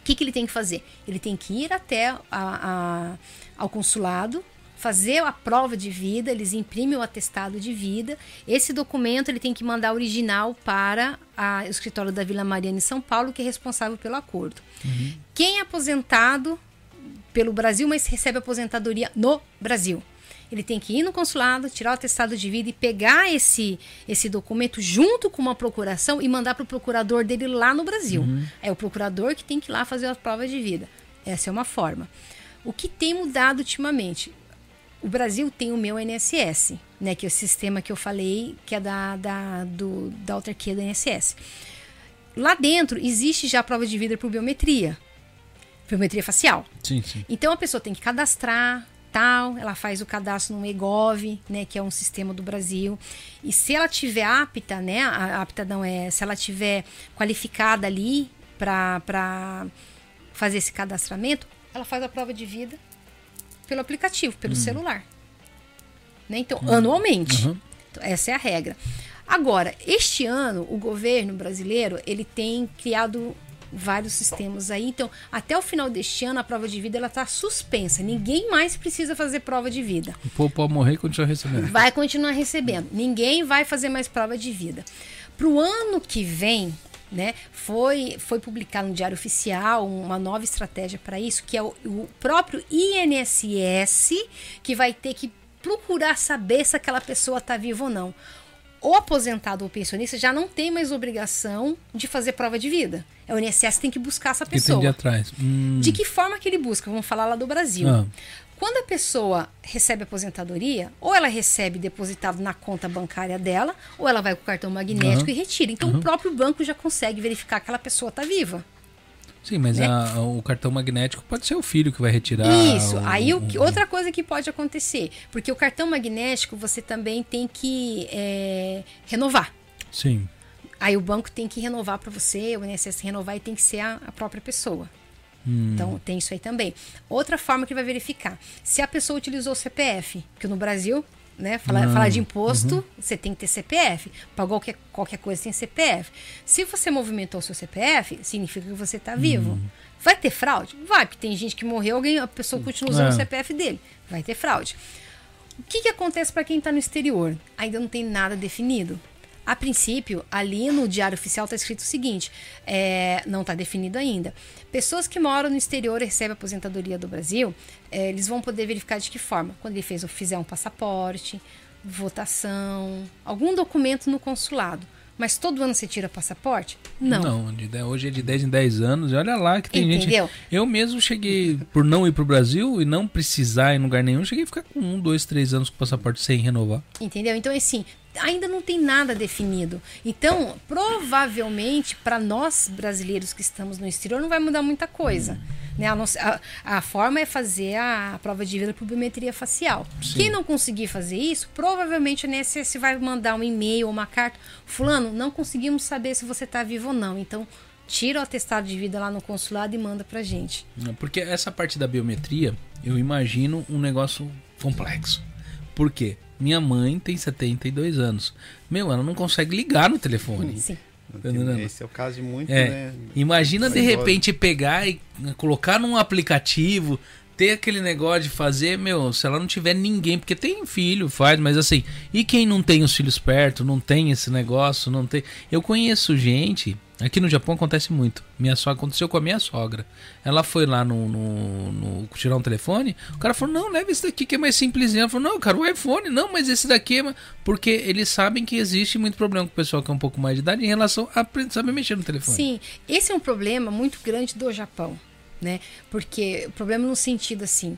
Speaker 2: O que, que ele tem que fazer? Ele tem que ir até a- a- ao consulado, fazer a prova de vida, eles imprimem o atestado de vida. Esse documento ele tem que mandar original para a- o escritório da Vila Mariana em São Paulo, que é responsável pelo acordo. Quem é aposentado pelo Brasil, mas recebe aposentadoria no Brasil. Ele tem que ir no consulado, tirar o atestado de vida e pegar esse, esse documento junto com uma procuração e mandar para o procurador dele lá no Brasil. É o procurador que tem que ir lá fazer as provas de vida. Essa é uma forma. O que tem mudado ultimamente? O Brasil tem o meu INSS, né, que é o sistema que eu falei, que é da, da, do, da autarquia do INSS. Lá dentro existe já a prova de vida por biometria, biometria facial.
Speaker 1: Sim, sim.
Speaker 2: Então a pessoa tem que cadastrar, tal, ela faz o cadastro no EGOV, né, que é um sistema do Brasil. E se ela tiver apta, né, apta não é, se ela tiver qualificada ali para fazer esse cadastramento, ela faz a prova de vida pelo aplicativo, pelo celular. Né? Então, anualmente.
Speaker 1: Uhum.
Speaker 2: Então, essa é a regra. Agora, este ano, o governo brasileiro ele tem criado vários sistemas aí. Então, até o final deste ano, a prova de vida ela está suspensa. Ninguém mais precisa fazer prova de vida.
Speaker 1: O povo pode morrer e continuar recebendo.
Speaker 2: Vai continuar recebendo. Ninguém vai fazer mais prova de vida. Para o ano que vem, né, foi, foi publicado no Diário Oficial uma nova estratégia para isso, que é o, o próprio INSS que vai ter que procurar saber se aquela pessoa está viva ou não. O aposentado ou pensionista já não tem mais obrigação de fazer prova de vida. É o INSS que tem que buscar essa
Speaker 1: Que tem de
Speaker 2: pessoa.
Speaker 1: atrás. Hum.
Speaker 2: De que forma que ele busca? Vamos falar lá do Brasil.
Speaker 1: Ah.
Speaker 2: Quando a pessoa recebe aposentadoria, ou ela recebe depositado na conta bancária dela, ou ela vai com o cartão magnético
Speaker 1: Aham.
Speaker 2: e retira. Então o próprio banco já consegue verificar que aquela pessoa está viva.
Speaker 1: Sim, mas
Speaker 2: né?
Speaker 1: a- o cartão magnético pode ser o filho que vai retirar.
Speaker 2: Isso.
Speaker 1: o-
Speaker 2: Aí o que- outra coisa que pode acontecer, porque o cartão magnético você também tem que é, renovar.
Speaker 1: Sim.
Speaker 2: Aí o banco tem que renovar para você, o INSS renovar e tem que ser a, a própria pessoa.
Speaker 1: Hum.
Speaker 2: Então tem isso aí também. Outra forma que vai verificar, se a pessoa utilizou o CPF, porque no Brasil, né, falar, falar de imposto, você tem que ter CPF. Para qualquer, qualquer coisa tem CPF. Se você movimentou o seu CPF, significa que você está vivo.
Speaker 1: Hum.
Speaker 2: Vai ter fraude? Vai, porque tem gente que morreu, alguém, a pessoa continua usando
Speaker 1: É.
Speaker 2: o CPF dele. Vai ter fraude. O que, que acontece para quem está no exterior? Ainda não tem nada definido. A princípio, ali no Diário Oficial está escrito o seguinte: é, não está definido ainda. Pessoas que moram no exterior e recebem a aposentadoria do Brasil, é, eles vão poder verificar de que forma? Quando ele fez, fizer um passaporte, votação, algum documento no consulado. Mas todo ano você tira passaporte? Não.
Speaker 1: de- hoje é de 10 em 10 anos. E olha lá que tem
Speaker 2: Entendeu?
Speaker 1: gente. Eu mesmo cheguei, por não ir pro Brasil e não precisar em lugar nenhum, cheguei a ficar com um, dois, três anos com o passaporte sem renovar.
Speaker 2: Entendeu? Então, assim, ainda não tem nada definido. Então, provavelmente, para nós brasileiros que estamos no exterior, não vai mudar muita coisa. Né? A, não ser- a- a forma é fazer a, prova de vida por biometria facial.
Speaker 1: Sim.
Speaker 2: Quem não conseguir fazer isso, provavelmente a INSS vai mandar um e-mail ou uma carta. Fulano, não conseguimos saber se você está vivo ou não. Então, tira o atestado de vida lá no consulado e manda pra gente.
Speaker 1: Porque essa parte da biometria, eu imagino um negócio complexo. Por quê? Minha mãe tem 72 anos. Meu, ela não consegue ligar no telefone.
Speaker 2: Sim.
Speaker 3: Esse é o caso de muito,
Speaker 1: É.
Speaker 3: né?
Speaker 1: Imagina de repente pegar e colocar num aplicativo, ter aquele negócio de fazer, meu, se ela não tiver ninguém, porque tem filho, faz, mas assim, e quem não tem os filhos perto, não tem esse negócio, não tem. Eu conheço gente, aqui no Japão acontece muito. Minha sogra aconteceu com a minha sogra. Ela foi lá no, no, no- tirar um telefone, o cara falou: "Não, leva esse daqui que é mais simplesinho". Ela falou: "Não, cara, o iPhone, não, mas esse daqui é mais-" porque eles sabem que existe muito problema com o pessoal que é um pouco mais de idade em relação a saber mexer no telefone.
Speaker 2: Sim, esse é um problema muito grande do Japão, né? Porque o problema no sentido assim,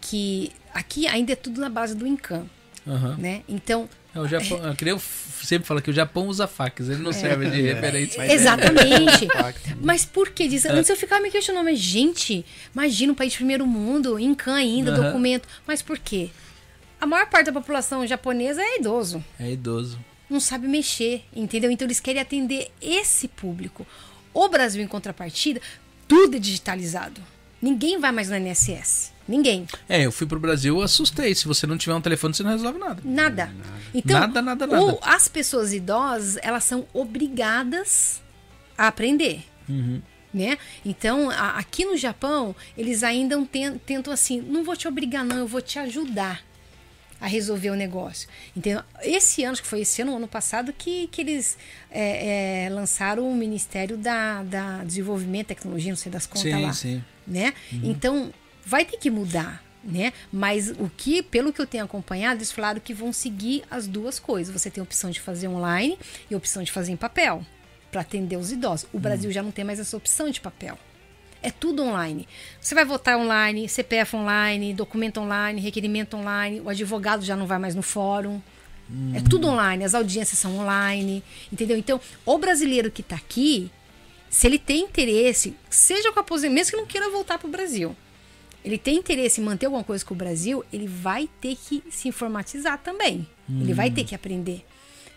Speaker 2: que aqui ainda é tudo na base do Incan,
Speaker 1: Aham.
Speaker 2: né? Então,
Speaker 1: É, o Japão, eu queria- eu sempre falo que o Japão usa fax, ele não serve de referência.
Speaker 3: Mas é-
Speaker 2: exatamente. Mas por que disso? Antes eu ficava me questionando, mas gente, imagina um país de primeiro mundo, Incan ainda,
Speaker 1: Aham.
Speaker 2: documento. Mas por quê? A maior parte da população japonesa é idoso.
Speaker 1: É idoso.
Speaker 2: não sabe mexer, entendeu? Então eles querem atender esse público. O Brasil, em contrapartida, tudo é digitalizado. Ninguém vai mais no INSS. Ninguém.
Speaker 1: É, eu fui pro Brasil, eu assustei. Se você não tiver um telefone, você não resolve nada.
Speaker 2: Nada. Então,
Speaker 1: Nada, nada, nada.
Speaker 2: as pessoas idosas, elas são obrigadas a aprender.
Speaker 1: Uhum.
Speaker 2: Né? Então, a- aqui no Japão, eles ainda ten- tentam assim, não vou te obrigar não, eu vou te ajudar a resolver o negócio. Então, esse ano, acho que foi esse ano, ano passado, que, que eles é, é, lançaram o Ministério da, da Desenvolvimento Tecnologia, não sei das contas
Speaker 1: Sim,
Speaker 2: lá.
Speaker 1: sim.
Speaker 2: Né? Então, vai ter que mudar. Né? Mas o que, pelo que eu tenho acompanhado, eles falaram que vão seguir as duas coisas. Você tem a opção de fazer online e a opção de fazer em papel para atender os idosos. O Brasil já não tem mais essa opção de papel. É tudo online. Você vai votar online, CPF online, documento online, requerimento online, o advogado já não vai mais no fórum. É tudo online, as audiências são online, entendeu? Então, o brasileiro que está aqui, se ele tem interesse, seja com a aposentadoria, mesmo que não queira voltar para o Brasil, ele tem interesse em manter alguma coisa com o Brasil, ele vai ter que se informatizar também. Ele vai ter que aprender.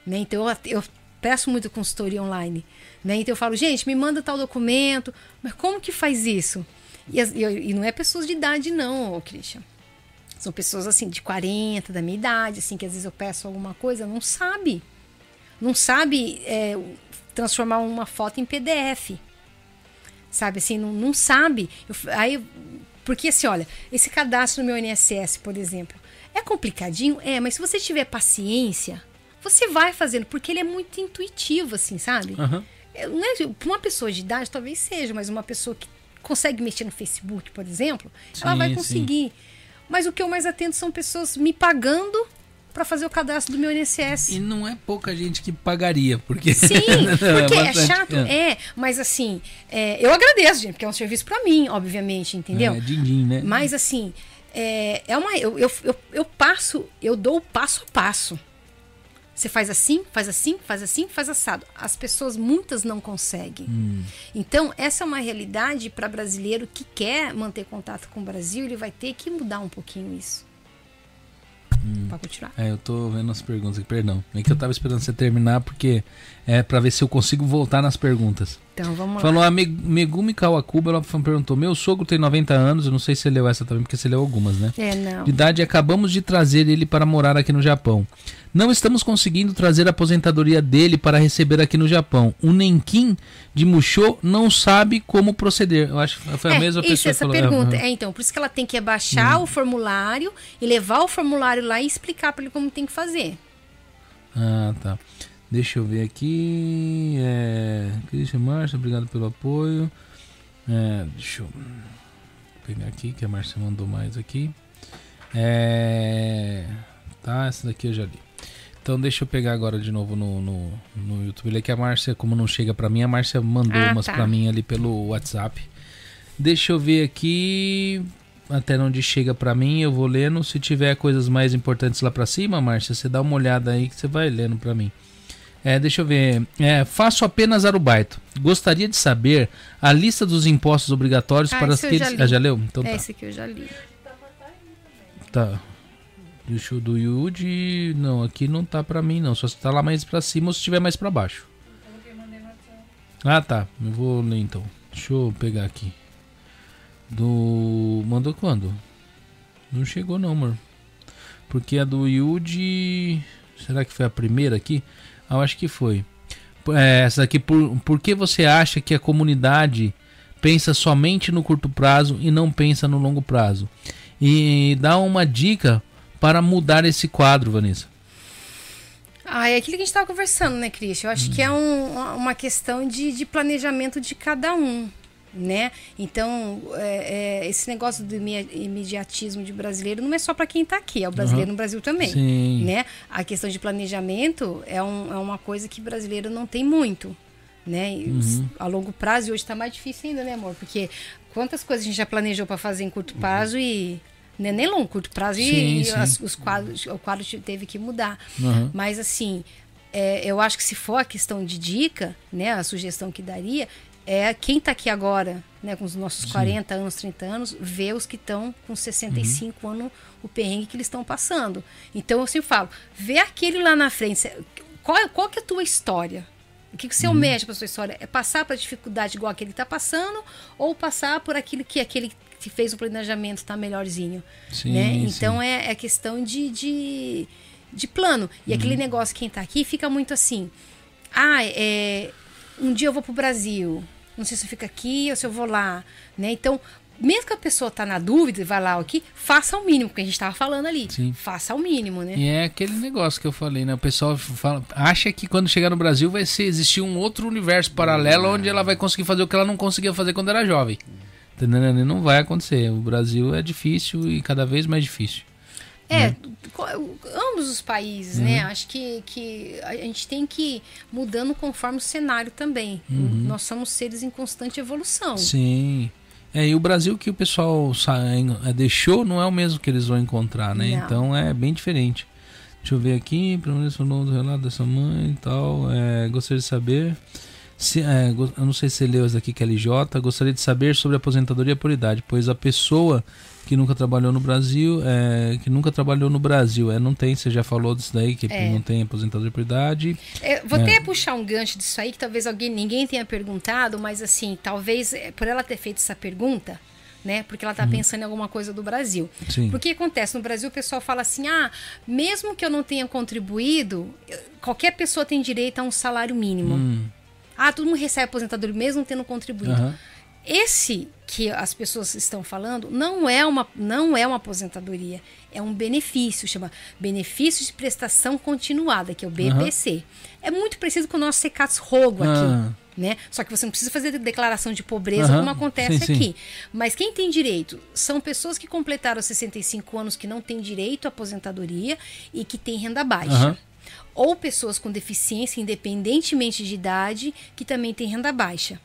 Speaker 2: Né? Então eu, eu peço muito consultoria online. Né? Então eu falo, gente, me manda tal documento, mas como que faz isso? E, e e não é pessoas de idade, não, Christian. São pessoas assim, de 40, da minha idade, assim, que às vezes eu peço alguma coisa, não sabe. Não sabe é, transformar uma foto em PDF. sabe assim, não, não sabe. Eu aí, porque assim, olha, esse cadastro no meu INSS, por exemplo, é complicadinho? É, mas se você tiver paciência, você vai fazendo, porque ele é muito intuitivo, assim, sabe? É, Não é, uma pessoa de idade, talvez seja, mas uma pessoa que consegue mexer no Facebook, por exemplo, ela
Speaker 1: Sim,
Speaker 2: vai
Speaker 1: sim.
Speaker 2: conseguir. Mas o que eu mais atendo são pessoas me pagando para fazer o cadastro do meu INSS.
Speaker 1: E não é pouca gente que pagaria, porque.
Speaker 2: Sim,
Speaker 1: Não,
Speaker 2: porque é,
Speaker 1: bastante.
Speaker 2: chato, é, mas assim, é, eu agradeço, gente, porque é um serviço para mim, obviamente, entendeu?
Speaker 1: É, din-din, né?
Speaker 2: Mas assim, é, é uma. Eu, eu, eu, eu passo, eu dou o passo a passo. Você faz assim, faz assim, faz assim, faz assado. As pessoas, muitas não conseguem.
Speaker 1: Hum.
Speaker 2: Então, essa é uma realidade para brasileiro que quer manter contato com o Brasil, ele vai ter que mudar um pouquinho isso.
Speaker 1: Hum.
Speaker 2: Para continuar.
Speaker 1: É, eu tô vendo as perguntas aqui, perdão. É que eu tava esperando você terminar, porque é pra ver se eu consigo voltar nas perguntas.
Speaker 2: Então, vamos lá.
Speaker 1: Falou a Me- Megumi Kawakuba, ela perguntou: Meu sogro tem 90 anos, eu não sei se você leu essa também, porque você leu algumas, né?
Speaker 2: É, não.
Speaker 1: De idade, acabamos de trazer ele para morar aqui no Japão. Não estamos conseguindo trazer a aposentadoria dele para receber aqui no Japão. O Nenkin de Musho não sabe como proceder. Eu acho que foi a
Speaker 2: É,
Speaker 1: mesma
Speaker 2: isso,
Speaker 1: pessoa
Speaker 2: essa
Speaker 1: que falou.
Speaker 2: pergunta.
Speaker 1: É, Hum.
Speaker 2: É, então, por isso que ela tem que baixar o formulário e levar o formulário lá e explicar para ele como tem que fazer.
Speaker 1: Ah, tá. Deixa eu ver aqui. É... Christian Márcia, obrigado pelo apoio. É, deixa eu pegar aqui, que a Márcia mandou mais aqui. É... Tá, essa daqui eu já li. Então deixa eu pegar agora de novo no, no, no YouTube. Ele é que a Márcia, como não chega pra mim, a Márcia mandou
Speaker 2: Ah,
Speaker 1: umas
Speaker 2: tá.
Speaker 1: pra mim ali pelo WhatsApp. Deixa eu ver aqui. Até onde chega pra mim, eu vou lendo. Se tiver coisas mais importantes lá pra cima, Márcia, você dá uma olhada aí que você vai lendo pra mim. É, deixa eu ver. É, faço apenas arubaito. Gostaria de saber a lista dos impostos obrigatórios
Speaker 2: Ah,
Speaker 1: para
Speaker 2: eu já
Speaker 1: aqueles.
Speaker 2: li.
Speaker 1: Ah, já leu? Então
Speaker 2: é
Speaker 1: tá.
Speaker 2: esse aqui eu já li.
Speaker 1: Tá. E o do Yuji, não, aqui não tá pra mim não. Só se tá lá mais pra cima ou se tiver mais pra baixo. Ah, tá. Eu vou ler então. Deixa eu pegar aqui. Do. Mandou quando? Não chegou não, amor. Porque a do Yuji. Será que foi a primeira aqui? Eu acho que foi. É, essa aqui, por, por que você acha que a comunidade pensa somente no curto prazo e não pensa no longo prazo? E dá uma dica para mudar esse quadro, Vanessa.
Speaker 2: Ah, é aquilo que a gente estava conversando, né, Cristian? Eu acho que é um- uma questão de, de planejamento de cada um, né? Então, é, é, esse negócio do imediatismo de brasileiro não é só para quem está aqui, é o brasileiro no Brasil também,
Speaker 1: Sim.
Speaker 2: né? A questão de planejamento é, um- é uma coisa que brasileiro não tem muito, né?
Speaker 1: Uhum.
Speaker 2: A longo prazo, e hoje está mais difícil ainda, né, amor? Porque quantas coisas a gente já planejou para fazer em curto prazo e... Né, nem longo, curto prazo
Speaker 1: Uhum. Sim,
Speaker 2: e,
Speaker 1: sim.
Speaker 2: as- os quadros, o quadro teve que mudar.
Speaker 1: Aham.
Speaker 2: Mas assim, é, eu acho que se for a questão de dica, né, a sugestão que daria é quem está aqui agora, né, com os nossos 40 anos, 30 anos, ver os que estão com 65 anos, o perrengue que eles estão passando. Então eu sempre falo, vê aquele lá na frente, qual, qual que é a tua história? O que, que você almeja para sua história? É passar para dificuldade igual aquele está passando ou passar por aquilo que aquele que fez o planejamento está melhorzinho?
Speaker 1: Sim,
Speaker 2: né?
Speaker 1: sim.
Speaker 2: Então é, é questão de, de, de plano. E
Speaker 1: Uhum.
Speaker 2: aquele negócio, quem tá aqui, fica muito assim. Ah, é, um dia eu vou pro Brasil. Não sei se eu fico aqui ou se eu vou lá. Né? Então, mesmo que a pessoa tá na dúvida e vai lá aqui, faça o mínimo, porque a gente tava falando ali.
Speaker 1: Sim.
Speaker 2: Faça o mínimo, né?
Speaker 1: E é aquele negócio que eu falei, né? O pessoal fala, acha que quando chegar no Brasil vai ser, existir um outro universo paralelo onde ela vai conseguir fazer o que ela não conseguia fazer quando era jovem. Não vai acontecer. O Brasil é difícil e cada vez mais difícil.
Speaker 2: É,
Speaker 1: Né?
Speaker 2: ambos os países, né? Acho que, que a gente tem que ir mudando conforme o cenário também. Nós somos seres em constante evolução.
Speaker 1: Sim. É, e o Brasil que o pessoal é, deixou não é o mesmo que eles vão encontrar, né?
Speaker 2: Não.
Speaker 1: Então é bem diferente. Deixa eu ver aqui, pelo menos falou do relato dessa mãe e tal. É, gostaria de saber. Se, é, eu não sei se você leu isso aqui que é LJ. Gostaria de saber sobre aposentadoria por idade, pois a pessoa que nunca trabalhou no Brasil, é, que nunca trabalhou no Brasil, é, não tem, você já falou disso daí, que
Speaker 2: É.
Speaker 1: não tem aposentadoria por idade.
Speaker 2: É, vou
Speaker 1: É.
Speaker 2: até puxar um gancho disso aí, que talvez alguém, ninguém tenha perguntado, mas assim, talvez é, por ela ter feito essa pergunta, né? Porque ela tá pensando em alguma coisa do Brasil.
Speaker 1: Sim.
Speaker 2: Porque acontece, no Brasil o pessoal fala assim: ah, mesmo que eu não tenha contribuído, qualquer pessoa tem direito a um salário mínimo.
Speaker 1: Hum,
Speaker 2: Ah, todo mundo recebe aposentadoria mesmo tendo contribuído.
Speaker 1: aham.
Speaker 2: Esse que as pessoas estão falando não é uma, não é uma aposentadoria, é um benefício, chama benefício de prestação continuada, que é o BPC. É muito parecido com o nosso Secats Rogo aqui.
Speaker 1: Ah.
Speaker 2: Né? Só que você não precisa fazer declaração de pobreza
Speaker 1: Aham,
Speaker 2: como acontece
Speaker 1: sim, sim.
Speaker 2: aqui. Mas quem tem direito são pessoas que completaram 65 anos que não têm direito à aposentadoria e que têm renda baixa. Ou pessoas com deficiência, independentemente de idade, que também têm renda baixa.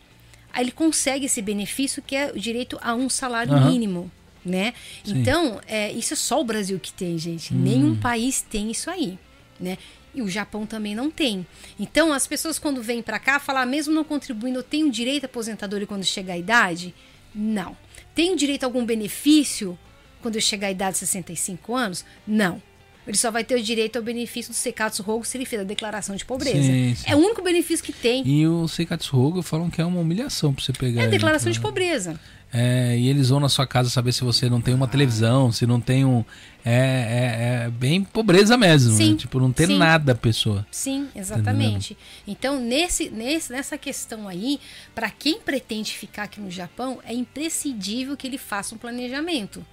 Speaker 2: Aí ele consegue esse benefício que é o direito a um salário
Speaker 1: Aham.
Speaker 2: mínimo. Né?
Speaker 1: Sim. Hum.
Speaker 2: Então, é, isso é só o Brasil que tem, gente. Nenhum país tem isso aí. Né? E o Japão também não tem. Então, as pessoas quando vêm para cá falar, mesmo não contribuindo, eu tenho direito à aposentadoria quando chegar a idade? Não. Tenho direito a algum benefício quando eu chegar à idade de 65 anos? Não. Ele só vai ter o direito ao benefício do Secatsu Rogo se ele fez a declaração de pobreza.
Speaker 1: Sim, sim.
Speaker 2: É o único benefício que tem.
Speaker 1: E o Seikatsurogo falam que é uma humilhação pra você pegar.
Speaker 2: É a
Speaker 1: ele,
Speaker 2: declaração de pobreza.
Speaker 1: É, e eles vão na sua casa saber se você não tem uma televisão, se não tem um. É, é, é bem pobreza mesmo.
Speaker 2: Sim,
Speaker 1: né? Tipo, não ter
Speaker 2: sim.
Speaker 1: nada a pessoa.
Speaker 2: Sim, exatamente. Então, nesse, nesse, nessa questão aí, para quem pretende ficar aqui no Japão, é imprescindível que ele faça um planejamento.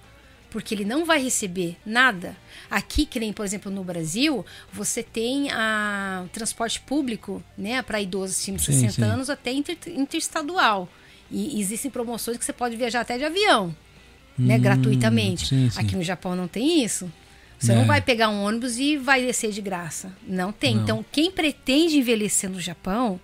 Speaker 2: Porque ele não vai receber nada. Aqui, que nem, por exemplo, no Brasil, você tem a, o transporte público né, para idosos acima de
Speaker 1: Sim,
Speaker 2: 60
Speaker 1: sim.
Speaker 2: anos até inter, interestadual. E existem promoções que você pode viajar até de avião, né,
Speaker 1: Hum,
Speaker 2: gratuitamente.
Speaker 1: sim, sim.
Speaker 2: Aqui no Japão não tem isso. Você
Speaker 1: É.
Speaker 2: não vai pegar um ônibus e vai descer de graça. Não tem.
Speaker 1: Não.
Speaker 2: Então, quem pretende envelhecer no Japão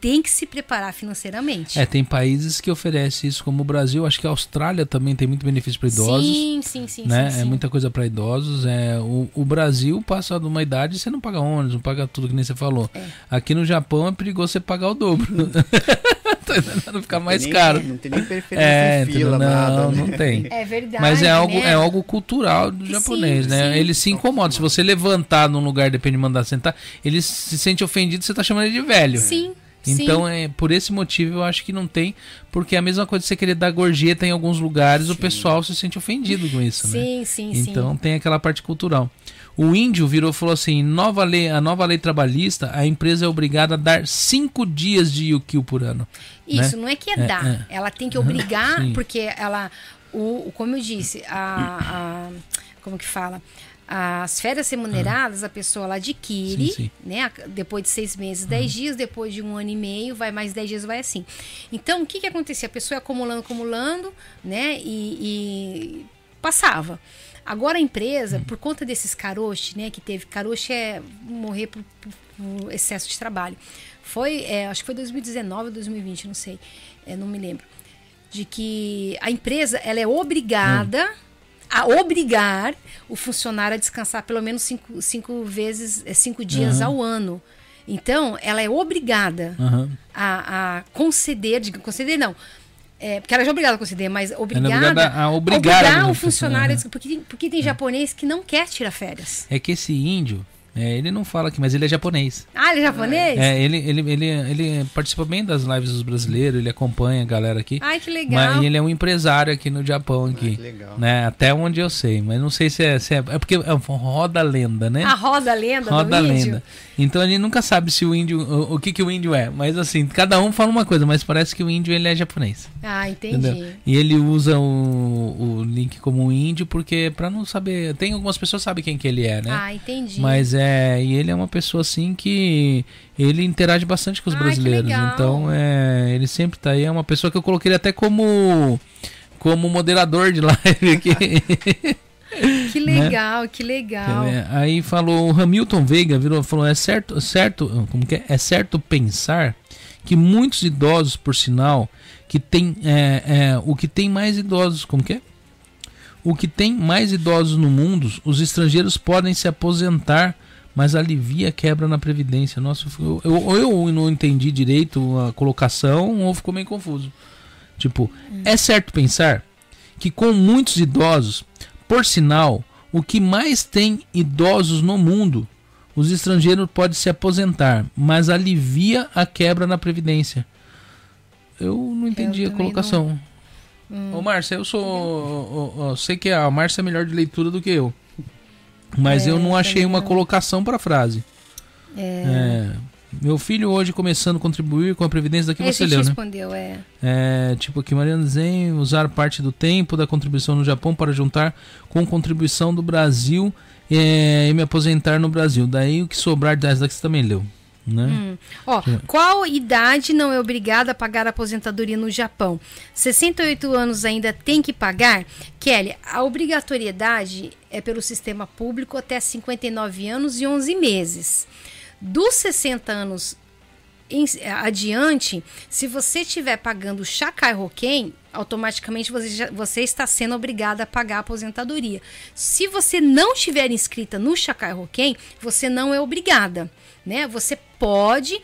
Speaker 2: tem que se preparar financeiramente.
Speaker 1: É, tem países que oferecem isso, como o Brasil. Acho que a Austrália também tem muito benefício para idosos.
Speaker 2: Sim, sim, sim.
Speaker 1: né?
Speaker 2: sim,
Speaker 1: É
Speaker 2: sim.
Speaker 1: muita coisa para idosos. É, o, o Brasil passa de uma idade você não paga ônibus, não paga tudo que nem você falou.
Speaker 2: É.
Speaker 1: Aqui no Japão é perigoso você pagar o dobro. Tá entendendo? Ficar mais
Speaker 3: nem-
Speaker 1: caro.
Speaker 3: Não tem nem preferência
Speaker 1: É,
Speaker 3: em fila,
Speaker 1: entendeu?
Speaker 3: nada.
Speaker 1: não,
Speaker 3: né?
Speaker 1: não tem.
Speaker 2: É verdade.
Speaker 1: Mas é algo,
Speaker 2: né?
Speaker 1: é algo cultural do
Speaker 2: Sim,
Speaker 1: japonês, né?
Speaker 2: sim.
Speaker 1: Ele se incomoda. Se você levantar num lugar, depende de mandar sentar, ele se sente ofendido, você tá chamando ele de velho.
Speaker 2: Sim.
Speaker 1: Então,
Speaker 2: sim.
Speaker 1: é por esse motivo eu acho que não tem, porque é a mesma coisa de você querer dar gorjeta em alguns lugares, o pessoal se sente ofendido com isso, né?
Speaker 2: Sim, sim, sim.
Speaker 1: Então tem aquela parte cultural. O índio virou e falou assim: nova lei, a nova lei trabalhista, a empresa é obrigada a dar cinco dias de Yukio por ano.
Speaker 2: Isso,
Speaker 1: né?
Speaker 2: não é que é,
Speaker 1: É,
Speaker 2: dar. Ela tem que obrigar,
Speaker 1: sim.
Speaker 2: porque ela. O- como eu disse, a, a- Como que fala? As férias remuneradas, a pessoa ela adquire,
Speaker 1: Sim, sim.
Speaker 2: né? Depois de seis meses, dez dias, depois de um ano e meio, vai mais dez dias, vai assim. Então, o que que acontecia? A pessoa ia acumulando, acumulando, né? E, e passava. Agora a empresa,
Speaker 1: Hum.
Speaker 2: por conta desses caroche, né? Que teve. Caroche é morrer por, por- por excesso de trabalho. Foi, é, acho que foi 2019 ou 2020, não sei. É, não me lembro. De que a empresa ela é obrigada a obrigar o funcionário a descansar pelo menos cinco, cinco vezes, é, cinco dias
Speaker 1: Aham.
Speaker 2: ao ano. Então, ela é obrigada
Speaker 1: Aham.
Speaker 2: a, a conceder, diga, conceder não, é, porque ela já é obrigada a conceder, mas obrigada,
Speaker 1: obrigada a obrigar
Speaker 2: obrigar
Speaker 1: o
Speaker 2: o funcionário, porque, tem- porque tem japonês que não quer tirar férias.
Speaker 1: É que esse índio, é, ele não fala aqui, mas ele é japonês.
Speaker 2: Ah, ele é japonês?
Speaker 1: É, ele, ele, ele, ele participa bem das lives dos brasileiros, ele acompanha a galera aqui.
Speaker 2: Ai, que legal.
Speaker 1: Mas ele é um empresário aqui no Japão aqui.
Speaker 3: que legal.
Speaker 1: Né? Até onde eu sei, mas não sei se é, se é, é porque é roda a lenda, né?
Speaker 2: A roda a lenda
Speaker 1: roda a
Speaker 2: do índio.
Speaker 1: lenda. Então a gente nunca sabe se o índio, o, o que que o índio é, mas assim, cada um fala uma coisa, mas parece que o índio ele é japonês.
Speaker 2: Ah, entendi.
Speaker 1: Entendeu? E ele usa o, o link como um índio porque pra não saber, tem algumas pessoas que sabem quem que ele é, né?
Speaker 2: Ah, entendi.
Speaker 1: Mas é, e ele é uma pessoa assim que ele interage bastante com os
Speaker 2: Ai, que
Speaker 1: brasileiros. Então, é, ele sempre tá aí, é uma pessoa que eu coloquei até como como moderador de live aqui.
Speaker 2: que legal, que legal.
Speaker 1: É, aí falou o Hamilton Veiga virou falou é certo certo como que é? é certo pensar que muitos idosos por sinal que tem é, é, o que tem mais idosos como que é o que tem mais idosos no mundo os estrangeiros podem se aposentar mas alivia a quebra na previdência nossa eu, eu, ou eu não entendi direito a colocação ou ficou meio confuso tipo é certo pensar que com muitos idosos por sinal, o que mais tem idosos no mundo, os estrangeiros podem se aposentar, mas alivia a quebra na previdência. Eu não entendi
Speaker 2: Eu
Speaker 1: a colocação. Ô, Márcia, eu sou. ô, ô, ô, sei que a Márcia é melhor de leitura do que eu. Mas
Speaker 2: É,
Speaker 1: eu não achei
Speaker 2: também
Speaker 1: uma colocação para a frase.
Speaker 2: É,
Speaker 1: É, Meu filho hoje começando a contribuir com a previdência daqui
Speaker 2: Esse
Speaker 1: você leu, né?
Speaker 2: respondeu, é.
Speaker 1: É, tipo aqui, Mariana Zen, usar parte do tempo da contribuição no Japão para juntar com contribuição do Brasil é, e me aposentar no Brasil. Daí o que sobrar das daqui você também leu, né?
Speaker 2: Hum. Ó, qual idade não é obrigada a pagar a aposentadoria no Japão? 68 anos ainda tem que pagar? Kelly, a obrigatoriedade é pelo sistema público até 59 anos e 11 meses. Dos 60 anos em- adiante, se você estiver pagando Shakai Hoken, automaticamente você, já- você está sendo obrigado a pagar a aposentadoria. Se você não estiver inscrita no Shakai Hoken, você não é obrigada. Né? Você pode,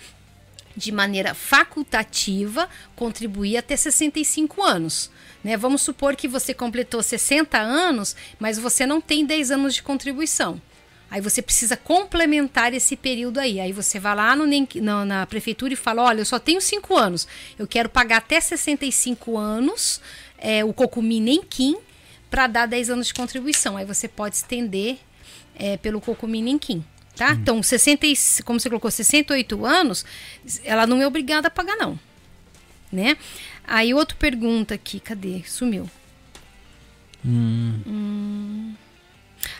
Speaker 2: de maneira facultativa, contribuir até 65 anos. Né? Vamos supor que você completou 60 anos, mas você não tem 10 anos de contribuição. Aí você precisa complementar esse período aí. Aí você vai lá no, na, na prefeitura e fala: olha, eu só tenho 5 anos. Eu quero pagar até 65 anos é, o Cocumi Nenquim para dar 10 anos de contribuição. Aí você pode estender é, pelo Cocumi Nenquim. Tá? Então, 60, e- como você colocou, 68 anos, ela não é obrigada a pagar, não. Né? Aí, outra pergunta aqui, cadê? Sumiu. Hum.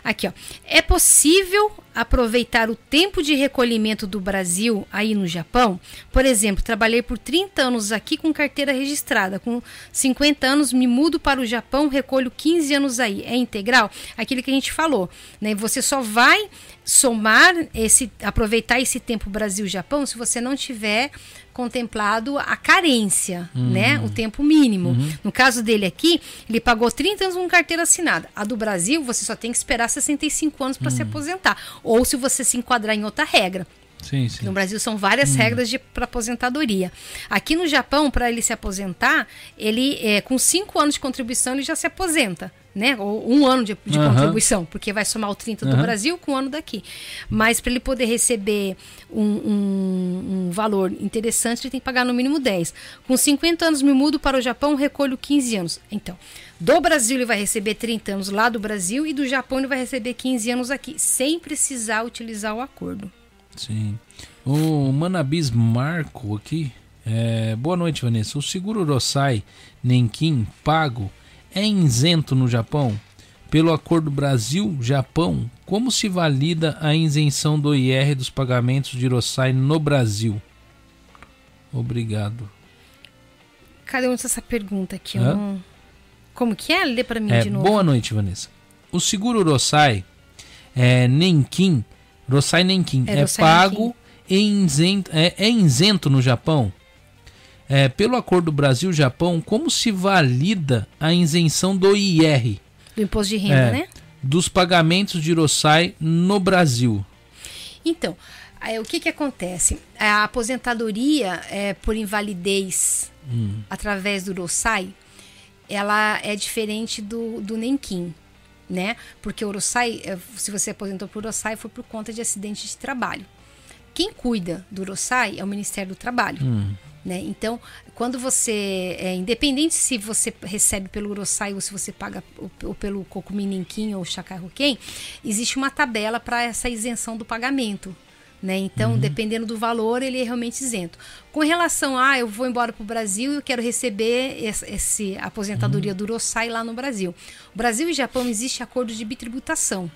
Speaker 2: Aqui, ó. É possível aproveitar o tempo de recolhimento do Brasil aí no Japão? Por exemplo, trabalhei por 30 anos aqui com carteira registrada. Com 50 anos me mudo para o Japão, recolho 15 anos aí. É integral? Aquilo que a gente falou, né? Você só vai somar esse aproveitar esse tempo Brasil-Japão se você não tiver contemplado a carência, né? O tempo mínimo. No caso dele aqui, ele pagou 30 anos com carteira assinada. A do Brasil, você só tem que esperar 65 anos para se aposentar. Ou se você se enquadrar em outra regra.
Speaker 1: Sim, sim.
Speaker 2: No Brasil são várias regras para aposentadoria. Aqui no Japão, para ele se aposentar, ele é, com cinco anos de contribuição ele já se aposenta, né? Ou um ano de, de
Speaker 1: Aham.
Speaker 2: contribuição, porque vai somar o 30 do
Speaker 1: Aham.
Speaker 2: Brasil com o ano daqui. Mas para ele poder receber um, um- um valor interessante, ele tem que pagar no mínimo 10. Com 50 anos me mudo para o Japão, recolho 15 anos. Então, do Brasil ele vai receber 30 anos lá do Brasil e do Japão ele vai receber 15 anos aqui, sem precisar utilizar o acordo.
Speaker 1: Sim. O Manabis Marco aqui. é, boa noite, Vanessa. O seguro Rosai Nenkin pago é isento no Japão? Pelo acordo Brasil-Japão, como se valida a isenção do IR dos pagamentos de Rosai no Brasil? Obrigado.
Speaker 2: Cadê onde essa pergunta aqui? Não- Como que é? Lê para mim
Speaker 1: É,
Speaker 2: de novo.
Speaker 1: boa noite, Vanessa. O seguro Rosai é, Nenkin, Rosai Nenkin,
Speaker 2: É,
Speaker 1: é,
Speaker 2: Rosai
Speaker 1: pago e isento, é, é isento no Japão? É, pelo acordo Brasil-Japão, como se valida a isenção do IR
Speaker 2: Do imposto de renda,
Speaker 1: É.
Speaker 2: né?
Speaker 1: dos pagamentos de Rosai no Brasil?
Speaker 2: Então, aí, o que que acontece? A aposentadoria é, por invalidez
Speaker 1: Hum.
Speaker 2: através do Rosai, ela é diferente do, do Nenquim, né? Porque o Rosai, é, se você aposentou por Rosai, foi por conta de acidente de trabalho. Quem cuida do Rosai é o Ministério do Trabalho.
Speaker 1: Hum.
Speaker 2: Né? Então, quando você, é, independente se você recebe pelo Urosai ou se você paga ou, ou pelo Kokumininkin ou Hoken, existe uma tabela para essa isenção do pagamento. Né? Então, dependendo do valor, ele é realmente isento. Com relação a, ah, eu vou embora para o Brasil e eu quero receber esse aposentadoria do Urosai lá no Brasil. O Brasil e Japão existe acordo de bitributação.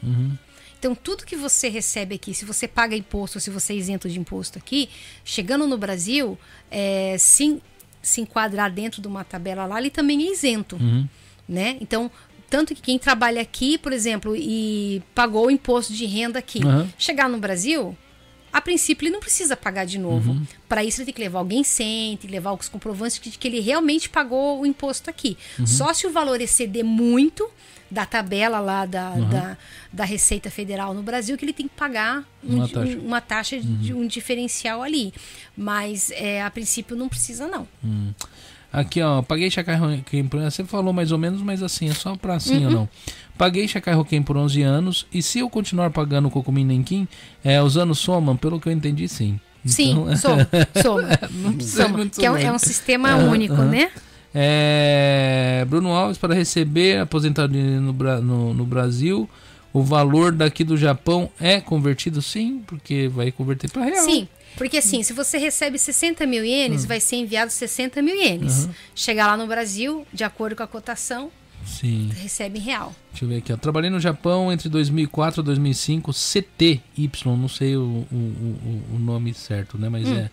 Speaker 2: Então, tudo que você recebe aqui, se você paga imposto se você é isento de imposto aqui, chegando no Brasil, é, se, se enquadrar dentro de uma tabela lá, ele também é isento. Né? Então, tanto que quem trabalha aqui, por exemplo, e pagou o imposto de renda aqui,
Speaker 1: Uhum.
Speaker 2: chegar no Brasil, a princípio ele não precisa pagar de novo. Para isso ele tem que levar alguém sem, tem que levar os comprovantes de que ele realmente pagou o imposto aqui. Só se o valor exceder muito da tabela lá da, da, da Receita Federal no Brasil que ele tem que pagar um
Speaker 1: Uma taxa.
Speaker 2: um- uma taxa de um diferencial ali. Mas é, a princípio não precisa não.
Speaker 1: Aqui, ó, paguei por... Você falou mais ou menos, mas assim, é só pra assim
Speaker 2: Uhum.
Speaker 1: ou não. Paguei Shakai Hoken por 11 anos e se eu continuar pagando o Kokumin Nenkin, é, os anos somam, pelo que eu entendi, sim.
Speaker 2: Sim,
Speaker 1: Então,
Speaker 2: soma, soma. soma
Speaker 1: muito
Speaker 2: que é, um- é um sistema único, né?
Speaker 1: É, Bruno Alves, para receber aposentadoria no, no, no Brasil, o valor daqui do Japão é convertido? Sim, porque vai converter para real.
Speaker 2: Sim, porque assim, se você recebe 60 mil ienes, vai ser enviado 60 mil ienes. Chegar lá no Brasil, de acordo com a cotação,
Speaker 1: Sim.
Speaker 2: recebe em real.
Speaker 1: Deixa eu ver aqui. Ó. Trabalhei no Japão entre 2004 e 2005, CTY, não sei o, o, o, nome certo, né? Mas é.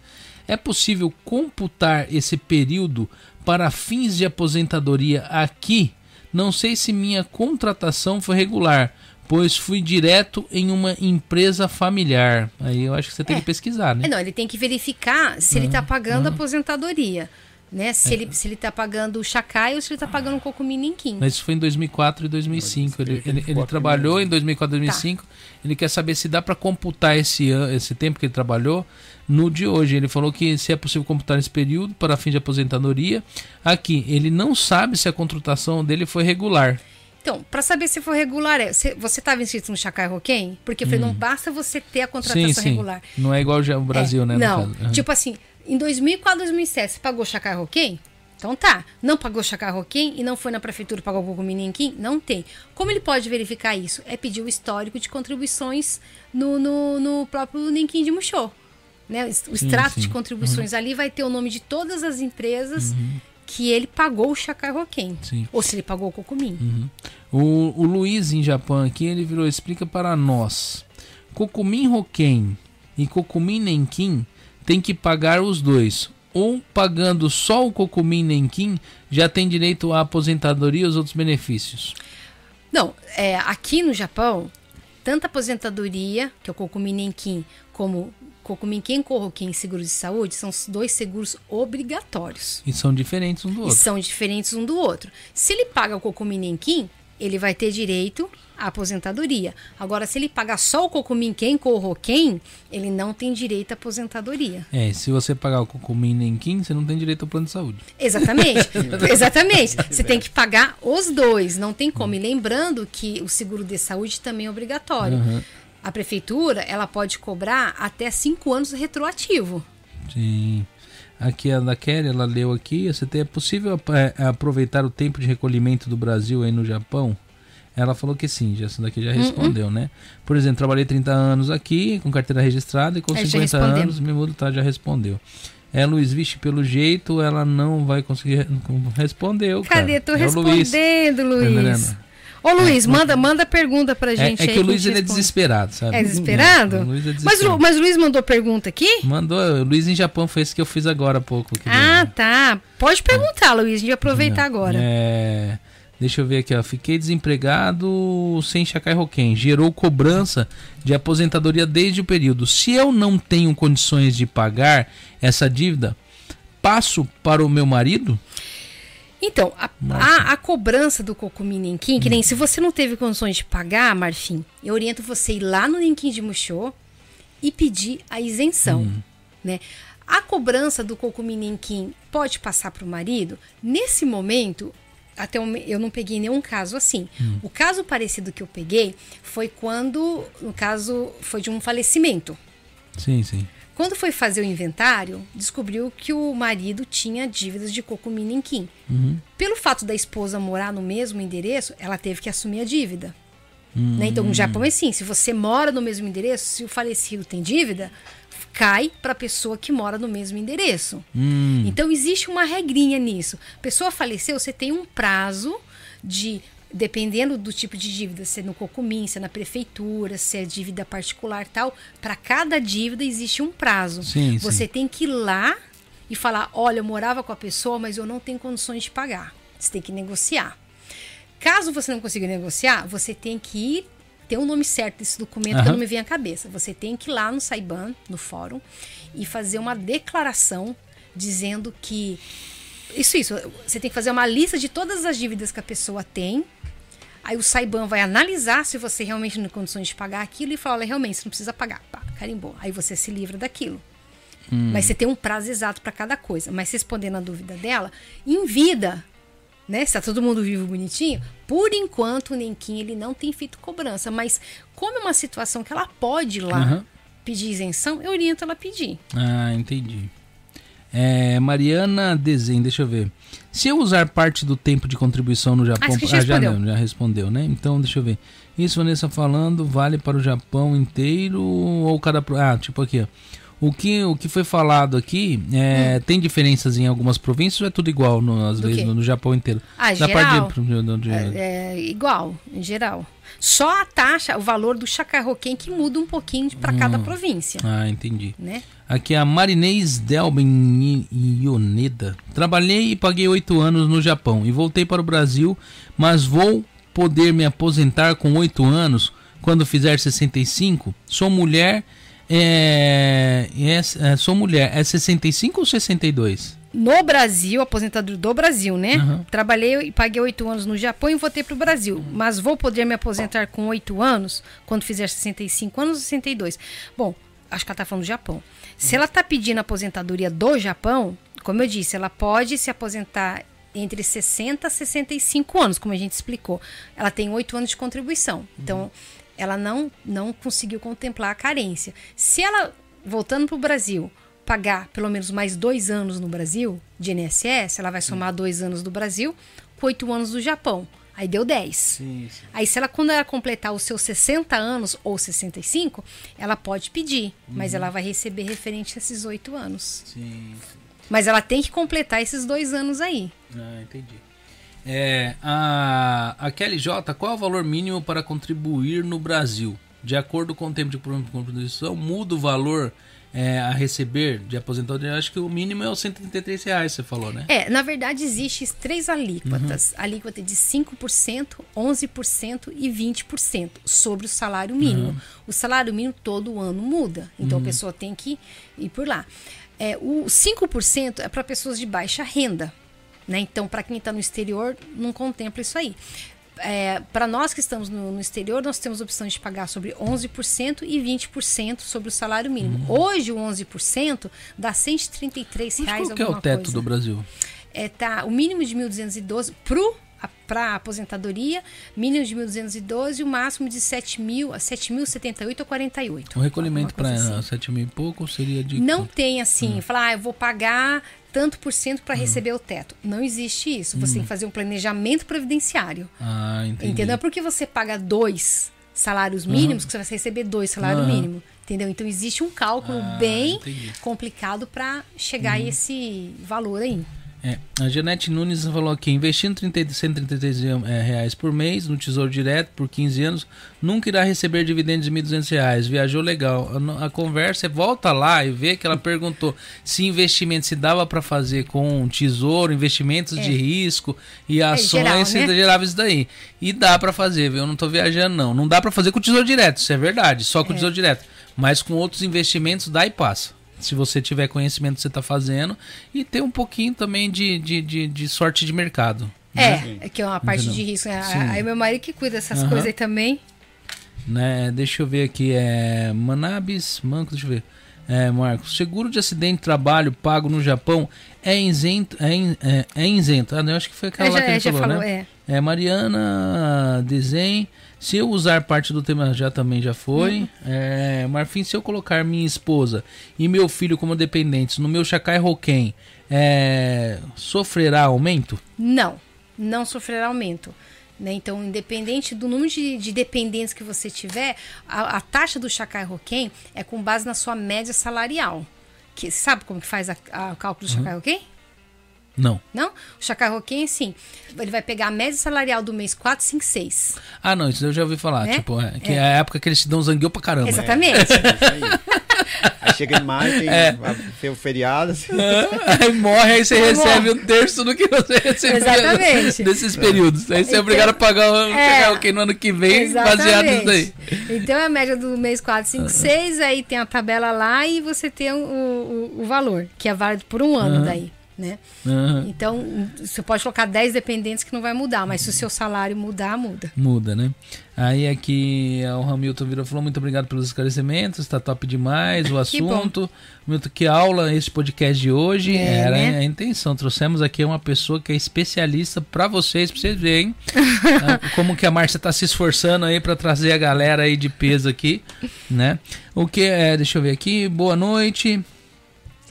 Speaker 1: É possível computar esse período para fins de aposentadoria aqui? Não sei se minha contratação foi regular, pois fui direto em uma empresa familiar. Aí eu acho que você tem
Speaker 2: É.
Speaker 1: que pesquisar, né?
Speaker 2: É, não, ele tem que verificar se ele está pagando a aposentadoria. Né? Se, ele, se ele tá pagando o Chacai ou se ele tá pagando o Cocumim Ninquim.
Speaker 1: Mas isso foi em 2004 e 2005. Ele, ele, ele trabalhou em 2004 e 2005. Ele quer saber se dá para computar esse, esse tempo que ele trabalhou no de hoje. Ele falou que se é possível computar esse período para fim de aposentadoria. Aqui, ele não sabe se a contratação dele foi regular.
Speaker 2: Então, para saber se for regular, é, você- você estava inscrito no Chacai Roquem? Porque eu falei, não basta você ter a contratação
Speaker 1: sim, sim.
Speaker 2: regular.
Speaker 1: Não é igual já o Brasil,
Speaker 2: É,
Speaker 1: né?
Speaker 2: Não, tipo assim, em 2004, 2007, você pagou Chacai Roquem? Então tá. Não pagou Chacai Roquem e não foi na prefeitura pagar o Cocumim Ninquim? Não tem. Como ele pode verificar isso? É pedir o histórico de contribuições no, no, no próprio Ninquim de Muxô. Né? O extrato
Speaker 1: sim. Uhum.
Speaker 2: de contribuições ali vai ter o nome de todas as empresas que ele pagou o.
Speaker 1: Sim.
Speaker 2: Ou se ele pagou o Cocumim.
Speaker 1: O, o Luiz em Japão aqui, ele virou, explica para nós. Kokumin Hoken e Kokumin Nenkin tem que pagar os dois. Ou pagando só o Kokumin Nenkin, já tem direito à aposentadoria e os outros benefícios.
Speaker 2: Não, é, aqui no Japão, tanto a aposentadoria, que é o Kokumin Nenkin, como Kokumin Kenko Hoken Seguro de Saúde, são os dois seguros obrigatórios.
Speaker 1: E são diferentes um do
Speaker 2: E
Speaker 1: outro.
Speaker 2: são diferentes um do outro. Se ele paga o Kokumin Nenkin, ele vai ter direito à aposentadoria. Agora, se ele pagar só o Kokumin Kenko Hoken, ele não tem direito à aposentadoria.
Speaker 1: É, se você pagar o Kokumin Nenkin, você não tem direito ao plano de saúde.
Speaker 2: Exatamente, exatamente. Você tem que pagar os dois, não tem como. E lembrando que o seguro de saúde também é obrigatório.
Speaker 1: Aham.
Speaker 2: A prefeitura, ela pode cobrar até cinco anos retroativo.
Speaker 1: Sim. Aqui a da Kelly, ela leu aqui. É possível é, aproveitar o tempo de recolhimento do Brasil aí no Japão? Ela falou que sim, já, essa daqui já
Speaker 2: Uhum.
Speaker 1: respondeu, né? Por exemplo, trabalhei 30 anos aqui, com carteira registrada, e com
Speaker 2: É, já
Speaker 1: 50
Speaker 2: respondemos.
Speaker 1: anos me mudo, tá? Já respondeu. É, Luiz, vixe, pelo jeito ela não vai conseguir. Respondeu, cara.
Speaker 2: Cadê? Tô
Speaker 1: é o Luiz.
Speaker 2: respondendo, Luiz. Ô, Luiz, manda, manda pergunta pra
Speaker 1: É,
Speaker 2: gente
Speaker 1: é
Speaker 2: aí
Speaker 1: que o Luiz ele é desesperado, sabe?
Speaker 2: É desesperado?
Speaker 1: É, o é
Speaker 2: mas, o,
Speaker 1: desesperado.
Speaker 2: mas o Luiz mandou pergunta aqui?
Speaker 1: Mandou, o Luiz em Japão foi esse que eu fiz agora há pouco.
Speaker 2: Ah,
Speaker 1: deu-
Speaker 2: tá. Pode perguntar, Luiz. A gente vai aproveitar agora.
Speaker 1: É, deixa eu ver aqui, ó. Fiquei desempregado sem Chacai Roquem. Gerou cobrança de aposentadoria desde o período. Se eu não tenho condições de pagar essa dívida, passo para o meu marido?
Speaker 2: Então, a, a, a cobrança do Cocumim Nenquim, que nem se você não teve condições de pagar, Marfim, eu oriento você ir lá no Nenquim de Muxô e pedir a isenção, né? A cobrança do Cocumim Nenquim pode passar para o marido? Nesse momento, até eu não peguei nenhum caso assim. O caso parecido que eu peguei foi quando, no caso, foi de um falecimento.
Speaker 1: Sim, sim.
Speaker 2: Quando foi fazer o inventário, descobriu que o marido tinha dívidas de Cocumim Nenquim. Pelo fato da esposa morar no mesmo endereço, ela teve que assumir a dívida. Né? Então, no Japão é assim: se você mora no mesmo endereço, se o falecido tem dívida, cai para a pessoa que mora no mesmo endereço.
Speaker 1: Hum,
Speaker 2: Então, existe uma regrinha nisso. Pessoa faleceu, você tem um prazo de. Dependendo do tipo de dívida, se é no Cocumim, se é na prefeitura, se é dívida particular tal, para cada dívida existe um prazo.
Speaker 1: Sim,
Speaker 2: você
Speaker 1: sim.
Speaker 2: tem que ir lá e falar: olha, eu morava com a pessoa, mas eu não tenho condições de pagar. Você tem que negociar. Caso você não consiga negociar, você tem que ir. Tem o nome certo desse documento que
Speaker 1: Aham.
Speaker 2: não me vem à cabeça. Você tem que ir lá no Saiban, no fórum, e fazer uma declaração dizendo que. Isso, isso. Você tem que fazer uma lista de todas as dívidas que a pessoa tem. Aí o Saiban vai analisar se você realmente não tem condições de pagar aquilo e fala: olha, realmente, você não precisa pagar. Pá, carimbou. Aí você se livra daquilo. Mas você tem um prazo exato para cada coisa. Mas respondendo a dúvida dela, em vida, né? Se tá todo mundo vivo bonitinho, por enquanto o Nenquim ele não tem feito cobrança. Mas como é uma situação que ela pode ir lá
Speaker 1: Aham.
Speaker 2: pedir isenção, eu oriento ela a pedir.
Speaker 1: Ah, entendi. É, Mariana Desenho, deixa eu ver. Se eu usar parte do tempo de contribuição no Japão.
Speaker 2: Ah, que já
Speaker 1: já,
Speaker 2: respondeu.
Speaker 1: não, já respondeu, né? Então, deixa eu ver. Isso, Vanessa falando, vale para o Japão inteiro ou cada. Ah, tipo aqui, ó. O que, o que foi falado aqui é, tem diferenças em algumas províncias ou é tudo igual, no, às
Speaker 2: Hum. Do
Speaker 1: vezes, no, no Japão inteiro?
Speaker 2: Ah,
Speaker 1: Da
Speaker 2: geral.
Speaker 1: parte de- de-
Speaker 2: É, é igual, em geral. Só a taxa, o valor do chacarroquém que muda um pouquinho para
Speaker 1: Hum.
Speaker 2: cada província,
Speaker 1: Ah, entendi.
Speaker 2: né?
Speaker 1: Aqui é a Marinês Delben Ioneda. Trabalhei e paguei oito anos no Japão e voltei para o Brasil, mas vou poder me aposentar com oito anos quando fizer 65? Sou mulher. É, é, é, sou mulher. É 65 ou 62?
Speaker 2: No Brasil, aposentador do Brasil, né?
Speaker 1: Uhum.
Speaker 2: Trabalhei e paguei oito anos no Japão e voltei para o Brasil. Mas vou poder me aposentar com oito anos, quando fizer 65 anos ou 62. Bom, acho que ela está falando do Japão. Se ela está pedindo aposentadoria do Japão, como eu disse, ela pode se aposentar entre 60 a 65 anos, como a gente explicou. Ela tem oito anos de contribuição. Então, ela não, não conseguiu contemplar a carência. Se ela, voltando para o Brasil, pagar pelo menos mais dois anos no Brasil de INSS, ela vai somar dois anos do Brasil com oito anos do Japão. Aí deu 10. Aí, se ela, quando ela completar os seus 60 anos ou 65, ela pode pedir, mas ela vai receber referente a esses oito anos.
Speaker 1: Sim.
Speaker 2: Mas ela tem que completar esses dois anos aí.
Speaker 1: Ah, entendi. É, a, a Kelly J, qual é o valor mínimo para contribuir no Brasil? De acordo com o tempo de contribuição, muda o valor é, a receber de aposentadoria? Acho que o mínimo é os 133 reais, você falou, né?
Speaker 2: É, na verdade, existem três alíquotas.
Speaker 1: Uhum.
Speaker 2: Alíquota de 5%, 11% e 20% sobre o salário mínimo.
Speaker 1: Uhum.
Speaker 2: O salário mínimo todo ano muda, então a pessoa tem que ir por lá. É, o 5% é para pessoas de baixa renda. Né? Então, para quem está no exterior, não contempla isso aí. É, para nós que estamos no, no exterior, nós temos a opção de pagar sobre 11% e 20% sobre o salário mínimo. Hoje, o 11% dá R$ 133
Speaker 1: Uhum. Mas
Speaker 2: reais
Speaker 1: qual que é o teto
Speaker 2: coisa
Speaker 1: do Brasil?
Speaker 2: é, tá o mínimo de 1.212 para aposentadoria, mínimo de 1.212 e o máximo de 7.000 a 7.078 ou 48.
Speaker 1: O recolhimento para
Speaker 2: assim.
Speaker 1: 7 mil e pouco seria de.
Speaker 2: Não tem assim,
Speaker 1: Hum.
Speaker 2: falar, ah, eu vou pagar tanto por cento para receber o teto. Não existe isso. Você tem que fazer um planejamento previdenciário.
Speaker 1: Ah, entendi.
Speaker 2: Entendeu? Porque você paga dois salários mínimos, que você vai receber dois salários mínimos. Entendeu? Então existe um cálculo
Speaker 1: Ah,
Speaker 2: bem
Speaker 1: entendi. Uhum.
Speaker 2: complicado para chegar a esse valor aí.
Speaker 1: É, a Janete Nunes falou aqui, investindo 30, 133 é, reais por mês no Tesouro Direto por 15 anos, nunca irá receber dividendos de 1.200 reais. Viajou legal. A, a conversa é, volta lá e vê que ela perguntou se investimento se dava para fazer com tesouro, investimentos de risco e ações,
Speaker 2: geral,
Speaker 1: se
Speaker 2: né?
Speaker 1: gerava isso daí. E dá para fazer, viu? Eu não tô viajando não. Não dá para fazer com o Tesouro Direto, isso é verdade, só com o Tesouro Direto. Mas com outros investimentos dá e passa. Se você tiver conhecimento você está fazendo e ter um pouquinho também de, de, de, de sorte de mercado. né?
Speaker 2: É, é que é uma parte
Speaker 1: Entendeu?
Speaker 2: de risco. né?
Speaker 1: Sim.
Speaker 2: Aí meu marido que cuida dessas
Speaker 1: Aham.
Speaker 2: coisas aí também.
Speaker 1: Né? Deixa eu ver aqui, é Manabis, Manco, deixa eu ver. É, Marcos, seguro de acidente de trabalho pago no Japão é isento, é, in- é, é isento. Ah, não, eu acho que foi aquela
Speaker 2: É,
Speaker 1: lá
Speaker 2: já-
Speaker 1: que ele
Speaker 2: é,
Speaker 1: falou,
Speaker 2: falou,
Speaker 1: né?
Speaker 2: é.
Speaker 1: É, Mariana Desenho. Se eu usar parte do tema já também já foi.
Speaker 2: Uhum.
Speaker 1: É, Marfim, se eu colocar minha esposa e meu filho como dependentes no meu Chacai Roquem, é, sofrerá aumento?
Speaker 2: Não, não sofrerá aumento. Né? Então, independente do número de, de dependentes que você tiver, a, a taxa do Chacai Roquem é com base na sua média salarial. Que, sabe como que faz a- a- o cálculo do
Speaker 1: Uhum.
Speaker 2: Chacai Roquem?
Speaker 1: Não.
Speaker 2: Não? O Chacai Roquem, assim, ele vai pegar a média salarial do mês 4, 5, 6.
Speaker 1: Ah, não, isso eu já ouvi falar.
Speaker 2: Né?
Speaker 1: Tipo, é, que
Speaker 2: É.
Speaker 1: é a época que eles te dão zangueu pra caramba.
Speaker 2: Exatamente.
Speaker 3: Isso aí. Aí chega em maio, tem,
Speaker 1: É.
Speaker 3: tem o feriado. assim.
Speaker 1: aí morre, aí você
Speaker 2: Aí
Speaker 1: recebe
Speaker 2: morre.
Speaker 1: um terço do que você recebeu
Speaker 2: Exatamente.
Speaker 1: nesses períodos. Aí você é
Speaker 2: Então,
Speaker 1: obrigado a pagar o
Speaker 2: é.
Speaker 1: que no ano que vem, baseado nisso daí.
Speaker 2: Então é a média do mês 4, 5, 6, aí tem a tabela lá e você tem o, o, o valor, que é válido por um ano daí, né?
Speaker 1: Aham.
Speaker 2: Então, você pode colocar 10 dependentes que não vai mudar, mas se o seu salário mudar, muda.
Speaker 1: Muda, né? Aí aqui o Hamilton virou falou: muito obrigado pelos esclarecimentos, tá top demais o
Speaker 2: Que
Speaker 1: assunto. Milton, que aula esse podcast de hoje.
Speaker 2: É,
Speaker 1: Era
Speaker 2: né?
Speaker 1: a intenção. Trouxemos aqui uma pessoa que é especialista pra vocês, pra vocês verem ah, como que a Márcia tá se esforçando aí pra trazer a galera aí de peso aqui, né? O que é, deixa eu ver aqui, boa noite.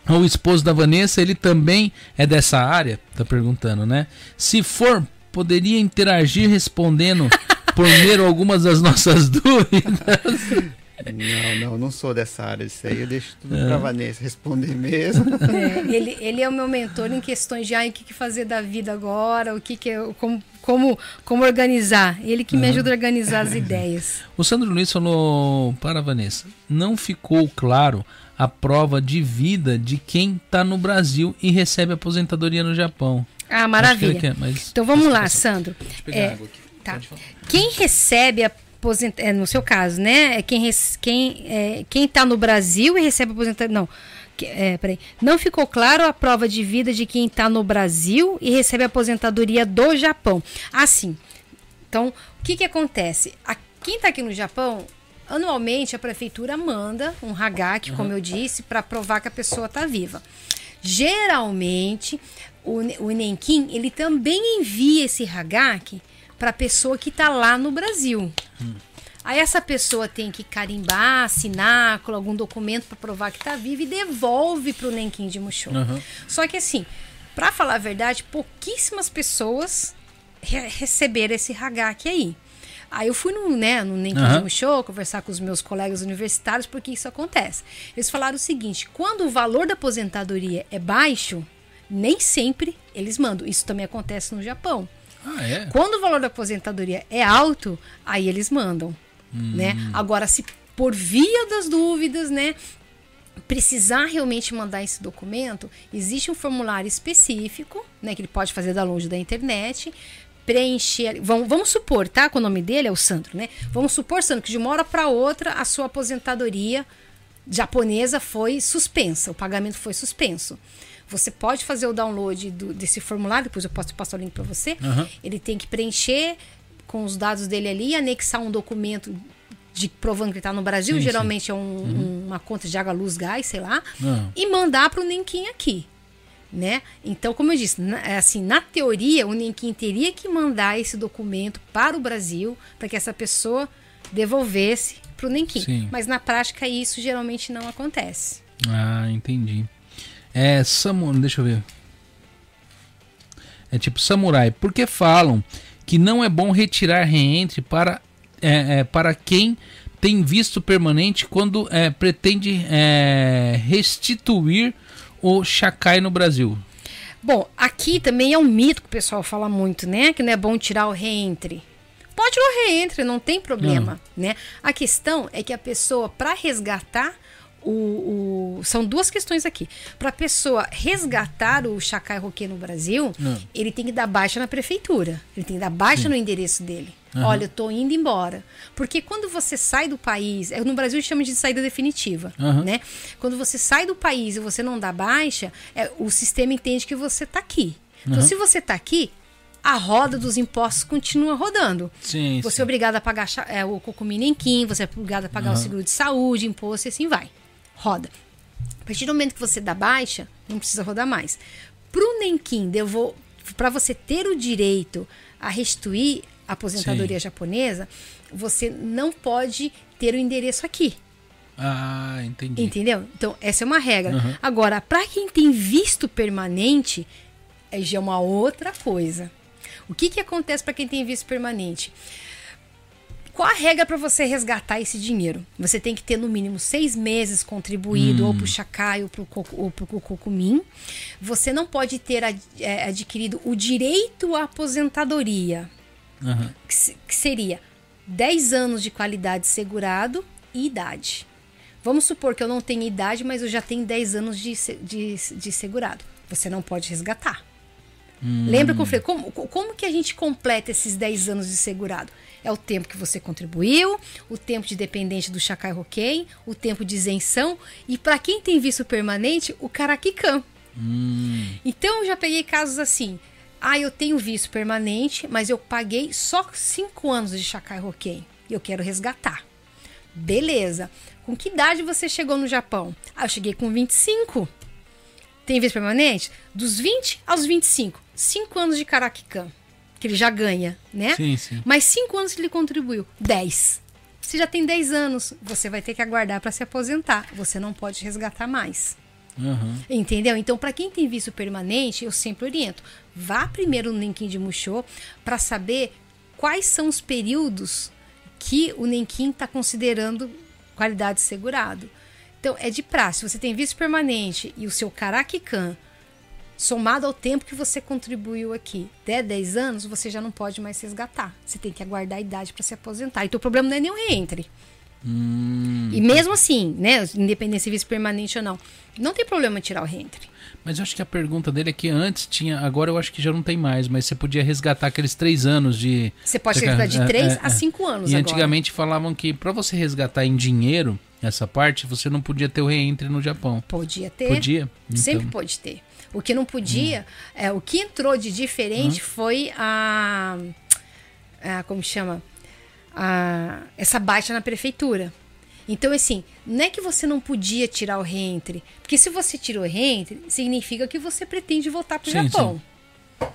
Speaker 1: O esposo da Vanessa, ele também é dessa área? Tá perguntando, né? Se for, poderia interagir respondendo por meio algumas das nossas dúvidas.
Speaker 3: Não, não, não sou dessa área. Isso aí eu deixo tudo pra Vanessa responder mesmo.
Speaker 2: É, ele, ele é o meu mentor em questões de ah, o que, fazer da vida agora, o que, que é, como, como, como organizar. Ele que me ajuda a organizar as ideias.
Speaker 1: O Sandro Luiz falou para a Vanessa: não ficou claro a prova de vida de quem tá no Brasil e recebe aposentadoria no Japão.
Speaker 2: Ah, maravilha.
Speaker 1: quer, mas-
Speaker 2: Então vamos lá, Sandro.
Speaker 1: eu pegar
Speaker 2: É,
Speaker 1: água aqui.
Speaker 2: tá. Quem recebe aposentadoria, no seu caso, né? É quem, quem, é, quem tá no Brasil e recebe aposentadoria. Não. É, peraí. Não ficou claro a prova de vida de quem está no Brasil e recebe aposentadoria do Japão. Assim. Então, o que, que acontece? A, quem está aqui no Japão, anualmente a prefeitura manda um Hagak, como eu disse, para provar que a pessoa está viva. Geralmente, o, o Nenkin, ele também envia esse Hagak para a pessoa que está lá no Brasil. Aí essa pessoa tem que carimbar, assinar com algum documento para provar que está viva e devolve para o Nenkin de Musho.
Speaker 1: Aham.
Speaker 2: Só que assim, para falar a verdade, pouquíssimas pessoas re- receberam esse Hagak aí. Aí eu fui no, né, no Nenkin
Speaker 1: Aham.
Speaker 2: de Musho conversar com os meus colegas universitários porque isso acontece. Eles falaram o seguinte: quando o valor da aposentadoria é baixo, nem sempre eles mandam. Isso também acontece no Japão.
Speaker 1: Ah, é?
Speaker 2: Quando o valor da aposentadoria é alto, aí eles mandam, né? Agora, se por via das dúvidas, né, precisar realmente mandar esse documento, existe um formulário específico, né, que ele pode fazer da longe da internet, preencher, vamos, vamos supor, tá? Que o nome dele é o Sandro, né? Vamos supor, Sandro, que de uma hora para outra a sua aposentadoria japonesa foi suspensa, o pagamento foi suspenso. Você pode fazer o download do- desse formulário, depois eu posso passar o link para você.
Speaker 1: Aham.
Speaker 2: Ele tem que preencher com os dados dele ali, anexar um documento de provando que ele está no Brasil,
Speaker 1: Sim, sim.
Speaker 2: geralmente é um- uma conta de água, luz, gás, sei lá,
Speaker 1: Ah.
Speaker 2: e mandar para o Nenquim aqui. Né? Então, como eu disse, na, é assim, na teoria, o Nenquim teria que mandar esse documento para o Brasil para que essa pessoa devolvesse para o Nenquim.
Speaker 1: Sim.
Speaker 2: Mas na prática, isso geralmente não acontece.
Speaker 1: Ah, entendi. É samurai, deixa eu ver. É tipo samurai. Por que falam que não é bom retirar reentre para, é, é, para quem tem visto permanente quando é, pretende é, restituir o Shakai no Brasil?
Speaker 2: Bom, aqui também é um mito que o pessoal fala muito, né? Que não é bom tirar o reentre. Pode tirar o reentre, não tem problema, né? A questão é que a pessoa, para resgatar o, o- São duas questões aqui. Para a pessoa resgatar o Chacai Roque no Brasil,
Speaker 1: Hum.
Speaker 2: ele tem que dar baixa na prefeitura. Ele tem que dar baixa no endereço dele. Olha, eu tô indo embora. Porque quando você sai do país, é, no Brasil chama de saída definitiva,
Speaker 1: Aham.
Speaker 2: né? Quando você sai do país e você não dá baixa, é, o sistema entende que você está aqui. Então, se você está aqui, a roda dos impostos continua rodando.
Speaker 1: Sim,
Speaker 2: Você
Speaker 1: sim.
Speaker 2: é obrigado a pagar é, o Cocuminenquim, você é obrigado a pagar o seguro de saúde, imposto e assim vai. Roda. A partir do momento que você dá baixa, não precisa rodar mais. Para o Nenquim, para você ter o direito a restituir aposentadoria japonesa, você não pode ter o endereço aqui.
Speaker 1: Ah, entendi.
Speaker 2: Entendeu? Então, essa é uma regra. Agora, para quem tem visto permanente, aí já é uma outra coisa. O que, que acontece para quem tem visto permanente? Qual a regra para você resgatar esse dinheiro? Você tem que ter no mínimo seis meses contribuído ou para o Chacai ou para o Cocumim. Você não pode ter é, adquirido o direito à aposentadoria
Speaker 1: Aham.
Speaker 2: que, que seria 10 anos de qualidade segurado e idade. Vamos supor que eu não tenho idade, mas eu já tenho 10 anos de, de, de segurado. Você não pode resgatar. Lembra que eu falei, como, como que a gente completa esses 10 anos de segurado? É o tempo que você contribuiu, o tempo de dependente do Chacai Roquem, o tempo de isenção e para quem tem visto permanente, o Caraquicam. Então eu já peguei casos assim. Ah, eu tenho visto permanente, mas eu paguei só 5 anos de Chacai Roquem e eu quero resgatar. Beleza. Com que idade você chegou no Japão? Ah, eu cheguei com 25. Tem visto permanente? Dos 20 aos 25. 5 anos de Caraquicam, que ele já ganha, né?
Speaker 1: Sim, sim.
Speaker 2: Mais 5 anos que ele contribuiu. 10. Você já tem 10 anos, você vai ter que aguardar para se aposentar. Você não pode resgatar mais.
Speaker 1: Aham.
Speaker 2: Entendeu? Então, para quem tem visto permanente, eu sempre oriento. Vá primeiro no Nenquim de Muxô para saber quais são os períodos que o Nenquim está considerando qualidade segurado. Então, é de praxe. Se você tem visto permanente e o seu Caraquican, somado ao tempo que você contribuiu aqui, der 10 anos, você já não pode mais resgatar. Você tem que aguardar a idade para se aposentar. Então, o problema não é nem o reentre.
Speaker 1: Hum,
Speaker 2: E mesmo assim, né, independente se vice permanente ou não, não tem problema tirar o reentre.
Speaker 1: mas eu acho que a pergunta dele é que antes tinha, agora eu acho que já não tem mais, mas você podia resgatar aqueles três anos de.
Speaker 2: Você pode resgatar de 3
Speaker 1: é,
Speaker 2: a
Speaker 1: é.
Speaker 2: 5 anos
Speaker 1: E
Speaker 2: agora.
Speaker 1: antigamente falavam que pra você resgatar em dinheiro essa parte, você não podia ter o reentre no Japão.
Speaker 2: Podia ter.
Speaker 1: Podia?
Speaker 2: Sempre
Speaker 1: Então.
Speaker 2: pode ter. O que não podia, é, o que entrou de diferente foi a, a- como chama? A, essa baixa na prefeitura. Então, assim, não é que você não podia tirar o reentre, porque se você tirou o reentre, significa que você pretende voltar para o
Speaker 1: Sim,
Speaker 2: Japão.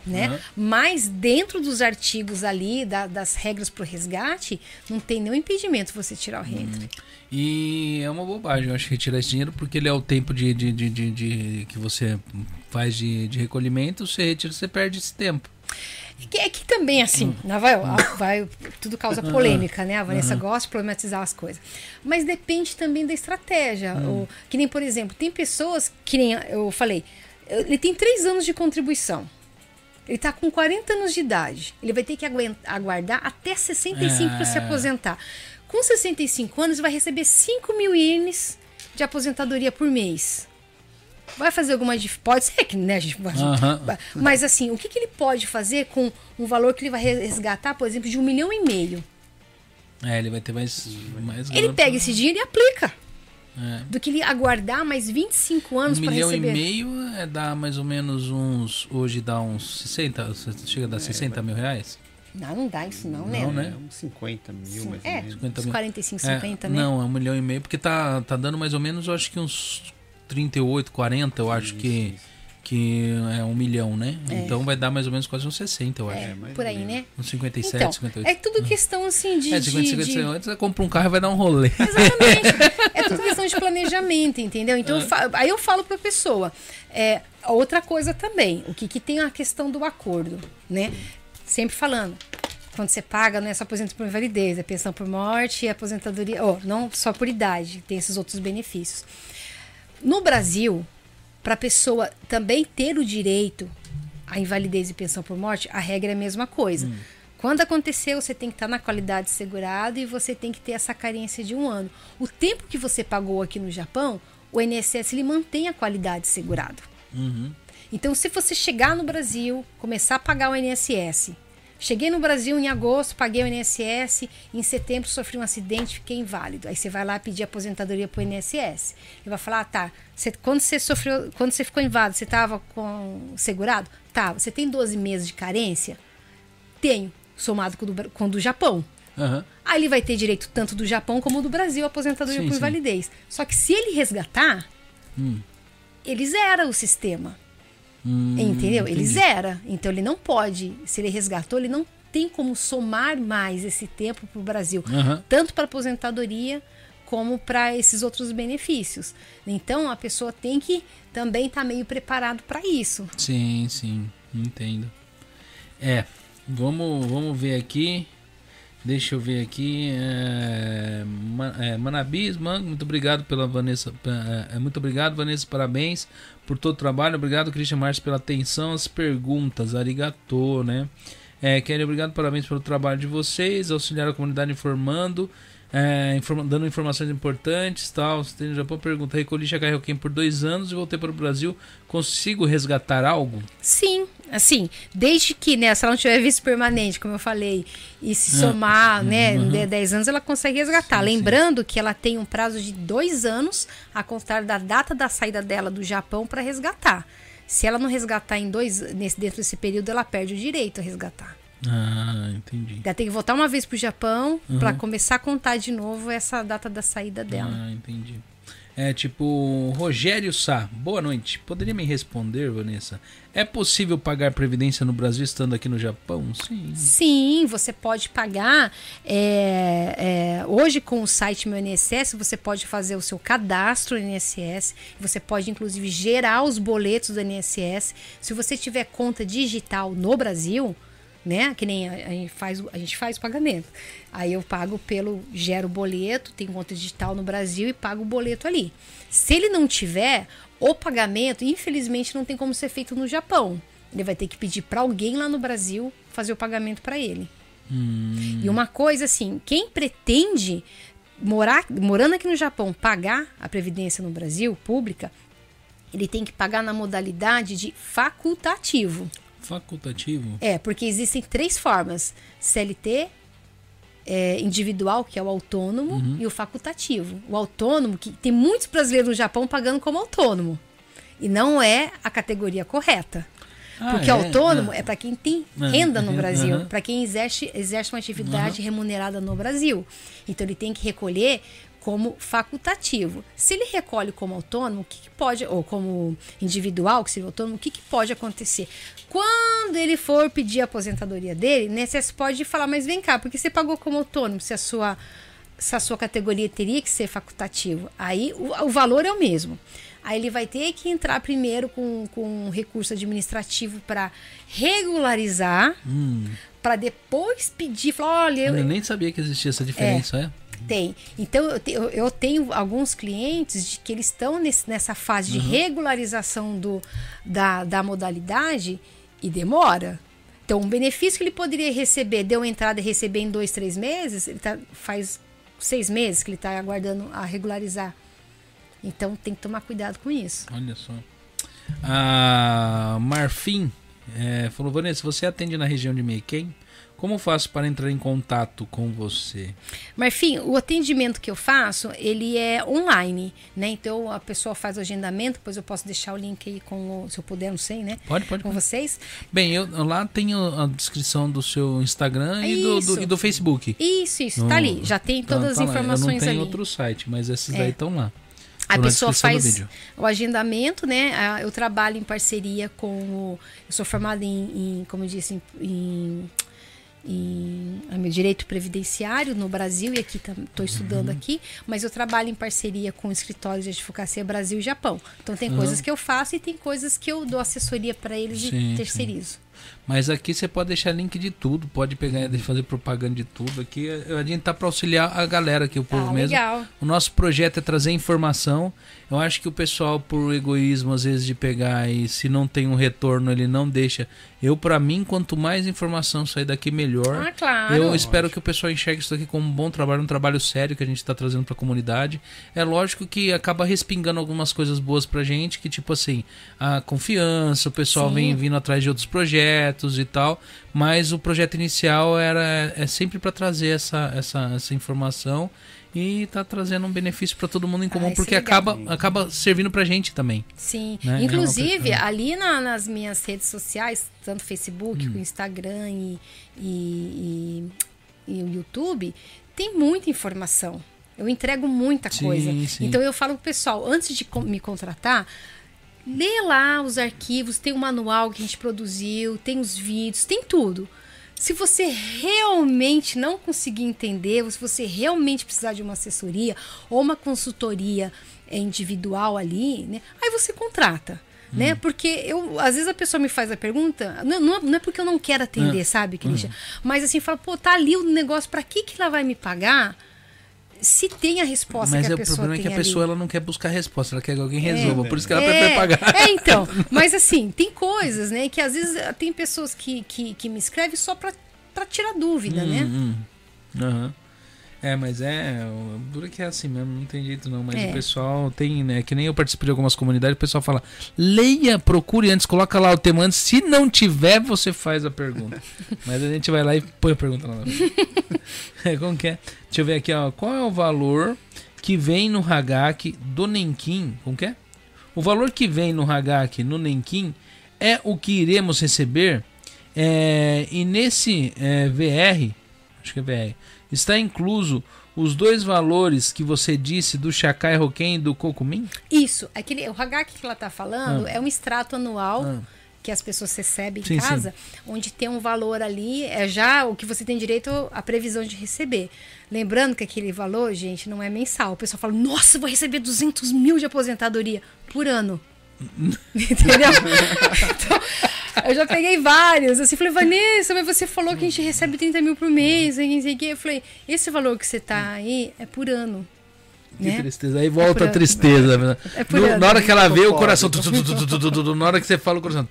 Speaker 2: Né?
Speaker 1: Uhum.
Speaker 2: Mas dentro dos artigos ali, da- das regras para o resgate, não tem nenhum impedimento você tirar o reentre.
Speaker 1: E é uma bobagem, eu acho, retirar esse dinheiro, porque ele é o tempo de, de, de, de- que você faz de, de recolhimento, você retira, você perde esse tempo.
Speaker 2: Que é que também, assim, né, vai, vai, tudo causa polêmica, né? A Vanessa gosta de problematizar as coisas. Mas depende também da estratégia. Ou, que nem, por exemplo, tem pessoas, que nem eu falei, ele tem três anos de contribuição. Ele tá com 40 anos de idade. Ele vai ter que aguen- aguardar até 65 para se
Speaker 1: É.
Speaker 2: aposentar. Com 65 anos, ele vai receber 5 mil ienes de aposentadoria por mês. Vai fazer alguma dif... Pode ser que, né, a gente
Speaker 1: Aham.
Speaker 2: Mas assim, o que, que ele pode fazer com um valor que ele vai resgatar, por exemplo, de um milhão e meio?
Speaker 1: É, ele vai ter mais. mais
Speaker 2: Ele
Speaker 1: grana
Speaker 2: pega
Speaker 1: pra-
Speaker 2: esse dinheiro e aplica.
Speaker 1: É.
Speaker 2: Do que ele aguardar mais 25 anos
Speaker 1: Um
Speaker 2: para
Speaker 1: milhão
Speaker 2: receber.
Speaker 1: e meio é dá mais ou menos uns. Hoje dá uns 60. Chega a dar 60 mil reais?
Speaker 2: Não, não dá isso não, né?
Speaker 1: Não, né?
Speaker 3: É uns 50 mil, mais ou
Speaker 2: É,
Speaker 3: menos.
Speaker 1: 50
Speaker 2: uns
Speaker 1: mil.
Speaker 2: 45,
Speaker 1: É,
Speaker 2: 50, né?
Speaker 1: Não, é um milhão e meio, porque tá, tá dando mais ou menos, eu acho que uns 38, 40, eu acho que, que é um milhão, né? Então vai dar mais ou menos quase uns 60, eu acho.
Speaker 2: É, por
Speaker 3: ou
Speaker 2: aí, né?
Speaker 1: Uns 57,
Speaker 2: Então,
Speaker 1: 58.
Speaker 2: é tudo questão assim de.
Speaker 1: É,
Speaker 2: de-
Speaker 1: 50, 50,
Speaker 2: de-
Speaker 1: 50. Você compra um carro e vai dar um rolê.
Speaker 2: Exatamente. é tudo questão de planejamento, entendeu? Então, eu fa- aí eu falo pra pessoa. É, outra coisa também, o que, que tem a questão do acordo, né? Sempre falando. Quando você paga, não é só aposentadoria por invalidez, é pensão por morte e aposentadoria. Oh, não só por idade, tem esses outros benefícios. No Brasil, para a pessoa também ter o direito à invalidez e pensão por morte, a regra é a mesma coisa. Quando aconteceu, você tem que estar na qualidade segurada e você tem que ter essa carência de um ano. O tempo que você pagou aqui no Japão, o INSS ele mantém a qualidade segurada.
Speaker 1: Uhum.
Speaker 2: Então, se você chegar no Brasil, começar a pagar o INSS, cheguei no Brasil em agosto, paguei o INSS, em setembro sofri um acidente, fiquei inválido. Aí você vai lá pedir aposentadoria para o INSS. Ele vai falar, ah, tá, você- quando você sofreu, quando você ficou inválido, você estava com segurado? Tá, você tem 12 meses de carência? Tenho, somado com o do, com o do Japão.
Speaker 1: Aham.
Speaker 2: Aí ele vai ter direito tanto do Japão como do Brasil, aposentadoria
Speaker 1: Sim,
Speaker 2: por
Speaker 1: sim.
Speaker 2: invalidez. Só que se ele resgatar,
Speaker 1: Hum.
Speaker 2: ele zera o sistema.
Speaker 1: Hum,
Speaker 2: Entendeu? Ele
Speaker 1: entendi.
Speaker 2: zera. Então ele não pode, se ele resgatou, ele não tem como somar mais esse tempo para o Brasil,
Speaker 1: Aham.
Speaker 2: tanto para aposentadoria como para esses outros benefícios. Então a pessoa tem que também estar meio preparado para isso.
Speaker 1: Sim, sim, entendo. É, vamos, vamos ver aqui. Deixa eu ver aqui. É, é, Manabis, muito obrigado pela Vanessa. é, é, muito obrigado, Vanessa, parabéns por todo o trabalho. Obrigado, Christian Marques, pela atenção às perguntas. Arigatô, né? É, Kelly, obrigado, parabéns pelo trabalho de vocês. Auxiliar a comunidade informando. é, informa- dando informações importantes tal. Você tem no Japão pergunta: recolhi Chacarrioquém por dois anos e voltei para o Brasil. Consigo resgatar algo?
Speaker 2: Sim, assim, desde que, né, se ela não tiver visto permanente, como eu falei, e se
Speaker 1: Ah,
Speaker 2: somar, né,
Speaker 1: uhum.
Speaker 2: de 10 anos, ela consegue resgatar.
Speaker 1: Sim, sim.
Speaker 2: Lembrando que ela tem um prazo de dois anos a contar da data da saída dela do Japão para resgatar. Se ela não resgatar em dois, nesse, dentro desse período, ela perde o direito a resgatar.
Speaker 1: Ah, entendi.
Speaker 2: Ela tem que voltar uma vez pro Japão
Speaker 1: Uhum.
Speaker 2: para começar a contar de novo essa data da saída dela.
Speaker 1: Ah, entendi. É tipo, Rogério Sá, boa noite. Poderia me responder, Vanessa? É possível pagar previdência no Brasil estando aqui no Japão? Sim.
Speaker 2: Sim, você pode pagar. é, é, hoje, com o site Meu INSS, você pode fazer o seu cadastro no INSS. Você pode, inclusive, gerar os boletos do INSS. Se você tiver conta digital no Brasil, né? Que nem a, gente faz, o- a gente faz o pagamento. Aí eu pago pelo gero boleto, tem conta digital no Brasil e pago o boleto ali. Se ele não tiver, o pagamento, infelizmente, não tem como ser feito no Japão. Ele vai ter que pedir para alguém lá no Brasil fazer o pagamento para ele. E uma coisa assim, quem pretende morar, morando aqui no Japão, pagar a previdência no Brasil pública, ele tem que pagar na modalidade de facultativo.
Speaker 1: Facultativo?
Speaker 2: É, porque existem três formas: CLT, é, individual, que é o autônomo,
Speaker 1: Uhum.
Speaker 2: e o facultativo. O autônomo, que tem muitos brasileiros no Japão pagando como autônomo. E não é a categoria correta.
Speaker 1: Ah,
Speaker 2: Porque
Speaker 1: é?
Speaker 2: autônomo
Speaker 1: Ah.
Speaker 2: é para quem tem
Speaker 1: Ah,
Speaker 2: renda no
Speaker 1: aham,
Speaker 2: Brasil,
Speaker 1: aham.
Speaker 2: para quem exerce, exerce uma atividade remunerada no Brasil. Então ele tem que recolher como facultativo. Se ele recolhe como autônomo, o que, que pode, ou como individual, que seria autônomo, o que, que pode acontecer? Quando ele for pedir a aposentadoria dele, né, você pode falar, mas vem cá, porque você pagou como autônomo, se a sua, se a sua categoria teria que ser facultativo. Aí o, o valor é o mesmo. Aí ele vai ter que entrar primeiro com, com um recurso administrativo para regularizar, para depois pedir, falar, olha, eu,
Speaker 1: Eu nem sabia que existia essa diferença, é?
Speaker 2: Tem. Então, eu, te- eu- tenho alguns clientes de que eles estão nesse- nessa fase de regularização do, da, da modalidade e demora. Então, um benefício que ele poderia receber, deu entrada e receber em dois, três meses, ele tá, faz seis meses que ele está aguardando a regularizar. Então, tem que tomar cuidado com isso.
Speaker 1: Olha só. A Marfim é, falou, Vanessa, você atende na região de Meiquém? Como faço para entrar em contato com você?
Speaker 2: Marfim, o atendimento que eu faço, ele é online, né? Então a pessoa faz o agendamento, depois eu posso deixar o link aí com o, se eu puder, não sei, né?
Speaker 1: Pode, pode.
Speaker 2: Com
Speaker 1: pode.
Speaker 2: vocês.
Speaker 1: Bem, eu lá tenho a descrição do seu Instagram e do, do- e do Facebook.
Speaker 2: Isso, isso,
Speaker 1: No-
Speaker 2: tá ali. Já tem
Speaker 1: Tá-
Speaker 2: todas
Speaker 1: tá
Speaker 2: as
Speaker 1: lá. Eu
Speaker 2: informações
Speaker 1: não tenho
Speaker 2: ali.
Speaker 1: outro site, mas esses
Speaker 2: É.
Speaker 1: daí estão lá.
Speaker 2: A pessoa faz o agendamento, né? Eu trabalho em parceria com o. Eu sou formada em, em, como eu disse, em, em, em ah, meu direito previdenciário no Brasil e aqui estou estudando
Speaker 1: Uhum.
Speaker 2: aqui, mas eu trabalho em parceria com escritórios de advocacia Brasil e Japão. Então tem
Speaker 1: Uhum.
Speaker 2: coisas que eu faço e tem coisas que eu dou assessoria para eles
Speaker 1: Sim, sim.
Speaker 2: e terceirizo.
Speaker 1: Mas aqui você pode deixar link de tudo, pode pegar e fazer propaganda de tudo. Aqui a gente tá para auxiliar a galera aqui, o povo
Speaker 2: Ah,
Speaker 1: mesmo.
Speaker 2: legal.
Speaker 1: O nosso projeto é trazer informação. Eu acho que o pessoal, por egoísmo, às vezes, de pegar e se não tem um retorno, ele não deixa. Eu, para mim, quanto mais informação sair daqui, melhor.
Speaker 2: Ah, claro.
Speaker 1: Eu espero que o pessoal enxergue isso aqui como um bom trabalho, um trabalho sério que a gente está trazendo para a comunidade. É lógico que acaba respingando algumas coisas boas pra gente, que tipo assim, a confiança, o pessoal
Speaker 2: Sim.
Speaker 1: vem vindo atrás de outros projetos e tal, mas o projeto inicial era é sempre para trazer essa, essa, essa informação e tá trazendo um benefício para todo mundo em comum,
Speaker 2: Ah, isso
Speaker 1: porque
Speaker 2: é legal.
Speaker 1: acaba acaba servindo pra gente também.
Speaker 2: Sim.
Speaker 1: Né?
Speaker 2: Inclusive,
Speaker 1: É uma-
Speaker 2: ali na- nas minhas redes sociais, tanto Facebook,
Speaker 1: Hum.
Speaker 2: o Instagram e, e, e- e o YouTube, tem muita informação. Eu entrego muita
Speaker 1: Sim,
Speaker 2: coisa.
Speaker 1: sim.
Speaker 2: Então eu falo pro pessoal, antes de me contratar, lê lá os arquivos, tem o manual que a gente produziu, tem os vídeos, tem tudo. Se você realmente não conseguir entender, ou se você realmente precisar de uma assessoria ou uma consultoria eh, individual ali, né? Aí você contrata. Né? Porque eu, às vezes a pessoa me faz a pergunta, não, não, é- é porque eu não quero atender,
Speaker 1: É.
Speaker 2: sabe, Christian? Mas assim, fala, pô, tá ali o negócio, pra que, que ela vai me pagar se tem a resposta
Speaker 1: Mas
Speaker 2: que
Speaker 1: é,
Speaker 2: a
Speaker 1: o
Speaker 2: pessoa
Speaker 1: problema é que a
Speaker 2: ali?
Speaker 1: pessoa ela não quer buscar resposta, ela quer que alguém resolva, por isso que ela prefere
Speaker 2: É,
Speaker 1: pagar.
Speaker 2: É, então. Mas assim, tem coisas, né? Que às vezes eh, tem pessoas que, que, que me escrevem só pra, pra tirar dúvida, né?
Speaker 1: Hum, hum. É, mas é. O duro que é assim mesmo, não tem jeito não. Mas
Speaker 2: É.
Speaker 1: o pessoal tem, né? Que nem eu participo de algumas comunidades, o pessoal fala: leia, procure antes, coloca lá o tema antes. Se não tiver, você faz a pergunta. mas a gente vai lá e põe a pergunta lá. é, como que é? Deixa eu ver aqui, ó. Qual é o valor que vem no Hagak do Nenkin? Como que é? O valor que vem no Hagak no Nenkin é o que iremos receber. É, e nesse é, VR, acho que é VR, está incluso os dois valores que você disse do Chacai Roquem e do Cocumin?
Speaker 2: Isso, aquele, o Hagak que ela está falando
Speaker 1: Ah.
Speaker 2: é um extrato anual
Speaker 1: Ah.
Speaker 2: que as pessoas recebem
Speaker 1: Sim,
Speaker 2: em casa, onde tem um valor ali, é já o que você tem direito à previsão de receber. Lembrando que aquele valor, gente, não é mensal. O pessoal fala, nossa, vou receber 200 mil de aposentadoria por ano. Entendeu? Então, eu já peguei vários. Assim, falei, Vanessa, mas você falou que a gente recebe 30 mil por mês, não sei quê. Eu falei, esse valor que você tá aí é por ano.
Speaker 1: Que
Speaker 2: né?
Speaker 1: tristeza. Aí volta
Speaker 2: é
Speaker 1: a tristeza.
Speaker 2: É
Speaker 1: no, na hora que ela vê, o coração. Tu, tu, tu, na hora que você fala, o coração.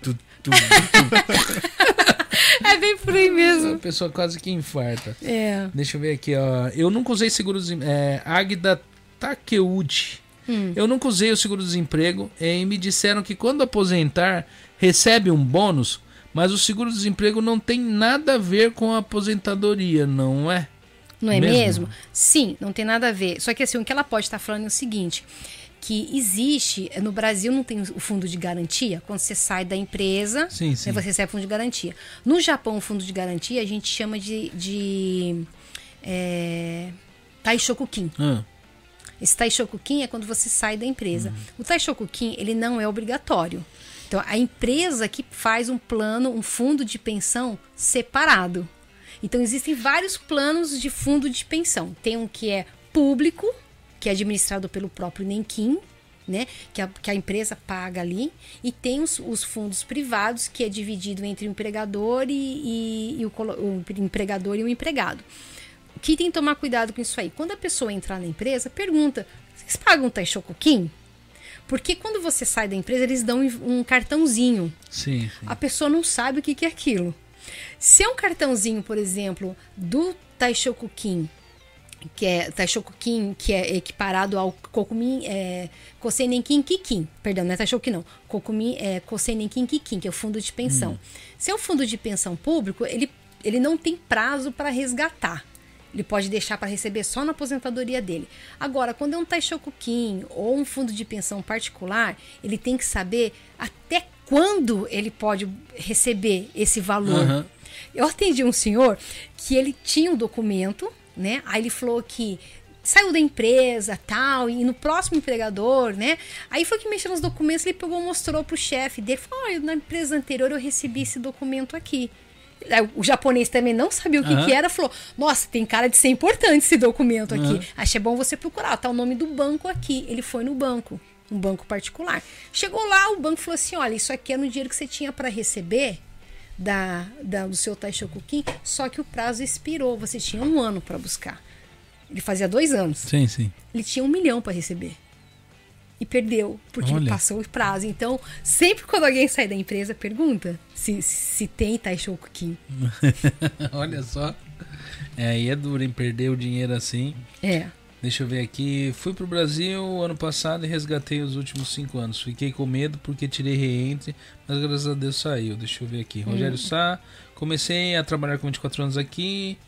Speaker 2: É bem por aí mesmo.
Speaker 1: A pessoa quase que infarta.
Speaker 2: É.
Speaker 1: Deixa eu ver aqui, ó. Eu nunca usei seguros. É, Agda
Speaker 2: Hum.
Speaker 1: Eu nunca usei o seguro-desemprego e me disseram que quando aposentar recebe um bônus, mas o seguro-desemprego não tem nada a ver com a aposentadoria, não é?
Speaker 2: Não é
Speaker 1: Mesmo?
Speaker 2: mesmo? Sim, não tem nada a ver. Só que assim, o que ela pode estar falando é o seguinte: que existe, no Brasil não tem o fundo de garantia, quando você sai da empresa,
Speaker 1: Sim, sim.
Speaker 2: né, você recebe fundo de garantia. No Japão, o fundo de garantia a gente chama de, de é, Taishokukin.
Speaker 1: Ah,
Speaker 2: Esse Taishokukin é quando você sai da empresa. O Taishokukin, ele não é obrigatório. Então, a empresa que faz um plano, um fundo de pensão separado. Então, existem vários planos de fundo de pensão. Tem um que é público, que é administrado pelo próprio Nenkin, né? Que a, que a empresa paga ali. E tem os, os fundos privados, que é dividido entre o empregador e, e- e o, o empregador e o empregado. O que tem que tomar cuidado com isso aí? Quando a pessoa entrar na empresa, pergunta: vocês pagam Taishokukin? Porque quando você sai da empresa, eles dão um cartãozinho.
Speaker 1: sim, sim.
Speaker 2: A pessoa não sabe o que é aquilo. Se é um cartãozinho, por exemplo, do Taishokukin, que é Taishokukin, que é equiparado ao Kokumin, é, Kosenenkin Kikin, perdão, não é Taishokukin não, Kokumin é Kosenenkin Kikin, que é o fundo de pensão. Se é um fundo de pensão público, ele, ele não tem prazo para resgatar. Ele pode deixar para receber só na aposentadoria dele. Agora, quando é um Taishokukin ou um fundo de pensão particular, ele tem que saber até quando ele pode receber esse valor.
Speaker 1: Aham.
Speaker 2: Eu atendi um senhor que ele tinha um documento, né? Aí ele falou que saiu da empresa, tal, e no próximo empregador, né? Aí foi que mexeu nos documentos, ele pegou, mostrou pro chefe dele, falou: "Olha, na empresa anterior eu recebi esse documento aqui". Aí O japonês também não sabia o que,
Speaker 1: Aham.
Speaker 2: que era, falou: Nossa, tem cara de ser importante esse documento aqui. Achei bom você procurar, tá o nome do banco aqui. Ele foi no banco, um banco particular. Chegou lá, o banco falou assim: Olha, isso aqui é no dinheiro que você tinha para receber da, da- do seu Taishokukin, só que o prazo expirou. Você tinha um ano para buscar. Ele fazia dois anos.
Speaker 1: Sim, sim.
Speaker 2: Ele tinha um milhão para receber. E perdeu, porque
Speaker 1: Olha.
Speaker 2: passou o prazo. Então, sempre quando alguém sai da empresa, pergunta se, se tem Taishokukin.
Speaker 1: Olha só. É, aí é duro, hein? Perder o dinheiro assim.
Speaker 2: É.
Speaker 1: Deixa eu ver aqui. Fui pro Brasil ano passado e resgatei os últimos cinco anos. Fiquei com medo porque tirei reentre, mas graças a Deus saiu. Deixa eu ver aqui. Rogério Sá. Comecei a trabalhar com 24 anos aqui,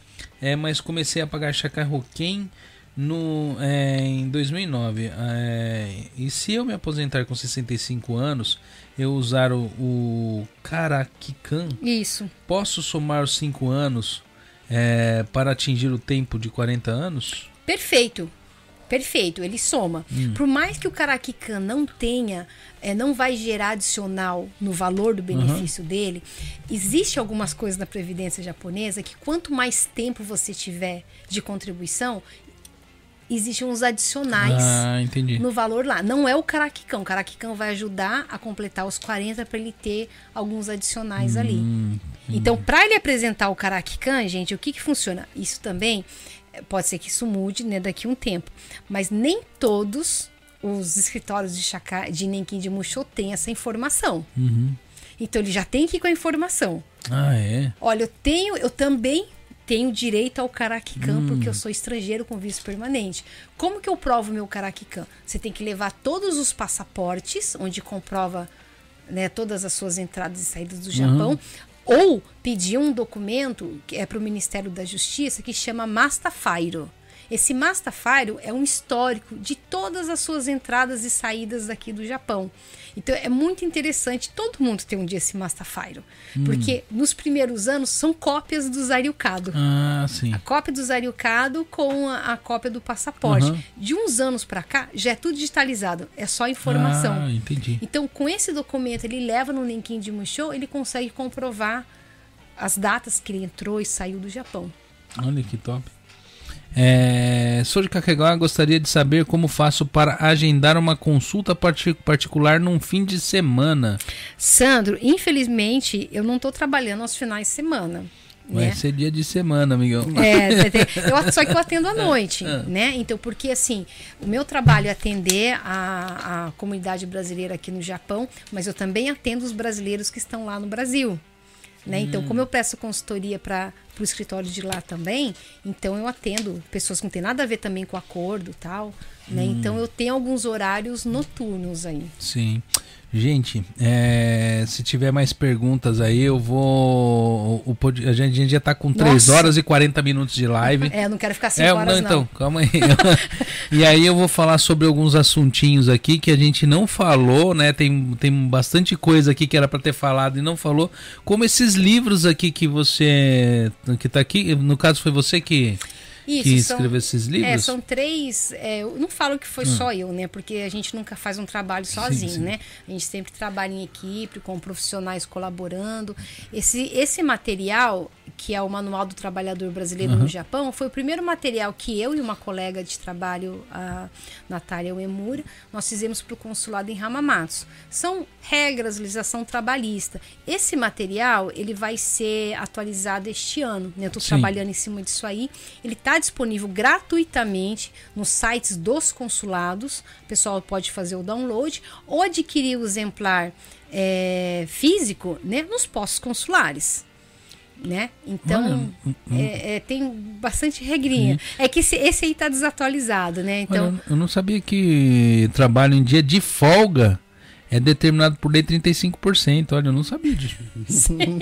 Speaker 1: é, mas comecei a pagar Chacai Roquem no, é, em 2009. É, e se eu me aposentar com 65 anos, eu usar o, o Karakikan,
Speaker 2: Isso.
Speaker 1: posso somar os 5 anos é, para atingir o tempo de 40 anos?
Speaker 2: Perfeito. Perfeito, ele soma. Por mais que o Karakikan não tenha, é, não vai gerar adicional no valor do benefício dele, existe algumas coisas na previdência japonesa que quanto mais tempo você tiver de contribuição, existem uns adicionais
Speaker 1: Ah,
Speaker 2: no valor lá. Não é o Karakikan. O Karakikan vai ajudar a completar os 40 para ele ter alguns adicionais ali.
Speaker 1: Hum,
Speaker 2: Então, para ele apresentar o Karakikan, gente, o que, que funciona? Isso também eh, pode ser que isso mude né, daqui a um tempo. Mas nem todos os escritórios de, Chaka, de Nenkin de Musho têm essa informação.
Speaker 1: uhum.
Speaker 2: Então, ele já tem que ir com a informação.
Speaker 1: Ah, é?
Speaker 2: Olha, eu tenho, eu também tenho direito ao Karakikan porque eu sou estrangeiro com visto permanente. Como que eu provo meu Karakikan? Você tem que levar todos os passaportes, onde comprova né, todas as suas entradas e saídas do Japão, ou pedir um documento que é para o Ministério da Justiça que chama Mastafairo. Esse Mastafaro é um histórico de todas as suas entradas e saídas daqui do Japão. Então é muito interessante, todo mundo tem um dia esse Mastafaro,
Speaker 1: Hum.
Speaker 2: porque nos primeiros anos são cópias do Zaryukado.
Speaker 1: Ah, sim.
Speaker 2: A cópia do Zaryukado com a, a cópia do passaporte.
Speaker 1: Aham.
Speaker 2: De uns anos pra cá, já é tudo digitalizado, é só informação.
Speaker 1: Ah, entendi.
Speaker 2: Então, com esse documento, ele leva no LinkedIn de Mushow, ele consegue comprovar as datas que ele entrou e saiu do Japão.
Speaker 1: Olha que top. É, sou de Kakegawa, gostaria de saber como faço para agendar uma consulta parti- particular num fim de semana.
Speaker 2: Sandro, infelizmente, eu não estou trabalhando aos finais de semana.
Speaker 1: Vai
Speaker 2: Né?
Speaker 1: ser dia de semana, amigão.
Speaker 2: É, tem- eu, só que eu atendo à noite, né? Então, porque assim, o meu trabalho é atender a, a comunidade brasileira aqui no Japão, mas eu também atendo os brasileiros que estão lá no Brasil. Né? Então, como eu presto consultoria para o escritório de lá também, então eu atendo pessoas que não tem nada a ver também com acordo e tal. Né? Então eu tenho alguns horários noturnos aí.
Speaker 1: Sim. Gente, é, se tiver mais perguntas aí, eu vou. O, a, gente, já tá com 3
Speaker 2: Nossa.
Speaker 1: horas e 40 minutos de live.
Speaker 2: É, eu não quero ficar cinco
Speaker 1: É,
Speaker 2: horas,
Speaker 1: não,
Speaker 2: não.
Speaker 1: então, calma aí. e aí eu vou falar sobre alguns assuntinhos aqui que a gente não falou, né? Tem, tem bastante coisa aqui que era para ter falado e não falou. Como esses livros aqui que você. que tá aqui, no caso foi você que,
Speaker 2: Isso,
Speaker 1: que escreveu esses
Speaker 2: É,
Speaker 1: livros? Hum.
Speaker 2: são três. é, eu não falo que foi só eu, né? Porque a gente nunca faz um trabalho sozinho,
Speaker 1: sim.
Speaker 2: né? A gente sempre trabalha em equipe, com profissionais colaborando. Esse, esse material, que é o Manual do Trabalhador Brasileiro no Japão, foi o primeiro material que eu e uma colega de trabalho, a Natália Uemura, nós fizemos para o consulado em Hamamatsu. São regras, legislação trabalhista. Esse material, ele vai ser atualizado este ano, né? Eu estou trabalhando em cima disso aí. Ele está disponível gratuitamente nos sites dos consulados. O pessoal pode fazer o download ou adquirir o exemplar é, físico né, nos postos consulares. Né? Então,
Speaker 1: Olha,
Speaker 2: é, é, tem bastante regrinha. É que esse, esse aí está desatualizado, né? Então,
Speaker 1: Olha, eu não sabia que trabalho em dia de folga é determinado por lei 35%. Olha, eu não sabia disso.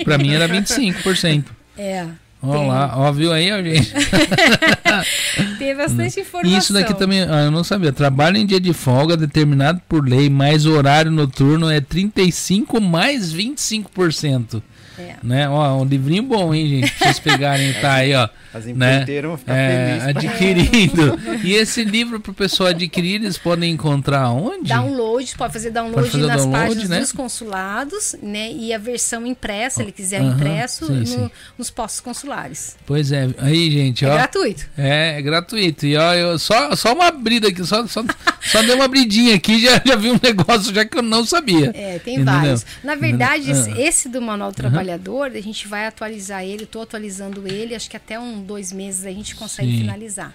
Speaker 1: pra mim era 25%.
Speaker 2: é.
Speaker 1: Lá, ó, viu aí, ó, gente?
Speaker 2: Tem bastante informação.
Speaker 1: E isso daqui também, ah, eu não sabia. Trabalho em dia de folga determinado por lei, mais horário noturno é 35 mais 25%.
Speaker 2: É.
Speaker 1: Né? Ó, um livrinho bom, hein, gente? Pra vocês pegarem, tá aí, ó.
Speaker 3: As
Speaker 1: né?
Speaker 3: empreiteiras vão ficar
Speaker 1: É,
Speaker 3: felizes.
Speaker 1: adquirindo. e esse livro pro pessoal adquirir, eles podem encontrar onde?
Speaker 2: Download, pode fazer download
Speaker 1: Pode fazer
Speaker 2: nas
Speaker 1: download,
Speaker 2: páginas
Speaker 1: né?
Speaker 2: dos consulados, né? E a versão impressa, se ele quiser
Speaker 1: Aham,
Speaker 2: impresso,
Speaker 1: sim,
Speaker 2: no-
Speaker 1: sim.
Speaker 2: nos postos consulares.
Speaker 1: Pois é, aí, gente,
Speaker 2: É
Speaker 1: ó.
Speaker 2: gratuito.
Speaker 1: É, é gratuito. E ó, eu só, só uma abrida aqui, só, só, só dei uma abridinha aqui, já, já vi um negócio já que eu não sabia.
Speaker 2: É, tem
Speaker 1: Entendeu?
Speaker 2: vários. Na verdade, esse,
Speaker 1: Ah.
Speaker 2: esse do Manual do Trabalhador, a gente vai atualizar ele, estou atualizando ele, acho que até um, dois meses a gente consegue
Speaker 1: Sim.
Speaker 2: finalizar.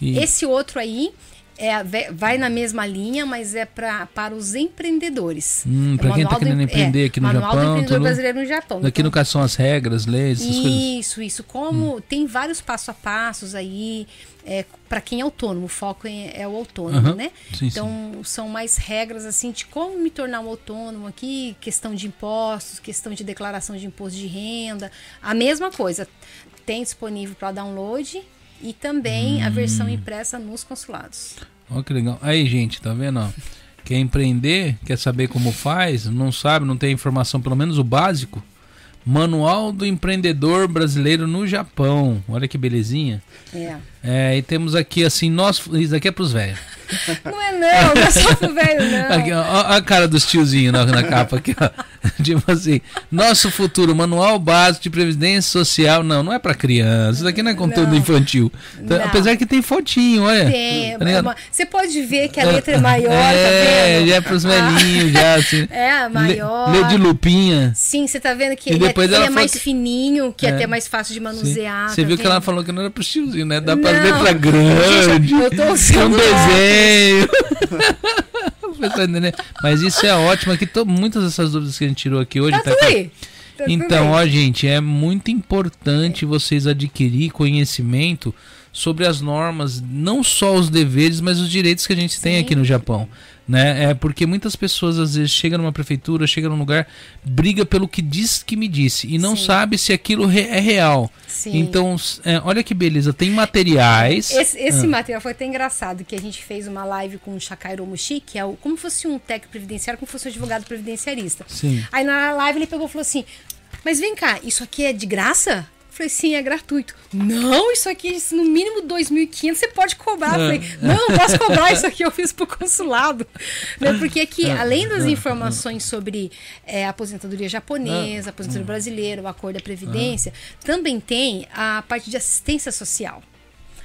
Speaker 1: E-
Speaker 2: Esse outro aí é, vai na mesma linha, mas é pra, para os empreendedores.
Speaker 1: Hum,
Speaker 2: É
Speaker 1: pra
Speaker 2: o
Speaker 1: quem tá
Speaker 2: Manual do
Speaker 1: querendo
Speaker 2: Em-
Speaker 1: empreender aqui no
Speaker 2: Manual do
Speaker 1: Japão,
Speaker 2: Empreendedor
Speaker 1: tudo.
Speaker 2: Brasileiro no Japão.
Speaker 1: Daqui
Speaker 2: Então,
Speaker 1: no caso são as regras, leis, essas coisas.
Speaker 2: Isso, isso. Como tem vários passo a passos aí, é, para quem é autônomo, o foco é, o autônomo,
Speaker 1: Aham.
Speaker 2: né?
Speaker 1: Sim,
Speaker 2: então são mais regras assim de como me tornar um autônomo aqui, questão de impostos, questão de declaração de imposto de renda, a mesma coisa. Tem disponível para download e também a versão
Speaker 1: Hum.
Speaker 2: impressa nos consulados.
Speaker 1: Ó, que legal. Aí, gente, tá vendo? Ó? Quer empreender, quer saber como faz, não sabe, não tem informação, pelo menos o básico. Manual do Empreendedor Brasileiro no Japão. Olha que belezinha.
Speaker 2: É.
Speaker 1: É, e temos aqui assim, nós. Isso aqui é pros velhos.
Speaker 2: Não é não, não é só pro velho, não.
Speaker 1: Aqui, ó, ó a cara dos tiozinhos na, na capa aqui, ó. Tipo assim, nosso futuro, manual básico de previdência social. Não, não é pra criança. Isso daqui não é conteúdo
Speaker 2: Não.
Speaker 1: infantil. Tá-
Speaker 2: Não.
Speaker 1: Apesar que tem fotinho, olha.
Speaker 2: Tem,
Speaker 1: Tá
Speaker 2: uma- você pode ver que a letra é maior,
Speaker 1: é,
Speaker 2: tá vendo?
Speaker 1: já é pros velhinhos, já, assim.
Speaker 2: É, maior.
Speaker 1: Lê, lê de lupinha.
Speaker 2: Sim, você tá vendo que
Speaker 1: E
Speaker 2: ele, é, ele é mais
Speaker 1: que-
Speaker 2: fininho, que é
Speaker 1: É.
Speaker 2: até mais fácil de
Speaker 1: Sim.
Speaker 2: manusear.
Speaker 1: Você
Speaker 2: tá
Speaker 1: viu que ela
Speaker 2: vendo?
Speaker 1: falou que não era pros tiozinhos, né? Dá pra
Speaker 2: Não.
Speaker 1: letra grande.
Speaker 2: Gente, eu tô
Speaker 1: Tem um
Speaker 2: usando
Speaker 1: desenho. Você tá entendendo? Mas isso é ótimo aqui. to- Muitas dessas dúvidas que a gente tirou aqui hoje.
Speaker 2: Tá
Speaker 1: tá aqui.
Speaker 2: Tá
Speaker 1: Então, ó, gente, é muito importante vocês adquirir conhecimento sobre as normas, não só os deveres, mas os direitos que a gente tem
Speaker 2: Sim.
Speaker 1: aqui no Japão. Né? É porque muitas pessoas às vezes chegam numa prefeitura, chegam num lugar, briga pelo que diz que me disse e não
Speaker 2: Sim.
Speaker 1: sabe se aquilo re- é real.
Speaker 2: Sim.
Speaker 1: Então, é, olha que beleza, tem materiais.
Speaker 2: Esse, esse
Speaker 1: Ah.
Speaker 2: material foi até engraçado, que a gente fez uma live com o Shakairo Mushi, que é o, como se fosse um técnico previdenciário, como se fosse um advogado previdenciarista.
Speaker 1: Sim.
Speaker 2: Aí na live ele pegou e falou assim: Mas vem cá, isso aqui é de graça? Eu falei, sim, é gratuito. Não, isso aqui, isso no mínimo 2.500 você pode cobrar.
Speaker 1: Ah.
Speaker 2: falei, não, não posso cobrar, isso aqui eu fiz pro consulado. Né? Porque aqui,
Speaker 1: Ah.
Speaker 2: além das informações sobre é, aposentadoria japonesa, aposentadoria brasileira, o acordo da Previdência, também tem a parte de assistência social.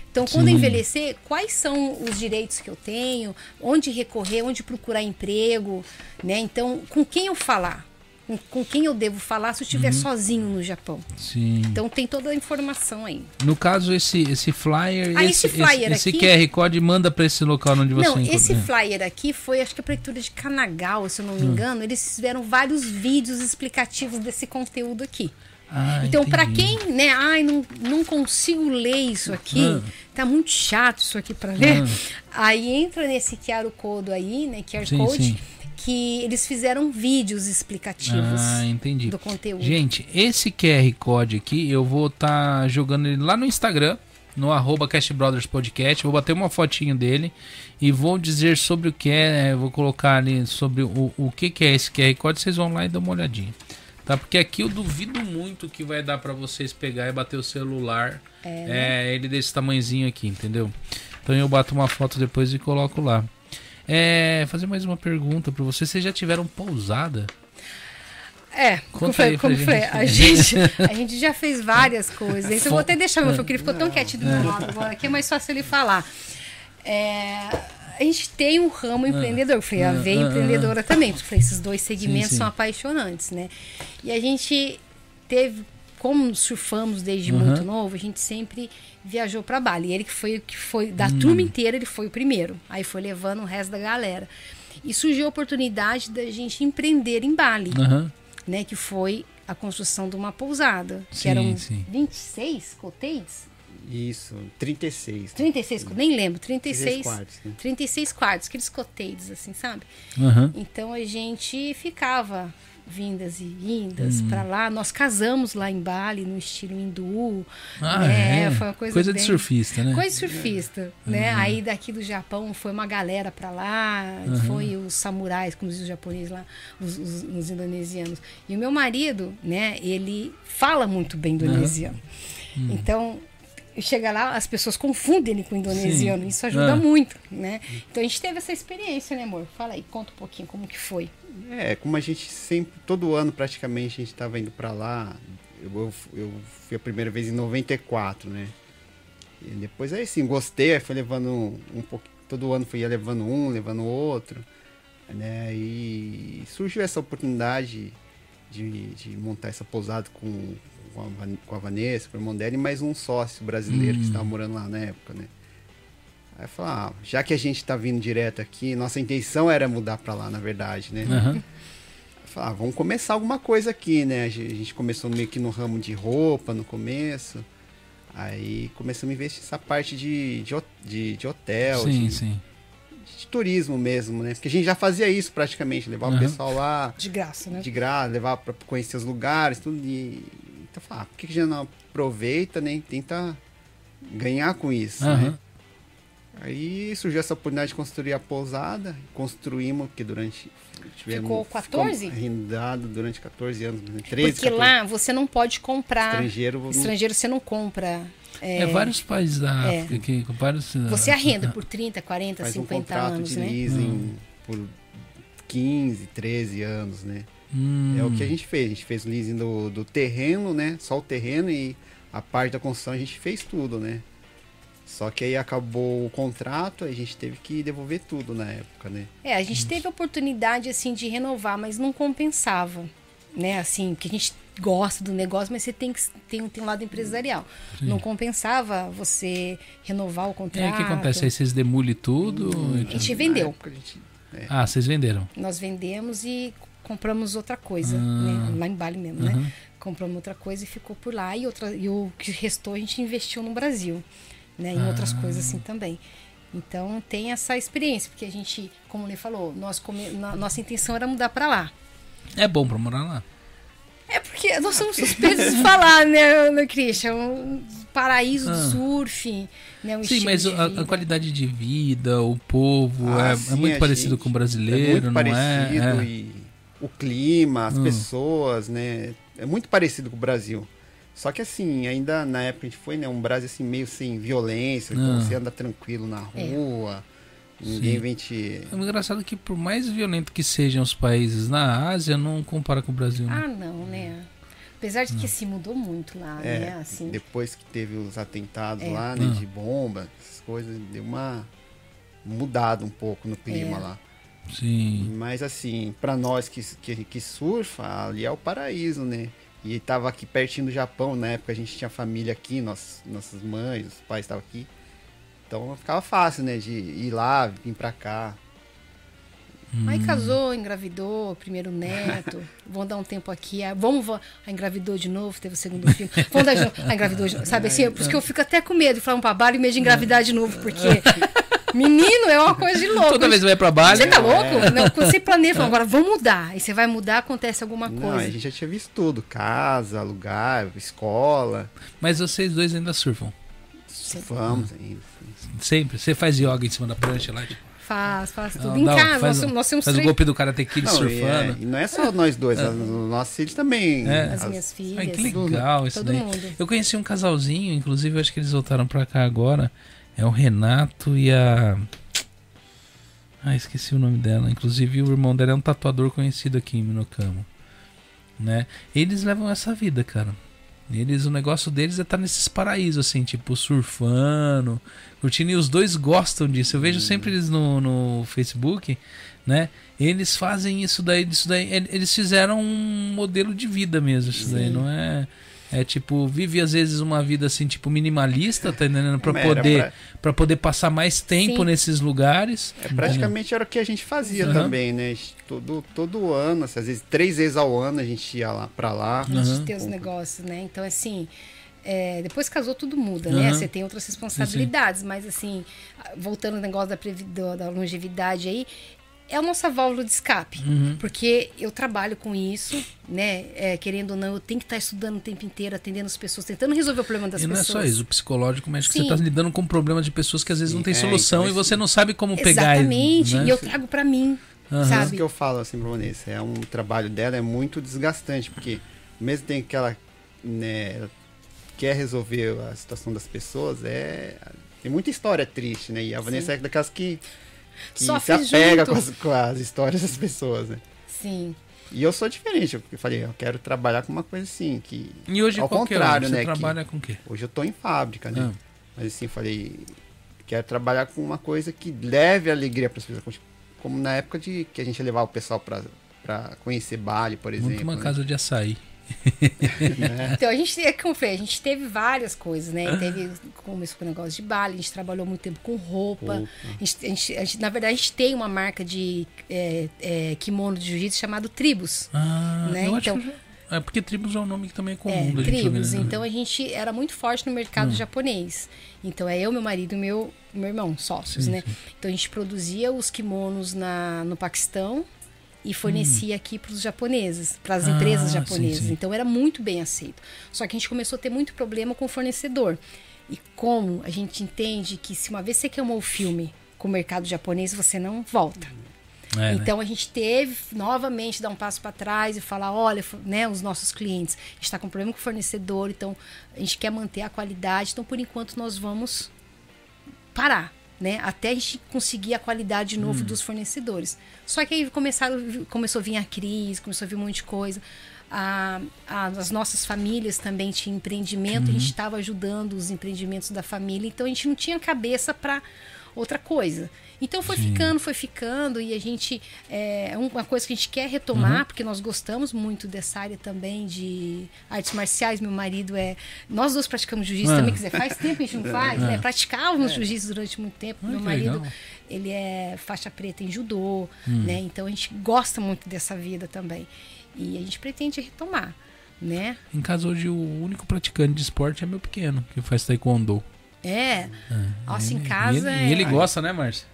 Speaker 2: Então, quando
Speaker 1: Sim.
Speaker 2: envelhecer, quais são os direitos que eu tenho, onde recorrer, onde procurar emprego, né? Então, com quem eu falar? Com, com quem eu devo falar se eu estiver
Speaker 1: Uhum.
Speaker 2: sozinho no Japão?
Speaker 1: Sim.
Speaker 2: Então, tem toda a informação aí.
Speaker 1: No caso, esse, esse flyer,
Speaker 2: Ah,
Speaker 1: esse,
Speaker 2: esse flyer
Speaker 1: esse,
Speaker 2: aqui-
Speaker 1: QR Code manda para esse local onde você
Speaker 2: Não, esse
Speaker 1: encontra.
Speaker 2: flyer aqui foi, acho que a prefeitura de Kanagawa, se eu não
Speaker 1: Hum.
Speaker 2: me engano, eles fizeram vários vídeos explicativos desse conteúdo aqui.
Speaker 1: Ah,
Speaker 2: Então, para quem, né, ai, não, não consigo ler isso aqui,
Speaker 1: Ah.
Speaker 2: tá muito chato isso aqui para ler. Aí entra nesse QR Code aí, né, QR
Speaker 1: Sim,
Speaker 2: Code,
Speaker 1: sim.
Speaker 2: Que eles fizeram vídeos explicativos
Speaker 1: Ah, entendi.
Speaker 2: do conteúdo.
Speaker 1: Gente, esse QR Code aqui, eu vou estar jogando ele lá no Instagram, no arroba Brothers Podcast. Vou bater uma fotinho dele e vou dizer sobre o que é. Vou colocar ali sobre o, o que, que é esse QR Code. Vocês vão lá e dão uma olhadinha. Tá? Porque aqui eu duvido muito que vai dar pra vocês pegar e bater o celular. É, ele desse tamanhozinho aqui, entendeu? Então eu bato uma foto depois e coloco lá. É, fazer mais uma pergunta pra vocês. Vocês já tiveram pousada?
Speaker 2: É, como,
Speaker 1: pra
Speaker 2: como. A gente, a gente já fez várias coisas. Eu vou até deixar meu filho, porque ele ficou
Speaker 1: É.
Speaker 2: tão quietinho do meu lado agora, que é mais fácil ele falar. É, a gente tem um ramo empreendedor. Eu falei, a
Speaker 1: ah,
Speaker 2: veia
Speaker 1: ah,
Speaker 2: empreendedora também. Eu falei, esses dois segmentos
Speaker 1: Sim, sim.
Speaker 2: são apaixonantes, né? E a gente teve, como surfamos desde
Speaker 1: Uhum.
Speaker 2: muito novo, a gente sempre viajou para Bali. Ele que foi o que foi da
Speaker 1: Hum.
Speaker 2: turma inteira, ele foi o primeiro. Aí foi levando o resto da galera. E surgiu a oportunidade da gente empreender em Bali
Speaker 1: Aham.
Speaker 2: né, que foi a construção de uma pousada,
Speaker 1: Sim,
Speaker 2: que eram
Speaker 1: sim.
Speaker 2: 26 cotéis?
Speaker 3: Isso, 36.
Speaker 2: 36, co- nem lembro, 36,
Speaker 3: 36 quartos, né?
Speaker 2: 36 quartos, aqueles cotéis assim, sabe?
Speaker 1: Aham.
Speaker 2: Então a gente ficava vindas e vindas
Speaker 1: Hum.
Speaker 2: pra lá. Nós casamos lá em Bali no estilo hindu.
Speaker 1: Ah,
Speaker 2: né?
Speaker 1: é.
Speaker 2: Foi uma coisa,
Speaker 1: de
Speaker 2: bem-
Speaker 1: surfista, né?
Speaker 2: Coisa surfista, né? Aí daqui do Japão foi uma galera pra lá, foi os samurais, como dizem os japoneses lá, os, os- os indonesianos. E o meu marido, né, ele fala muito bem indonesiano. Então, chega lá, as pessoas confundem ele com o indonesiano,
Speaker 1: Sim.
Speaker 2: isso ajuda
Speaker 1: Ah.
Speaker 2: muito, né? Então a gente teve essa experiência, né, amor? Fala aí, conta um pouquinho como que foi.
Speaker 3: É, como a gente sempre, todo ano praticamente a gente estava indo para lá. Eu, eu, eu fui a primeira vez em 94, né? E depois aí sim, gostei, aí fui levando um, um pouquinho. Todo ano fui levando um, levando outro. Né? E surgiu essa oportunidade de, de montar essa pousada com, com, a, com a Vanessa, com o irmão dela e mais um sócio brasileiro
Speaker 1: Hum.
Speaker 3: que estava morando lá na época, né? Aí eu falei, ah, já que a gente tá vindo direto aqui, nossa intenção era mudar para lá, na verdade, né? Eu falei, ah, vamos começar alguma coisa aqui, né? A gen- a gente começou meio que no ramo de roupa no começo. Aí começamos a investir nessa parte de, de, de, de hotel,
Speaker 1: Sim,
Speaker 3: de,
Speaker 1: sim.
Speaker 3: de turismo mesmo, né? Porque a gente já fazia isso praticamente, levar
Speaker 1: Aham.
Speaker 3: o pessoal lá
Speaker 2: De graça, né?
Speaker 3: de graça, levar para conhecer os lugares, tudo. E, então, eu falei, ah, por que que a gente não aproveita, né? E tenta ganhar com isso, né?
Speaker 1: Aham.
Speaker 3: Aí surgiu essa oportunidade de construir a pousada. Construímos, porque durante. Tivemos,
Speaker 2: Ficou 14?
Speaker 3: ficou arrendado durante 14 anos, né? 13,
Speaker 2: Porque
Speaker 3: 14.
Speaker 2: lá você não pode comprar.
Speaker 3: Estrangeiro,
Speaker 2: Estrangeiro você não compra.
Speaker 1: É, vários países da
Speaker 2: É.
Speaker 1: África que com vários.
Speaker 2: Você arrenda por 30, 40,
Speaker 3: faz um
Speaker 2: 50
Speaker 3: contrato
Speaker 2: anos,
Speaker 3: de
Speaker 2: né?
Speaker 3: leasing por 15, 13 anos, né?
Speaker 1: Hum,
Speaker 3: É o que a gente fez. A gente fez o leasing do, do terreno, né? Só o terreno e a parte da construção a gente fez tudo, né? Só que aí acabou o contrato, a gente teve que devolver tudo na época, né?
Speaker 2: É, a gente teve a oportunidade assim de renovar, mas não compensava, né? Assim, que a gente gosta do negócio, mas você tem que tem, um- tem um lado empresarial. Não compensava você renovar o
Speaker 1: É,
Speaker 2: contrato.
Speaker 1: o que acontece? Aí vocês demolem tudo.
Speaker 2: A gente vendeu.
Speaker 3: A gente- é.
Speaker 1: Ah, vocês venderam.
Speaker 2: Nós vendemos e compramos outra coisa,
Speaker 1: Ah.
Speaker 2: né? Lá em Bali mesmo,
Speaker 1: Aham.
Speaker 2: né? Compramos outra coisa e ficou por lá. E, outra, e o que restou a gente investiu no Brasil. né? Em outras coisas assim também. Então tem essa experiência, porque a gente, como ele falou, nós come... na- nossa intenção era mudar para lá.
Speaker 1: É bom pra morar lá.
Speaker 2: É porque nós somos suspeitos de falar, né, Ana Christian? Um paraíso
Speaker 1: Ah.
Speaker 2: do surf, né? Um
Speaker 1: Sim, mas a, a qualidade de vida, o povo,
Speaker 3: Ah,
Speaker 1: é, é muito parecido
Speaker 3: gente-
Speaker 1: com o
Speaker 3: é
Speaker 1: brasileiro,
Speaker 3: muito
Speaker 1: não
Speaker 3: parecido
Speaker 1: é? É.
Speaker 3: e o clima, as
Speaker 1: Hum.
Speaker 3: pessoas, né? É muito parecido com o Brasil. Só que assim, ainda na época a gente foi, né? Um Brasil assim, meio sem violência, então
Speaker 1: Ah.
Speaker 3: você anda tranquilo na
Speaker 2: É.
Speaker 3: rua, ninguém
Speaker 1: Sim.
Speaker 3: vem te.
Speaker 1: É engraçado que por mais violento que sejam os países na Ásia, não compara com o Brasil, né?
Speaker 2: Ah, não, né? Apesar de que se mudou muito lá,
Speaker 3: É,
Speaker 2: né? Assim,
Speaker 3: depois que teve os atentados
Speaker 2: É.
Speaker 3: lá, né?
Speaker 1: Ah.
Speaker 3: De bomba, essas coisas, deu uma mudada um pouco no clima
Speaker 2: É.
Speaker 3: lá.
Speaker 1: Sim.
Speaker 3: Mas assim, pra nós que, que, que surfa, ali é o paraíso, né? E tava aqui pertinho do Japão, na época a gente tinha família aqui, nossas, nossas mães, os pais estavam aqui. Então ficava fácil, né? De ir lá, vir pra cá.
Speaker 2: Aí casou, engravidou, primeiro neto. Vamos dar um tempo aqui. ah, Vamos, vo- ah, engravidou de novo, teve o segundo filho. Vamos dar de novo. Ah, engravidou de novo. Sabe assim? Por isso que eu fico até com medo de falar um trabalho e medo de engravidar de novo, porque menino é uma coisa de louco.
Speaker 1: Toda vez que vai pra Bali,
Speaker 2: Você tá louco? Não, quando você planeja, agora vamos mudar. Aí você vai mudar, acontece alguma
Speaker 3: Não,
Speaker 2: coisa.
Speaker 3: a gente já tinha visto tudo: casa, lugar, escola.
Speaker 1: mas vocês dois ainda surfam.
Speaker 3: Vamos ainda.
Speaker 1: Sempre. Você faz yoga em cima da prancha lá? Tipo,
Speaker 2: Faz, faz tudo.
Speaker 1: Não,
Speaker 2: em casa,
Speaker 1: faz,
Speaker 2: nós, nós temos
Speaker 1: faz o
Speaker 2: três.
Speaker 1: golpe do Karate Kid
Speaker 3: Não, e, é,
Speaker 1: surfando.
Speaker 3: e não é só nós dois, os nossos filhos também.
Speaker 1: É.
Speaker 2: As
Speaker 3: As-
Speaker 2: minhas filhas.
Speaker 1: Ai, que legal isso
Speaker 2: todo
Speaker 1: daí.
Speaker 2: mundo.
Speaker 1: Eu conheci um casalzinho, inclusive eu acho que eles voltaram pra cá agora. É o Renato e a. Ah, esqueci o nome dela. Inclusive o irmão dela é um tatuador conhecido aqui em Minocamo. Né? Eles levam essa vida, cara. Eles, o negócio deles é estar nesses paraísos, assim, tipo, surfando, curtindo, e os dois gostam disso. Eu vejo sempre eles no, no Facebook, né? Eles fazem isso daí, isso daí. el- Eles fizeram um modelo de vida mesmo, isso daí, não é. É tipo, vive às vezes uma vida assim, tipo, minimalista, tá entendendo? Pra
Speaker 3: era
Speaker 1: poder,
Speaker 3: pra-
Speaker 1: pra poder passar mais tempo
Speaker 2: Sim.
Speaker 1: nesses lugares.
Speaker 3: É, praticamente era o que a gente fazia
Speaker 1: Aham.
Speaker 3: também, né? Todo, todo ano, assim, às vezes três vezes ao ano a gente ia lá pra lá.
Speaker 2: A gente tem os negócios, né? Então, assim, é, depois que casou, tudo muda, né?
Speaker 1: Aham.
Speaker 2: Você tem outras responsabilidades, mas assim, voltando ao negócio da, da longevidade aí, é a nossa válvula de escape.
Speaker 1: Uhum.
Speaker 2: Porque eu trabalho com isso, né? É, querendo ou não, eu tenho que estar estudando o tempo inteiro, atendendo as pessoas, tentando resolver o problema das
Speaker 1: E não é
Speaker 2: pessoas.
Speaker 1: só isso, o psicológico que você
Speaker 2: Sim.
Speaker 1: tá lidando com problemas de pessoas que às vezes não tem
Speaker 3: É,
Speaker 1: solução
Speaker 3: então
Speaker 1: e
Speaker 3: isso-
Speaker 1: você não sabe como pegar.
Speaker 2: Exatamente.
Speaker 1: né?
Speaker 2: E eu trago pra mim.
Speaker 3: Isso
Speaker 2: sabe?
Speaker 3: que eu falo assim pra Vanessa, é um trabalho dela é muito desgastante, porque mesmo tem que ela né, ela quer resolver a situação das pessoas, é tem muita história triste, né? E a Vanessa é daquelas que, que se
Speaker 2: Sofre
Speaker 3: apega com as, com as histórias das pessoas, né?
Speaker 2: Sim.
Speaker 3: E eu sou diferente, eu falei, eu quero trabalhar com uma coisa assim, que
Speaker 1: E hoje
Speaker 3: Ao
Speaker 1: que é
Speaker 3: contrário,
Speaker 1: hoje? Você
Speaker 3: né, que-
Speaker 1: trabalha com o quê?
Speaker 3: hoje eu tô em fábrica, né?
Speaker 1: Ah.
Speaker 3: Mas assim, falei, quero trabalhar com uma coisa que leve alegria para as pessoas, como na época de que a gente levava o pessoal para para conhecer Bali, por exemplo.
Speaker 1: Monta uma
Speaker 3: né?
Speaker 1: casa de açaí.
Speaker 2: Então, a gente, é como eu falei, a gente teve várias coisas, né? Teve, começou com o negócio de bala, a gente trabalhou muito tempo com roupa. A gente, a gente- a gente- na verdade, a gente tem uma marca de é, é, kimono de jiu-jitsu chamado Tribus.
Speaker 1: Ah,
Speaker 2: Né, então-
Speaker 1: É porque tribos é um nome que também é comum
Speaker 2: É, tribos.
Speaker 1: né?
Speaker 2: Então a gente era muito forte no mercado japonês. Então é eu, meu marido e meu, meu irmão, sócios,
Speaker 1: Sim,
Speaker 2: né?
Speaker 1: sim.
Speaker 2: Então a gente produzia os kimonos na, no Paquistão e fornecia aqui para os japoneses, para as
Speaker 1: Hum. Ah,
Speaker 2: empresas
Speaker 1: sim,
Speaker 2: japonesas.
Speaker 1: sim.
Speaker 2: Então era muito bem aceito. Só que a gente começou a ter muito problema com o fornecedor. E como a gente entende que se uma vez você queimou o filme com o mercado japonês, você não volta.
Speaker 1: É, né?
Speaker 2: Então a gente teve novamente dar um passo para trás e falar, olha, né, os nossos clientes, está com problema com o fornecedor, então a gente quer manter a qualidade, então por enquanto nós vamos parar, né, até a gente conseguir a qualidade de
Speaker 1: Hum.
Speaker 2: novo dos fornecedores. Só que aí começaram, começou a vir a crise, começou a vir um monte de coisa. A- a- as nossas famílias também tinham empreendimento, a
Speaker 1: Uhum.
Speaker 2: gente estava ajudando os empreendimentos da família, então a gente não tinha cabeça para outra coisa. Então foi
Speaker 1: Sim.
Speaker 2: ficando, foi ficando, e a gente. É uma coisa que a gente quer retomar,
Speaker 1: Uhum.
Speaker 2: porque nós gostamos muito dessa área também de artes marciais. Meu marido é. Nós dois praticamos jiu-jitsu
Speaker 1: Ah.
Speaker 2: também, quer dizer, faz tempo que a gente não faz,
Speaker 1: Ah.
Speaker 2: né? Praticávamos jiu-jitsu durante muito tempo. Meu marido,
Speaker 1: legal.
Speaker 2: ele é faixa preta em judô,
Speaker 1: Hum.
Speaker 2: né? Então a gente gosta muito dessa vida também. E a gente pretende retomar, né?
Speaker 1: Em casa hoje o único praticante de esporte é meu pequeno, que faz taekwondo.
Speaker 2: É. Nossa, em
Speaker 1: E
Speaker 2: casa
Speaker 1: ele,
Speaker 2: é.
Speaker 1: e ele gosta, né, Márcio?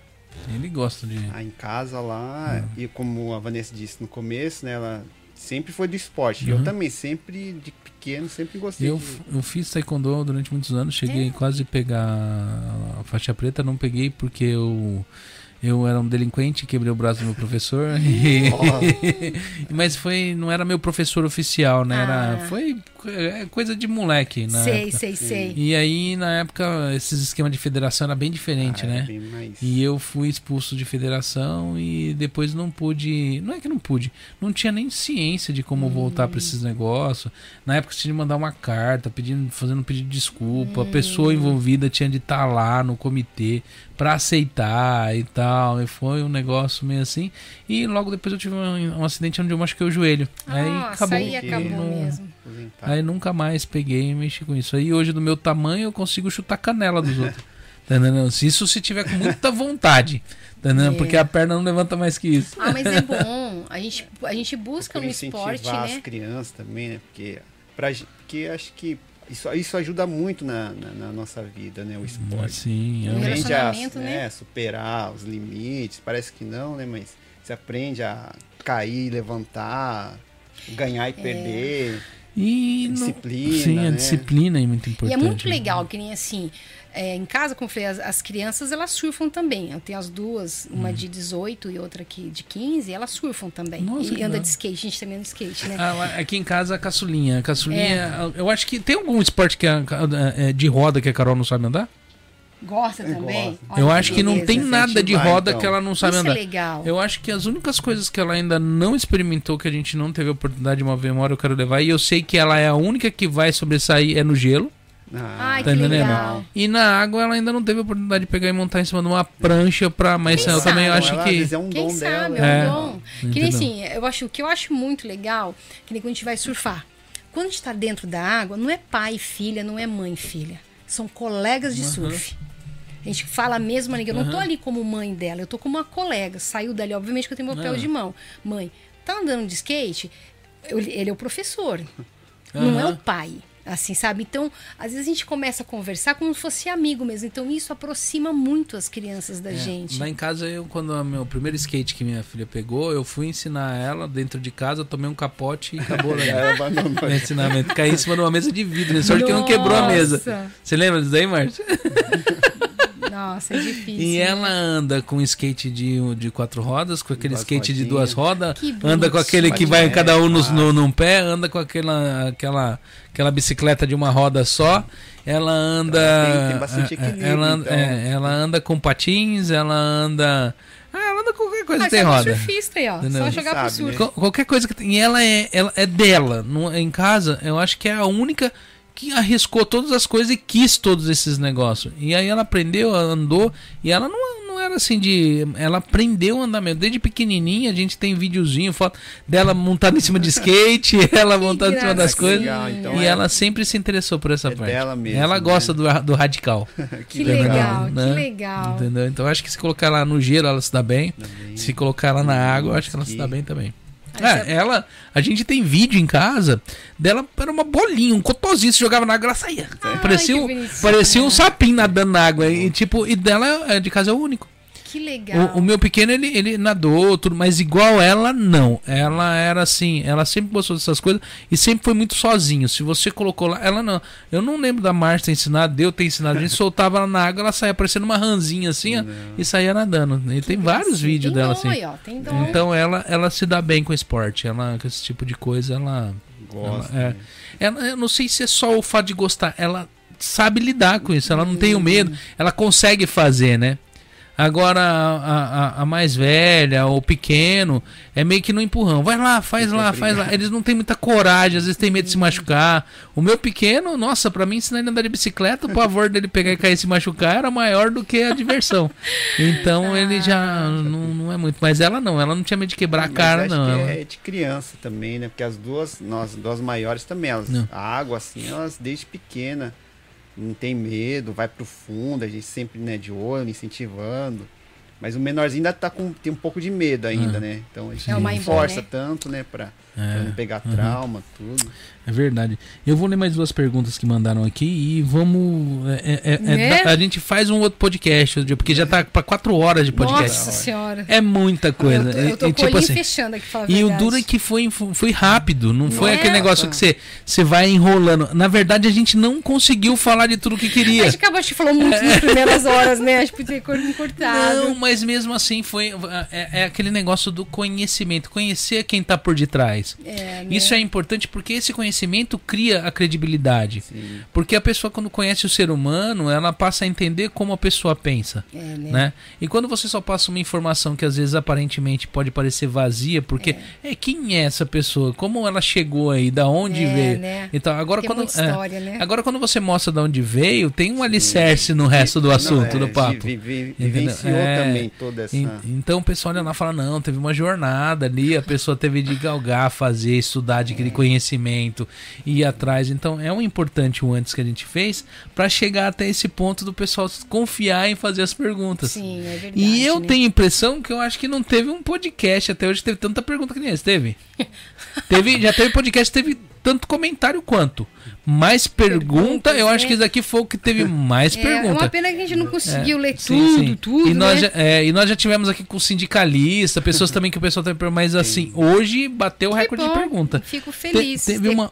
Speaker 1: Ele gosta de.
Speaker 3: Ah, em casa lá, e como a Vanessa disse no começo, né, ela sempre foi do esporte. Eu também, sempre, de pequeno, sempre gostei
Speaker 1: Eu,
Speaker 3: de...
Speaker 1: eu fiz taekwondo durante muitos anos, cheguei quase a pegar a faixa preta, não peguei porque eu, eu era um delinquente, quebrei o braço do meu professor. e- Mas foi, não era meu professor oficial, né? Era,
Speaker 2: Ah.
Speaker 1: foi é, coisa de moleque, né?
Speaker 2: sei, sei, sei.
Speaker 1: E aí, na época, esses esquemas de federação era bem diferente,
Speaker 3: Ah,
Speaker 1: né?
Speaker 3: bem mais-
Speaker 1: E eu fui expulso de federação e depois não pude. Não é que não pude, não tinha nem ciência de como voltar para esses negócios. Na época você tinha de mandar uma carta pedindo, fazendo um pedido de desculpa. A pessoa envolvida tinha de estar lá no comitê para aceitar e tal. E foi um negócio meio assim. E logo depois eu tive um, um acidente onde eu machuquei o joelho. aí
Speaker 2: Nossa,
Speaker 1: acabou.
Speaker 2: aí acabou
Speaker 1: Não-
Speaker 2: mesmo.
Speaker 1: Aí nunca mais peguei e mexi com isso. Aí hoje, do meu tamanho, eu consigo chutar a canela dos outros. Tá isso se tiver com muita vontade. Tá?
Speaker 2: É.
Speaker 1: Porque a perna não levanta mais que isso.
Speaker 2: Ah, mas é bom. A gente, a gente busca no
Speaker 3: incentivar
Speaker 2: esporte,
Speaker 3: as
Speaker 2: né?
Speaker 3: crianças também, né? Porque, pra, porque acho que isso, isso ajuda muito na, na, na nossa vida, né? O esporte.
Speaker 1: Assim,
Speaker 2: Um
Speaker 1: eu-
Speaker 3: aprende a
Speaker 2: né?
Speaker 3: né, superar os limites, parece que não, né? Mas você aprende a cair, levantar, ganhar
Speaker 2: É.
Speaker 3: e perder.
Speaker 1: E no-
Speaker 3: Disciplina,
Speaker 1: Sim, a
Speaker 3: né?
Speaker 1: disciplina é muito
Speaker 2: E
Speaker 1: importante.
Speaker 2: é muito
Speaker 1: né?
Speaker 2: legal, que nem assim, é, em casa, como eu falei, as, as crianças elas surfam também. Eu tenho as duas, uma de 18 e outra aqui de 15, elas surfam também.
Speaker 1: Hum. Nossa,
Speaker 2: e anda de skate, a gente também anda de skate, né?
Speaker 1: Ah, aqui em casa, a caçulinha. A caçulinha,
Speaker 2: É.
Speaker 1: eu acho que tem algum esporte que a- é de roda que a Carol não sabe andar?
Speaker 2: Gosta também?
Speaker 1: eu acho que não
Speaker 2: beleza.
Speaker 1: tem nada de roda
Speaker 3: então.
Speaker 1: que ela não sabe
Speaker 2: Isso é
Speaker 1: andar.
Speaker 2: legal.
Speaker 1: Eu acho que as únicas coisas que ela ainda não experimentou, que a gente não teve a oportunidade de uma hora eu quero levar, e eu sei que ela é a única que vai sobressair é no gelo.
Speaker 3: Ah,
Speaker 2: Ai,
Speaker 1: Tá
Speaker 2: que
Speaker 1: entendendo?
Speaker 2: legal.
Speaker 1: E na água ela ainda não teve a oportunidade de pegar e montar em cima de uma prancha pra. Mas
Speaker 2: Quem
Speaker 1: eu também acho
Speaker 3: ela,
Speaker 1: que.
Speaker 3: é um
Speaker 2: Quem
Speaker 3: dom
Speaker 2: sabe,
Speaker 3: dela.
Speaker 2: é
Speaker 1: É.
Speaker 2: um dom. Que nem assim, eu acho, o que eu acho muito legal, que nem quando a gente vai surfar. Quando a gente tá dentro da água, não é pai e filha, não é mãe e filha. São colegas de surf. A gente fala a mesma língua. Eu não tô ali como mãe dela, eu tô como uma colega. Saiu dali, obviamente que eu tenho meu papel
Speaker 1: Ah.
Speaker 2: de mão. Mãe, tá andando de skate? Eu- ele é o professor, não é o pai. Assim, sabe? Então, às vezes a gente começa a conversar como se fosse amigo mesmo. Então, isso aproxima muito as crianças da gente.
Speaker 1: Lá em casa, eu, quando o meu primeiro skate que minha filha pegou, eu fui ensinar ela dentro de casa, tomei um capote e acabou lá. Meu ensinamento. Caí em cima de uma mesa de vidro. né? Sorte que não quebrou a mesa. Você lembra disso daí, Márcio?
Speaker 2: Nossa, é difícil.
Speaker 1: E
Speaker 2: né?
Speaker 1: ela anda com skate de, de quatro rodas, com aquele
Speaker 3: Duas
Speaker 1: skate de
Speaker 3: rodinhas.
Speaker 1: duas rodas,
Speaker 2: Que
Speaker 1: anda com aquele que vai cada um no,
Speaker 3: Massa.
Speaker 1: no, num pé, anda com aquela, aquela, aquela bicicleta de uma roda só. Ela anda.
Speaker 3: Ela tem- tem bastante
Speaker 1: é, é,
Speaker 3: equilíbrio,
Speaker 1: Ela, anda-
Speaker 3: então.
Speaker 1: é, ela anda com patins, ela anda. Ah, ela anda com qualquer coisa
Speaker 2: Ah,
Speaker 1: que tem
Speaker 2: é
Speaker 1: roda.
Speaker 2: surfista aí, ó.
Speaker 1: Entendeu?
Speaker 2: Só jogar pro surf.
Speaker 3: né?
Speaker 1: Qual- Qualquer coisa que tem. E ela é, ela é dela. Não, em casa, eu acho que é a única que arriscou todas as coisas e quis todos esses negócios. E aí ela aprendeu, ela andou. E ela não, não era assim de. Ela aprendeu a andar mesmo. Desde pequenininha a gente tem videozinho, foto dela montada em cima de skate, ela montada em cima das coisas.
Speaker 3: Legal, então
Speaker 1: e
Speaker 3: é-
Speaker 1: ela sempre se interessou por essa
Speaker 3: É
Speaker 1: parte.
Speaker 3: dela mesmo,
Speaker 1: ela
Speaker 3: né?
Speaker 1: gosta do, do radical.
Speaker 2: Que
Speaker 1: Entendeu?
Speaker 2: legal,
Speaker 1: Né?
Speaker 2: que legal.
Speaker 1: Entendeu? Então acho que se colocar ela no gelo, ela se dá bem.
Speaker 3: Também.
Speaker 1: Se colocar ela na água, eu acho que ela se dá bem também.
Speaker 2: Mas
Speaker 1: É, ela, a gente tem vídeo em casa dela, era uma bolinha, um cotozinho, se jogava na água, ela saía. parecia,
Speaker 2: que
Speaker 1: um, parecia um sapinho nadando na água. E tipo, e dela é, de casa é o único.
Speaker 2: Que legal.
Speaker 1: O, o meu pequeno, ele, ele nadou, tudo, mas igual ela, não. Ela era assim, ela sempre gostou dessas coisas e sempre foi muito sozinho. Se você colocou lá, ela não. Eu não lembro da Márcia ter ensinado, de eu ter ensinado. A gente soltava ela na água, ela saía parecendo uma ranzinha assim, ó, e saía nadando. E tem vários
Speaker 2: Tem
Speaker 1: vídeos
Speaker 2: dom
Speaker 1: dela assim.
Speaker 2: Aí, ó, tem dom.
Speaker 1: Então ela, ela se dá bem com esporte, ela com esse tipo de coisa, ela,
Speaker 3: Gosta.
Speaker 1: ela, é,
Speaker 3: né?
Speaker 1: ela eu não sei se é só o fato de gostar, ela sabe lidar com isso, ela não tem o medo, ela consegue fazer, né? Agora a, a, a mais velha, o pequeno, é meio que no empurrão. Vai lá, faz lá, faz lá. Eles não têm muita coragem, às vezes tem medo de se machucar. O meu pequeno, nossa, pra mim ensinar ele a andar de bicicleta, o pavor dele pegar e cair e se machucar era maior do que a diversão. Então ele já não, não é muito. Mas ela não, ela não tinha medo de quebrar a cara, não. ela-
Speaker 3: é de criança também, né? Porque as duas, nós, duas maiores também, elas,
Speaker 1: Não.
Speaker 3: a água, assim, elas desde pequena não tem medo, vai pro fundo, a gente sempre, né, de olho, incentivando. Mas o menorzinho ainda tá com, tem um pouco de medo ainda,
Speaker 1: Ah.
Speaker 3: né? Então a gente
Speaker 2: É
Speaker 3: não força
Speaker 2: né?
Speaker 3: tanto, né? Pra,
Speaker 1: É.
Speaker 3: pra não pegar trauma, tudo.
Speaker 1: É verdade. Eu vou ler mais duas perguntas que mandaram aqui e vamos. é- é- é-
Speaker 2: Né?
Speaker 1: da- a gente faz um outro podcast, porque já tá pra quatro horas de podcast.
Speaker 2: Nossa senhora.
Speaker 1: É muita coisa.
Speaker 2: Eu tô, eu tô
Speaker 1: E- tipo assim,
Speaker 2: fechando aqui, fala a
Speaker 1: E o duro é que foi, foi rápido, não foi
Speaker 2: É.
Speaker 1: aquele negócio que você, você vai enrolando. Na verdade, a gente não conseguiu falar de tudo que
Speaker 2: A
Speaker 1: queria.
Speaker 2: gente acabou de falar muito nas primeiras horas, né? A gente podia ter cortado.
Speaker 1: Não, mas mesmo assim foi é, é aquele negócio do conhecimento, conhecer quem tá por detrás.
Speaker 2: É, né?
Speaker 1: Isso é importante porque esse conhecimento cria a credibilidade.
Speaker 3: Sim.
Speaker 1: Porque a pessoa, quando conhece o ser humano, ela passa a entender como a pessoa pensa.
Speaker 2: É, né?
Speaker 1: Né? E quando você só passa uma informação que às vezes aparentemente pode parecer vazia, porque é, quem é essa pessoa? Como ela chegou aí? Da onde
Speaker 2: É,
Speaker 1: veio?
Speaker 2: né?
Speaker 1: Então, agora
Speaker 2: Tem
Speaker 1: quando é,
Speaker 2: história, né?
Speaker 1: agora quando você mostra de onde veio, tem um alicerce no resto do
Speaker 3: Não,
Speaker 1: assunto,
Speaker 3: é,
Speaker 1: do papo.
Speaker 3: vi- vi-? Vivenciou
Speaker 1: É.
Speaker 3: também toda essa.
Speaker 1: En- Então o pessoal olha lá e fala, não, teve uma jornada ali, a pessoa teve de galgar, fazer, estudar, adquirir conhecimento, ir atrás. Então é um importante o antes que a gente fez para chegar até esse ponto do pessoal confiar em fazer as perguntas.
Speaker 2: Sim, é verdade.
Speaker 1: E eu
Speaker 2: né?
Speaker 1: tenho a impressão que eu acho que não teve um podcast até hoje teve tanta pergunta que nem esse, teve? teve já teve podcast, teve tanto comentário quanto. Mais pergunta,
Speaker 2: Perguntas,
Speaker 1: eu acho
Speaker 2: né?
Speaker 1: que esse daqui foi o que teve mais
Speaker 2: É,
Speaker 1: pergunta.
Speaker 2: é uma pena que a gente não conseguiu ler
Speaker 1: Sim,
Speaker 2: tudo,
Speaker 1: sim.
Speaker 2: tudo,
Speaker 1: e nós,
Speaker 2: né?
Speaker 1: já, é, e nós já tivemos aqui com sindicalista, pessoas também que o pessoal tem mas assim, hoje bateu o recorde de
Speaker 2: bom,
Speaker 1: pergunta.
Speaker 2: Fico
Speaker 1: Te-
Speaker 2: feliz
Speaker 1: teve
Speaker 2: de,
Speaker 1: uma,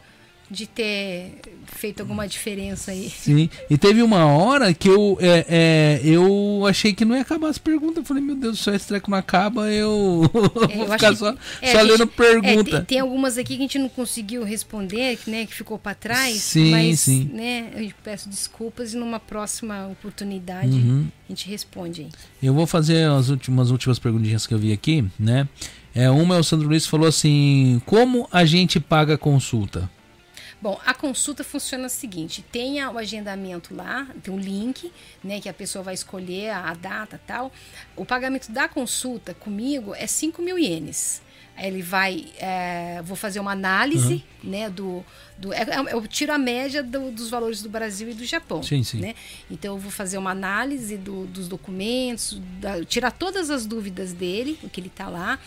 Speaker 2: de ter feito alguma diferença aí.
Speaker 1: sim, e teve uma hora que eu, é, é, eu achei que não ia acabar as perguntas. Eu falei, meu Deus céu, esse treco não acaba, eu
Speaker 2: É,
Speaker 1: vou
Speaker 2: eu
Speaker 1: ficar
Speaker 2: acho
Speaker 1: só,
Speaker 2: que- é,
Speaker 1: só
Speaker 2: a
Speaker 1: lendo
Speaker 2: gente-
Speaker 1: pergunta.
Speaker 2: É, tem, tem algumas aqui que a gente não conseguiu responder, que, né, que ficou para trás.
Speaker 1: Sim,
Speaker 2: mas,
Speaker 1: sim.
Speaker 2: né, eu peço desculpas e numa próxima oportunidade
Speaker 1: Uhum.
Speaker 2: a gente responde aí.
Speaker 1: Eu vou fazer as últimas, últimas perguntinhas que eu vi aqui, né? É, uma é o Sandro Luiz falou assim: como a gente paga a consulta?
Speaker 2: Bom, a consulta funciona o seguinte: tenha o agendamento lá, tem um link, né, que a pessoa vai escolher a, data e tal. O pagamento da consulta comigo é 5 mil ienes. Aí ele vai, é, vou fazer uma análise, né, do, do é- é- eu tiro a média do- dos valores do Brasil e do Japão,
Speaker 1: Sim, sim.
Speaker 2: né? Então eu vou fazer uma análise do- dos documentos, da- tirar todas as dúvidas dele, o que ele está lá,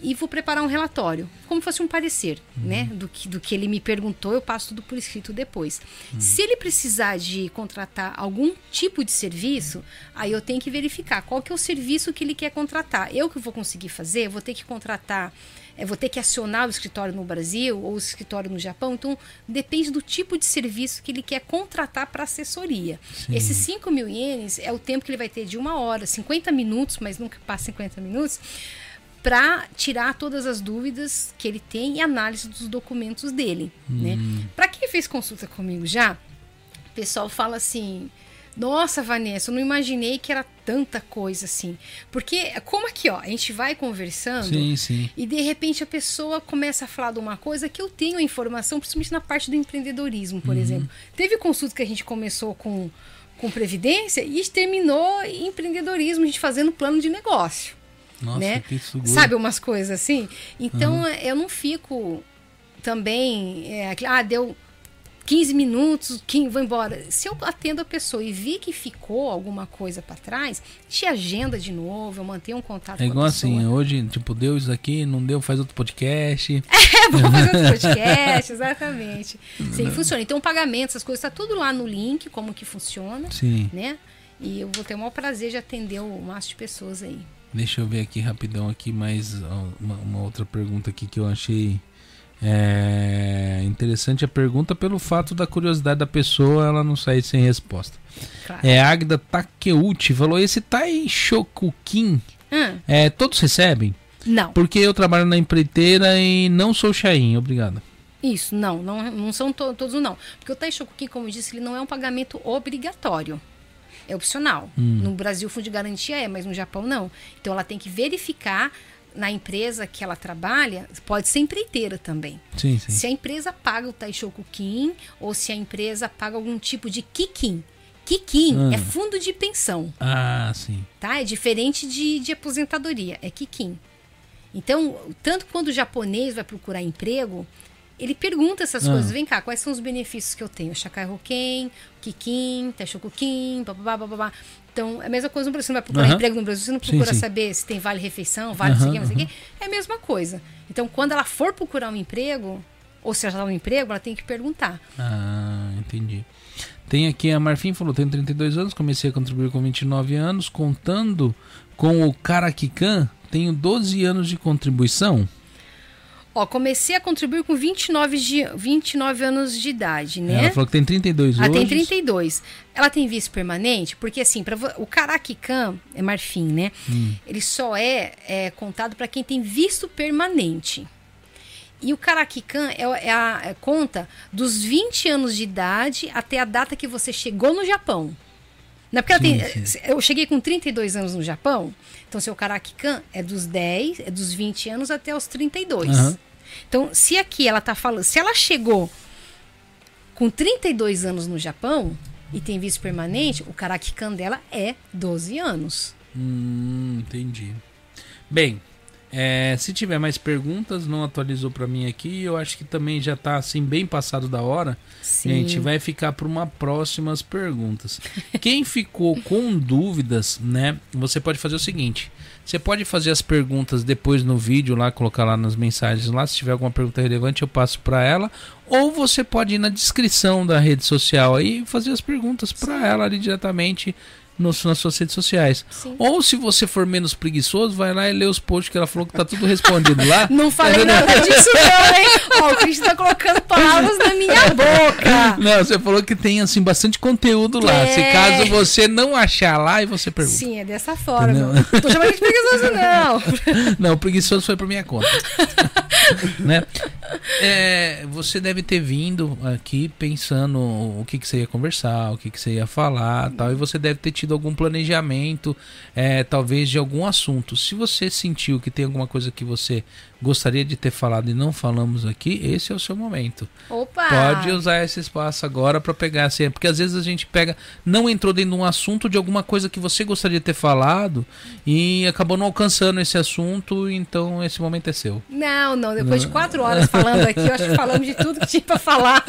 Speaker 2: e vou preparar um relatório, como fosse um parecer, né? Do que, do que ele me perguntou, eu passo tudo por escrito depois. Se ele precisar de contratar algum tipo de serviço, aí eu tenho que verificar qual que é o serviço que ele quer contratar. Eu que vou conseguir fazer, vou ter que contratar, eu vou ter que acionar o escritório no Brasil ou o escritório no Japão, então depende do tipo de serviço que ele quer contratar para assessoria. Esses 5 mil ienes é o tempo que ele vai ter de uma hora, 50 minutos, mas nunca passa 50 minutos, para tirar todas as dúvidas que ele tem e análise dos documentos dele, né? Para quem fez consulta comigo já, o pessoal fala assim: "Nossa, Vanessa, eu não imaginei que era tanta coisa assim". Porque como aqui, ó, a gente vai conversando
Speaker 1: Sim, sim.
Speaker 2: e de repente a pessoa começa a falar de uma coisa que eu tenho a informação, principalmente na parte do empreendedorismo, por exemplo. Teve consulta que a gente começou com com previdência e terminou em empreendedorismo, a gente fazendo plano de negócio
Speaker 1: Nossa,
Speaker 2: né? Sabe umas coisas assim? Então eu não fico também. é, ah, deu 15 minutos, 15, vou embora. Se eu atendo a pessoa e vi que ficou alguma coisa para trás, te agenda de novo, eu mantenho um contato
Speaker 1: É igual assim, hoje, tipo, deu isso aqui, não deu, faz outro podcast.
Speaker 2: É, vou fazer outro podcast, exatamente. Sim, funciona. Então, pagamento, essas coisas, tá tudo lá no link, como que funciona,
Speaker 1: Sim.
Speaker 2: né? E eu vou ter o maior prazer de atender o máximo de pessoas aí.
Speaker 1: Deixa eu ver aqui rapidão aqui mais uma, uma outra pergunta aqui que eu achei é, interessante a pergunta pelo fato da curiosidade da pessoa ela não sair sem resposta.
Speaker 2: Claro.
Speaker 1: É Agda Takeuchi falou esse Taishokukin
Speaker 2: Hum,
Speaker 1: é todos recebem
Speaker 2: não.
Speaker 1: porque eu trabalho na empreiteira e não sou Chain, obrigado.
Speaker 2: Isso, não, não, não são to- todos não. Porque o Taishokuki, como eu disse, ele não é um pagamento obrigatório. É opcional. No Brasil, o fundo de garantia é, mas no Japão não. Então ela tem que verificar na empresa que ela trabalha, pode ser empreiteira também.
Speaker 1: Sim, sim.
Speaker 2: Se a empresa paga o Taishokukin ou se a empresa paga algum tipo de Kikin. Kikin
Speaker 1: Ah.
Speaker 2: é fundo de pensão
Speaker 1: Ah, sim.
Speaker 2: tá? É diferente de, de aposentadoria, é Kikin. Então, tanto quando o japonês vai procurar emprego, ele pergunta essas
Speaker 1: Ah.
Speaker 2: coisas. Vem cá, quais são os benefícios que eu tenho? Shakai Hoken, Kikin, Teshokukin, babá, babá. Então, é a mesma coisa no Brasil. Você não vai procurar emprego no Brasil, você não
Speaker 1: Sim,
Speaker 2: procura
Speaker 1: sim.
Speaker 2: saber se tem vale refeição, vale não sei o quê,
Speaker 1: Aham,
Speaker 2: não sei o quê. É a mesma coisa. Então, quando ela for procurar um emprego, ou se ela já está no emprego, ela tem que perguntar.
Speaker 1: Ah, entendi. Tem aqui a Marfim falou: tenho 32 anos, comecei a contribuir com 29 anos, contando com o Karakikan, tenho 12 anos de contribuição.
Speaker 2: Ó, comecei a contribuir com 29, de, 29 anos de idade, né?
Speaker 1: Ela falou que tem 32
Speaker 2: Ela
Speaker 1: hoje.
Speaker 2: tem 32. Ela tem vice permanente, porque assim, pra, o Caraquican é marfim, né?
Speaker 1: Hum.
Speaker 2: Ele só é, é contado para quem tem visto permanente. E o Caraquican é, é a é, conta dos 20 anos de idade até a data que você chegou no Japão. Não é porque ela
Speaker 1: Sim,
Speaker 2: tem,
Speaker 1: sim.
Speaker 2: eu cheguei com 32 anos no Japão, então seu Caraquican é dos 10, é dos 20 anos até os 32.
Speaker 1: Aham.
Speaker 2: Então, se aqui ela tá falando, se ela chegou com 32 anos no Japão e tem visto permanente, o Karakikan dela é 12 anos.
Speaker 1: Hum, entendi. Bem, é, se tiver mais perguntas, não atualizou pra mim aqui. Eu acho que também já tá assim bem passado da hora.
Speaker 2: Sim.
Speaker 1: Gente, vai ficar para uma próximas perguntas. Quem ficou com dúvidas, né? Você pode fazer o seguinte: você pode fazer as perguntas depois no vídeo lá, colocar lá nas mensagens lá. Se tiver alguma pergunta relevante, eu passo para ela. Ou você pode ir na descrição da rede social aí e fazer as perguntas para ela ali diretamente nos, nas suas redes sociais.
Speaker 2: Sim.
Speaker 1: Ou se você for menos preguiçoso, vai lá e lê os posts que ela falou que tá tudo respondido lá.
Speaker 2: Não falei nada disso não, hein? Ó, o Cristian tá colocando palavras na minha boca.
Speaker 1: Não, você falou que tem assim bastante conteúdo lá. Se
Speaker 2: É.
Speaker 1: caso você não achar lá e você pergunta.
Speaker 2: Sim, é dessa forma.
Speaker 1: Não.
Speaker 2: Não tô chamando de preguiçoso, não.
Speaker 1: Não, o preguiçoso foi por minha conta. né? É, você deve ter vindo aqui pensando o que, que você ia conversar, o que, que você ia falar tal, e você deve ter tido algum planejamento, é, talvez de algum assunto. Se você sentiu que tem alguma coisa que você gostaria de ter falado e não falamos aqui, esse é o seu momento.
Speaker 2: Opa!
Speaker 1: Pode usar esse espaço agora para pegar assim, porque às vezes a gente pega, não entrou dentro de um assunto de alguma coisa que você gostaria de ter falado e acabou não alcançando esse assunto, então esse momento é seu.
Speaker 2: Não, não. Depois de quatro horas falando aqui, eu acho que falamos de tudo que tinha para falar.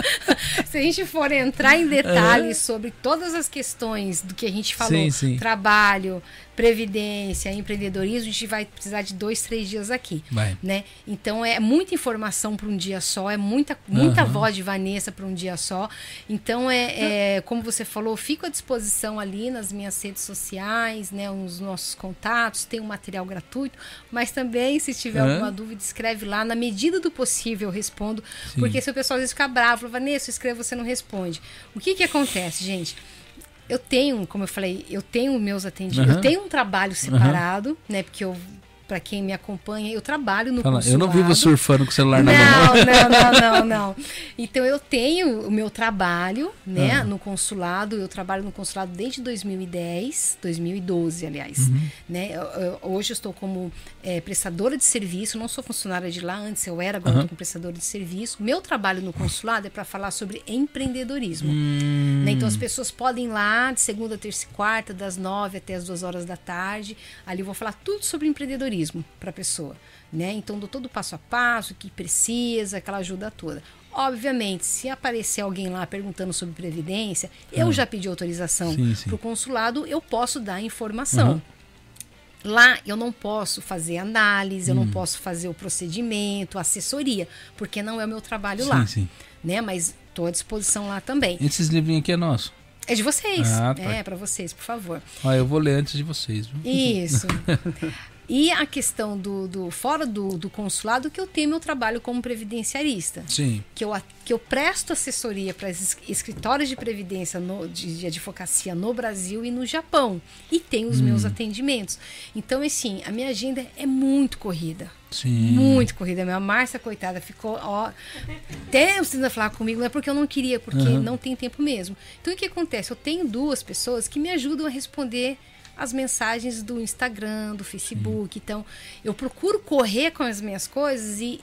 Speaker 2: Se a gente for entrar em detalhes sobre todas as questões do que a gente falou,
Speaker 1: Sim, sim.
Speaker 2: trabalho, previdência, empreendedorismo, a gente vai precisar de dois, três dias aqui.
Speaker 1: Vai.
Speaker 2: Né? Então é muita informação para um dia só, é muita, muita
Speaker 1: Aham.
Speaker 2: voz de Vanessa para um dia só. Então é, é, como você falou, fico à disposição ali nas minhas redes sociais, né, os nossos contatos, tem um material gratuito, mas também se tiver
Speaker 1: Aham.
Speaker 2: alguma dúvida, escreve lá, na medida do possível eu respondo,
Speaker 1: Sim.
Speaker 2: porque se o pessoal às vezes fica bravo, Vanessa, eu escrevo, você não responde. O que que acontece, gente? Eu tenho, como eu falei, eu tenho meus atendimentos,
Speaker 1: Aham.
Speaker 2: eu tenho um trabalho separado, né, porque eu para quem me acompanha, eu trabalho no
Speaker 1: Fala, eu não vivo
Speaker 2: consulado.
Speaker 1: surfando com o celular na mão.
Speaker 2: Não, não, não, não, não. Então eu tenho o meu trabalho, né,
Speaker 1: Ah.
Speaker 2: no consulado. Eu trabalho no consulado desde 2010, 2012, aliás.
Speaker 1: Uhum.
Speaker 2: Né? Eu- eu- hoje eu estou como eh, prestadora de serviço, não sou funcionária de lá, antes eu era, agora estou como prestadora de serviço. Meu trabalho no consulado é para falar sobre empreendedorismo.
Speaker 1: Hum,
Speaker 2: Né? Então as pessoas podem ir lá de segunda, terça e quarta, das nove até as duas horas da tarde. Ali eu vou falar tudo sobre empreendedorismo para a pessoa. Né? Então dou todo o passo a passo, o que precisa, aquela ajuda toda. Obviamente, se aparecer alguém lá perguntando sobre previdência, eu já pedi autorização
Speaker 1: Ah.
Speaker 2: Para o consulado, eu posso dar informação.
Speaker 1: Aham.
Speaker 2: Lá eu não posso fazer análise, eu
Speaker 1: Hum.
Speaker 2: não posso fazer o procedimento, assessoria, porque não é o meu trabalho
Speaker 1: sim,
Speaker 2: lá.
Speaker 1: sim.
Speaker 2: Né? Mas estou à disposição lá também.
Speaker 1: Esses livrinhos aqui é nosso.
Speaker 2: É de vocês.
Speaker 1: Ah, tá.
Speaker 2: É, para vocês, por favor.
Speaker 1: Ó, eu vou ler antes de vocês. viu?
Speaker 2: Isso. e a questão do, do fora do, do consulado, que eu tenho meu trabalho como previdenciarista.
Speaker 1: Sim.
Speaker 2: Que eu, que eu presto assessoria para escritórios de previdência no- de, de advocacia no Brasil e no Japão. E tenho os
Speaker 1: Hum.
Speaker 2: meus atendimentos. Então, assim, a minha agenda é muito corrida.
Speaker 1: Sim.
Speaker 2: Muito corrida. Minha Márcia, coitada, ficou. Ó, até você ainda falar comigo, não é porque eu não queria, porque
Speaker 1: Aham.
Speaker 2: não tem tempo mesmo. Então o que acontece? Eu tenho duas pessoas que me ajudam a responder as mensagens do Instagram, do Facebook. Então eu procuro correr com as minhas coisas e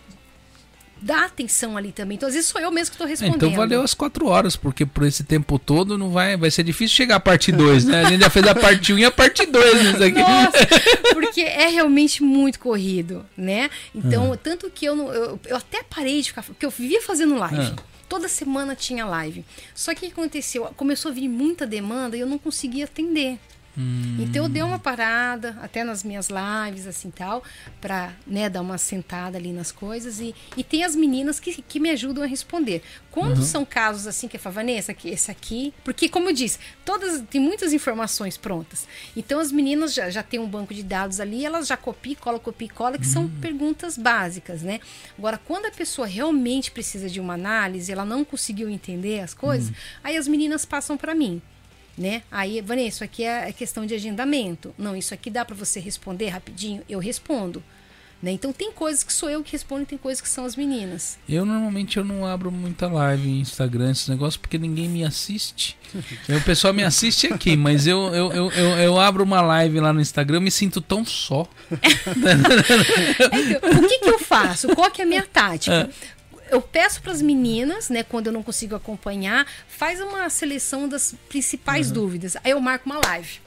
Speaker 2: dá atenção ali também. Então, às vezes sou eu mesmo que estou
Speaker 1: É,
Speaker 2: respondendo.
Speaker 1: Então valeu as quatro horas, porque por esse tempo todo não vai, vai ser difícil chegar a parte 2, né? A gente já fez a parte 1 um e a parte 2 nisso aqui.
Speaker 2: Nossa, porque é realmente muito corrido, né? Então,
Speaker 1: Ah.
Speaker 2: tanto que eu, não, eu, eu até parei de ficar, porque eu vivia fazendo live.
Speaker 1: Ah.
Speaker 2: Toda semana tinha live. Só que o que aconteceu? Começou a vir muita demanda e eu não conseguia atender.
Speaker 1: Hum.
Speaker 2: Então eu dei uma parada, até nas minhas lives, assim tal, pra né, dar uma sentada ali nas coisas. E, e tem as meninas que, que me ajudam a responder. Quando são casos assim que eu falo, Vanessa, que esse aqui. Porque, como eu disse, todas tem muitas informações prontas. Então as meninas já, já têm um banco de dados ali, elas já copiam, cola, copiam, cola, que são perguntas básicas, né? Agora, quando a pessoa realmente precisa de uma análise, ela não conseguiu entender as coisas, aí as meninas passam para mim né? Aí, Vanessa, isso aqui é questão de agendamento. Não, isso aqui dá para você responder rapidinho? Eu respondo. Né? Então tem coisas que sou eu que respondo e tem coisas que são as meninas.
Speaker 1: Eu normalmente eu não abro muita live em Instagram, esses negócios, porque ninguém me assiste. o pessoal me assiste aqui, mas eu, eu, eu, eu, eu abro uma live lá no Instagram, eu me sinto tão só.
Speaker 2: Então, o que, que eu faço? Qual que é a minha tática? Eu peço para as meninas, né, quando eu não consigo acompanhar, faz uma seleção das principais dúvidas. Aí eu marco uma live.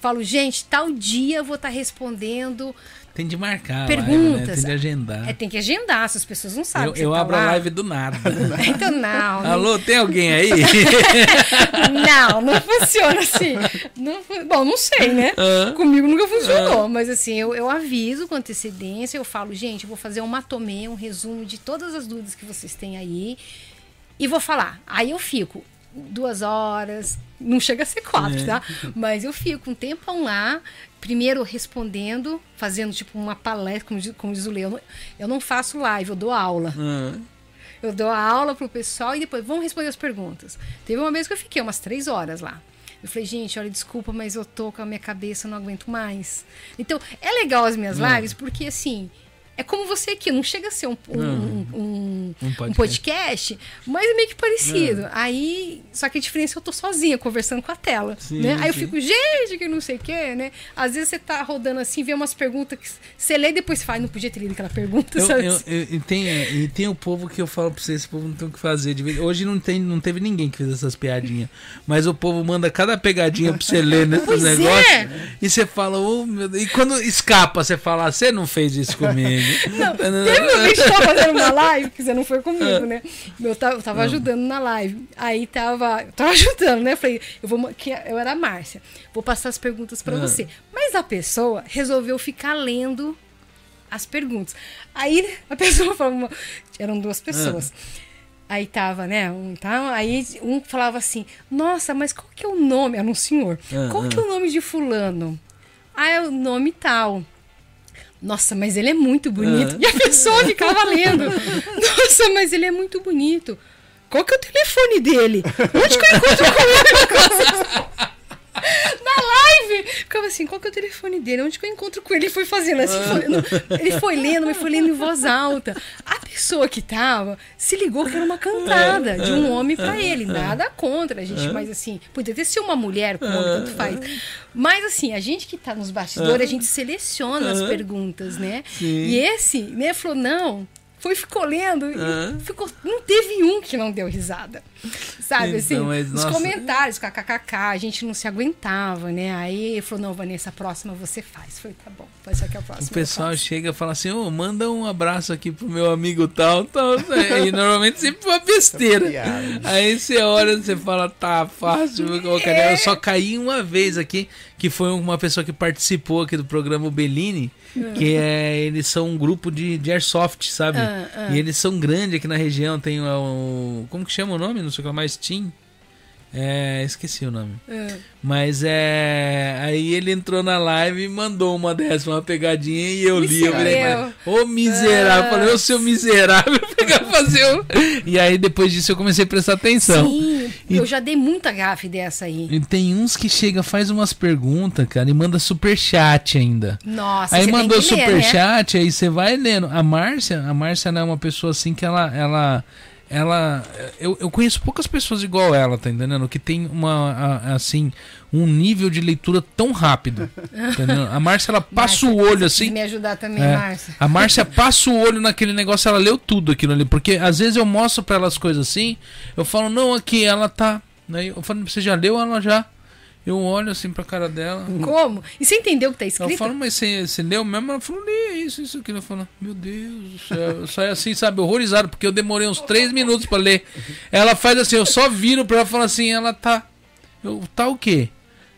Speaker 2: Falo, gente, tal dia eu vou estar respondendo.
Speaker 1: Tem de marcar, a live, né?
Speaker 2: Perguntas.
Speaker 1: tem de agendar.
Speaker 2: É, tem que agendar, se as pessoas não sabem.
Speaker 1: eu eu
Speaker 2: tá
Speaker 1: abro a
Speaker 2: lá.
Speaker 1: live do nada.
Speaker 2: Então, não.
Speaker 1: Alô, tem alguém aí?
Speaker 2: Não, não funciona assim. Não bom, não sei, né?
Speaker 1: Ah.
Speaker 2: Comigo nunca funcionou. Mas assim, eu, eu aviso com antecedência, eu falo, gente, eu vou fazer um matomê, um resumo de todas as dúvidas que vocês têm aí. E vou falar. Aí eu fico duas horas, não chega a ser quatro,
Speaker 1: É.
Speaker 2: tá? Mas eu fico um tempão lá, primeiro respondendo, fazendo tipo uma palestra, como diz, como diz o Leo. Eu não- faço live, eu dou aula.
Speaker 1: Ah,
Speaker 2: Eu dou a aula pro pessoal e depois vão responder as perguntas. Teve uma vez que eu fiquei umas três horas lá. Eu falei, gente, olha, desculpa, mas eu tô com a minha cabeça, eu não aguento mais. Então, é legal as minhas lives, porque assim, é como você aqui, não chega a ser um, um, um, um-
Speaker 1: podcast.
Speaker 2: podcast, mas é meio que parecido. Aí, só que a diferença é que eu tô sozinha, conversando com a tela.
Speaker 1: Sim,
Speaker 2: né? Aí eu fico, gente, que não sei o quê, né? Às vezes você tá rodando assim, vê umas perguntas que você lê e depois faz, não podia ter lido aquela pergunta,
Speaker 1: Eu,
Speaker 2: sabe?
Speaker 1: eu- eu- e, tem, e tem o povo que eu falo pra vocês, esse povo não tem o que fazer. Hoje não, tem, não teve ninguém que fez essas piadinhas. Mas o povo manda cada pegadinha pra você ler nesses
Speaker 2: Pois é.
Speaker 1: negócios. E você fala, oh, meu Deus. E quando escapa, você fala, você não fez isso comigo.
Speaker 2: Teve uma vez que tava fazendo uma live, que você não foi
Speaker 1: É.
Speaker 2: comigo, né? Eu tava, eu tava ajudando na live. Aí tava. Eu tava ajudando, né? Eu falei, eu vou. Que eu era a Márcia. Vou passar as perguntas pra
Speaker 1: Ah.
Speaker 2: você. Mas a pessoa resolveu ficar lendo as perguntas. Aí a pessoa falou. Eram duas pessoas. Aí tava, né? Um, tá, aí um falava assim: Nossa, mas qual que é o nome? Era um senhor.
Speaker 1: Ah,
Speaker 2: qual
Speaker 1: ah.
Speaker 2: que é o nome de Fulano? Ah, é o nome tal. Nossa, mas ele é muito bonito.
Speaker 1: Ah.
Speaker 2: E a pessoa ficava lendo. Nossa, mas ele é muito bonito. Qual que é o telefone dele? Onde que eu encontro com ele? Na live! Ficava assim, qual que é o telefone dele? Onde que eu encontro com ele? Ele foi fazendo assim, foi- ele foi lendo, mas foi lendo em voz alta. A pessoa que tava se ligou que era uma cantada de um homem pra ele. Nada contra a gente, mas assim, podia ter sido uma mulher com homem, tanto faz. Mas assim, a gente que tá nos bastidores, a gente seleciona as perguntas, né?
Speaker 1: Sim.
Speaker 2: E esse, né, falou, não. Foi, ficou lendo, ficou, não teve um que não deu risada. Sabe,
Speaker 1: Então,
Speaker 2: assim,
Speaker 1: mas,
Speaker 2: os
Speaker 1: nossa.
Speaker 2: comentários, kkkk, a gente não se aguentava, né? Aí ele falou, não, Vanessa, a próxima você faz. Foi, tá bom, pode ser que a próxima
Speaker 1: O pessoal
Speaker 2: eu faço.
Speaker 1: chega e fala assim, ô, manda um abraço aqui pro meu amigo tal, tal. E normalmente sempre uma besteira. Aí você olha e você fala, tá fácil. vou colocar nela. Eu só caí uma vez aqui, que foi uma pessoa que participou aqui do programa Bellini, que é, eles são um grupo de, de airsoft, sabe?
Speaker 2: Ah, ah.
Speaker 1: E eles são grandes aqui na região, tem o... Como que chama o nome? Não sei o que mais, Steam? É, esqueci o nome.
Speaker 2: Ah.
Speaker 1: Mas é. Aí ele entrou na live e mandou uma dessa, uma pegadinha, e eu li. Eu falei,
Speaker 2: Miserável.
Speaker 1: ô miserável. Eu falei, ô seu miserável, pegar fazer. E aí depois disso eu comecei a prestar atenção.
Speaker 2: Sim,
Speaker 1: E-
Speaker 2: eu já dei muita gafe dessa aí.
Speaker 1: E tem uns que chega, faz umas perguntas, cara, e manda superchat ainda.
Speaker 2: Nossa,
Speaker 1: aí mandou
Speaker 2: que ler, né?
Speaker 1: superchat, aí você vai lendo. A Márcia, a Márcia não é uma pessoa assim que ela, ela, ela. Eu, eu conheço poucas pessoas igual ela, tá entendendo? Que tem uma, a- assim, um nível de leitura tão rápido. tá? A Márcia, ela passa
Speaker 2: Márcia,
Speaker 1: o olho assim.
Speaker 2: me ajudar também,
Speaker 1: É.
Speaker 2: Márcia.
Speaker 1: A Márcia passa o olho naquele negócio, ela leu tudo aquilo ali. Porque às vezes eu mostro pra ela as coisas assim, eu falo, não, aqui, ela tá. Aí eu falo, você já leu? Ela já. Eu olho assim pra cara dela.
Speaker 2: Como? E você entendeu o que tá
Speaker 1: Eu
Speaker 2: escrito?
Speaker 1: falo, mas você, você leu mesmo? Ela falou, li é isso, isso, aquilo. Eu falo, meu Deus do céu. Eu saio assim, sabe, horrorizado, porque eu demorei uns três minutos pra ler. Ela faz assim, eu só viro pra ela e falo assim, ela tá. Eu, tá o quê?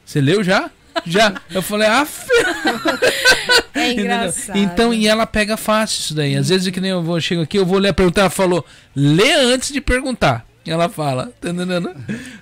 Speaker 1: Você leu já? Já. Eu falei, ah,
Speaker 2: É
Speaker 1: Entendeu?
Speaker 2: engraçado.
Speaker 1: Então, e ela pega fácil isso daí. Às vezes que nem eu vou, chego aqui, eu vou ler a pergunta, ela falou, lê antes de perguntar. Ela fala, tá entendendo?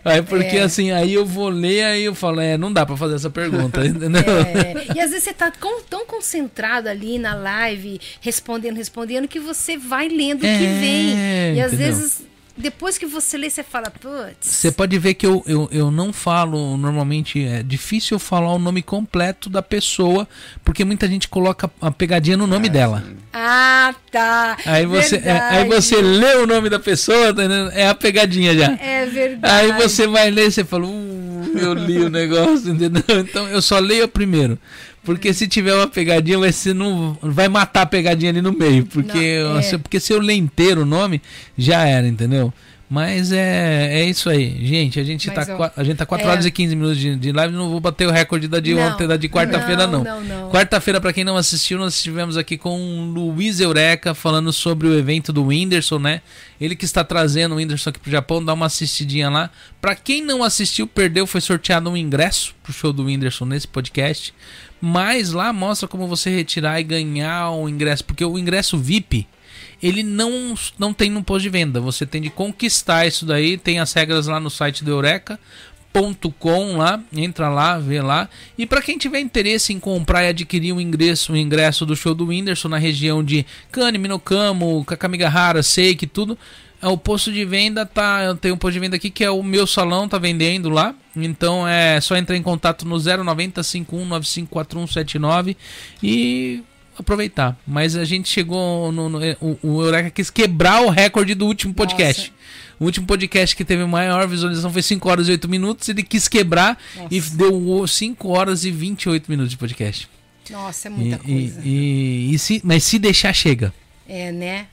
Speaker 1: Aí porque
Speaker 2: É.
Speaker 1: assim, aí eu vou ler, aí eu falo, é, não dá pra fazer essa pergunta, entendeu?
Speaker 2: É, e às vezes você tá com- tão concentrado ali na live, respondendo, respondendo, que você vai lendo o que
Speaker 1: É,
Speaker 2: vem. E às
Speaker 1: entendeu?
Speaker 2: vezes, depois que você lê, você fala, putz.
Speaker 1: Você pode ver que eu, eu, eu não falo, normalmente é difícil eu falar o nome completo da pessoa, porque muita gente coloca a pegadinha no nome dela.
Speaker 2: Ah, tá.
Speaker 1: Aí você, é, aí você lê o nome da pessoa, tá entendendo? é a pegadinha já.
Speaker 2: É verdade.
Speaker 1: Aí você vai ler e você fala, uh, eu li o negócio, entendeu? Então eu só leio primeiro. Porque se tiver uma pegadinha, vai ser não vai matar a pegadinha ali no meio. Porque,
Speaker 2: Não, é.
Speaker 1: se, porque se eu ler inteiro o nome, já era, entendeu? Mas é, é isso aí. Gente, a gente,
Speaker 2: Mas,
Speaker 1: tá,
Speaker 2: ó,
Speaker 1: a gente tá 4
Speaker 2: é.
Speaker 1: horas e 15 minutos de, de live. Não vou bater o recorde da de
Speaker 2: Não.
Speaker 1: ontem, da de quarta-feira, não.
Speaker 2: Não, não, não.
Speaker 1: Quarta-feira, pra quem não assistiu, nós estivemos aqui com o Luiz Eureka falando sobre o evento do Whindersson, né? Ele que está trazendo o Whindersson aqui pro Japão, dá uma assistidinha lá. Pra quem não assistiu, perdeu, foi sorteado um ingresso pro show do Whindersson nesse podcast. Mas lá mostra como você retirar e ganhar o ingresso, porque o ingresso VIP ele não, não tem no posto de venda. Você tem de conquistar isso daí. Tem as regras lá no site do Eureka.com lá, entra lá, vê lá. E para quem tiver interesse em comprar e adquirir o ingresso, o ingresso do show do Whindersson na região de Kane, Minokamo, Kakamigahara, Seiki, tudo, o posto de venda tá, eu tenho um posto de venda aqui que é o meu salão tá vendendo lá. Então é só entrar em contato no 090 51954179 e aproveitar. Mas a gente chegou no, no- o, o Eureka quis quebrar o recorde do último podcast. O último podcast que teve maior visualização foi 5 horas e 8 minutos. Ele quis quebrar e
Speaker 2: Nossa.
Speaker 1: deu 5 horas e 28 minutos de podcast.
Speaker 2: Nossa, é
Speaker 1: E,
Speaker 2: muita
Speaker 1: e-
Speaker 2: coisa.
Speaker 1: e- e se, mas se deixar, chega.
Speaker 2: É, né?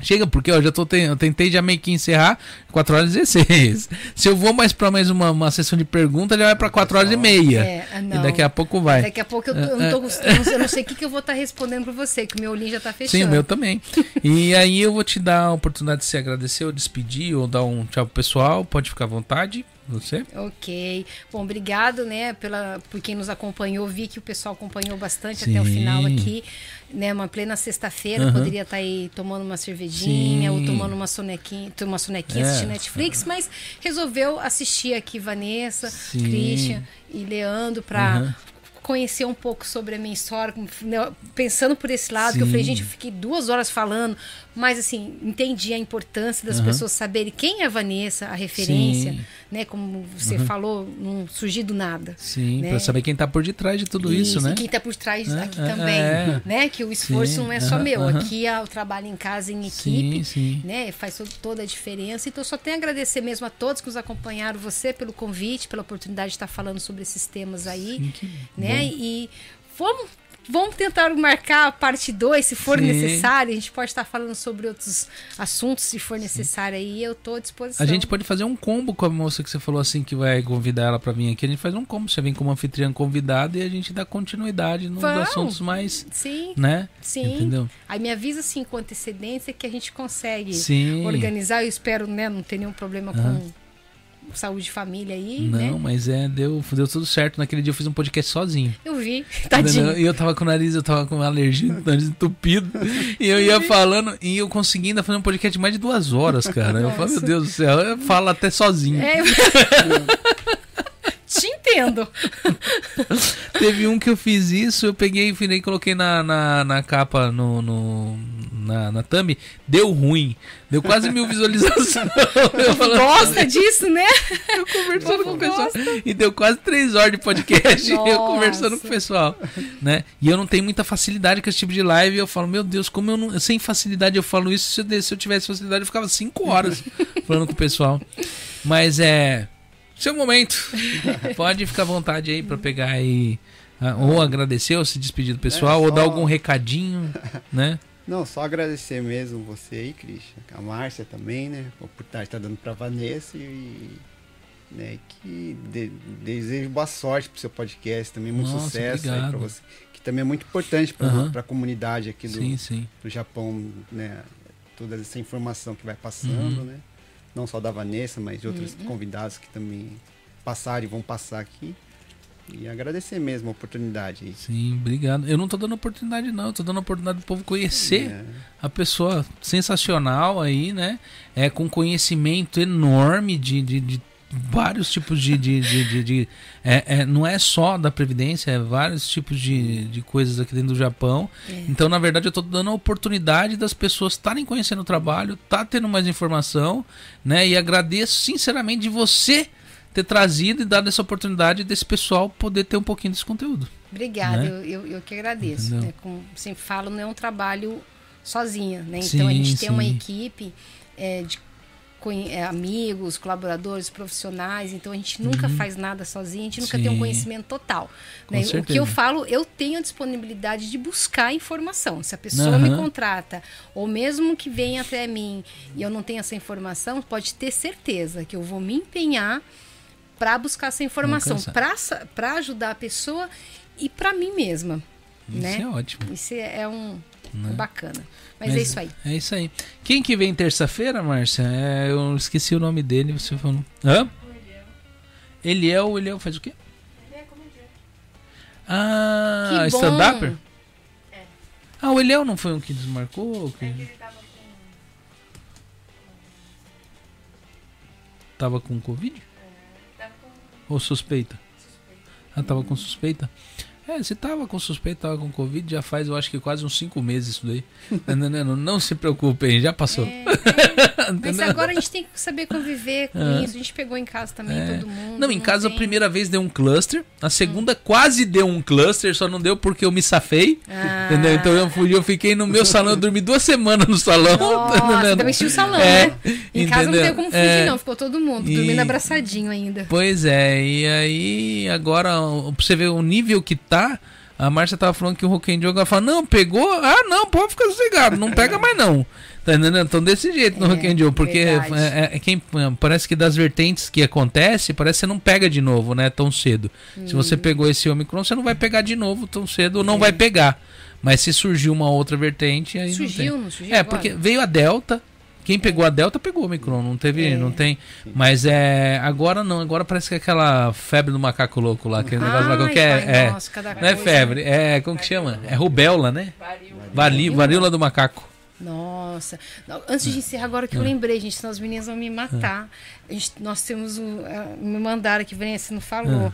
Speaker 1: Chega, porque ó, já tô eu tentei já meio que encerrar 4 horas e 16. Se eu vou mais pra mais uma, uma sessão de pergunta, já vai pra 4 horas e meia.
Speaker 2: É, ah,
Speaker 1: e daqui a pouco vai.
Speaker 2: Daqui a pouco eu, tô- eu não tô gostando, eu não sei o que, que eu vou estar respondendo pra você, que o meu olhinho já tá fechando.
Speaker 1: Sim, o meu também. e aí eu vou te dar a oportunidade de se agradecer ou despedir ou dar um tchau pro pessoal. Pode ficar à vontade. Você?
Speaker 2: Ok. Bom, obrigado, né, pela, por quem nos acompanhou. Vi que o pessoal acompanhou bastante
Speaker 1: Sim.
Speaker 2: até o final aqui. Né, uma plena sexta-feira,
Speaker 1: Aham.
Speaker 2: poderia estar aí tomando uma cervejinha ou
Speaker 1: Sim.
Speaker 2: tomando uma sonequinha, uma sonequinha
Speaker 1: É.
Speaker 2: assistindo Netflix, mas resolveu assistir aqui Vanessa,
Speaker 1: Sim.
Speaker 2: Christian e Leandro para
Speaker 1: Aham.
Speaker 2: conhecer um pouco sobre a minha história, né, pensando por esse lado, que eu falei,
Speaker 1: Sim.
Speaker 2: gente, eu fiquei duas horas falando, mas assim, entendi a importância das
Speaker 1: Aham.
Speaker 2: pessoas saberem quem é a Vanessa, a referência,
Speaker 1: Sim.
Speaker 2: né? Como você falou, não surgir do nada.
Speaker 1: Sim,
Speaker 2: Né?
Speaker 1: pra saber quem tá por detrás de tudo isso, né?
Speaker 2: E quem tá por trás
Speaker 1: É,
Speaker 2: aqui
Speaker 1: é,
Speaker 2: também,
Speaker 1: é.
Speaker 2: né? Que o esforço
Speaker 1: Sim,
Speaker 2: não é só
Speaker 1: aham,
Speaker 2: meu. Aqui é o trabalho em casa, em equipe,
Speaker 1: sim.
Speaker 2: né? Faz to- toda a diferença. Então, só tenho a agradecer mesmo a todos que nos acompanharam, você pelo convite, pela oportunidade de estar falando sobre esses temas aí, né?
Speaker 1: bom.
Speaker 2: E vamos, vamos tentar marcar a parte 2, se for
Speaker 1: Sim.
Speaker 2: necessário. A gente pode estar falando sobre outros assuntos, se for necessário aí. Eu estou à disposição.
Speaker 1: A gente pode fazer um combo com a moça que você falou assim que vai convidar ela pra vir aqui. A gente faz um combo. Você vem como anfitriã convidada e a gente dá continuidade nos
Speaker 2: Vamos.
Speaker 1: assuntos mais,
Speaker 2: Sim,
Speaker 1: né?
Speaker 2: sim.
Speaker 1: Entendeu?
Speaker 2: Aí me avisa assim com antecedência que a gente consegue
Speaker 1: Sim.
Speaker 2: organizar. Eu espero, né, não ter nenhum problema com saúde de família aí,
Speaker 1: Não,
Speaker 2: né?
Speaker 1: mas é, deu, deu tudo certo. Naquele dia eu fiz um podcast sozinho.
Speaker 2: Eu vi, tadinho.
Speaker 1: E eu tava com o nariz, eu tava com alergia, nariz entupido. e eu ia falando, e eu consegui ainda fazer um podcast de mais de duas horas, cara. Eu falei, meu
Speaker 2: Nossa.
Speaker 1: Deus do céu, eu falo até sozinho.
Speaker 2: É. Te entendo.
Speaker 1: Teve um que eu fiz isso, eu peguei, virei e coloquei na, na, na capa no, no- na, na thumb, deu ruim. Deu quase mil visualizações. Eu falando-
Speaker 2: Gosta disso, né?
Speaker 1: eu conversando com o pessoal. E deu quase três horas de podcast. eu conversando com o pessoal. Né? E eu não tenho muita facilidade com esse tipo de live. Eu falo, meu Deus, como eu não. Sem facilidade eu falo isso. Se eu, se eu tivesse facilidade, eu ficava cinco horas falando com o pessoal. Mas é. Seu momento. Pode ficar à vontade aí pra pegar aí. ah, Ou agradecer, ou se despedir do pessoal,
Speaker 3: É,
Speaker 1: ou dar
Speaker 3: só-
Speaker 1: algum recadinho, né?
Speaker 3: Não, só agradecer mesmo você aí, Christian. A Márcia também, né? A oportunidade tá dando pra Vanessa e. Né, que de- desejo boa sorte pro seu podcast também, muito
Speaker 1: Nossa,
Speaker 3: sucesso aí
Speaker 1: obrigado.
Speaker 3: pra você. Que também é muito importante pra,
Speaker 1: Aham.
Speaker 3: pra comunidade aqui do,
Speaker 1: Sim, sim.
Speaker 3: do Japão, né? Toda essa informação que vai passando,
Speaker 1: Uhum.
Speaker 3: né? Não só da Vanessa, mas de outros convidados que também passaram e vão passar aqui. E agradecer mesmo a oportunidade.
Speaker 1: Sim, obrigado. Eu não tô dando oportunidade, não. Eu tô dando oportunidade pro povo conhecer
Speaker 3: É.
Speaker 1: a pessoa sensacional aí, né? É com conhecimento enorme de, de, de vários tipos de. de, de, de- de- é, é, não é só da Previdência, é vários tipos de, de coisas aqui dentro do Japão. Então, na verdade, eu tô dando a oportunidade das pessoas estarem conhecendo o trabalho, tá tendo mais informação, né? E agradeço sinceramente de você ter trazido e dado essa oportunidade desse pessoal poder ter um pouquinho desse conteúdo.
Speaker 2: Obrigada,
Speaker 1: Né?
Speaker 2: eu, eu, eu que agradeço. Né? Como sempre falo, não é um trabalho sozinha, né? Então
Speaker 1: Sim,
Speaker 2: a gente tem uma
Speaker 1: sim.
Speaker 2: equipe é, de é, amigos, colaboradores, profissionais, então a gente nunca faz nada sozinho, a gente nunca tem um
Speaker 1: Uhum. Sim.
Speaker 2: conhecimento total. Né? O que eu falo, eu tenho a disponibilidade de buscar informação. Se a pessoa me
Speaker 1: Aham.
Speaker 2: contrata, ou mesmo que venha até mim e eu não tenho essa informação, pode ter certeza que eu vou me empenhar para buscar essa informação, para ajudar a pessoa e para mim mesma.
Speaker 1: Isso
Speaker 2: né?
Speaker 1: é ótimo.
Speaker 2: Isso é um
Speaker 1: Né?
Speaker 2: bacana. Mas, é isso aí.
Speaker 1: É isso aí. Quem que vem terça-feira, Márcia? É, eu esqueci o nome dele, você falou. Hã? Eliel, Eliel faz o quê?
Speaker 5: Ele é comediante.
Speaker 1: Ah,
Speaker 2: Que bom.
Speaker 1: stand-upper? Ah, o Eliel não foi um que desmarcou? Que
Speaker 5: É que ele tava com.
Speaker 1: tava com Covid? Ou suspeita? Ah, tava com suspeita? É, se tava com suspeita, tava com Covid, já faz, eu acho que quase uns cinco meses isso daí. Tá entendendo? Não se preocupem, já passou.
Speaker 2: É, Mas
Speaker 1: Entendeu?
Speaker 2: agora a gente tem que saber conviver com
Speaker 1: É.
Speaker 2: isso. A gente pegou em casa também,
Speaker 1: É.
Speaker 2: todo mundo.
Speaker 1: Não, em casa a
Speaker 2: tem-
Speaker 1: primeira vez deu um cluster, a segunda quase deu um cluster, só não deu porque eu me safei.
Speaker 2: Ah.
Speaker 1: Entendeu? Então eu fui, eu fiquei no meu salão, eu dormi duas semanas no salão. tá
Speaker 2: Nossa, também tinha o salão,
Speaker 1: É,
Speaker 2: né? Em casa não
Speaker 1: entendeu?
Speaker 2: teve como fugir,
Speaker 1: É.
Speaker 2: não. Ficou todo mundo
Speaker 1: E-
Speaker 2: dormindo abraçadinho ainda.
Speaker 1: Pois é, e aí agora, pra você ver o nível que tá, a Márcia tava falando que o Roll, ela fala, não, pegou? Ah, não, pode ficar sossegado, não pega mais não. Tá entendendo? Então desse jeito no
Speaker 2: É,
Speaker 1: Rock and Roll, porque
Speaker 2: verdade.
Speaker 1: é, é quem, parece que das vertentes que acontece, parece que você não pega de novo, né, tão cedo. Se você
Speaker 2: Hum.
Speaker 1: pegou esse Omicron, você não vai pegar de novo tão cedo, ou não vai pegar. Mas se surgiu uma outra vertente, aí
Speaker 2: Surgiu,
Speaker 1: não
Speaker 2: não surgiu?
Speaker 1: É,
Speaker 2: agora?
Speaker 1: porque veio a Delta. Quem pegou a Delta pegou o Omicron, não teve,
Speaker 2: É.
Speaker 1: não tem. Mas é, agora não, agora parece que é aquela febre do macaco louco lá, aquele negócio lá, que é? é
Speaker 2: nossa, cada
Speaker 1: não é febre, é, como que chama? É rubéola, né? Vali, varíola do macaco.
Speaker 2: Nossa. Antes de encerrar, agora que eu lembrei, gente, senão as meninas vão me matar. A gente- nós temos um. ah, me mandaram aqui, Vanessa não falou.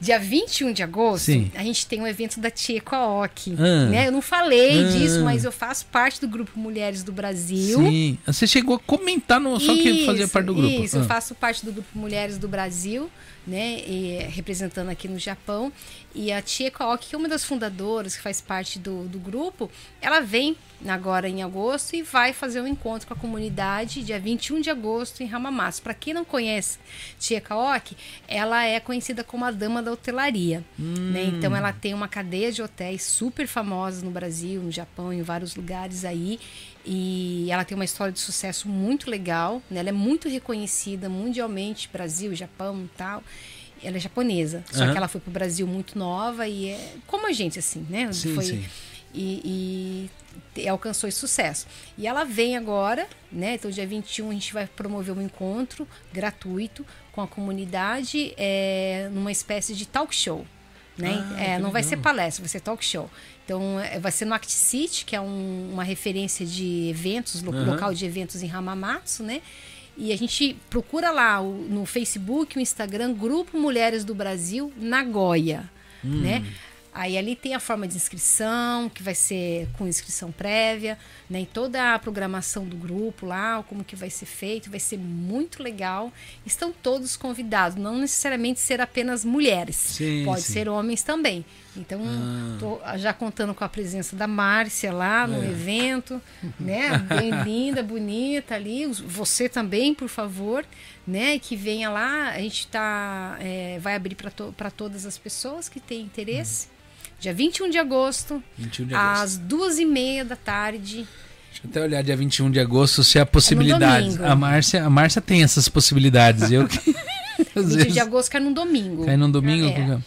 Speaker 2: Dia 21 de agosto,
Speaker 1: Sim.
Speaker 2: a gente tem um evento da Tia Coaoki.
Speaker 1: Ah.
Speaker 2: Né? Eu não falei
Speaker 1: Ah.
Speaker 2: disso, mas eu faço parte do grupo Mulheres do Brasil.
Speaker 1: Sim. Você chegou a comentar no, só que fazia
Speaker 2: Isso,
Speaker 1: parte do grupo.
Speaker 2: Isso, eu
Speaker 1: Ah.
Speaker 2: faço parte do grupo Mulheres do Brasil, né? e, representando aqui no Japão. E a Tia Kaoki, que é uma das fundadoras, que faz parte do, do grupo, ela vem agora em agosto e vai fazer um encontro com a comunidade dia 21 de agosto em Hamamatsu. Para quem não conhece Tia Kaoki, ela é conhecida como a dama da hotelaria. Né? Então ela tem uma cadeia de hotéis super famosas no Brasil, no Japão, em vários lugares aí. E ela tem uma história de sucesso muito legal. Né? Ela é muito reconhecida mundialmente, Brasil, Japão e tal. Ela é japonesa, só
Speaker 1: Aham.
Speaker 2: que ela foi pro Brasil muito nova e é como a gente, assim, né?
Speaker 1: Sim,
Speaker 2: foi,
Speaker 1: sim.
Speaker 2: E, e alcançou esse sucesso. E ela vem agora, né? Então, dia 21, a gente vai promover um encontro gratuito com a comunidade é, numa espécie de talk show. Né?
Speaker 1: Ah,
Speaker 2: é, não vai
Speaker 1: legal.
Speaker 2: ser palestra, vai ser talk show. Então, é, vai ser no Act City, que é um- uma referência de eventos,
Speaker 1: Aham.
Speaker 2: local de eventos em Hamamatsu, né? E a gente procura lá o- no Facebook, o Instagram, Grupo Mulheres do Brasil, Nagoya,
Speaker 1: Hum.
Speaker 2: né? Aí ali tem a forma de inscrição, que vai ser com inscrição prévia, né? E toda a programação do grupo lá, como que vai ser feito, vai ser muito legal. Estão todos convidados, não necessariamente ser apenas mulheres,
Speaker 1: Sim,
Speaker 2: pode
Speaker 1: sim.
Speaker 2: ser homens também. Então,
Speaker 1: Ah.
Speaker 2: tô já contando com a presença da Márcia lá no evento, né? Bem linda, bonita ali. Você também, por favor, né? Que venha lá. A gente tá, é, vai abrir para to todas as pessoas que têm interesse. Dia 21 de agosto,
Speaker 1: 21 de agosto.
Speaker 2: às duas e meia da tarde.
Speaker 1: Deixa eu até olhar dia 21 de agosto se há possibilidades.
Speaker 2: domingo.
Speaker 1: a, Márcia, a Márcia tem essas possibilidades. Eu que. às
Speaker 2: 20
Speaker 1: vezes
Speaker 2: de agosto cai num domingo.
Speaker 1: cai num domingo.
Speaker 2: É.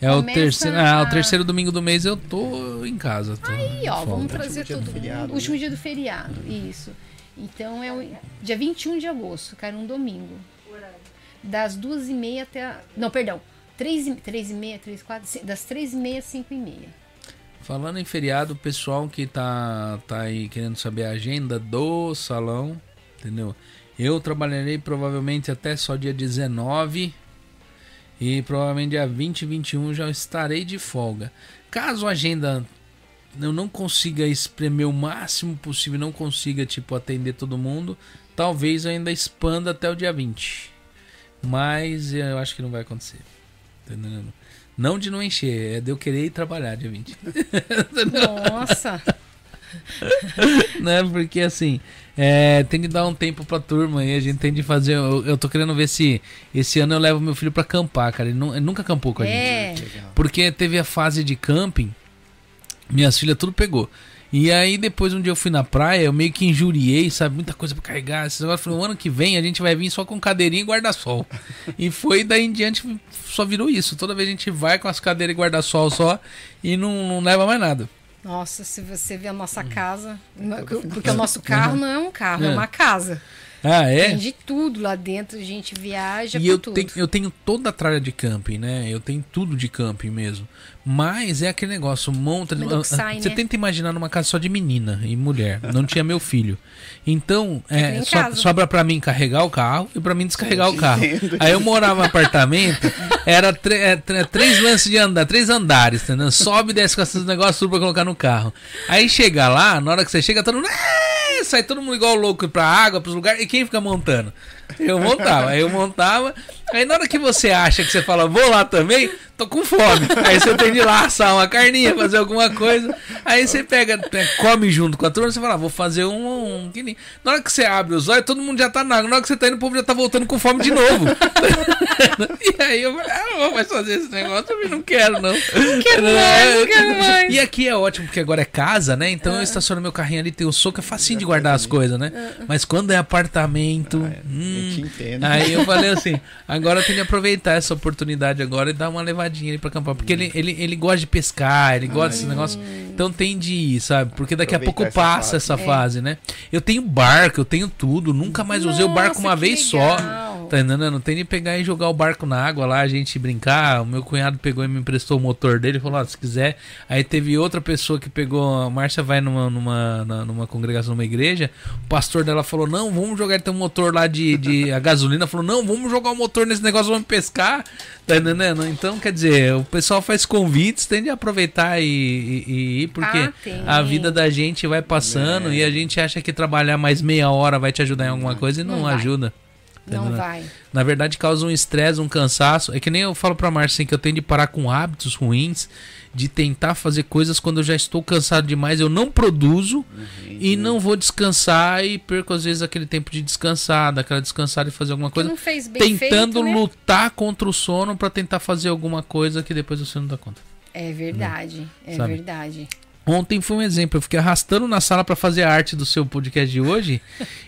Speaker 1: É o terceiro, ah, o terceiro domingo do mês eu tô em casa. Tô
Speaker 2: Aí, ó, vamos trazer
Speaker 3: dia do
Speaker 2: todo
Speaker 3: feriado,
Speaker 2: mundo.
Speaker 3: né?
Speaker 2: Último dia do feriado, isso. Então é o dia 21 de agosto, cai num domingo. Das duas e meia até. A... Não, perdão. Três e, três e meia, três, quatro, das três e meia às cinco e meia.
Speaker 1: Falando em feriado, o pessoal que tá, tá aí querendo saber a agenda do salão, entendeu? Eu trabalharei provavelmente até só dia 19 e provavelmente dia 20 e 21 já estarei de folga. Caso a agenda eu não consiga espremer o máximo possível, não consiga tipo atender todo mundo, talvez eu ainda expanda até o dia 20. Mas eu acho que não vai acontecer. Tá entendendo? Não de não encher, é de eu querer ir trabalhar dia 20.
Speaker 2: Nossa!
Speaker 1: né? Porque assim, é, tem que dar um tempo pra turma aí, a gente tem de fazer. Eu, eu tô querendo ver se esse ano eu levo meu filho pra acampar, cara. Ele, nu- ele nunca acampou com a gente.
Speaker 2: é.
Speaker 3: Legal.
Speaker 1: Porque teve a fase de camping, minhas filhas tudo pegou. E aí depois um dia eu fui na praia, eu meio que injuriei, sabe? Muita coisa pra carregar. Esses negócios. Falei, o ano que vem a gente vai vir só com cadeirinha e guarda-sol. e foi daí em diante, só virou isso. Toda vez a gente vai com as cadeiras e guarda-sol só e não, não leva mais nada.
Speaker 2: Nossa, se você ver a nossa casa. Porque o nosso carro não é um carro, é,
Speaker 1: É.
Speaker 2: uma casa.
Speaker 1: Ah, é?
Speaker 2: Tem de tudo lá dentro, a gente viaja
Speaker 1: E eu
Speaker 2: tudo.
Speaker 1: tenho, eu tenho toda a tralha de camping, né? Eu tenho tudo de camping mesmo. Mas é aquele negócio, monta.
Speaker 2: Que sai,
Speaker 1: você
Speaker 2: né?
Speaker 1: tenta imaginar numa casa só de menina e mulher. Não tinha meu filho. Então,
Speaker 2: É
Speaker 1: é, so-
Speaker 2: casa.
Speaker 1: sobra pra mim carregar o carro e pra mim descarregar o carro. Aí eu morava no apartamento, era tre- é, tre- três lances de andar, três andares, entendeu? Sobe e desce com esses negócios tudo pra colocar no carro. Aí chega lá, na hora que você chega, todo mundo. "É!" Sai todo mundo igual louco pra água, pros lugares. E quem fica montando? Eu montava, aí eu montava. Aí na hora que você acha que você fala, vou lá também, tô com fome. Aí você tem de lá assar uma carninha, fazer alguma coisa. Aí você pega, come junto com a turma, você fala, ah, vou fazer um, um Na hora que você abre os olhos, todo mundo já tá na água. Na hora que você tá indo, o povo já tá voltando com fome de novo. e aí eu falei, ah, não vou mais fazer esse negócio, eu não quero, não. Não
Speaker 2: quero mais, não quero mais.
Speaker 1: E aqui é ótimo, porque agora é casa, né? Então eu estaciono meu carrinho ali, tem o soco, é facinho de guardar as coisas, né? Mas quando é apartamento. hum,
Speaker 3: Eu te entendo.
Speaker 1: Aí eu falei assim, agora eu tenho que aproveitar essa oportunidade agora e dar uma levadinha ali pra acampar. Porque ele, ele, ele gosta de pescar, ele gosta desse negócio. Então tem de ir, sabe? Porque daqui a pouco
Speaker 3: essa
Speaker 1: passa
Speaker 3: fase.
Speaker 1: essa fase, né? Eu tenho barco, eu tenho tudo. Nunca mais usei o barco uma
Speaker 2: que
Speaker 1: vez
Speaker 2: legal.
Speaker 1: só. Tá entendendo? Não tem de pegar e jogar o barco na água lá, a gente brincar. O meu cunhado pegou e me emprestou o motor dele e falou: ó, se quiser. Aí teve outra pessoa que pegou. A Márcia vai numa, numa, numa congregação, numa igreja. O pastor dela falou: não, vamos jogar. Ele tem um motor lá de, de a gasolina. Falou: não, vamos jogar o motor nesse negócio, vamos pescar. Tá entendendo? Então, quer dizer, o pessoal faz convites, tem de aproveitar e, e- e ir, porque
Speaker 2: Ah,
Speaker 1: a vida da gente vai passando
Speaker 3: É.
Speaker 1: e a gente acha que trabalhar mais meia hora vai te ajudar em alguma coisa e não,
Speaker 2: Não vai.
Speaker 1: ajuda.
Speaker 2: Não
Speaker 1: Entendeu?
Speaker 2: vai.
Speaker 1: Na verdade, causa um estresse, um cansaço. É que nem eu falo pra Márcia assim, que eu tenho de parar com hábitos ruins, de tentar fazer coisas quando eu já estou cansado demais, eu não produzo e não vou descansar e perco às vezes aquele tempo de descansar, daquela descansada e fazer alguma coisa,
Speaker 2: não fez bem
Speaker 1: tentando
Speaker 2: feito, né?
Speaker 1: lutar contra o sono pra tentar fazer alguma coisa que depois você não dá conta.
Speaker 2: É verdade, é
Speaker 1: Sabe?
Speaker 2: verdade.
Speaker 1: Ontem foi um exemplo, eu fiquei arrastando na sala pra fazer a arte do seu podcast de hoje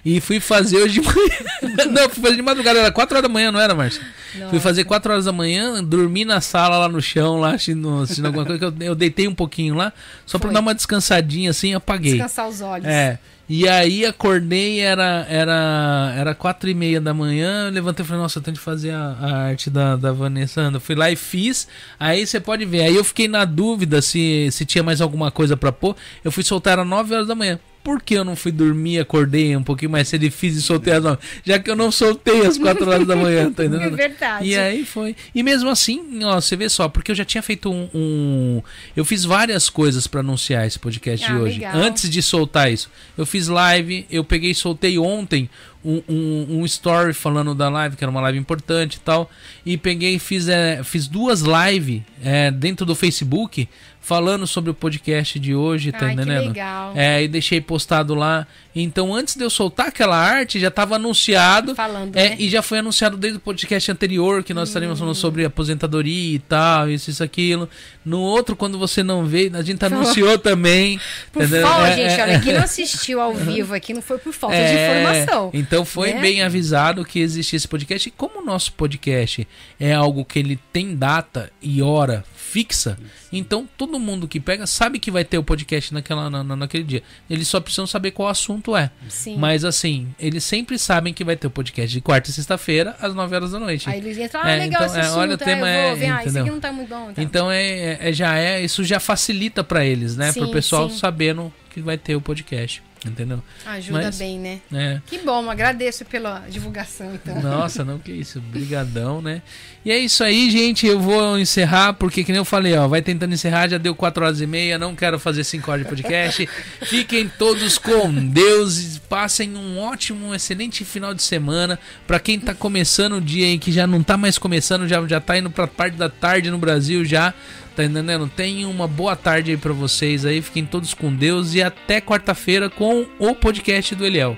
Speaker 1: e fui fazer hoje de manhã. Não, fui fazer de madrugada, era 4 horas da manhã, não era, Márcia? Fui fazer 4 horas da manhã, dormi na sala lá no chão, lá assistindo, assistindo alguma coisa, eu, eu deitei um pouquinho lá, só pra
Speaker 2: Foi.
Speaker 1: dar uma descansadinha assim, apaguei.
Speaker 2: Descansar os olhos.
Speaker 1: É. E aí acordei, era era era quatro e meia da manhã, levantei e falei, nossa, eu tenho de fazer a, a arte da, da Vanessa Anda. Fui lá e fiz, aí você pode ver. Aí eu fiquei na dúvida se, se tinha mais alguma coisa pra pôr. Eu fui soltar às 9 horas da manhã. Por que eu não fui dormir, acordei um pouquinho mais cedo e fiz e soltei as nove? Já que eu não soltei às quatro horas da manhã, tá entendendo?
Speaker 2: É verdade.
Speaker 1: E aí foi. E mesmo assim, ó, você vê só, porque eu já tinha feito um. um- eu fiz várias coisas pra anunciar esse podcast
Speaker 2: Ah,
Speaker 1: de hoje.
Speaker 2: legal.
Speaker 1: Antes de soltar isso. Eu fiz live, eu peguei e soltei ontem um, um, um story falando da live, que era uma live importante e tal. E peguei e fiz, é, fiz duas lives é, dentro do Facebook falando sobre o podcast de hoje, tá
Speaker 2: Ai, que
Speaker 1: entendendo?
Speaker 2: legal.
Speaker 1: É, e deixei postado lá. Então, antes de eu soltar aquela arte, já estava anunciado.
Speaker 2: Falando,
Speaker 1: É,
Speaker 2: né?
Speaker 1: e já foi anunciado desde o podcast anterior que nós estaríamos falando sobre aposentadoria e tal, isso, isso, aquilo. No outro, quando você não veio, a gente anunciou também.
Speaker 2: Por
Speaker 1: entendeu?
Speaker 2: falta,
Speaker 1: É,
Speaker 2: gente,
Speaker 1: é,
Speaker 2: olha, quem não assistiu ao vivo aqui não foi por falta de
Speaker 1: é,
Speaker 2: informação.
Speaker 1: Então foi
Speaker 2: né?
Speaker 1: bem avisado que existe esse podcast. E como o nosso podcast é algo que ele tem data e hora fixa, então todo mundo que pega sabe que vai ter o podcast naquela, na, na- naquele dia. Eles só precisam saber qual assunto é.
Speaker 2: Sim.
Speaker 1: Mas assim, eles sempre sabem que vai ter o podcast de quarta e sexta-feira, às 9 horas da noite.
Speaker 2: Aí eles entram, ah,
Speaker 1: É,
Speaker 2: legal
Speaker 1: então,
Speaker 2: esse
Speaker 1: é,
Speaker 2: assunto,
Speaker 1: olha, o
Speaker 2: ah,
Speaker 1: tema
Speaker 2: vou
Speaker 1: é-
Speaker 2: ver, ah, isso aqui não tá muito bom. Então,
Speaker 1: Então é, é- já é, isso já facilita pra eles, né? Pro
Speaker 2: Sim,
Speaker 1: pessoal
Speaker 2: sim.
Speaker 1: sabendo que vai ter o podcast, entendeu?
Speaker 2: ajuda
Speaker 1: mas-
Speaker 2: bem, né?
Speaker 1: É.
Speaker 2: Que bom, agradeço pela divulgação, então.
Speaker 1: Nossa, não, que isso, brigadão, né? E é isso aí, gente, eu vou encerrar, porque que nem eu falei, ó, vai tentando encerrar, já deu 4 horas e meia, não quero fazer 5 horas de podcast. Fiquem todos com Deus, passem um ótimo, um excelente final de semana. Pra quem tá começando o dia aí, que já não tá mais começando, já, já tá indo pra parte da tarde no Brasil já, tá entendendo? Tenham uma boa tarde aí pra vocês aí, fiquem todos com Deus e até quarta-feira com o podcast do Eliel.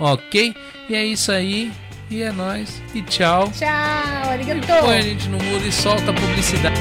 Speaker 1: Ok? E é isso aí. E é nóis. E tchau.
Speaker 2: Tchau, arigatou.
Speaker 1: Põe a gente no mudo e solta a publicidade.